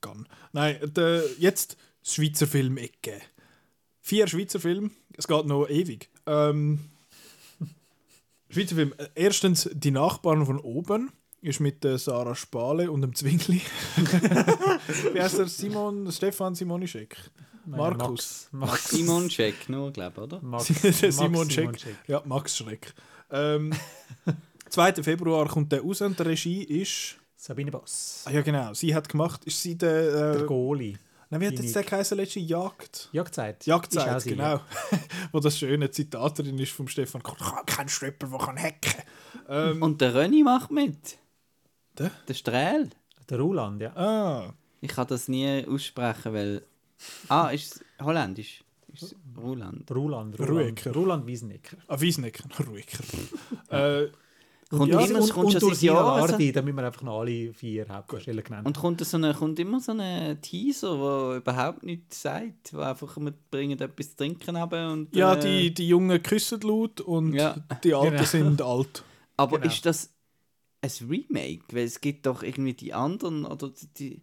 Gun. Nein, der, jetzt das Schweizer Film-Ecke. Vier Schweizer Filme. Es geht noch ewig. Ähm, [LAUGHS] Schweizer Film. Äh, Erstens Die Nachbarn von oben. Ist mit äh, Sarah Spale und dem Zwingli. [LAUGHS] Wie heißt der? Simon, Stefan Simonischek. Markus. Max, Max, Simon Check, nur, glaube ich, oder? Max, [LAUGHS] Der Max Simon Scheck. Ja, Max Schreck. Ähm, [LAUGHS] 2. Februar kommt der raus und die Regie ist. Sabine Boss. Ah, ja, genau. Sie hat gemacht. Ist sie der. Der Äh, Goalie. nein, wie hat jetzt der geheißen? Letzte Jagd? Jagdzeit. Jagdzeit, sie, genau. ja. [LAUGHS] Wo das schöne Zitat drin ist vom Stefan habe keinen Stripper, der kann hacken ähm, Und der Rönni macht mit. Der? Der Strahl. Der Roland, ja. Ah, Ich kann das nie aussprechen, weil. Ah, ist es holländisch? Ist Roland. Roland, Ruecker. Roland Wiesenecker. ah Wiesnecker. [LAUGHS] Ruhiger. [LAUGHS] äh, Kommt Ja, immer, und, kommt und schon durch seit Sina Lardi, da müssen wir einfach noch alle vier Hauptdarsteller genannt Und kommt, so eine, kommt immer so ein Teaser, der überhaupt nichts sagt, wo einfach wir bringen etwas zu trinken haben und ja, äh, die, die Jungen küssen laut und Ja. die Alten Genau. sind alt. Aber genau. ist das ein Remake? Weil es gibt doch irgendwie die anderen oder die, die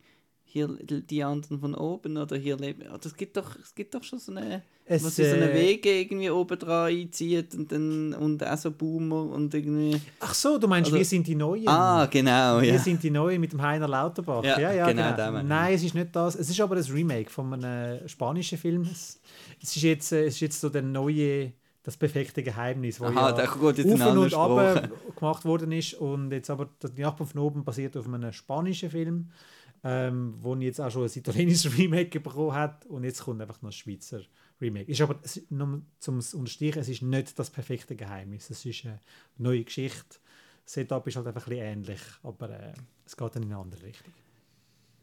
hier die anderen von oben oder hier leben. Oder es gibt doch es gibt doch schon so eine Es, wo sie so eine äh, Wege irgendwie oben dran einzieht und dann und auch so Boomer und irgendwie. Ach so, du meinst, Also- wir sind die Neuen. Ah, genau, Wir ja. sind die Neuen mit dem Heiner Lauterbach. Ja, Ja, ja, genau, genau. Nein, es ist nicht das. Es ist aber ein Remake von einem spanischen Film. Es es ist jetzt, äh, es ist jetzt so der neue, das perfekte Geheimnis, wo Aha, ja in auf und ab gemacht worden ist. Und jetzt aber die Nachbarn von oben basiert auf einem spanischen Film, ähm, wo jetzt auch schon ein italienisches [LAUGHS] Remake bekommen hat. Und jetzt kommt einfach noch ein Schweizer Remake. Ist aber, es- nur zum Unterstreichen, es ist nicht das perfekte Geheimnis. Es ist eine neue Geschichte. Das Setup ist halt einfach ein bisschen ähnlich, aber äh, es geht dann in eine andere Richtung.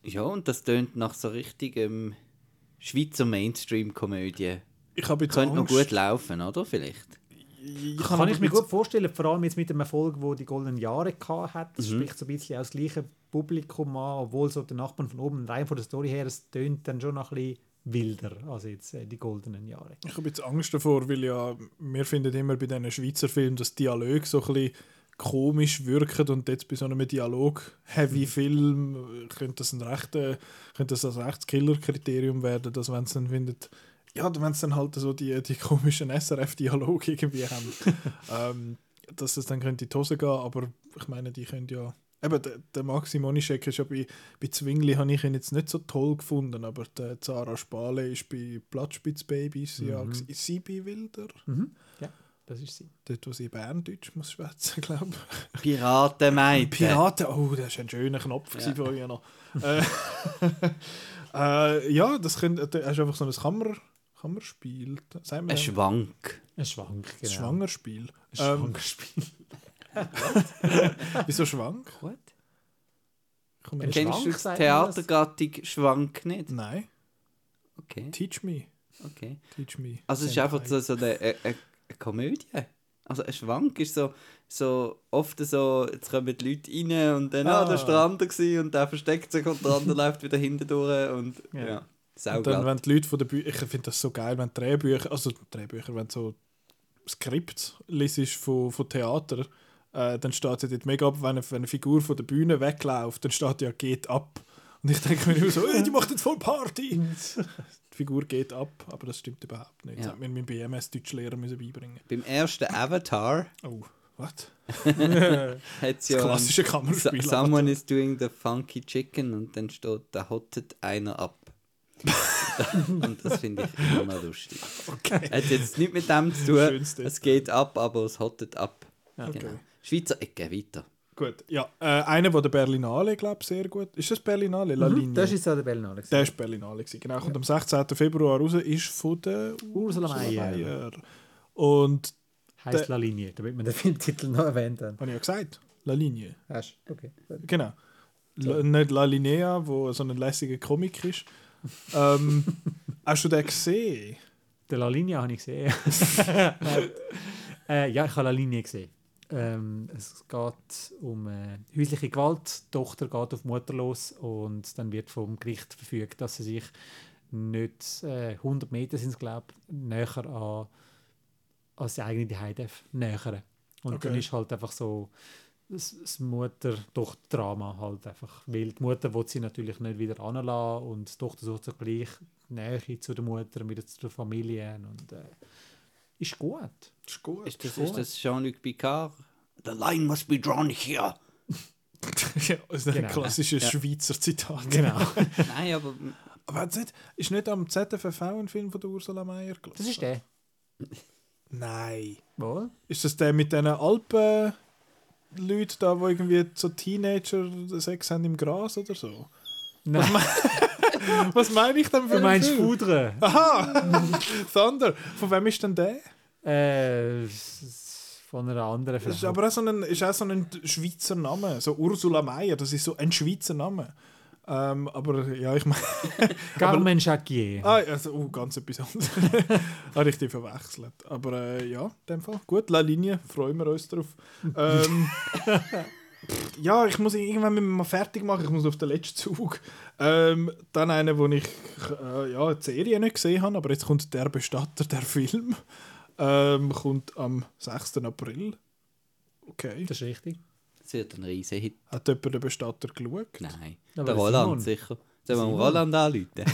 Ja, und das tönt nach so richtigem Schweizer Mainstream-Komödie. Ich habe jetzt Könnte noch Angst. gut laufen, oder? Vielleicht. Ich Kann habe ich mir gut vorstellen, vor allem jetzt mit dem Erfolg, wo die Goldenen Jahre gehabt hat. Mhm. Das spricht so ein bisschen aus gleichen Publikum an, obwohl so der Nachbarn von oben rein von der Story her, es tönt dann schon noch ein bisschen wilder als jetzt äh, die Goldenen Jahre. Ich habe jetzt Angst davor, weil ja, wir finden immer bei diesen Schweizer Filmen, dass Dialog so ein bisschen komisch wirken und jetzt bei so einem Dialog-Heavy-Film äh, könnte das ein rechter, könnte das ein rechtes Killer-Kriterium werden, dass wenn es dann findet, ja, wenn es dann halt so die, die komischen SRF-Dialoge irgendwie haben, [LAUGHS] ähm, dass es dann könnte in die Hose gehen, aber ich meine, die können ja Eben, der, der Maxi Monischek ist ja bei, bei Zwingli habe ich ihn jetzt nicht so toll gefunden, aber der Zara Spale ist bei Platzspitzbabys ja gewesen. Ist sie bei Wilder? Mhm. Ja, das ist sie. Dort, wo sie Berndeutsch muss schwätzen, glaube ich. Piratenmeiden. Piraten, oh, das war ein schöner Knopf Ja. ja. vorher noch. äh, [LAUGHS] äh, ja, das könnte, das ist einfach so ein Kammer, Kammerspiel. Sagen wir Ein Schwank. Ein Schwank, ein genau. Schwangerspiel. Ein Ähm, Schwangerspiel. [LAUGHS] wieso Schwank? Gut. Ein Kennst Schwank, du die man? Theatergattung Schwank nicht? Nein, Okay, teach me. okay. Teach me. Also es ist einfach so, so eine, eine, eine Komödie. Also ein Schwank ist so, so oft so, jetzt kommen die Leute rein und dann, ah, Ah. der gewesen und der versteckt sich und der andere [LAUGHS] läuft wieder hinten durch und ja, Ja. Und dann, wenn die Leute von der Bücher, ich finde das so geil, wenn Drehbücher, also Drehbücher, wenn so Skript liest von, von Theater, äh, dann steht ja dort mega ab, wenn eine, wenn eine Figur von der Bühne wegläuft, dann steht ja «geht ab». Und ich denke mir immer so, «Ey, die macht jetzt voll Party!» [LAUGHS] Die Figur geht ab, aber das stimmt überhaupt nicht. Das Ja. hat mir mein BMS-Deutschlehrer müssen beibringen. Beim ersten Avatar Oh, was? [LAUGHS] Das ja klassische Kammerspiel. Someone is doing the funky chicken und dann steht, da hottet einer ab. Und das finde ich immer noch lustig. Okay. Hat jetzt nichts mit dem zu tun. Es geht ab, aber es hottet ab. Okay. Genau. Schweizer Ecke, weiter. Gut, ja. Äh, einer, der der Berlinale, glaube ich, sehr gut... Ist das Berlinale? La Linie? Mhm, Das ist so der Berlinale. Der war Berlinale. gewesen. Genau, kommt am 16. Februar raus, ist von der Ursula Meier. Und Heißt La Linie, damit wir den Filmtitel noch erwähnt haben. Habe ich ja gesagt. La Linie. Hast Okay. Genau. La, nicht La Linea, wo so ein lässiger Comic ist. Ähm, hast du den gesehen? Der La Linie habe ich gesehen. [LAUGHS] äh, ja, ich habe La Linie gesehen. Ähm, es geht um äh, häusliche Gewalt. Die Tochter geht auf Mutter los und dann wird vom Gericht verfügt, dass sie sich nicht äh, 100 Meter sind, glaube näher an als die eigene darf nähern. Und Okay. dann ist halt einfach so das, das Mutter-Tochter-Drama halt einfach. Weil die Mutter will sie natürlich nicht wieder anlassen und die Tochter sucht so gleich Nähe zu der Mutter, wieder zu der Familie und äh, ist gut. Ist gut. Ist das, ist das Jean-Luc Picard? The line must be drawn here. [LAUGHS] ja, das ist ein Genau. klassisches Ja. Schweizer Zitat. Genau. [LAUGHS] Nein, aber Aber nicht, ist nicht am ZFV ein Film von der Ursula Meyer gelaufen? Das ist der. Nein. Wohl? Ist das der mit diesen Alpen... Leute da, die irgendwie so Teenager Sex haben im Gras oder so. Nein, Was [LAUGHS] meine ich denn für du meinst Film? Foudre. Aha! [LAUGHS] Thunder. Von wem ist denn der? Äh, von einer anderen Das ist Frau. aber auch so ein, ist auch so ein Schweizer Name. So Ursula Meyer, das ist so ein Schweizer Name. Ähm, aber ja, ich meine. [LAUGHS] Carmen Jacquier. Ah, also, oh, ganz etwas anderes. Habe ich die verwechselt. Aber äh, ja, in dem Fall. Gut, La Linie, freuen wir uns drauf. Ähm, pff, [LAUGHS] ja, ich muss irgendwann mit mal fertig machen. Ich muss auf den letzten Zug. Ähm, dann eine, wo ich äh, ja, die Serie nicht gesehen habe, aber jetzt kommt der Bestatter, der Film. Ähm, kommt am 6. April. Okay. Das ist richtig. Es wird ein riesen Hit. Hat jemand den Bestatter geschaut? Nein. Aber der Roland Simon. sicher. Sollen wir Simon. Roland anrufen? [LAUGHS]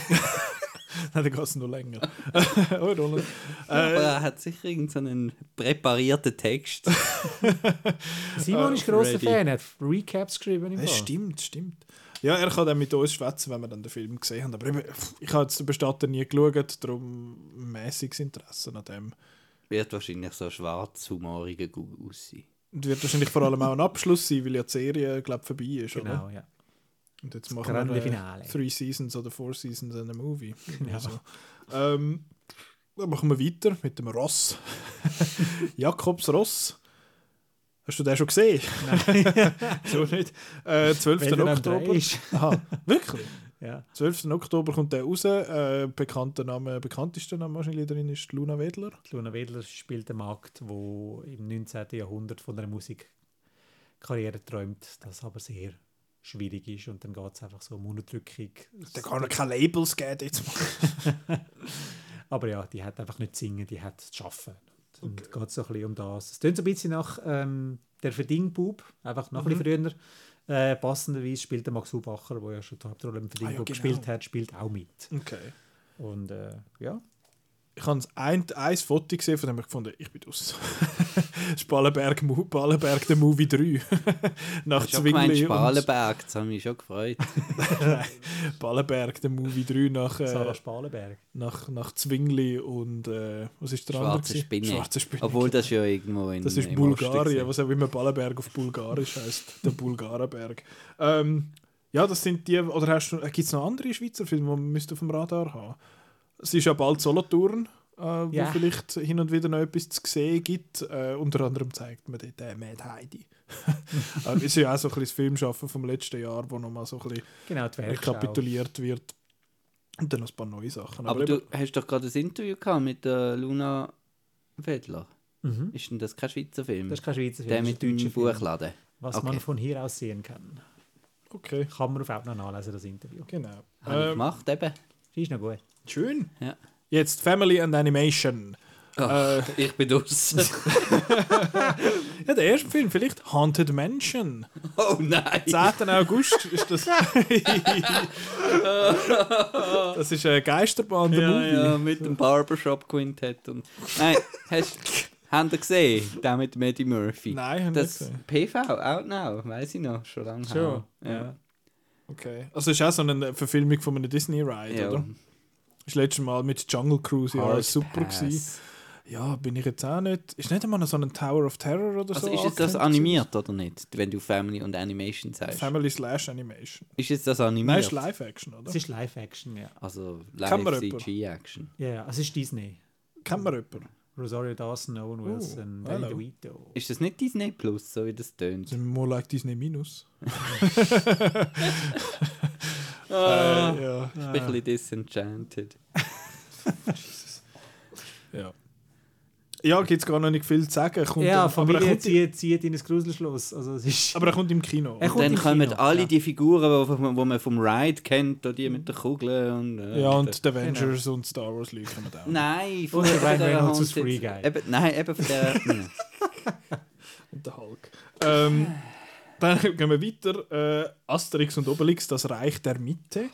[LAUGHS] Nein, dann geht es noch länger. [LAUGHS] oh, Roland. Aber Äh, er hat sicher irgendeinen präparierten Text. Simon ist grosser ready. Fan, hat Recaps geschrieben. Im Ja, stimmt, stimmt. Ja, er kann dann mit uns schwätzen, wenn wir dann den Film gesehen haben. Aber eben, ich habe jetzt den Bestatter nie geschaut, darum mäßiges Interesse an dem. Wird wahrscheinlich so schwarzhumoriger aussehen. Und wird wahrscheinlich vor allem auch ein Abschluss sein, weil ja die Serie, glaube vorbei ist. Oder? Genau, ja. Und jetzt Das machen grande wir äh, Finale. Three Seasons oder Four Seasons in a Movie. Ja. Also, ähm, dann machen wir weiter mit dem Ross. [LAUGHS] Jakobs Ross. Hast du den schon gesehen? Nein. [LAUGHS] so nicht. Äh, 12. Weil der am Dreh Oktober. ist. Aha, wirklich? Ja. 12. Oktober kommt der raus. Äh, bekannter Name, bekanntester Name wahrscheinlich drin ist Luna Wedler. Luna Wedler spielt einen Markt, wo im 19. Jahrhundert von einer Musikkarriere träumt, das aber sehr schwierig ist und dann geht es einfach so um Unterdrückung. Da kann er keine Labels geben jetzt mal. [LAUGHS] Aber ja, die hat einfach nicht zu singen, die hat zu arbeiten. Und es geht so ein bisschen um das. Es klingt so ein bisschen nach ähm, der Verdingbub, einfach noch ein Mhm. bisschen früher. Äh, passenderweise spielt der Max Hubacher, der ja schon die Hauptrolle im Verdingbub Ah, ja, genau. gespielt hat, spielt auch mit. Okay. Und äh, ja, Ich habe ein, ein Foto gesehen, von dem habe ich gefunden, ich bin aus. ist Ballenberg, der Movie 3. [LAUGHS] Nach Ich Zwingli. und- Spalenberg, das hat mich schon gefreut. [LAUGHS] Ballenberg der Movie 3 nach, Sarah äh, Spalenberg. nach, nach Zwingli und äh, was ist der andere? Schwarze gewesen? Spinne. Schwarze Spinne. Obwohl das ja irgendwo in Das ist im Bulgarien, was auch immer Ballenberg auf Bulgarisch heißt, der Bulgarenberg. Ähm, ja, das sind die, oder hast du, gibt es noch andere Schweizer Filme, die man müsste auf dem Radar haben? Es ist ja bald Solothurn, äh, wo Ja. vielleicht hin und wieder noch etwas zu sehen gibt. Äh, unter anderem zeigt man dort äh, Mad Heidi. [LAUGHS] äh, ist ja auch so ein bisschen das Filmschaffen vom letzten Jahr, wo nochmal so ein bisschen Genau, rekapituliert wird. Und dann noch ein paar neue Sachen. Aber eben- du hast doch gerade ein Interview gehabt mit der Luna Wedler. Mhm. Ist denn das kein Schweizer Film? Das ist kein Schweizer Film, der das mit Film. Buchladen. Was Okay. man von hier aus sehen kann. Okay, Kann man auf Outnow nachlesen, das Interview. genau. Habe ich Ähm, gemacht eben. Ist noch gut. Schön. Ja. Jetzt Family and Animation. Ach, Äh, ich bin draußen. [LAUGHS] [LAUGHS] Ja, der erste Film, vielleicht Haunted Mansion. oh nein! 10. August ist das. [LAUGHS] das ist ein Geisterbahn, der Ja, Movie. ja, mit dem Barbershop Quintet. Und... Nein, hast habt ihr gesehen? Der mit dem Eddie Murphy. Nein, habe ich Das nicht gesehen. PV, out now, weiß ich noch, schon lange Schon, her. ja. Okay. Also ist auch so eine Verfilmung von einem Disney-Ride, Ja. oder? Das letzte Mal mit Jungle Cruise ja Hard super Pass. gewesen. Ja, bin ich jetzt auch nicht. Ist nicht einmal noch so ein Tower of Terror oder Also so? ist jetzt das animiert oder nicht, wenn du Family und Animation sagst? Family slash Animation. Ist jetzt das Nein, animiert? ist Live-Action, oder? Es ist Live-Action, ja. Also Kann man live jemand? CG-Action. Ja, ja, es ist Disney. Kennt man jemanden? Rosario Dawson, Owen Wilson, Danny hello. DeVito. Ist das nicht Disney Plus, so wie das tönt? More like Disney Minus. [LAUGHS] [LAUGHS] Ah, Äh, ja, Ich bin ein bisschen disenchanted. [LAUGHS] ja. Ja, gibt es gar noch nicht viel zu sagen. Kommt Ja, dann- aber, er Familie kommt, zieht, zieht in ein Gruselschloss. Also, es ist, aber er kommt im Kino. Er kommt Dann im kommen Kino, alle ja. die Figuren, die wo man vom Ride kennt, da die mit der Kugel und... äh, ja, und die Avengers und Star Wars Leute kommen auch. Nein, von Und der Ryan der Reynolds Free Guy. Eben, nein, eben von der... [LAUGHS] Und der Hulk. Ähm, dann [LAUGHS] gehen wir weiter. Äh, Asterix und Obelix, das Reich der Mitte.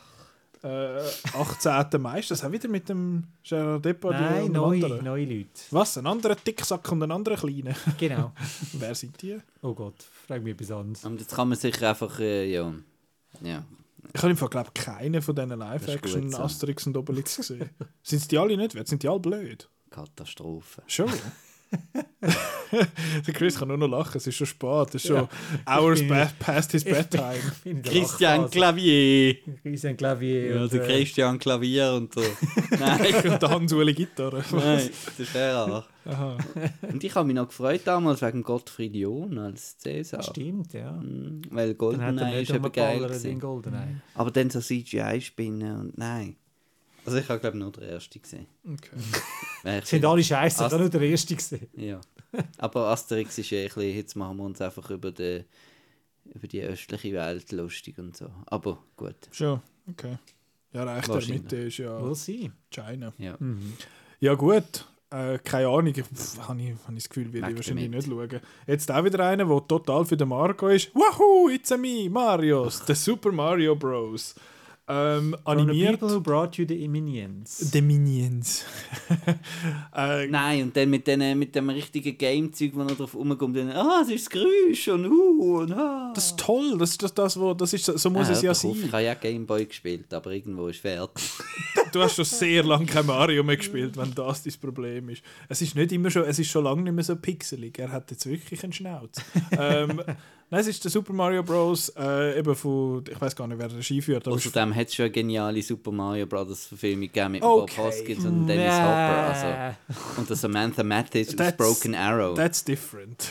Äh, 18. Mai. Ist das auch wieder mit dem Gerard Depardieu Nein, neue, anderen? neue Leute. Was? Ein anderer Dicksack und ein anderer Kleiner? [LAUGHS] Genau. [LAUGHS] Wer sind die? Oh Gott, frag mich etwas anderes. Und jetzt kann man sich einfach... Äh, ja... ja. Ich habe im Fall, glaube keinen von diesen Live-Action so. Asterix und Obelix gesehen. sind es die alle nicht wert? Sind die alle blöd? Katastrophe. Schon. [LAUGHS] der Chris kann nur noch lachen, es ist schon spät. Es ist schon hours bin- past his bedtime. [LAUGHS] Bin der Christian Lachphase. Klavier! Christian Clavier. Also und, äh, Christian Klavier und so. [LAUGHS] Nein, Und der Hans-Uli Gitarre. nein, das ist er auch. Aha. Und ich habe mich noch gefreut damals wegen Gottfried John als Cäsar. Stimmt, ja. Mhm, Weil Goldeneye ist eben geil. Goldeneye. Aber dann so CGI-Spinnen und nein. Also ich habe glaube nur der erste gesehen. Okay. [LAUGHS] Sind alle scheiße, Ast- ich habe nur der Erste gesehen. [LAUGHS] Ja. Aber Asterix ist ja ein bisschen, jetzt machen wir uns einfach über die, über die östliche Welt lustig und so. Aber gut, Schon, okay. Ja, Reich der. Mitte ist ja Will see. China. ja. Ja gut, äh, keine Ahnung, ich habe ich, hab ich das Gefühl, will ich wahrscheinlich damit. nicht schauen. Jetzt auch wieder einer, der total für den Marco ist. Wahoo, it's a me, Marios, the Super Mario Bros. Ähm, From the animiert. people who brought you the Minions. The Minions. [LAUGHS] äh, Nein, und dann mit, den, mit dem richtigen Game-Zeug, wo er drauf rumkommt, dann, ah, es ist das Geräusch und uh und ah. das ist toll, das ist das, das, wo, das ist, so muss Ah, es ja sein. Ich habe ja Gameboy gespielt, aber irgendwo ist fertig. [LAUGHS] Du hast schon sehr lange kein Mario mehr gespielt, wenn das dein Problem ist. Es ist nicht immer schon, es ist schon lange nicht mehr so pixelig. Er hat jetzt wirklich einen Schnauz. [LAUGHS] ähm, nein, es ist der Super Mario Bros. Äh, eben von, ich weiß gar nicht, wer Regie führt. Außerdem hat es schon eine geniale Super Mario Bros. Verfilmung gegeben mit Okay. Bob Hoskins und Dennis Nee. Hopper. Also, und der Samantha Mathis aus Broken Arrow. That's different.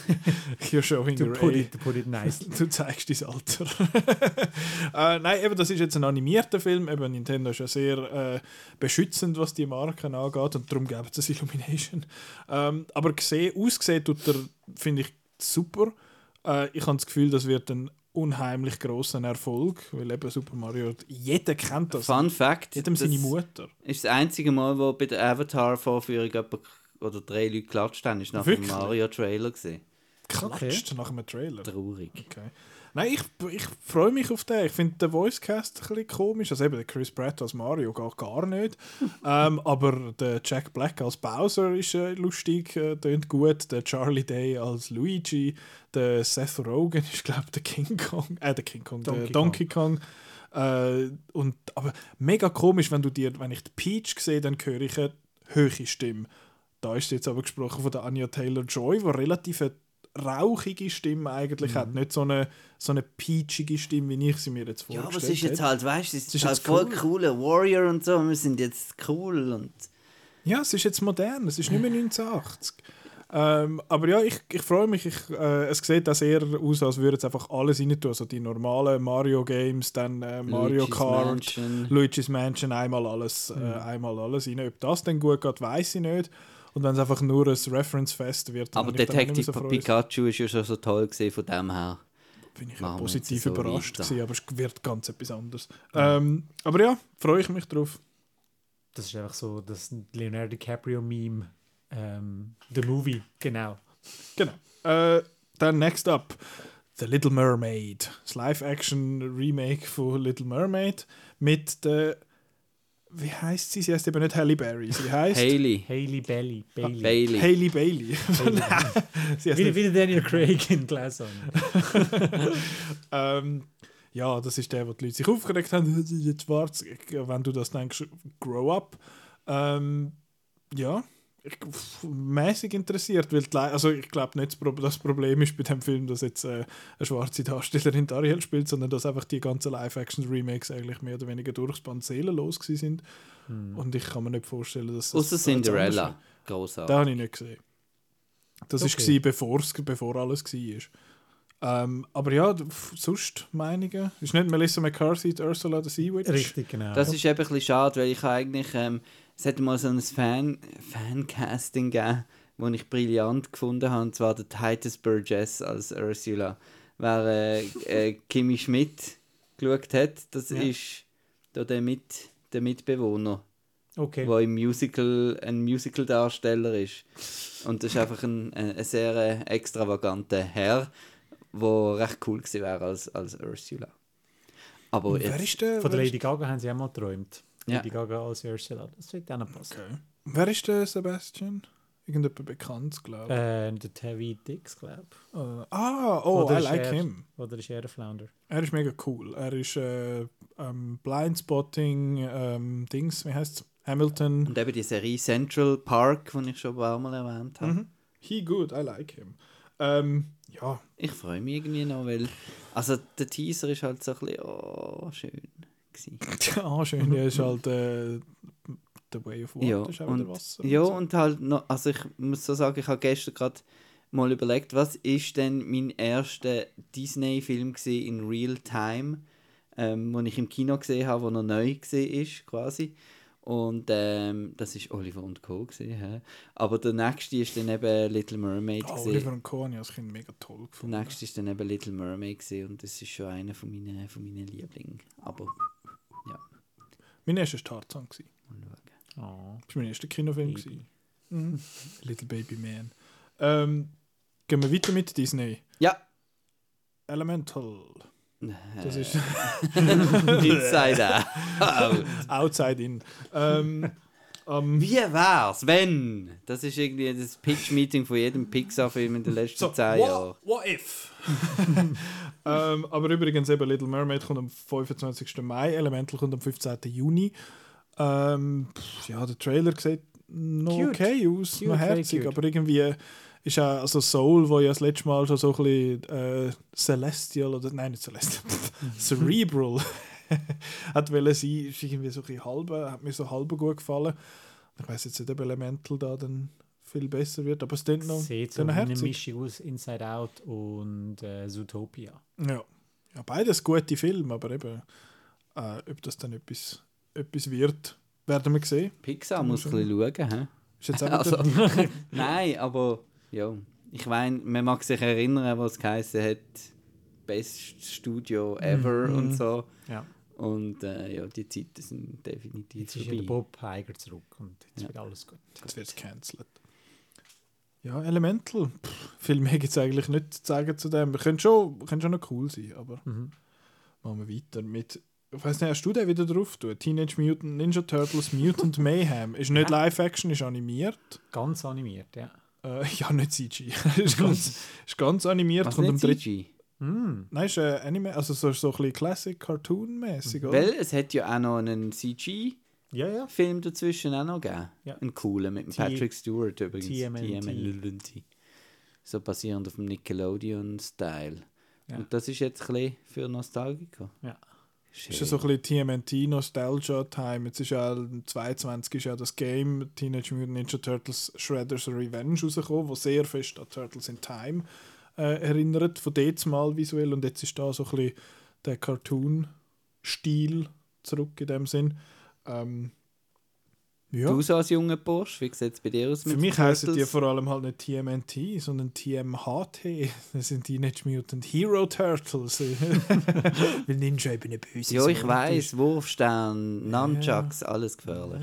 [LAUGHS] You're showing To your put age. it, to put it nicely. [LAUGHS] Du zeigst dein Alter. [LAUGHS] äh, nein, eben, das ist jetzt ein animierter Film. Eben, Nintendo ist ja sehr äh, beschützend, was die Marken angeht. Und darum gibt es Illumination. Ähm, aber gesehen, ausgesehen tut er, finde ich, super. Äh, ich habe das Gefühl, das wird ein unheimlich grossen Erfolg. Weil eben Super Mario, jeder kennt das. Fun Fact: Jedem das seine Mutter. ist das einzige Mal, wo bei der Avatar-Vorführung jemand oder drei Leute geklatscht haben, ist nach dem Wirklich? Mario-Trailer gesehen. Klatscht nach einem Trailer. Traurig. Okay. Nein, ich, ich freue mich auf den. Ich finde den Voicecast ein bisschen komisch. Also eben der Chris Pratt als Mario geht gar nicht. [LAUGHS] ähm, aber der Jack Black als Bowser ist äh, lustig, äh, tönt gut. Der Charlie Day als Luigi. Der Seth Rogen ist, glaube ich, der King Kong. Äh, der King Kong, der Donkey Donkey Kong. Äh, und, aber mega komisch, wenn du dir, wenn ich die Peach sehe, dann höre ich eine höhere Stimme. Da ist jetzt aber gesprochen von der Anya Taylor-Joy, die relativ rauchige Stimme eigentlich hat. Nicht so eine, so eine peachige Stimme, wie ich sie mir jetzt Ja, vorgestellt aber es ist jetzt halt, weißt du, es ist ist halt voll cool. cooler Warrior und so. Wir sind jetzt cool und. Ja, es ist jetzt modern, es ist nicht mehr [LAUGHS] 1980. Ähm, aber ja, ich, ich freue mich. Ich, äh, es sieht auch sehr aus, als würden es einfach alles rein tun. Also die normalen Mario-Games, dann äh, Mario Luigi's Kart, Mansion. Luigi's Mansion, einmal alles, äh, einmal alles rein. Ob das dann gut geht, weiß ich nicht. Und wenn es einfach nur ein Reference-Fest wird, dann Aber Detective so. Pikachu ist ja schon so toll gesehen von dem her. bin ich wir positiv so überrascht gewesen, aber es wird ganz etwas anderes. Ähm, aber ja, freue ich mich drauf. Das ist einfach so das Leonardo DiCaprio-Meme. Ähm, the Movie, genau. Genau. Äh, dann next up, The Little Mermaid. Das Live-Action-Remake von Little Mermaid mit der wie heißt sie? Sie heißt eben nicht Halle Berry. Sie heißt Haley. Hailey Belly. Bailey. Bailey. Hailey Bailey. [LAUGHS] heißt Wie, nicht, wie der Daniel Craig in Glass [LAUGHS] ähm, ja, das ist der, wo die Leute sich aufgeregt haben. Jetzt schwarz. Wenn du das denkst, grow up. Ähm, ja, mäßig interessiert, weil die, also ich glaube nicht, das Pro- das Problem ist bei dem Film, dass jetzt äh, eine schwarze Darstellerin Ariel spielt, sondern dass einfach die ganzen Live-Action-Remakes eigentlich mehr oder weniger durchs Band seelenlos gewesen sind. Und ich kann mir nicht vorstellen, dass das Außer Cinderella. großartig. Den habe ich nicht gesehen. Das war Okay. bevor's, bevor alles war. Ähm, aber ja, sonst Meinungen. Ist nicht Melissa McCarthy, die Ursula the Sea Witch? Richtig, genau. Das ist eben ein bisschen schade, weil ich eigentlich, ähm, es hat mal so ein Fan, Fancasting gegeben, das ich brillant gefunden habe, und zwar der Titus Burgess als Ursula. Wer äh, äh, Kimi Schmidt geschaut hat, das Ja. ist da der, Mit, der Mitbewohner, okay. der im Musical ein Musical-Darsteller ist. Und das ist einfach ein, ein, ein sehr äh, extravaganter Herr, der recht cool gewesen wäre als, als Ursula. Aber jetzt, ist der? Von der Lady Gaga haben sie auch mal geträumt. Ja. Lady Gaga als Ursula. Das wird auch noch passen. Okay. Wer ist der Sebastian? Irgendjemand bekannt, glaube ich. Äh, der Tavi Dix, glaube ich. Äh, ah, oh, Oder I ist like er- him. Oder ist er der Flounder? Er ist mega cool. Er ist äh, ähm, Blindspotting, ähm, Dings, wie heißt Hamilton. Und eben die Serie Central Park, die ich schon ein paar Mal erwähnt habe. Mhm. He good, I like him. Ähm, ja, Ich freue mich irgendwie noch, weil. Also der Teaser ist halt so ein bisschen. Oh, schön. Gewesen. ah, [LAUGHS] schön, der ist halt äh, The Way of Water, Ja, ist auch und, Wasser. ja, so. und halt noch. Also ich muss so sagen, ich habe gestern gerade mal überlegt, was ist denn mein erster Disney-Film in Real Time, ähm, den ich im Kino gesehen habe, der noch neu war, quasi. Und ähm, das ist Oliver und Co. Gewesen, hä? Aber der nächste ist dann eben Little Mermaid. Oh, gewesen. Oliver und Co. habe ich als Kind mega toll Der gefunden. nächste ist dann eben Little Mermaid gewesen, und das ist schon einer von meinen, von meinen Lieblingen. Aber Mein erster war Tarzan. gewesen. mal schauen. Oh. Das war mein erster Kinofilm. Baby. gewesen. Mhm. [LAUGHS] Little Baby Man. Ähm, gehen wir weiter mit Disney. Ja. Elemental. Das Äh, ist [LAUGHS] Inside Out. [LAUGHS] Outside In. Ähm, am Wie wär's, wenn? Das ist irgendwie das Pitch-Meeting von jedem Pixar-Film in den letzten So, zehn Jahren. what, if? [LAUGHS] ähm, aber übrigens eben Little Mermaid kommt am 25. Mai, Elemental kommt am 15. Juni. Ähm, pff, ja, der Trailer sieht noch Cute. okay aus, Cute, noch herzig, aber irgendwie ist auch also Soul, wo ja das letzte Mal schon so ein bisschen äh, Celestial oder nein, nicht Celestial, [LAUGHS] [LAUGHS] Cerebral [LAUGHS] hat wollen sein, ist irgendwie so ein bisschen halbe, hat mir so halbe gut gefallen. Ich weiß jetzt nicht, ob Elemental da dann viel besser wird, aber es klingt noch, Sieht so eine. Mischung aus Inside Out und äh, Zootopia. Ja. ja, beides gute Filme, aber eben, äh, ob das dann etwas, etwas wird, werden wir sehen. Pixar muss ein bisschen schauen. Hä? Ist jetzt [LAUGHS] auch Also, [LAUGHS] nein, aber ja. Ich meine, man mag sich erinnern, was es geheißen hat: Best Studio ever und so. Ja. Und äh, ja, die Zeiten sind definitiv Jetzt ist ja vorbei. Bob Heiger zurück und jetzt Ja. wird alles gut. jetzt wird es cancelled. Ja, Elemental. Pff, viel mehr gibt es eigentlich nicht zu sagen zu dem. Könnte schon, könnte schon noch cool sein, aber Mhm. machen wir weiter mit. Ich weiß nicht, hast du den wieder drauf? tun? Teenage Mutant Ninja Turtles Mutant [LAUGHS] Mayhem. Ist nicht Ja. Live-Action, ist animiert. Ganz animiert, ja. Äh, ja, nicht CG. [LAUGHS] ist, ganz, ist ganz animiert. Was kommt nicht 3. CG? Mm. Nein, ist äh, Anime, also so, so ein bisschen Classic Cartoon-mäßig, oder? Weil es hat ja auch noch einen CG-Film Ja, ja. dazwischen auch noch gegeben. Ja. Einen coolen mit dem T- Patrick Stewart übrigens. TMNT. So basierend auf dem Nickelodeon-Style. Ja. Und das ist jetzt ein bisschen für Nostalgiker. Ja. Ist ja so ein bisschen TMNT Nostalgia Time. Jetzt ist ja am 22 ist ja das Game Teenage Mutant Ninja Turtles Shredder's Revenge rausgekommen, wo sehr fest an Turtles in Time äh, erinnert, von dort mal visuell. Und jetzt ist da so ein bisschen der Cartoon-Stil zurück in dem Sinn. Ähm, ja. Du so als junger Bursch, wie sieht es bei dir aus Für mit mich heißen die vor allem halt nicht TMNT, sondern TMHT. [LAUGHS] Das sind Teenage Mutant Hero Turtles. [LAUGHS] Weil Ninja eben ein böses Ja, ich weiß, Wurfstern, Nunchucks, alles gefährlich.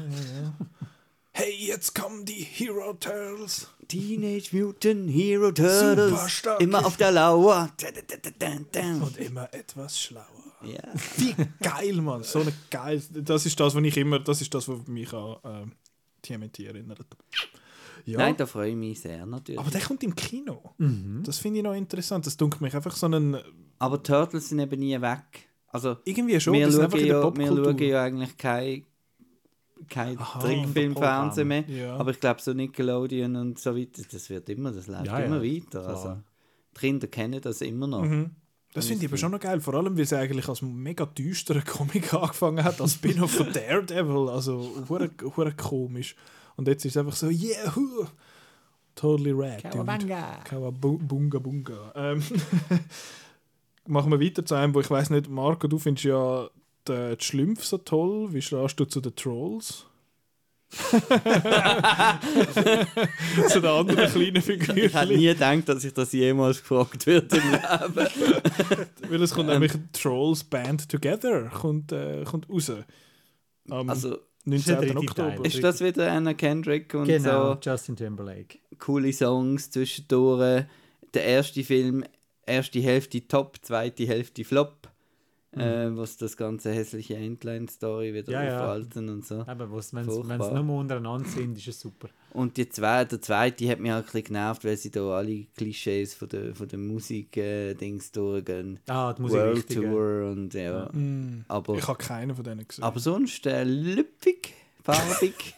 Hey, jetzt kommen die Hero Turtles. Teenage Mutant Hero Turtles, immer auf der Lauer. Und immer etwas schlauer. Ja. Wie geil, Mann. So eine geil. Das ist das, was ich immer, das ist das, was mich an ähm, TMNT erinnert. Ja. Nein, da freue ich mich sehr natürlich. aber der kommt im Kino. Mhm. Das finde ich noch interessant. Das dunkelt mich einfach so einen. Aber Turtles sind eben nie weg. Also, Irgendwie schon. wir, das ist schauen einfach in der ja, wir schauen ja eigentlich kein, kein Trickfilmfernsehen mehr. Ja. Aber ich glaube, so Nickelodeon und so weiter, das wird immer, das läuft Ja, ja, immer weiter. klar. Also, die Kinder kennen das immer noch. Mhm. Das finde ich aber schon noch geil, vor allem weil es eigentlich als mega düsterer Comic [LAUGHS] angefangen hat, als Spin-off von Daredevil, also hure hure komisch. Und jetzt ist es einfach so, yeah, hu, totally rad. dude. Kawabanga. Kawabunga bunga. Ähm, [LAUGHS] machen wir weiter zu einem, wo ich weiß nicht, Marco, du findest ja die, die Schlümpfe so toll. Wie stehst du zu den Trolls? [LAUGHS] zu den anderen kleinen Ich hätte nie gedacht, dass ich das jemals gefragt würde im Leben. [LAUGHS] Weil es kommt nämlich Trolls Band Together kommt, äh, kommt raus. Am Also, 19. dritte Oktober. Teil. ist das wieder Anna Kendrick und Genau, so Justin Timberlake. coole Songs zwischendurch? Der erste Film, erste Hälfte top, zweite Hälfte flop. Mhm. Äh, was das ganze hässliche Endline-Story wieder Ja, ja. aufhalten und so. Aber wenn sie Furchtbar. nur untereinander sind, ist es super. Und die zwei, der zweite hat mich halt ein bisschen genervt, weil sie da alle Klischees von der, von der Musik-Dings durchgehen. Ah, die Musik World wichtig, ja. Tour und ja. Mm, Aber, ich habe keinen von denen gesehen. aber sonst äh, lüppig, farbig.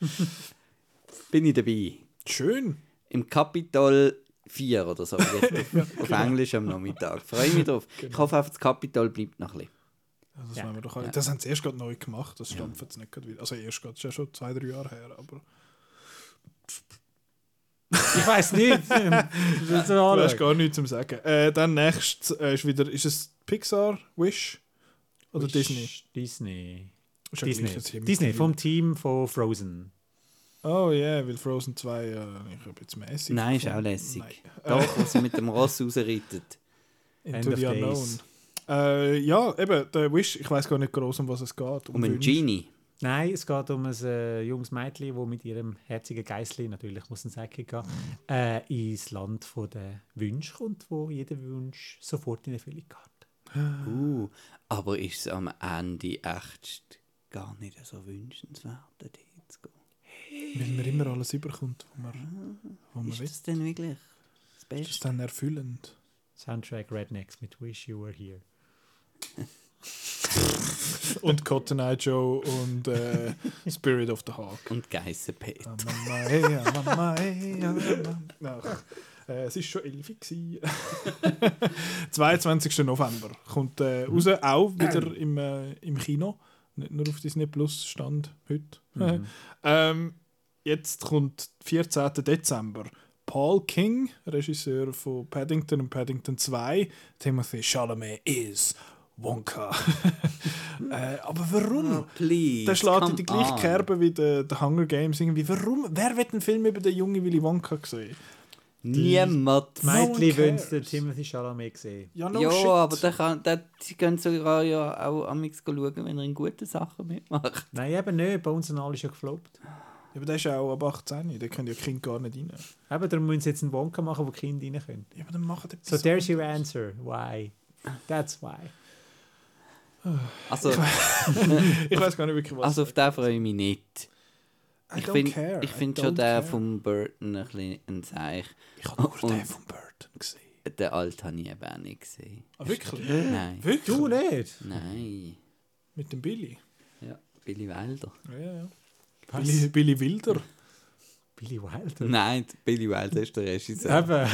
[LAUGHS] bin ich dabei. Schön. Im Capitol 4 oder so, [LAUGHS] jetzt auf, auf Englisch am Nachmittag. Freue mich drauf. Ich hoffe einfach, das Capitol bleibt noch ein bisschen. Ja, das, Ja. wollen wir doch alle. das haben sie erst gerade neu gemacht. Das stampft jetzt nicht gerade wieder. Also erst gerade, das ist ja schon zwei, drei Jahre her. Aber [LAUGHS] Ich weiß nicht. [LAUGHS] Das du hast gar nichts zu sagen. Äh, dann nächstes äh, ist wieder, ist es Pixar, Wish oder Disney? Disney. Ja Disney. Disney, Disney. vom Team von Frozen. Oh ja, yeah, weil Frozen 2 ja, ich habe jetzt mäßig. Nein, ist auch gefunden. lässig. Nein. [LAUGHS] Doch, was sie mit dem Ross rausreitet. [LAUGHS] Into End the Unknown. Äh, ja, eben, der Wish, ich weiß gar nicht groß, um was es geht. Um einen Wünsche. Genie. Nein, es geht um ein äh, junges Mädchen, das mit ihrem herzigen Geissli, natürlich muss man sagen, gehen, äh, ins Land von der Wünsche kommt, wo jeder Wunsch sofort in Erfüllung geht. [GASPS] Uh, aber ist es am Ende echt gar nicht so wünschenswert, dorthin zu gehen? Weil man immer alles überkommt, was man, was man Ist will. das denn wirklich das Das ist Beste? dann erfüllend. Soundtrack Rednecks mit Wish You Were Here. [LAUGHS] Und Cotton Eye Joe und äh, Spirit of the Hawk. Und Geissenpet. Ah, Mama, hey, ah, Mama, hey, ah, Mama. Ach, äh, es war schon 11 Uhr. gewesen. 22. November kommt äh, raus, auch wieder im, äh, im Kino. Nicht nur auf Disney Plus stand heute. [LAUGHS] ähm, jetzt kommt 14. Dezember. Paul King, Regisseur von Paddington und Paddington 2. Timothy Chalamet is Wonka. [LAUGHS] äh, aber warum? please. Der schlägt in die gleiche on. Kerbe wie der, der Hunger Games irgendwie. Warum? Wer wird einen Film über den jungen Willy Wonka sehen? Niemand. Die Mädchen den Timothy Chalamet sehen. Ja, no ja, shit. aber der kann, der, sie können sogar ja auch amix schauen, wenn er in guten Sachen mitmacht. Nein, eben nicht. Bei uns sind alle schon gefloppt. Ja, aber der ist ja auch ab 18. Da können ja Kinder gar nicht rein. Eben, darum müssen sie jetzt einen Wonka machen, wo Kinder rein können. Ja, aber dann machen die So, there's your answer. Why? That's why. Also, [LAUGHS] Ich weiß gar nicht wirklich, was. also auf den freue ich mich nicht. I Ich finde ich find schon den von Burton ein bisschen ein Seich. Ich habe nur Und- den von Burton gesehen. Den alten habe ich eben auch nicht gesehen. Ah, wirklich? [GASPS] Nein. Wirklich? Du nicht? Nein. Mit dem Billy? Ja, Billy Wilder. Ja, ja, ja. Billy, Billy Wilder? Billy Wilder? Nein, Billy Wilder ist der Regisseur. Eben.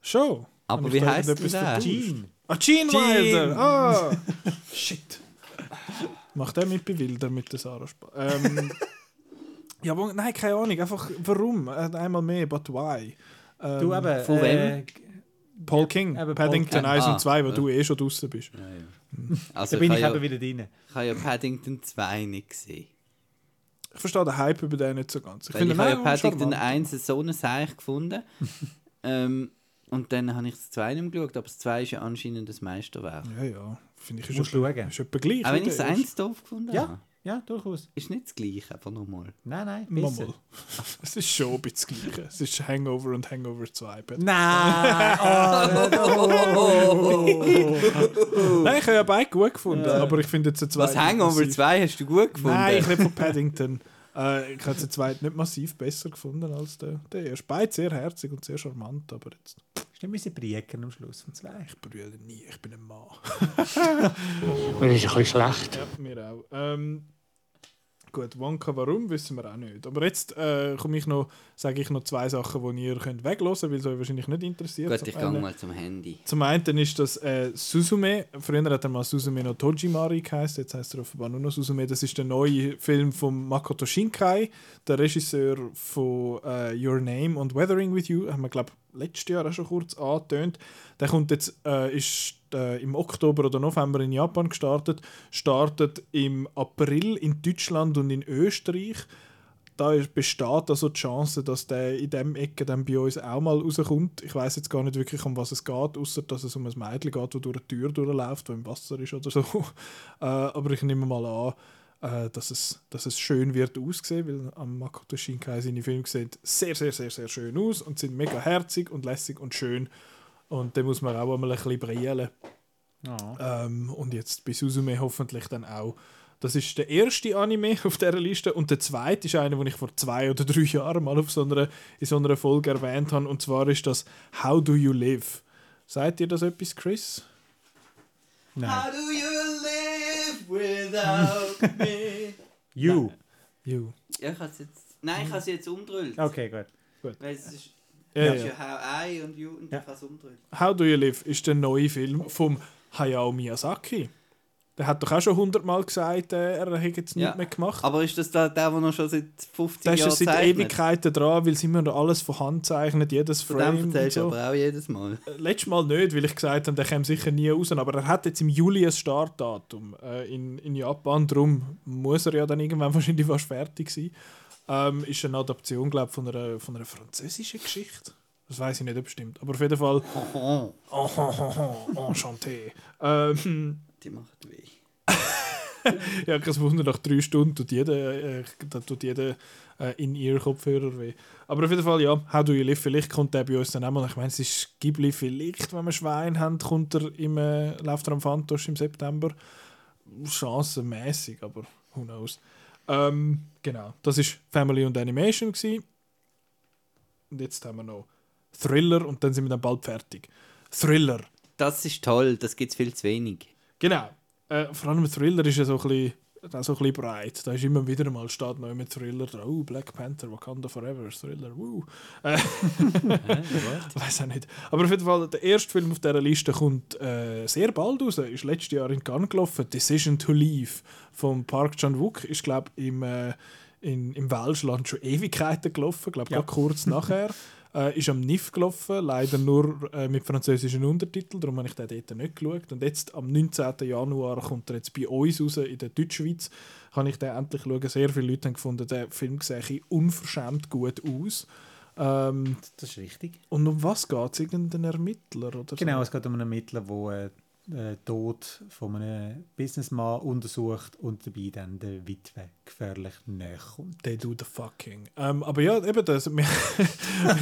Schon. Aber wie heißt der? vertauscht? Gene. Ah, Gene Gene. Wilder! Ah! [LAUGHS] Shit. Macht er mit bei Wilder mit der Sarah Spa ähm, [LAUGHS] Ja, aber nein, keine Ahnung. Einfach, warum? Äh, Einmal mehr, but why? Ähm, Du eben. von äh, Paul King, Eben Paul Paddington King. 1 Ah, und 2, wo ja. du eh schon draußen bist. Ja, ja. Also Da bin ich, ich habe eben ja, wieder drin. ich habe ja Paddington 2 nicht gesehen. Ich verstehe den Hype über den nicht so ganz. Ich Weil ich finde habe ja ihn Paddington charmant. 1 so einen Seich gefunden. [LAUGHS] ähm, und dann habe ich das 2 nicht mehr geschaut, aber das 2 ist ja anscheinend das Meisterwerk. Ja, ja. Finde ich, ist, etwa- schauen. ist etwa gleich. Auch wenn ich das der 1 doof gefunden Ja. habe. Ja, durchaus. Ist nicht das gleiche, einfach nochmal. Nein, nein, erste. besser. Mal. [LAUGHS] Es ist schon ein bisschen das Gleiche. Es ist Hangover und Hangover 2. Pat. Nein! [LAUGHS] Nein, ich habe ja beide gut gefunden, aber ich finde jetzt den Was zweiten Hangover massiv- 2 hast du gut gefunden? Nein, ich rede von Paddington. äh, ich habe den zweiten nicht massiv besser gefunden als der, der erste. Beide sehr herzig und sehr charmant, aber jetzt, du nicht brieken am Schluss von zwei? ich brülle nie, ich bin ein Mann. [LAUGHS] Mir ist ein bisschen schlecht. Ja, mir auch. Ähm, gut, Wonka warum, wissen wir auch nicht. Aber jetzt äh, komme ich noch, sage ich noch zwei Sachen, die ihr könnt weglassen könnt, weil es euch wahrscheinlich nicht interessiert. Gut, ich gehe mal zum Handy. Zum einen ist das äh, Suzume. Früher hat er mal Suzume no Tojimari geheißen, jetzt heißt er offenbar nur noch Suzume. Das ist der neue Film von Makoto Shinkai, der Regisseur von äh, Your Name und Weathering with You. Haben wir, glaube ich, letztes Jahr auch schon kurz angetönt. Der kommt jetzt, äh, ist äh, im Oktober oder November in Japan gestartet, startet im April in Deutschland und in Österreich da besteht also die Chance, dass der in dem Ecke dann bei uns auch mal rauskommt. Ich weiß jetzt gar nicht wirklich, um was es geht, außer dass es um ein Mädchen geht, das durch eine Tür durchläuft, das im Wasser ist oder so. [LAUGHS] äh, aber ich nehme mal an, äh, dass, es, dass es schön wird aussehen, weil am Makoto Shinkai seine Filme sehen sehr, sehr, sehr, sehr schön aus und sind mega herzig und lässig und schön. Und da muss man auch einmal ein bisschen brillen. Ja. Ähm, und jetzt bei Suzume hoffentlich dann auch. Das ist der erste Anime [LAUGHS] auf dieser Liste und der zweite ist einer, den ich vor zwei oder drei Jahren mal auf so einer, in so einer Folge erwähnt habe. Und zwar ist das How Do You Live? Sagt ihr das etwas, Chris? Nein. do you live without me? [LAUGHS] You. You. ja, ich has jetzt. Nein, ich habe es jetzt umdrüllt. Okay, gut. Weil es ist. Ja, es ist ja. ja How I und You und Ja. ich habe es umdrüllt. How Do You Live ist der neue Film vom Hayao Miyazaki. Der hat doch auch schon hundertmal gesagt, äh, er hätte jetzt Ja. nichts mehr gemacht. Aber ist das da der, der noch schon seit 50 Der ist Jahren ja seit zeichnet? Ewigkeiten dran, weil sie immer noch alles von Hand zeichnet, jedes Von dem Frame erzählst du so. aber auch jedes Mal. Letztes Mal nicht, weil ich gesagt habe, der käme sicher nie raus. Aber er hat jetzt im Juli ein Startdatum äh, in, in Japan. Darum muss er ja dann irgendwann [LAUGHS] wahrscheinlich fast fertig sein. Ähm, ist eine Adaption, glaube ich, von einer, von einer französischen Geschichte. Das weiß ich nicht, ob es stimmt. Aber auf jeden Fall. Oh, oh, oh, oh, enchanté. Ähm, Die macht weh. [LAUGHS] ja, kein Wunder, nach drei Stunden tut jeder, äh, tut jeder äh, in ihr Kopfhörer weh. Aber auf jeden Fall, ja, How Do You Live, vielleicht kommt der bei uns dann auch mal. Ich meine, es ist Ghibli, vielleicht, wenn wir Schwein haben, kommt er im, äh, läuft er am Fantosch im September. Chancenmäßig, aber who knows. Ähm, genau, das ist Family und Animation. Gewesen. Und jetzt haben wir noch Thriller und dann sind wir dann bald fertig. Thriller. Das ist toll, das gibt es viel zu wenig. Genau. Äh, vor allem Thriller ist ja so ein bisschen, so ein bisschen breit. Da ist immer wieder mal steht noch mit Thriller drauf. Oh, Black Panther, Wakanda Forever, Thriller, woo. Äh, [LAUGHS] Weiß auch nicht. Aber auf jeden Fall, der erste Film auf dieser Liste kommt äh, sehr bald raus. Ist letztes Jahr in Cannes gelaufen. Decision to Leave von Park Chan-wook. Ist, glaube ich, im, äh, in, im Welschland schon Ewigkeiten gelaufen. glaube Ja. kurz nachher. [LAUGHS] Äh, ist am NIF gelaufen, leider nur äh, mit französischen Untertiteln, darum habe ich den dort nicht geschaut. Und jetzt, am 19. Januar, kommt er jetzt bei uns raus, in der Deutschschweiz. Kann ich den endlich schauen. Sehr viele Leute haben gefunden, der Film sehe unverschämt gut aus. Ähm, Das ist richtig. und um was geht es? Irgendein Ermittler oder Genau, so? es geht um einen Ermittler, der äh, den Tod von einem Businessmann untersucht und dabei dann der Witwe gefährlich näher kommt. They do the fucking. Ähm, aber ja, eben das. Wir, [LAUGHS]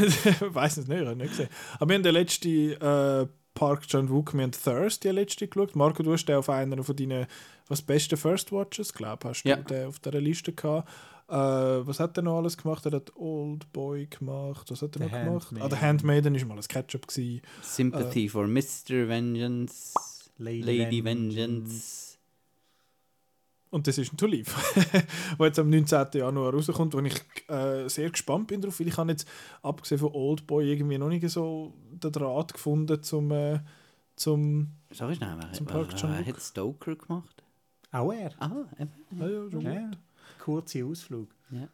ich weiß es nicht, ich habe nicht gesehen. Aber wir haben den letzten äh, Park Chan Wook, wir haben Thirst, die letzte geschaut. Marco, du hast den auf einer von deinen was besten First Watches, glaube hast du Ja. den auf dieser Liste gehabt. Äh, was hat er noch alles gemacht? Er hat Old Boy gemacht. Was hat er The noch gemacht? Ah, der Handmaiden ist mal ein Ketchup gewesen. Sympathy for Mr. Vengeance, Lady, Vengeance. Und das ist ein To Live, der jetzt am 19. Januar rauskommt, wo ich äh, sehr gespannt bin drauf, weil ich habe jetzt, abgesehen von Oldboy, irgendwie noch nicht so den Draht gefunden zum, äh, zum Sag ich schnell, Zum Park wer hat Stoker gemacht? Auch er. Ah, eben. ja, ja, schon Ja, kurzer Ausflug. Ja.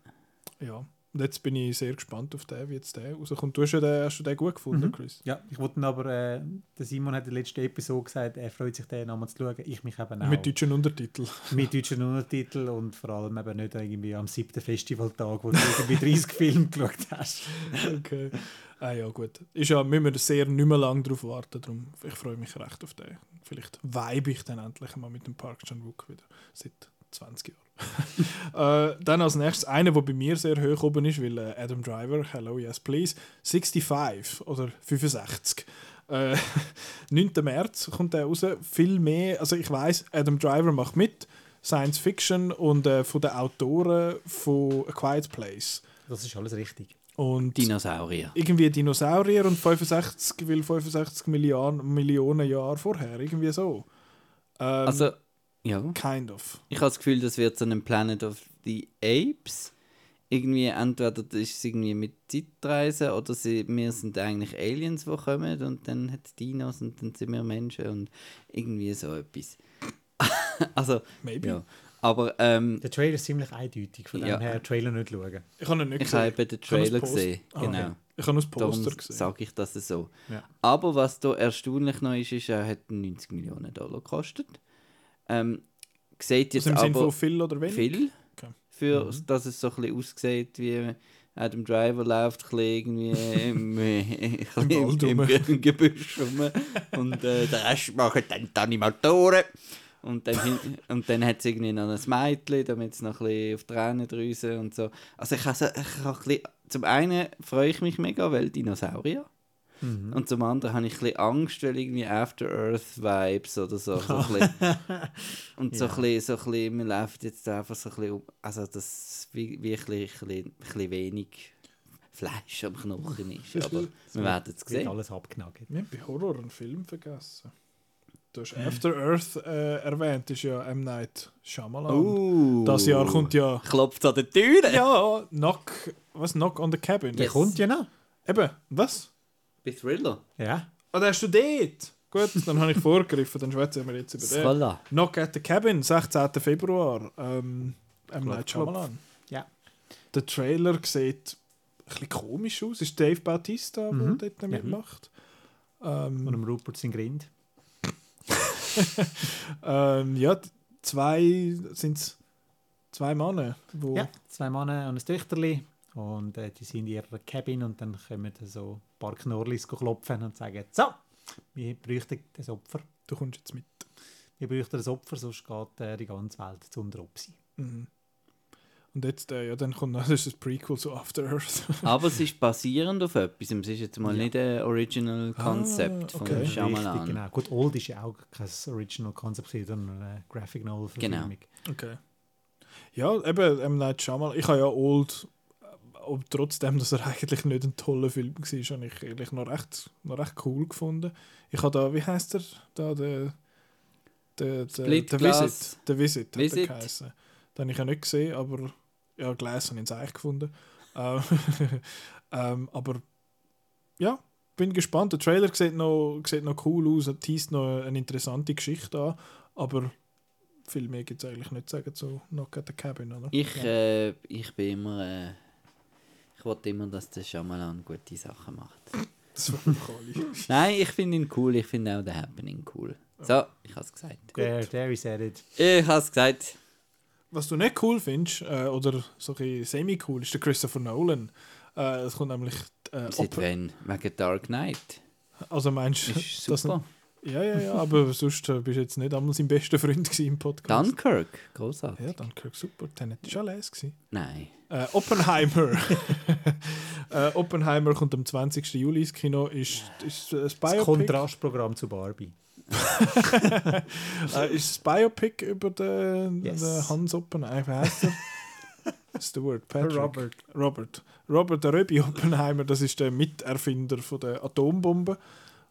ja. Und jetzt bin ich sehr gespannt auf den, wie jetzt der rauskommt. Du hast, ja den, hast du den gut gefunden, Mhm. Chris? Ja, ich wollte aber, äh, der Simon hat in der letzten Episode gesagt, er freut sich, den nochmal zu schauen. Ich mich eben auch. [LAUGHS] Mit deutschen Untertiteln. mit deutschen Untertiteln und vor allem eben nicht irgendwie am siebten Festivaltag, wo du irgendwie 30 [LAUGHS] Filme geschaut hast. Okay. Ah ja, gut. Ist ja, müssen wir sehr nicht mehr lange darauf warten, darum ich freue mich recht auf den. Vielleicht vibe ich dann endlich mal mit dem Park Chan-wook wieder, seit 20 Jahren. [LAUGHS] äh, dann als nächstes einer, der bei mir sehr hoch oben ist, weil äh, Adam Driver, Hello, Yes Please, 65 oder 65. Äh, [LAUGHS] 9. März kommt der raus. Viel mehr, also ich weiß, Adam Driver macht mit, Science Fiction und äh, von den Autoren von A Quiet Place. Das ist alles richtig. Und Dinosaurier. irgendwie Dinosaurier und 65, will 65 Milliarden, Millionen Jahre vorher, irgendwie so. Ähm, Also, Ja. Kind of. Ich habe das Gefühl, das wird so ein Planet of the Apes. Irgendwie, entweder das ist es irgendwie mit Zeitreisen oder sie, wir sind eigentlich Aliens, die kommen und dann hat es Dinos und dann sind wir Menschen und irgendwie so etwas. [LAUGHS] also, Maybe. ja. Aber ähm, Der Trailer ist ziemlich eindeutig, von Ja. dem her Trailer nicht schauen. Ich habe ihn nicht ich habe gesehen. eben den Ich habe Trailer gesehen. Ah, Genau. okay. Ich habe nur das Darum Poster gesehen. sage ich das so. Ja. Aber was da erstaunlich noch ist, ist, er hat 90 Millionen Dollar gekostet. Ähm, sieht jetzt Also im aber von viel oder wenig? viel, Okay. für, dass es so ein bisschen aussieht wie Adam Driver läuft ein bisschen irgendwie im, [LAUGHS] im, im, rum. Ge- im Gebüsch rum und äh, der Rest machen dann die Animatoren. Und dann, und dann hat es irgendwie noch ein Mädchen, damit es noch ein bisschen auf die Tränendrüse und so. Also ich habe, so, ich bisschen, zum einen freue ich mich mega, weil Dinosaurier. Mhm. Und zum anderen habe ich ein bisschen Angst, weil irgendwie After-Earth-Vibes oder so. so [LAUGHS] und so, Ja. ein bisschen, so ein bisschen, mir läuft jetzt einfach so ein bisschen um. Also, das wie, wie ein, bisschen, ein, bisschen, wenig Fleisch am Knochen ist. Aber wir werden es sehen. alles abgenagelt. Wir haben bei Horror einen Film vergessen. Du hast After Earth äh, erwähnt, ist ja M. Night Shyamalan. Uh, Das Jahr kommt ja. Klopft an der Tür. Ja, Knock. Was? Knock on the Cabin. Der Yes. kommt ja noch. Eben, was? Bei Thriller. Ja. Ah, da hast du dort. Gut, dann habe ich [LAUGHS] vorgegriffen, dann schwätzen wir jetzt über den. Thriller. Knock at the Cabin, 16. Februar. Ähm, M. Night. Shyamalan. Ja. Der Trailer sieht ein bisschen komisch aus. Ist Dave Bautista, der Mhm. dort Ja. mitmacht. Ähm, Und Rupert sein Grind. [LAUGHS] ähm, ja, zwei sind zwei Männer, wo Ja, zwei Männer und ein Töchterli. Und äh, die sind in ihrer Cabin und dann kommen da so ein paar Knorris klopfen und sagen, so, wir bräuchten das Opfer. du kommst jetzt mit. Wir bräuchten das Opfer, sonst geht äh, die ganze Welt zu unter Opsi. Mhm. Und jetzt, äh, ja, dann kommt noch, [LAUGHS] das ist das Prequel zu After Earth. [LAUGHS] Aber es ist basierend auf etwas. Es ist jetzt mal nicht ein Original Concept Ah, von okay. Shyamalan. Richtig, genau. Gut, Old ist ja auch kein Original Concept, sondern eine Graphic Novel Verfilmung. Okay. Ja, eben, M. Night Shyamalan. Ich habe ja Old, ob trotzdem, dass er eigentlich nicht ein toller Film war, habe ich eigentlich noch recht, noch recht cool gefunden. Ich habe da, wie heißt der? Da, der, der, der, der. Visit. Der Visit, hat Visit. der geheißen. Den habe ich ja nicht gesehen, aber ja, habe ich ins Eich gefunden. Ähm, [LAUGHS] ähm, aber ja, bin gespannt. Der Trailer sieht noch, sieht noch cool aus, er teast noch eine interessante Geschichte an, aber viel mehr gibt es eigentlich nicht zu sagen zu Knock at the Cabin, oder? Ich, äh, ich bin immer. Äh, ich wollte immer, dass der Shyamalan gute Sachen macht. Das war alle. Nein, ich finde ihn cool. Ich finde auch The Happening cool. So, ich habe es gesagt. There, there is it. Ich habe es gesagt. Was du nicht cool findest, äh, oder so ein bisschen semi-cool, ist der Christopher Nolan. Äh, Es kommt nämlich äh, Seit Oper- wann? Wegen Dark Knight. Also meinst du, Ist dass super. Ja, ja, ja, aber [LAUGHS] sonst äh, bist du jetzt nicht einmal sein bester Freund im Podcast. Dunkirk. Großartig. Ja, Dunkirk, super. Tenet ist alles gewesen. Nein. Äh, Oppenheimer. [LAUGHS] äh, Oppenheimer kommt am 20. Juli ins Kino. Ist, ist ein Das Biopic. Kontrastprogramm zu Barbie. [LAUGHS] äh, ist ein Biopic über den, Yes. den Hans Oppenheimer. Wie heißt er? [LAUGHS] Stuart Patrick. Robert. Robert. Robert der Röbi Oppenheimer, das ist der Miterfinder von der Atombombe.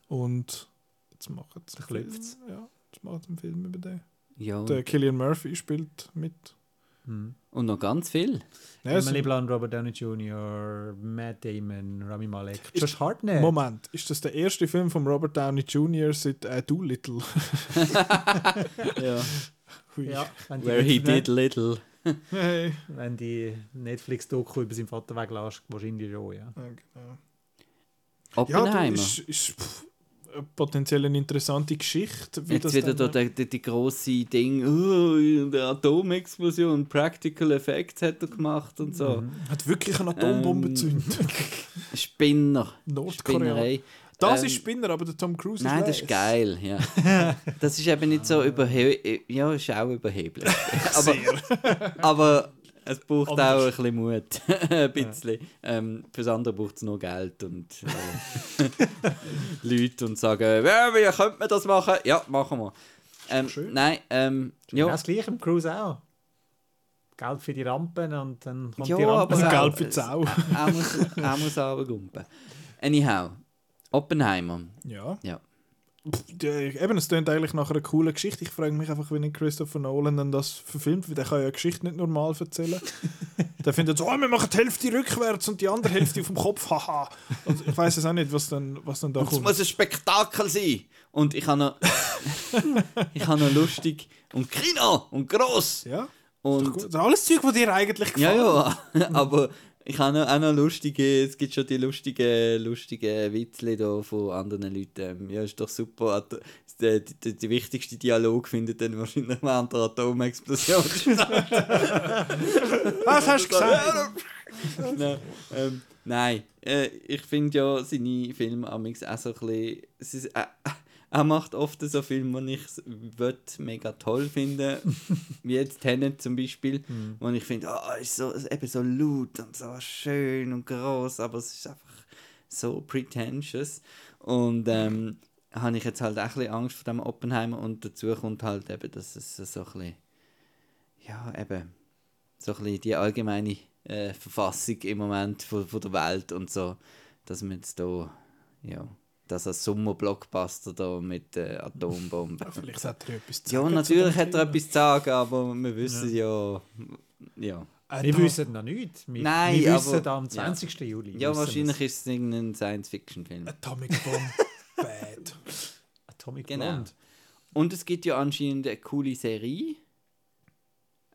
Und jetzt macht. Ja, jetzt macht einen Film über den. Ja. Der Killian Murphy spielt mit. Hm. Und noch ganz viel. Ja, Emily Blunt, Robert Downey Jr., Matt Damon, Rami Malek, Josh Hartnett. Moment, ist das der erste Film von Robert Downey Jr. seit äh, Doolittle? [LAUGHS] ja. Hui. Ja, wenn die, Where he did little. Hey. wenn die Netflix-Doku über seinen Vater weglässt, wahrscheinlich schon, ja. Ja, genau. Oppenheimer. Ja, du, ist, ist pff, potenziell eine interessante Geschichte. Wie Jetzt das wieder da dann, die, die, die grosse Ding, oh, der Atomexplosion, Practical Effects hat er gemacht und so. Mhm. hat wirklich eine Atombombe Ähm, gezündet. [LAUGHS] Spinner. Nordkorea. Spinnerei. Das Ähm, ist Spinner, aber der Tom Cruise Nein, ist das ist geil, ja. [LAUGHS] Das ist eben nicht so überheblich. Ja, ist auch überheblich. [LAUGHS] aber, aber es braucht auch ein bisschen Mut. [LAUGHS] ein bisschen. Ähm, fürs andere braucht es nur Geld und äh, [LAUGHS] Leute und sagen, ja, wie könnte man das machen? Ja, machen wir. Ähm, Schön. nein, ähm, Ja. ja. Das gleiche im Cruise auch. Geld für die Rampen und dann kommt Ja, die Rampe. Und aber- Geld für die Sau. Er muss, er muss. Anyhow, Oppenheimer. Ja. Ja. Eben, es klingt eigentlich nach einer coolen Geschichte. Ich frage mich einfach, wie Christopher Nolan dann das verfilmt, weil der kann ja eine Geschichte nicht normal erzählen. [LAUGHS] der findet so, oh, wir machen die Hälfte rückwärts und die andere Hälfte auf dem Kopf, haha. Also ich weiß es auch nicht, was dann, was dann da Und es kommt. muss ein Spektakel sein. Und ich habe noch, [LAUGHS] ich habe noch lustig und Kino und gross. Ja, Und. Das ist alles Zeug, was dir eigentlich gefällt. Ja, ja, [LAUGHS] aber ich habe noch, auch noch lustige, es gibt schon die lustigen, lustigen Witzle da von anderen Leuten. Ähm, Ja, ist doch super. Der, der, der wichtigste Dialog findet dann wahrscheinlich während der Atomexplosion [LAUGHS] statt. Was hast du gesagt? nein, ähm, nein. Äh, ich finde ja seine Filme amix auch so ein bisschen... Er macht oft so Filme, die ich mega toll finde, [LAUGHS] wie jetzt Tenet zum Beispiel, wo ich finde, ah, ist so, eben so laut und so schön und groß, aber es ist einfach so pretentious. Und ähm, habe ich jetzt halt auch ein bisschen Angst vor dem Oppenheimer und dazu kommt halt eben, dass es so ein bisschen, ja eben, so ein bisschen die allgemeine äh, Verfassung im Moment von, von der Welt und so, dass man jetzt da, ja, dass ein Sommerblockbuster da mit äh, Atombomben. Vielleicht hat er ja etwas zu ja, sagen zu natürlich hat er etwas zu sagen, aber wir wissen ja, ja. Äh, Wir wissen noch nicht. Wir, Nein, wir wissen aber- am 20. Juli. Ja, wahrscheinlich wir's. ist es irgendein Science-Fiction-Film. Atomic Bomb. [LAUGHS] Bad. Atomic Genau. Blonde. Und es gibt ja anscheinend eine coole Serie.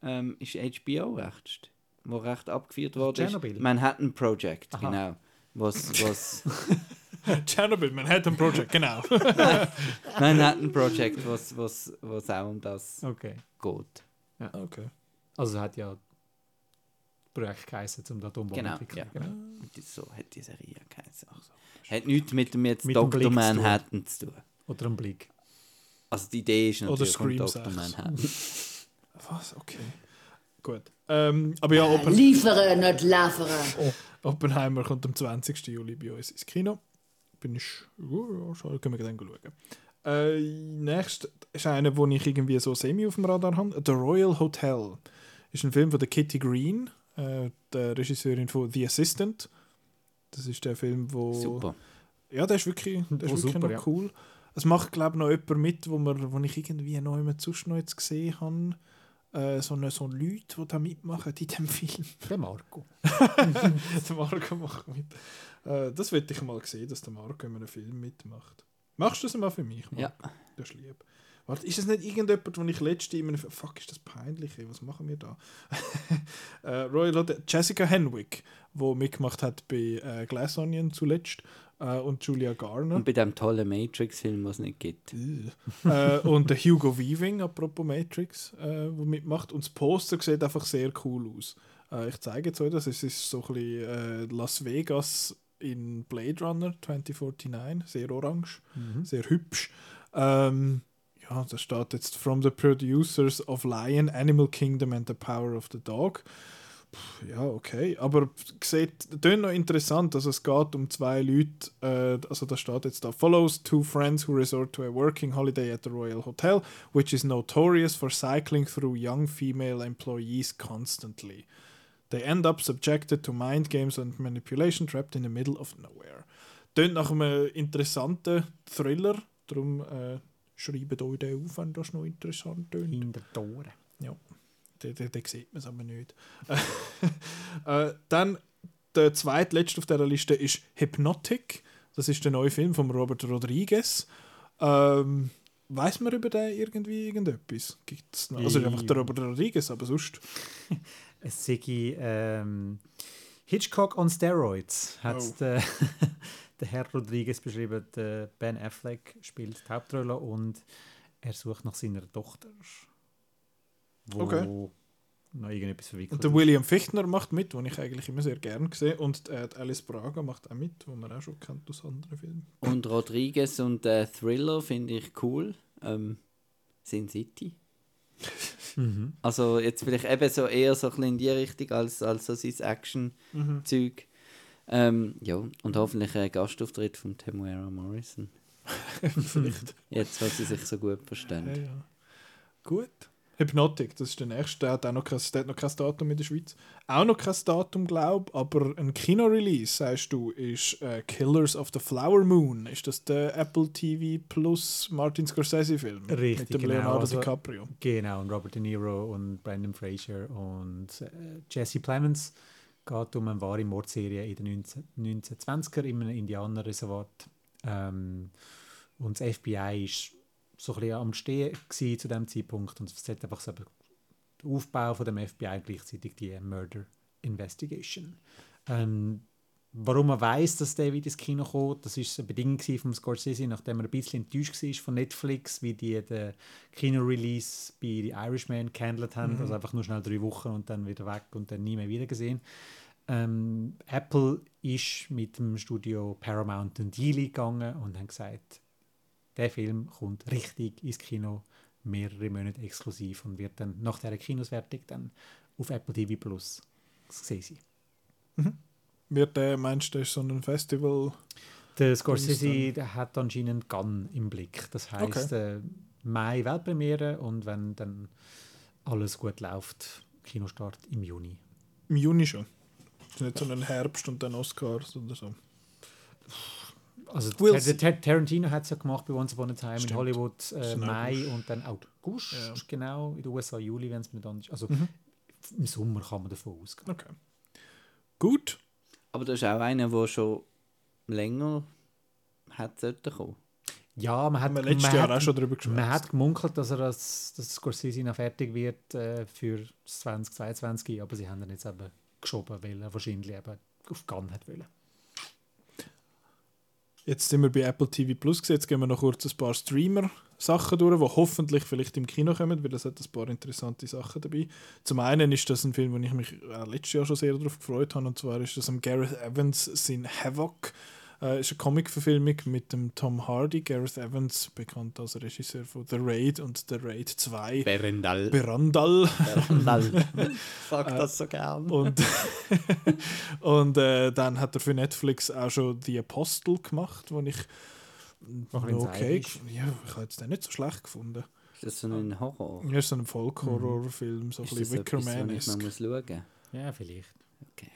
Ähm, ist HBO recht, wo recht abgeführt worden Chernobyl? ist. Manhattan Project, Aha. genau. Was, was [LAUGHS] [LAUGHS] Chernobyl, Manhattan Project, genau. [LAUGHS] Manhattan Project, was, was, was auch um das Okay. geht. okay. Also hat ja Projekt geheißen, um die Atombombe Genau, zu entwickeln. ja. Genau. Und das- so hat die Serie geheißen. Hat nichts mit dem jetzt Mit dem Dr. Manhattan zu tun. Oder ein Blick. Also die Idee ist Oder natürlich Scream von Dr. 6. Manhattan. [LAUGHS] Was? Okay. Gut. Ähm, aber ja, Oppen Liefere, nicht liefere. Oppenheimer kommt am 20. Juli bei uns ins Kino. Bin ich. Ja, schau, können wir dann schauen. Äh, nächst ist einer, wo ich irgendwie so semi auf dem Radar habe. The Royal Hotel. Ist ein Film von der Kitty Green, äh, der Regisseurin von The Assistant. Das ist der Film, wo. Super. Ja, der ist wirklich, der ist Oh, wirklich super, noch ja. cool. Es macht, glaube ich, noch jemand mit, wo, wir, wo ich irgendwie noch jemand sonst noch jetzt gesehen habe. Äh, so, eine, so Leute, die da mitmachen in diesem Film. Der Marco. [LAUGHS] [LAUGHS] der Marco macht mit. Äh, das würde ich mal sehen, dass der Marco in einem Film mitmacht. Machst du das mal für mich? Marco? Ja. Das ist lieb. Warte, ist es nicht irgendjemand, den ich letzte in einem. Fuck, ist das peinlich, ey, was machen wir da? [LAUGHS] äh, Royal Hotel, Jessica Henwick, die mitgemacht hat bei äh, Glass Onion zuletzt äh, und Julia Garner. Und bei dem tollen Matrix-Film, was es nicht gibt. [LAUGHS] äh, und der Hugo Weaving, apropos Matrix, äh, wo mitmacht. Und das Poster sieht einfach sehr cool aus. Äh, ich zeige jetzt euch das. Es ist so ein bisschen äh, Las Vegas in Blade Runner 2049. Sehr orange, sehr hübsch. Ähm, ja, da steht jetzt From the Producers of Lion, Animal Kingdom and the Power of the Dog. Puh, Ja, okay. Aber sieht noch interessant. Also es geht um zwei Leute, äh, also da steht jetzt da, follows two friends who resort to a working holiday at the Royal Hotel, which is notorious for cycling through young female employees constantly. They end up subjected to mind games and manipulation, trapped in the middle of nowhere. Tönt nach einem interessanten Thriller, darum äh, schreibt euch den auf, wenn das noch interessant tönt. In der Tore. Den, den, den sieht man es aber nicht. [LAUGHS] äh, dann der zweitletzte auf dieser Liste ist Hypnotic. Das ist der neue Film von Robert Rodriguez. Ähm, Weiß man über den irgendwie irgendetwas? Gibt's noch? Also einfach der Robert Rodriguez, aber sonst. [LAUGHS] Es sei ähm, Hitchcock on Steroids, hat Oh. der, [LAUGHS] der Herr Rodriguez beschrieben. Der Ben Affleck spielt die Hauptrolle und er sucht nach seiner Tochter. Wo Okay. noch irgendetwas verwickelt Und der ist. William Fichtner macht mit, den ich eigentlich immer sehr gerne sehe. Und äh, Alice Braga macht auch mit, wo man auch schon kennt aus anderen Filmen. Und Rodriguez und äh, Thriller finde ich cool. Ähm, Sin City. Mhm. Also jetzt vielleicht eben so eher so ein bisschen in die Richtung als, als so sein Action-Zeug. Ähm, ja, und hoffentlich ein Gastauftritt von Temuera Morrison. [LAUGHS] Jetzt, weil sie sich so gut Ja, verstehen. ja. Gut. Hypnotic, das ist der nächste. Der hat auch noch kein, der hat noch kein Datum in der Schweiz. Auch noch kein Datum, glaube aber ein Kino-Release, sagst du, ist äh, Killers of the Flower Moon. Ist das der Apple TV Plus Martin Scorsese-Film? Richtig, Mit dem genau, Leonardo also- DiCaprio. Genau, und Robert De Niro und Brandon Fraser und äh, Jesse Plemons. Geht um eine wahre Mordserie in den 19, 1920er in einem Indianerreservat. Ähm, und das FBI ist so ein bisschen am Stehen zu dem Zeitpunkt und es hat einfach so den Aufbau von dem FBI gleichzeitig die Murder Investigation. Ähm, warum man weiß, dass der wieder ins Kino kommt, das ist eine Bedingung vom Scorsese, nachdem er ein bisschen enttäuscht war von Netflix, wie die den Kino-Release bei The Irishman gehandelt haben, also einfach nur schnell drei Wochen und dann wieder weg und dann nie mehr wieder gesehen. Ähm, Apple ist mit dem Studio Paramount einen Deal gegangen und haben gesagt, der Film kommt richtig ins Kino, mehrere Monate exklusiv und wird dann nach der Kinoswertung dann auf Apple TV Plus gesehen sein. Wird der, meinst du, das ist so ein Festival? Der Scorsese der hat anscheinend Gun im Blick. Das heißt äh, Mai Weltpremiere und wenn dann alles gut läuft, Kinostart im Juni. Im Juni schon. Das ist nicht so ein Herbst und dann Oscars oder so. Also see. Tar- Tarantino hat es ja gemacht bei Once Upon a Time Stimmt. in Hollywood äh, Mai und dann August, Ja. genau, in den USA Juli, wenn es mir dann ist. Also Mhm. im Sommer kann man davon ausgehen. Okay. Gut. Aber das ist auch einer, der schon länger hat kommen. Ja, man hat, man Jahr hat, auch schon drüber Man hat gemunkelt, dass er das, dass Scorsese noch fertig wird äh, für das 2022, aber sie haben ihn jetzt eben geschoben, weil er wahrscheinlich eben auf Gun hat wollen. Jetzt sind wir bei Apple TV Plus. Jetzt gehen wir noch kurz ein paar Streamer-Sachen durch, die hoffentlich vielleicht im Kino kommen, weil es hat ein paar interessante Sachen dabei. Zum einen ist das ein Film, wo ich mich äh, letztes Jahr schon sehr darauf gefreut habe, und zwar ist das am Gareth Evans sein Havoc. Äh, ist eine Comic-Verfilmung mit dem Tom Hardy. Gareth Evans, bekannt als Regisseur von The Raid und The Raid 2. Berendal. Berandal. Berendal. Sag [LAUGHS] das so gern. Und, [LAUGHS] und äh, dann hat er für Netflix auch schon The Apostle gemacht, wo ich okay, ja, ich habe jetzt den nicht so schlecht gefunden. Ist das so ein Horror? Ja, ist so ein Folk-Horror-Film, so ein bisschen ich noch Wickerman-esque. muss schauen? Ja, vielleicht.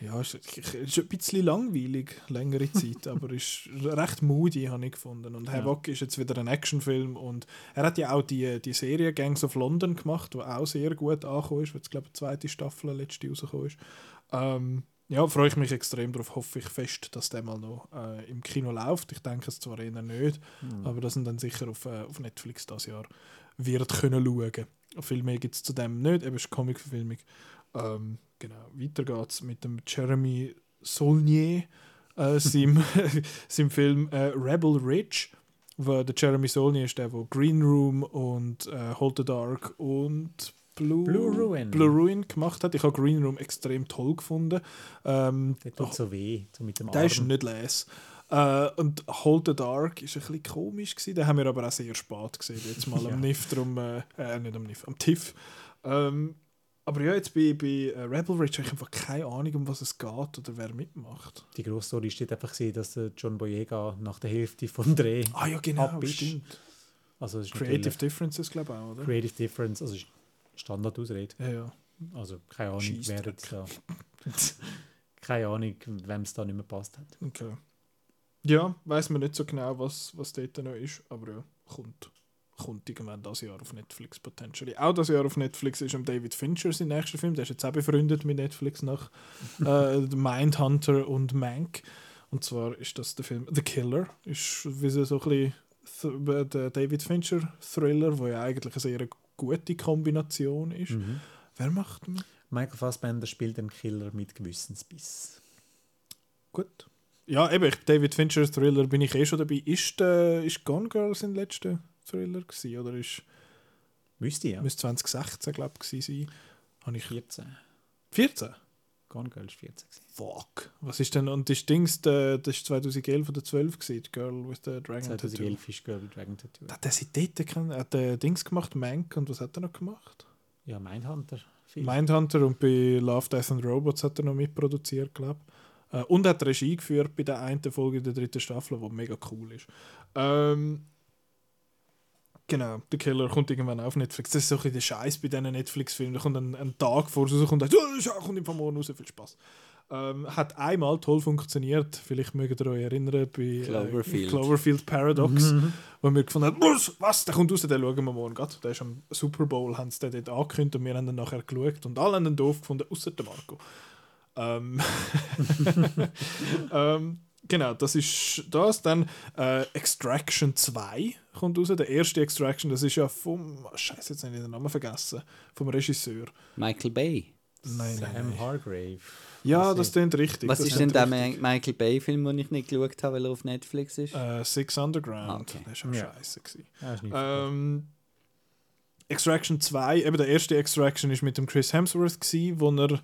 Ja, ist, ist ein bisschen langweilig, längere Zeit, [LAUGHS] aber ist recht moody, habe ich gefunden. Und Havoc ist jetzt wieder ein Actionfilm und er hat ja auch die, die Serie Gangs of London gemacht, die auch sehr gut angekommen ist, weil jetzt, glaube ich, die zweite Staffel letzte rausgekommen ist. Ähm, ja, freue ich mich extrem darauf, hoffe ich fest, dass der mal noch äh, im Kino läuft. Ich denke es zwar eher nicht, aber dass man dann sicher auf, äh, auf Netflix das Jahr wird können schauen. Viel mehr gibt es zu dem nicht, eben es ist Comic-Verfilmung. Ähm, genau, weiter geht's mit dem Jeremy Saulnier, äh, [LAUGHS] seinem, [LAUGHS] seinem Film äh, Rebel Ridge. Wo der Jeremy Saulnier ist der, der Green Room und äh, Hold the Dark und Blue, Blue Ruin. Blue Ruin gemacht hat. Ich habe Green Room extrem toll gefunden. Ähm, Der tut so weh, so mit dem der ist Arm. nicht les. Äh, und Hold the Dark ist ein bisschen komisch gewesen. Den haben wir aber auch sehr spät gesehen. Jetzt mal [LAUGHS] Ja. am NIF drum, äh, äh, nicht am NIF, am TIFF. Ähm, aber ja, jetzt bei, bei äh, Rebel Ridge habe ich einfach keine Ahnung, um was es geht oder wer mitmacht. Die grosse Story steht einfach dass John Boyega nach der Hälfte vom Dreh Ah ja, genau, ab ist. stimmt. Also ist Creative Differences, glaube ich auch, oder? Creative Difference, also Standardausrede. ja, ja. Also keine Ahnung, wer jetzt da... [LAUGHS] keine Ahnung, wem es da nicht mehr passt hat. Okay. Ja, weiß man nicht so genau, was, was dort noch ist, aber ja, kommt. Kommt irgendwann das Jahr auf Netflix potentially. Auch das Jahr auf Netflix ist David Fincher sein nächster Film. Der ist jetzt auch befreundet mit Netflix nach [LAUGHS] äh, Mindhunter und Mank. Und zwar ist das der Film The Killer. Ist wie so ein bisschen th- der David Fincher Thriller, wo ja eigentlich eine sehr gute Kombination ist. Mhm. Wer macht mit? Michael Fassbender spielt einen Killer mit Gewissensbiss. Gut. Ja, eben, ich- David Fincher Thriller bin ich eh schon dabei. Ist, äh, ist Gone Girl sein letzter Thriller gewesen, oder ist Müsste ja. müsste 2016 glaube ich sein? Habe ich 14. 14? Gone Girl ist 14. gewesen. Fuck. Was ist denn und das Dings, der, das ist 2011 oder 12 gewesen, die Girl with the Dragon Tattoo. 2011 ist Girl with Dragon Tattoo. Hat er sich dort? Er hat äh, Dings gemacht, Mank und was hat er noch gemacht? Ja, Mindhunter. Film. Mindhunter und bei Love, Death and Robots hat er noch mitproduziert, glaube ich. Äh, und hat Regie geführt bei der einen Folge der dritten Staffel, die mega cool ist. Ähm, Genau, der Killer kommt irgendwann auf Netflix. Das ist so ein bisschen der Scheiß bei diesen Netflix-Filmen. Da kommt ein, ein Tag vor, so kommt oh, das kommt im morgen raus, viel Spaß. Ähm, hat einmal toll funktioniert. Vielleicht mögt ihr euch erinnern bei Cloverfield. Äh, Cloverfield Paradox, wo wir gefunden haben, was, was, der kommt raus, den schauen wir morgen gerade. Der ist am Super Bowl, haben sie den dort angekündigt und wir haben dann nachher geschaut und alle haben den doof gefunden, außer der Marco. Ähm, [LAUGHS] [LAUGHS] ähm, genau, das ist das. Dann äh, Extraction 2 kommt raus. Der erste Extraction, das ist ja vom. Scheiße, jetzt habe ich den Namen vergessen. Vom Regisseur. Michael Bay. Nein, nein, Sam nein. Hargrave. Ja, Was das klingt richtig. Was das ist denn der richtig. Michael Bay-Film, den ich nicht geschaut habe, weil er auf Netflix ist? Äh, Six Underground. Ah, okay. Der ist auch Ja. scheiße. Nicht Ähm, Extraction 2, eben der erste Extraction ist mit dem Chris Hemsworth, gewesen, wo er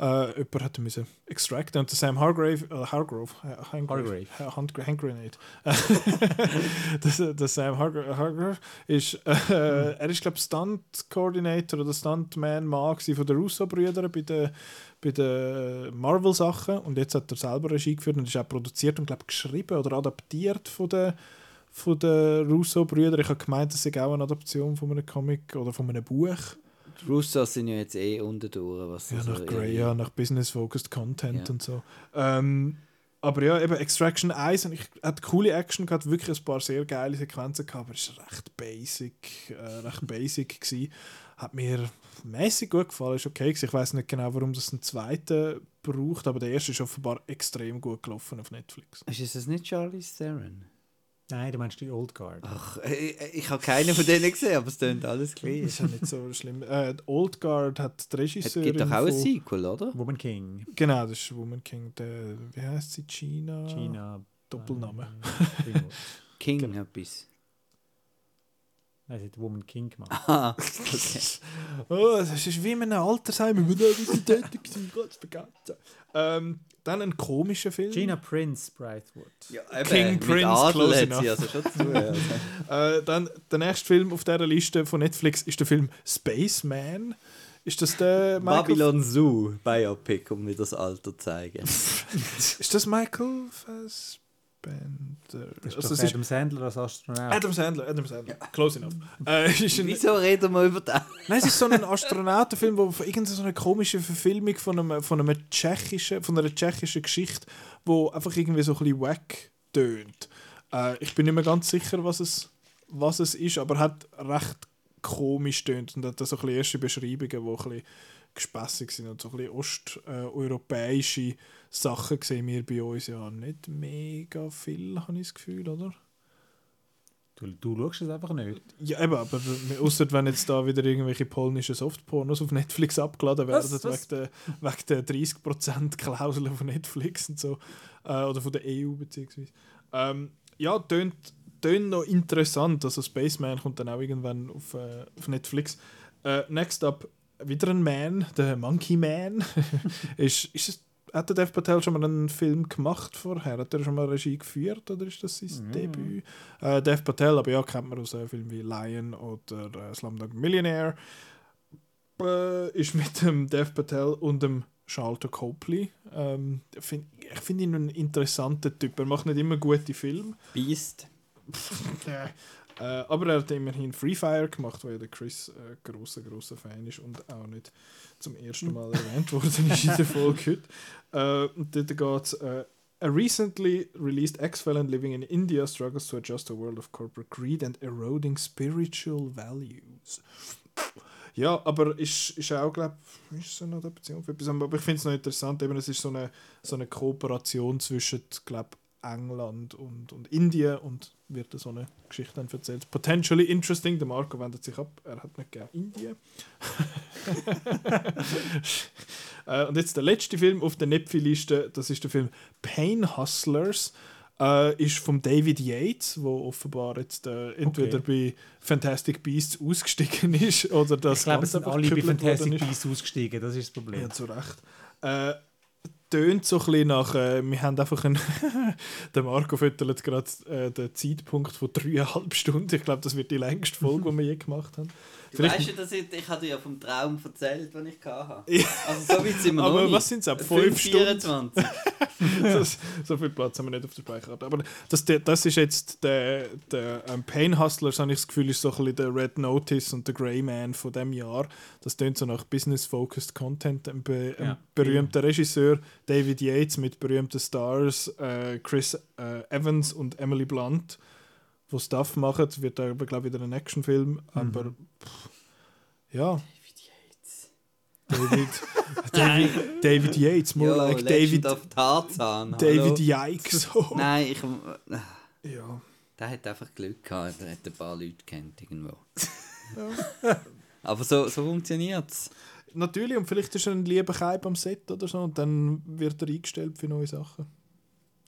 äh, jemand hätte müssen extracten und der Sam Hargrave, äh, Hargrove, Hargrave, Hargrave. Hand, Handgrenade. [LAUGHS] der, Sam Hargrave, Hargrave ist, äh, er ist glaube Stunt Coordinator oder Stuntman Mann von den Russo-Brüdern bei den bei den Marvel-Sachen und jetzt hat er selber Regie geführt und ist auch produziert und glaube geschrieben oder adaptiert von den von den Russo-Brüdern. Ich habe gemeint, das sei auch eine Adaption von einem Comic oder von einem Buch. Die Russos sind ja jetzt eh unten durch. Was Ja, also nach Grey, ja, nach Business-Focused Content Ja. und so. Ähm, aber ja, eben Extraction 1 und ich hatte coole Action gehabt, wirklich ein paar sehr geile Sequenzen gehabt, aber es war recht basic, äh, recht basic gewesen. Hat mir mäßig gut gefallen, ist okay gewesen. Ich weiß nicht genau, warum das einen zweiten braucht, aber der erste ist offenbar extrem gut gelaufen auf Netflix. Ist es nicht Charlie Theron? Nein, du meinst die Old Guard. Ach, ich, ich habe keinen von denen gesehen, aber es klingt alles gleich. Ist ja nicht so schlimm. Äh, die Old Guard hat die Es Regisseurin gibt doch auch ein Sequel, oder? Woman King. Genau, das ist Woman King. Der, wie heißt sie? China? China. Doppelname. äh. [LAUGHS] King Genau. etwas. Nein, sie hat Woman King gemacht. Ah, okay. [LAUGHS] Oh, das ist wie in einem Altersheim. Ich bin da ein bisschen tätig gewesen, ganz vergessen. Ähm, dann ein komischer Film. Gina Prince Brightwood. Ja, King mit Prince, Adel close hat enough. sie also schon zu. Also. [LAUGHS] Äh, dann der nächste Film auf dieser Liste von Netflix ist der Film Spaceman. Ist das der Michael? Babylon Zoo Biopic, um mir das Alter zu zeigen. [LAUGHS] Ist das Michael Fassbender? Das ist Also, doch es ist Adam Sandler als Astronaut. Adam Sandler. Adam Sandler. Close enough. Äh, Wieso reden wir über das? Nein, es ist so ein Astronautenfilm, wo von irgendeiner so eine komische Verfilmung von, einem, von, einem tschechischen, von einer tschechischen Geschichte, wo einfach irgendwie so ein bisschen wack tönt. Äh, ich bin nicht mehr ganz sicher, was es, was es ist, aber hat recht komisch tönt und hat da so ein bisschen erste Beschreibungen, die ein bisschen gespässig sind und so ein bisschen osteuropäische Sachen sehen wir bei uns ja nicht mega viel, habe ich das Gefühl, oder? Du, du schaust es einfach nicht. Ja, eben, aber außer wenn jetzt da wieder irgendwelche polnischen Softpornos auf Netflix abgeladen werden, Was? Was? wegen der, wegen der 30% Klausel von Netflix und so, äh, oder von der EU beziehungsweise. Ähm, ja, tönt, tönt noch interessant, also Spaceman kommt dann auch irgendwann auf, äh, auf Netflix. Äh, next up, wieder ein Man, der Monkey Man. [LAUGHS] ist, ist es, hat der Dev Patel schon mal einen Film gemacht vorher? Hat er schon mal Regie geführt oder ist das sein Debüt? Äh, Dev Patel, aber ja, kennt man aus äh, Filmen wie Lion oder äh, Slumdog Millionaire. Äh, ist mit dem Dev Patel und dem Charlton Copley. Ähm, find, ich finde ihn einen interessanten Typ. Er macht nicht immer gute Filme. Beast. [LAUGHS] Äh, aber er hat immerhin Free Fire gemacht, weil ja der Chris äh, großer großer Fan ist und auch nicht zum ersten Mal erwähnt worden in der Folge heute. Äh, und dort geht es äh, A recently released ex-felon living in India struggles to adjust a world of corporate greed and eroding spiritual values. Ja, aber ist, ist auch, glaube ich, so eine Adaption für etwas. Aber ich finde es noch interessant, eben, es ist so eine, so eine Kooperation zwischen, glaube England und, und Indien und wird da so eine Geschichte dann erzählt. Potentially interesting, der Marco wendet sich ab, er hat nicht gerne Indien. [LAUGHS] äh, und jetzt der letzte Film auf der Nepfi-Liste, das ist der Film Pain Hustlers. Äh, ist von David Yates, wo offenbar jetzt äh, entweder bei Fantastic Beasts ausgestiegen ist oder das ich glaube, es sind alle bei Fantastic. Beasts ausgestiegen, das ist das Problem. Ja, zu Recht. Tönt so ein bisschen nach, äh, wir haben einfach einen, [LAUGHS] der Marco füttert gerade äh, den Zeitpunkt von dreieinhalb Stunden. Ich glaube, das wird die längste Folge, die wir je gemacht haben. Du Vielleicht- weißt ja, dass ich, ich hatte ja vom Traum erzählt, den ich hatte. Ja. Also so weit sind wir Aber noch nicht. was sind's, ab fünf Stunden? 5,24. das, [LAUGHS] so viel Platz haben wir nicht auf der Speicherkarte. Aber das, das ist jetzt der, der ähm, Pain Hustlers, habe ich das Gefühl, ist so ein bisschen der Red Notice und der Grey Man von dem Jahr. Das tönt so nach Business-Focused Content. Ein, be ein Ja. berühmter Regisseur, David Yates, mit berühmten Stars, äh, Chris äh, Evans und Emily Blunt, wo Stuff machen. Wird aber, glaube ich, wieder ein Actionfilm. Aber pff, ja. David, David, [LAUGHS] David Yates, more Jo, like Legend David of Tarzan. David. Yikes. So. [LAUGHS] Nein, ich... äh, Ja. Der hat einfach Glück gehabt, er hat ein paar Leute kennt irgendwo. [LAUGHS] Aber so, so funktioniert es. Natürlich, und vielleicht ist er ein lieber Keib am Set oder so und dann wird er eingestellt für neue Sachen.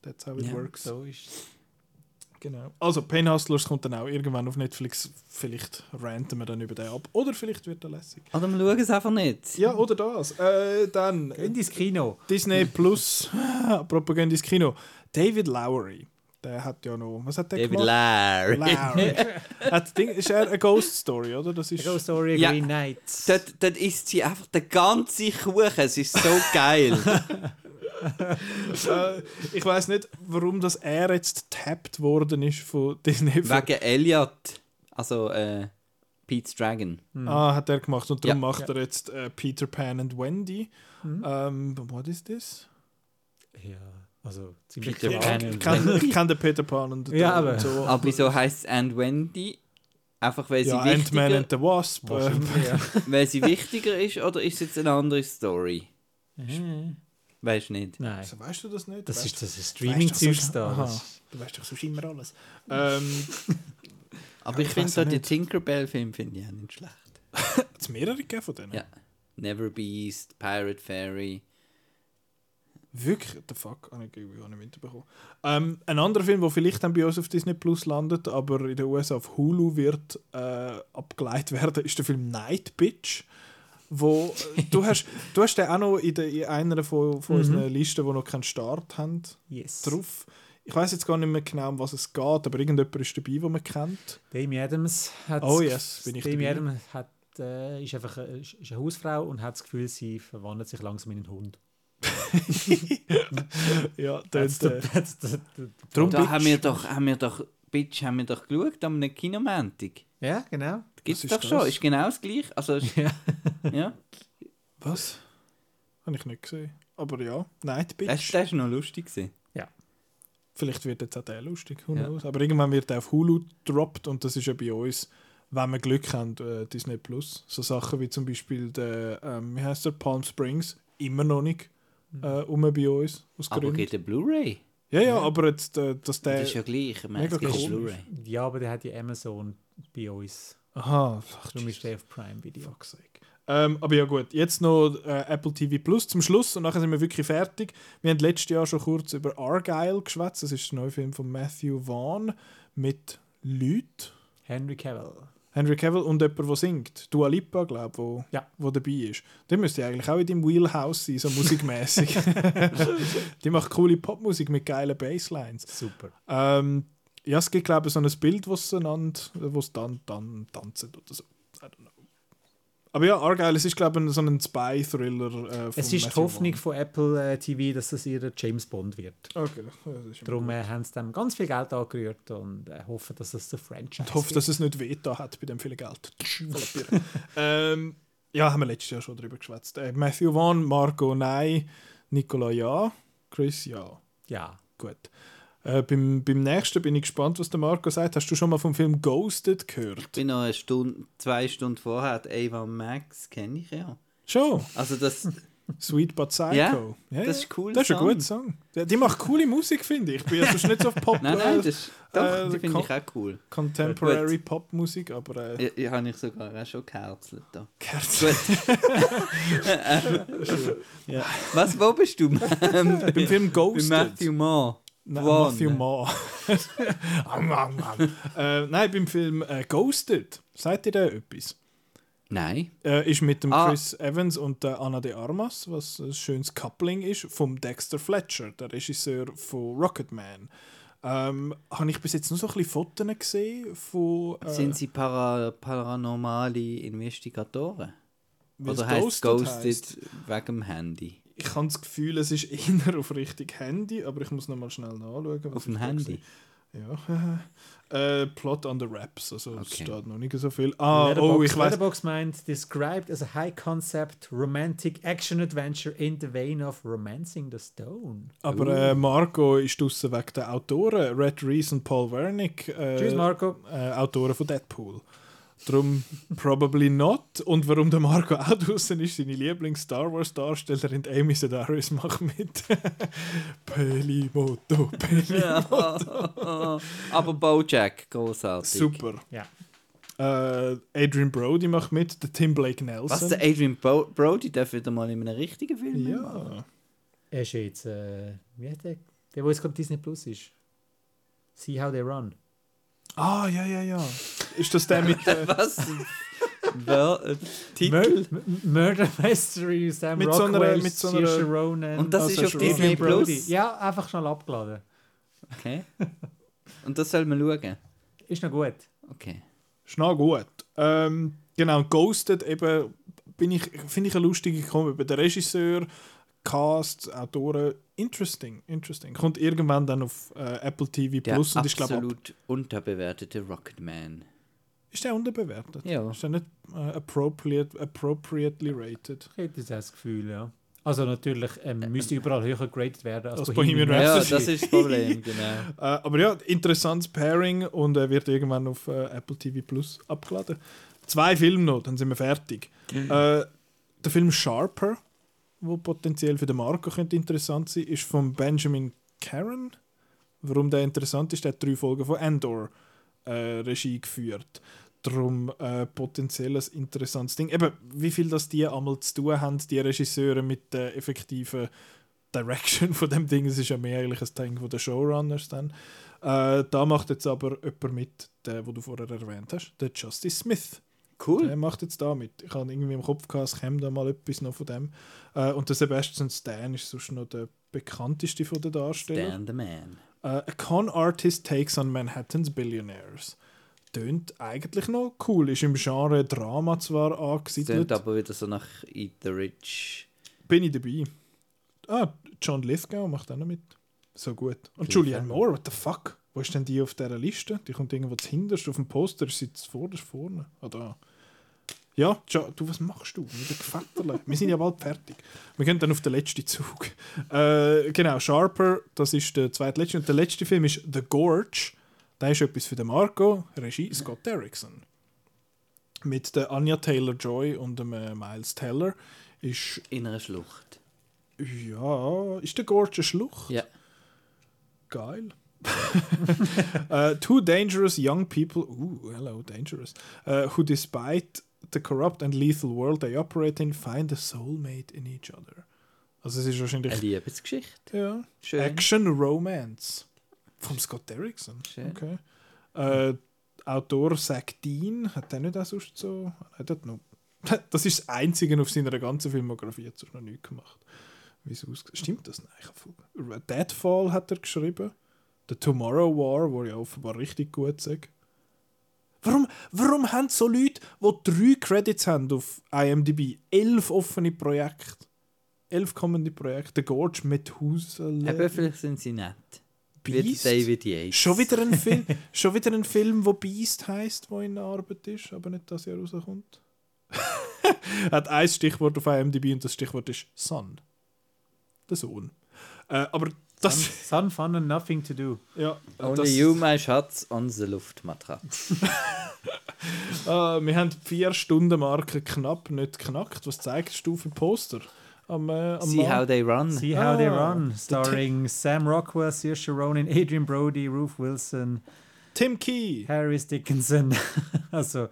That's how it Ja, works. So ist Genau. Also, Pain Hustlers kommt dann auch irgendwann auf Netflix. Vielleicht ranten wir dann über den ab. Oder vielleicht wird er lässig. Oder wir schauen es einfach nicht. Ja, oder das. Äh, dann Gehen ins Kino. Disney Plus. [LAUGHS] Apropos gehen ins Kino. David Lowery. Der hat ja noch. Was hat der David gemacht? Larry. Lowery. [LAUGHS] hat Ding, ist er eine Ghost Story, oder? Das ist. Ghost Story Ja. Green Knights. Dort, dort isst sie einfach den ganzen Kuchen. Es ist so geil. [LAUGHS] äh, ich weiß nicht, warum das er jetzt tapped worden ist von Disney. Wegen Elliot. Also, äh, Pete's Dragon. Ah, hat er gemacht und darum Ja. macht er jetzt äh, Peter Pan und Wendy. Ähm, what is this? Ja, also ziemlich Peter. Pan. Ich kenne ich kenn den Peter Pan und Ja, und aber- so. Aber wieso heisst es And Wendy? Einfach weil sie, ja, Ant-Man wichtiger, and the Wasp. Äh, Wahrscheinlich, ja. [LAUGHS] weil sie wichtiger ist oder ist es jetzt eine andere Story? Mhm. Weißt du nicht? Nein, also, weißt du das nicht? das Weißt ist das Streaming-Zeug weißt du da. Du weißt doch sonst immer alles. [LAUGHS] Ähm, Aber Ja, ich ich finde so auch die nicht. Tinkerbell-Film finde ich auch nicht schlecht. [LAUGHS] hat es mehrere gegeben von denen? Ja. Never Beast, Pirate Fairy. Wirklich? The fuck? Habe ich irgendwie gar nicht mitbekommen. Ähm, ein anderer Film, der vielleicht dann bei uns auf Disney Plus landet, aber in den USA auf Hulu wird äh, abgeleitet werden, ist der Film Night Bitch. Wo, du, [LAUGHS] hast, du hast den auch noch in, der, in einer von, von unseren Listen, die noch keinen Start haben, Yes. drauf. Ich weiß jetzt gar nicht mehr genau, um was es geht, aber irgendjemand ist dabei, den man kennt. Dami Adams hat Oh yes, bin ich Dami dabei. Adams hat, äh, ist einfach äh, ist eine Hausfrau und hat das Gefühl, sie verwandelt sich langsam in einen Hund. [LAUGHS] Ja, dort, the- äh, Da haben wir doch, haben wir doch, Bitch, haben wir doch geschaut am Kinomantik. Ja, genau. Gibt es doch schon, das? ist genau das gleiche. Also, Ja. [LAUGHS] ja. was? Habe ich nicht gesehen. Aber ja, Night Bitch. Das, das ist noch lustig. Gewesen. Vielleicht wird jetzt auch der lustig, who Ja. Aber irgendwann wird er auf Hulu gedroppt und das ist ja bei uns, wenn wir Glück haben, äh, Disney Plus. So Sachen wie zum Beispiel der, ähm, wie heißt der, Palm Springs, immer noch nicht äh, um bei uns, aus Aber Gründen. geht der Blu-ray? Ja, ja, aber jetzt, äh, dass der... Das ist ja gleich. Ich meine, mega es gibt. Blu-ray. Ja, aber der hat ja Amazon bei uns. Aha, ach, Darum ist der auf Prime Video. fuck's sake. Ähm, aber ja gut, jetzt noch äh, Apple TV Plus zum Schluss und nachher sind wir wirklich fertig. Wir haben letztes Jahr schon kurz über Argyle geschwätzt. Das ist der neue Film von Matthew Vaughn mit Leuten. Henry Cavill. Henry Cavill und jemand, der singt. Dua Lipa, glaube ich, wo, Ja. wo dabei ist. Der müsste eigentlich auch in deinem Wheelhouse sein, so musikmäßig. [LAUGHS] [LAUGHS] Die macht coole Popmusik mit geilen Basslines. Super. Ähm, ja, es gibt, glaube ich, so ein Bild, wo sie dann, dann tanzen oder so. I don't know. Aber ja, Argyle, es ist, glaube ich, so ein Spy-Thriller. Äh, Es ist die Matthew Hoffnung Vaughn. von Apple äh, TV, dass es ihr James Bond wird. Okay, Darum äh, haben sie dem ganz viel Geld angerührt und äh, hoffen, dass es der Franchise Ich hoffe, dass es nicht Veto hat bei dem vielen Geld. Ähm, ja, haben wir letztes Jahr schon drüber geschwätzt. Äh, Matthew Vaughn, Marco nein, Nicola ja, Chris ja. Ja. Gut. Äh, beim, beim nächsten bin ich gespannt, was der Marco sagt. Hast du schon mal vom Film Ghosted gehört? Ich bin noch eine Stunde, zwei Stunden vorher. Ava Max kenne ich ja. Schon. Also das, [LAUGHS] Sweet But Psycho. Ja, Ja, das ist cooler Das ist ein guter Song. Die, die macht coole Musik, finde ich. Ich bin ja sonst nicht so auf Pop, nein, nein, äh, das doch, äh, die finde ich auch cool. Contemporary Pop-Musik, aber äh, Ja, ja, habe ich sogar auch schon geherzelt da. Kerzen. Gut. [LAUGHS] [LAUGHS] Was, wo bist du? Ähm, beim Film Bei Ghosted. Matthew Mann. Nein. Matthew Ma. Am, am, am. äh, nein, beim Film äh, Ghosted. Sagt ihr da etwas? Nein. Äh, ist mit dem Ah. Chris Evans und der Anna de Armas, was ein schönes Coupling ist, vom Dexter Fletcher, der Regisseur von Rocketman. Ähm, habe ich bis jetzt nur so ein bisschen Fotos gesehen von. Äh, Sind sie para paranormale Investigatoren? Oder heißt Ghosted Ghosted heisst? wegen dem Handy? Ich habe das Gefühl, es ist [LAUGHS] eher auf richtig Handy, aber ich muss noch mal schnell nachschauen. was Auf dem Handy? gesehen- Ja. [LAUGHS] äh, Plot on the Raps, also es Okay. steht noch nicht so viel. Ah, Letterboxd, oh, ich weiß. Letterboxd meint, described as a high-concept romantic action adventure in the vein of Romancing the Stone. Aber äh, Marco ist draussen wegen der Autoren, Red Reese und Paul Wernick. Äh, Tschüss, Marco. Äh, Autoren von Deadpool. Darum probably not. Und warum der Marco auch draußen ist, seine Lieblings-Star Wars-Darstellerin Amy Sedaris macht mit. [LAUGHS] Pelimoto, Pelimoto. [LAUGHS] Aber Bojack, großartig. Super. Ja. Äh, Adrian Brody macht mit, der Tim Blake Nelson. Was, der Adrian Bo Brody darf wieder mal in einem richtigen Film ja. Er ist jetzt, äh, wie heißt der? Der, wo jetzt gerade Disney Plus ist. See How They Run. Ah, ja, ja, ja. Ist das der mit. Äh, [LAUGHS] Was? Wer, äh, Titel? Mur Murder Mystery, Sam Mit so einer- Rockwell, mit so einer- Ronan. Und das Ah, ist auf Ronan. Disney. Plus? Ja, einfach schnell abgeladen. Okay. Und das soll man schauen? Ist noch gut. Okay. Ist noch gut. Ähm, genau, Ghosted eben, bin ich, finde ich eine lustige Kombi. Der Regisseur, Cast, Autoren, interesting, interesting. Kommt irgendwann dann auf äh, Apple TV Der Plus und ich glaube, absolut unterbewertete Rocketman. ist der unterbewertet? Ja. Ist der nicht äh, appropriate, appropriately rated? Ich hätte das Gefühl, ja. Also natürlich ähm, müsste überall höher geratet werden als, Als Bohemian Ja, Rhapsody. das ist das Problem, [LAUGHS] genau. Äh, aber ja, interessantes Pairing und er wird irgendwann auf äh, Apple TV Plus abgeladen. Zwei Filme noch, dann sind wir fertig. Mhm. [LAUGHS] Äh, der Film Sharper, wo potenziell für den Marco könnte interessant sein, ist von Benjamin Caron. Warum der interessant ist, der hat drei Folgen von Endor äh, Regie geführt. Darum äh, potenziell ein interessantes Ding. Eben, wie viel das die einmal zu tun haben, die Regisseure mit der effektiven Direction von dem Ding. Es ist ja mehr eigentlich ein Ding von den Showrunners dann. Äh, da macht jetzt aber jemand mit, der, wo du vorher erwähnt hast, der Justice Smith. Cool. Der macht jetzt da mit. Ich habe irgendwie im Kopf gehabt, es käme da mal etwas noch von dem. Äh, und der Sebastian Stan ist sonst noch der bekannteste von den Darstellern. Stan the Man. Äh, a con artist takes on Manhattan's billionaires. Tönt eigentlich noch cool. Ist im Genre Drama zwar angesiedelt. aber wieder so nach Eat the Rich. Bin ich dabei. Ah, John Lithgow macht auch noch mit. So gut. Und Viel Julianne. Moore, what the fuck? Wo ist denn die auf dieser Liste? Die kommt irgendwo zuhinterst auf dem Poster, ist sie vorne. Ah, da. Ja, Jo- du, was machst du? Wieder Gefetterle. Wir sind ja bald fertig. Wir gehen dann auf den letzten Zug. Äh, genau, Sharper, das ist der zweitletzte. Und der letzte Film ist The Gorge. Da ist etwas für den Marco, Regie Scott Derrickson. Mit der Anya Taylor-Joy und dem äh, Miles Teller ist In einer Schlucht. ja, ist der Gorge eine Schlucht? Ja. Geil. uh, [LAUGHS] two dangerous young people, ooh, hello, dangerous, uh, who despite the corrupt and lethal world they operate in, find a soulmate in each other. Also es ist wahrscheinlich Eine Liebesgeschichte. ja, Schön. Action Romance vom Scott Derrickson. Schön. Okay. Äh, Autor Zach Dean hat der nicht auch sonst so. I don't know. Das ist das Einzige auf seiner ganzen Filmografie, hat er noch nicht gemacht. Wie es. Stimmt das? Nein, ich habe Deadfall hat er geschrieben. The Tomorrow War, wo ja offenbar richtig gut sagt. Warum, warum haben so Leute, die drei Credits haben auf IMDb, elf offene Projekte? Elf kommende Projekte. The Gorge Methuselah. Eben, vielleicht sind sie nett. Beast? David Yates. Schon wieder ein Film, [LAUGHS] schon wieder ein Film, wo Beast heißt, wo in Arbeit ist, aber nicht das Jahr rauskommt. [LAUGHS] Hat ein Stichwort auf IMDb und das Stichwort ist Son. Der Sohn. Äh, aber das, Sun, fun and nothing to do. ja, Only you, my Schatz, on the Luftmatratze. [LAUGHS] äh, wir haben die vier Stunden Marke knapp nicht geknackt. Was zeigst du für Poster? Am, äh, am See Mann? how they run. See How They Ah, Run, starring Sam Rockwell, Saoirse Ronan, Adrian Brody, Ruth Wilson, Tim Key. Harris Dickinson, [LAUGHS] also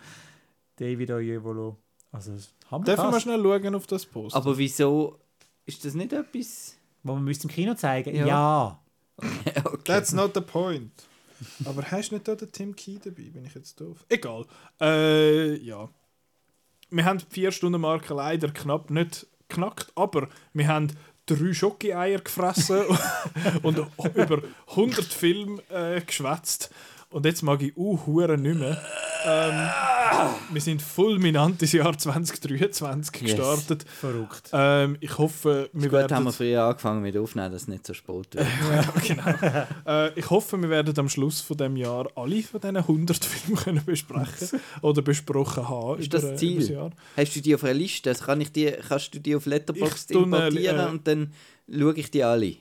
David Oyelowo. Also haben wir Dürfen wir schnell schauen auf das Poster? Aber wieso ist das nicht etwas? Wo wir müssen im Kino zeigen. Ja. Ja. [LAUGHS] okay. That's not the point. Aber hast du nicht da den Tim Key dabei? Bin ich jetzt doof? Egal. Äh, ja. Wir haben die 4 Stunden Marke leider knapp nicht geknackt, aber wir haben drei Schoki-Eier gefressen [LAUGHS] und über 100 Filme äh, geschwätzt. Und jetzt mag ich uh, Huren nicht mehr. Ähm, wir sind fulminant ins Jahr 2023 Yes. gestartet. Verrückt. Ähm, ich hoffe, wir Gut, werden... haben wir früher angefangen mit Aufnehmen, dass es nicht so spät wird. [LAUGHS] Äh, ich hoffe, wir werden am Schluss von dem Jahr alle von diesen 100 Filmen können besprechen [LAUGHS] oder besprochen haben. Ist das über, äh, Ziel? das Jahr. Hast du die auf einer Liste? Also kann ich die, kannst du die auf Letterboxd importieren äh, und dann schaue ich die alle?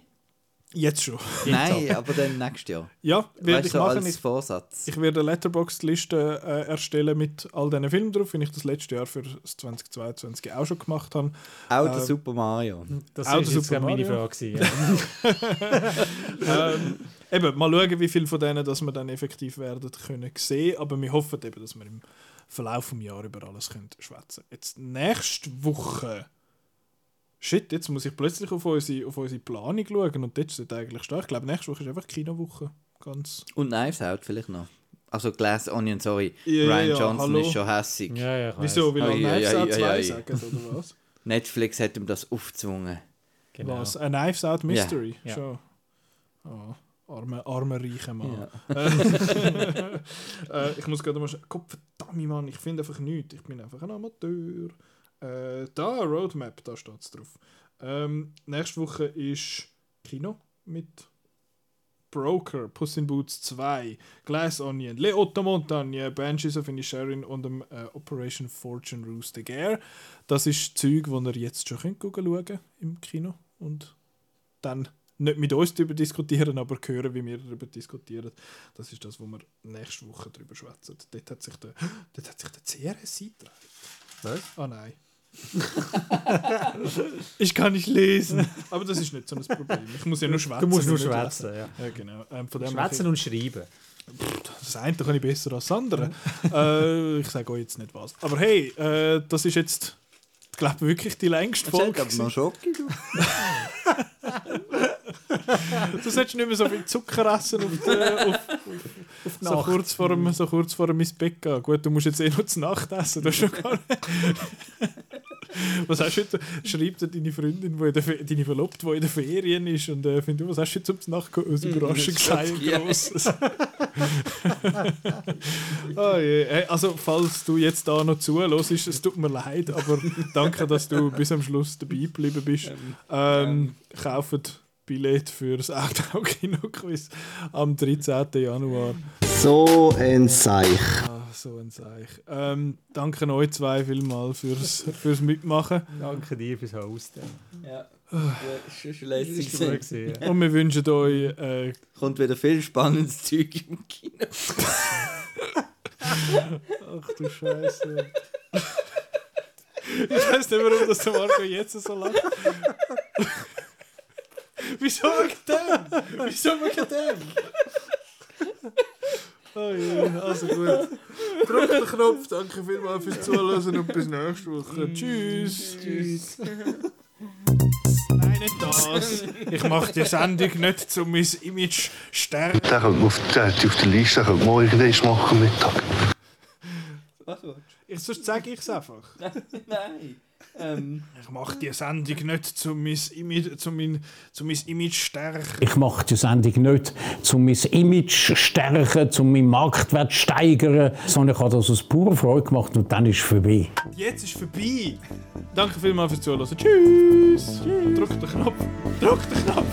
Jetzt schon. Nein, aber dann nächstes Jahr. Ja, werde Weißt ich du, machen. als Ich, Vorsatz. ich werde eine Letterboxd-Liste äh, erstellen mit all diesen Filmen drauf, wie ich das letzte Jahr für das 2022 auch schon gemacht habe. Auch der ähm, Super Mario. Das Auch ist der jetzt Super meine Mario. Frage. gewesen, Ja. [LAUGHS] ähm, eben, mal schauen, wie viele von denen dass wir dann effektiv werden können sehen, aber wir hoffen eben, dass wir im Verlauf des Jahres über alles können schwätzen. Jetzt nächste Woche. Shit, jetzt muss ich plötzlich auf unsere, auf unsere Planung schauen und dort steht eigentlich stehen. Ich glaube, nächste Woche ist einfach Kinowoche. Ganz. Und Knives Out vielleicht noch. Also Glass Onion, sorry. Ja, Ryan ja, Johnson hallo. ist schon hässig. ja, ja. Wieso? Will er Knives Out ei, 2 ei. sagen, oder was? [LAUGHS] Netflix hat ihm das aufgezwungen. Genau. Was? Ein Knives Out Mystery? Ja. Schon. Oh, arme, arme, reiche Mann. Ja. [LAUGHS] äh, ich muss gerade mal schauen. Gott verdammt, Mann, ich finde einfach nichts. Ich bin einfach ein Amateur. Äh, da, Roadmap, da steht es drauf. Ähm, nächste Woche ist Kino mit Broker, Puss in Boots 2, Glass Onion, Le Otto Montagne, Banshees of Inisherin und dem, äh, Operation Fortune Roost the Gare. Das ist Zeug, das ihr jetzt schon könnt schauen könnt im Kino und dann nicht mit uns darüber diskutieren, aber hören, wie wir darüber diskutieren. Das ist das, wo wir nächste Woche darüber schwätzen. Dort hat sich der, [GASPS] dort hat sich der CRS eingetragen. Was? Ah nein. [LAUGHS] ich kann nicht lesen. Aber das ist nicht so ein Problem. Ich muss ja nur schwätzen. Du musst nur schwätzen, ja. Ja, genau. Ähm, von dem Schwätzen und schreiben. das eine kann ich besser als das andere. äh, ich sage euch jetzt nicht was. Aber hey, äh, das ist jetzt, ich glaube wirklich die längste [LAUGHS] Das Folge. aber noch Schoki. du. Du solltest nicht mehr so viel Zucker essen auf, der, auf, auf so, kurz vor dem, so kurz vor dem ins Bett gehen. Gut, du musst jetzt eh noch zur Nacht essen. Du hast schon gar nicht. Was hast du heute? Schreibt dir deine Freundin, wo deine Verlobte, die in der Ferien ist und äh, findet, was hast du heute zum Nacht gehabt? Ein Überraschungsei, ein Ja. grosses. [LAUGHS] oh je. Hey, also, falls du jetzt da noch zuhörst, es tut mir leid, aber danke, dass du bis am Schluss dabei geblieben bist. Ähm, kauft Billett für das Outdoor-Kino-Quiz am 13. Januar. So ein Seich. Ah, so ein Seich. Ähm, danke euch zwei vielmals fürs, fürs Mitmachen. Danke dir fürs Hosten. Ja. Lässig Das war gewesen. gewesen, ja. Und wir wünschen euch äh, Kommt wieder viel spannendes Zeug im Kino. Ach du Scheiße. Ich weiß nicht, warum das der Marco jetzt so lacht. [LAUGHS] Wieso wegen dem? Wieso wegen dem? Oh je, also gut. Drück den Knopf, danke vielmals fürs Zuhören und bis nächste Woche. Tschüss. Tschüss. Nein, nicht das. Ich mache die Sendung nicht, um mein Image stärken. Der könnte man auf, auf der Liste, man irgendwann machen Mittag. Was willst Ich, sonst sage ich es einfach. Nein. Ähm, Ich mache die Sendung nicht, um mein Image, um mein, um mein Image stärken. Ich mache die Sendung nicht, um mein Image zu stärken, um meinen Marktwert zu steigern, sondern ich habe das aus purer Freude gemacht und dann ist es vorbei. Jetzt ist vorbei. Danke vielmals fürs Zuhören. Tschüss. Drück den Knopf. Drück den Knopf.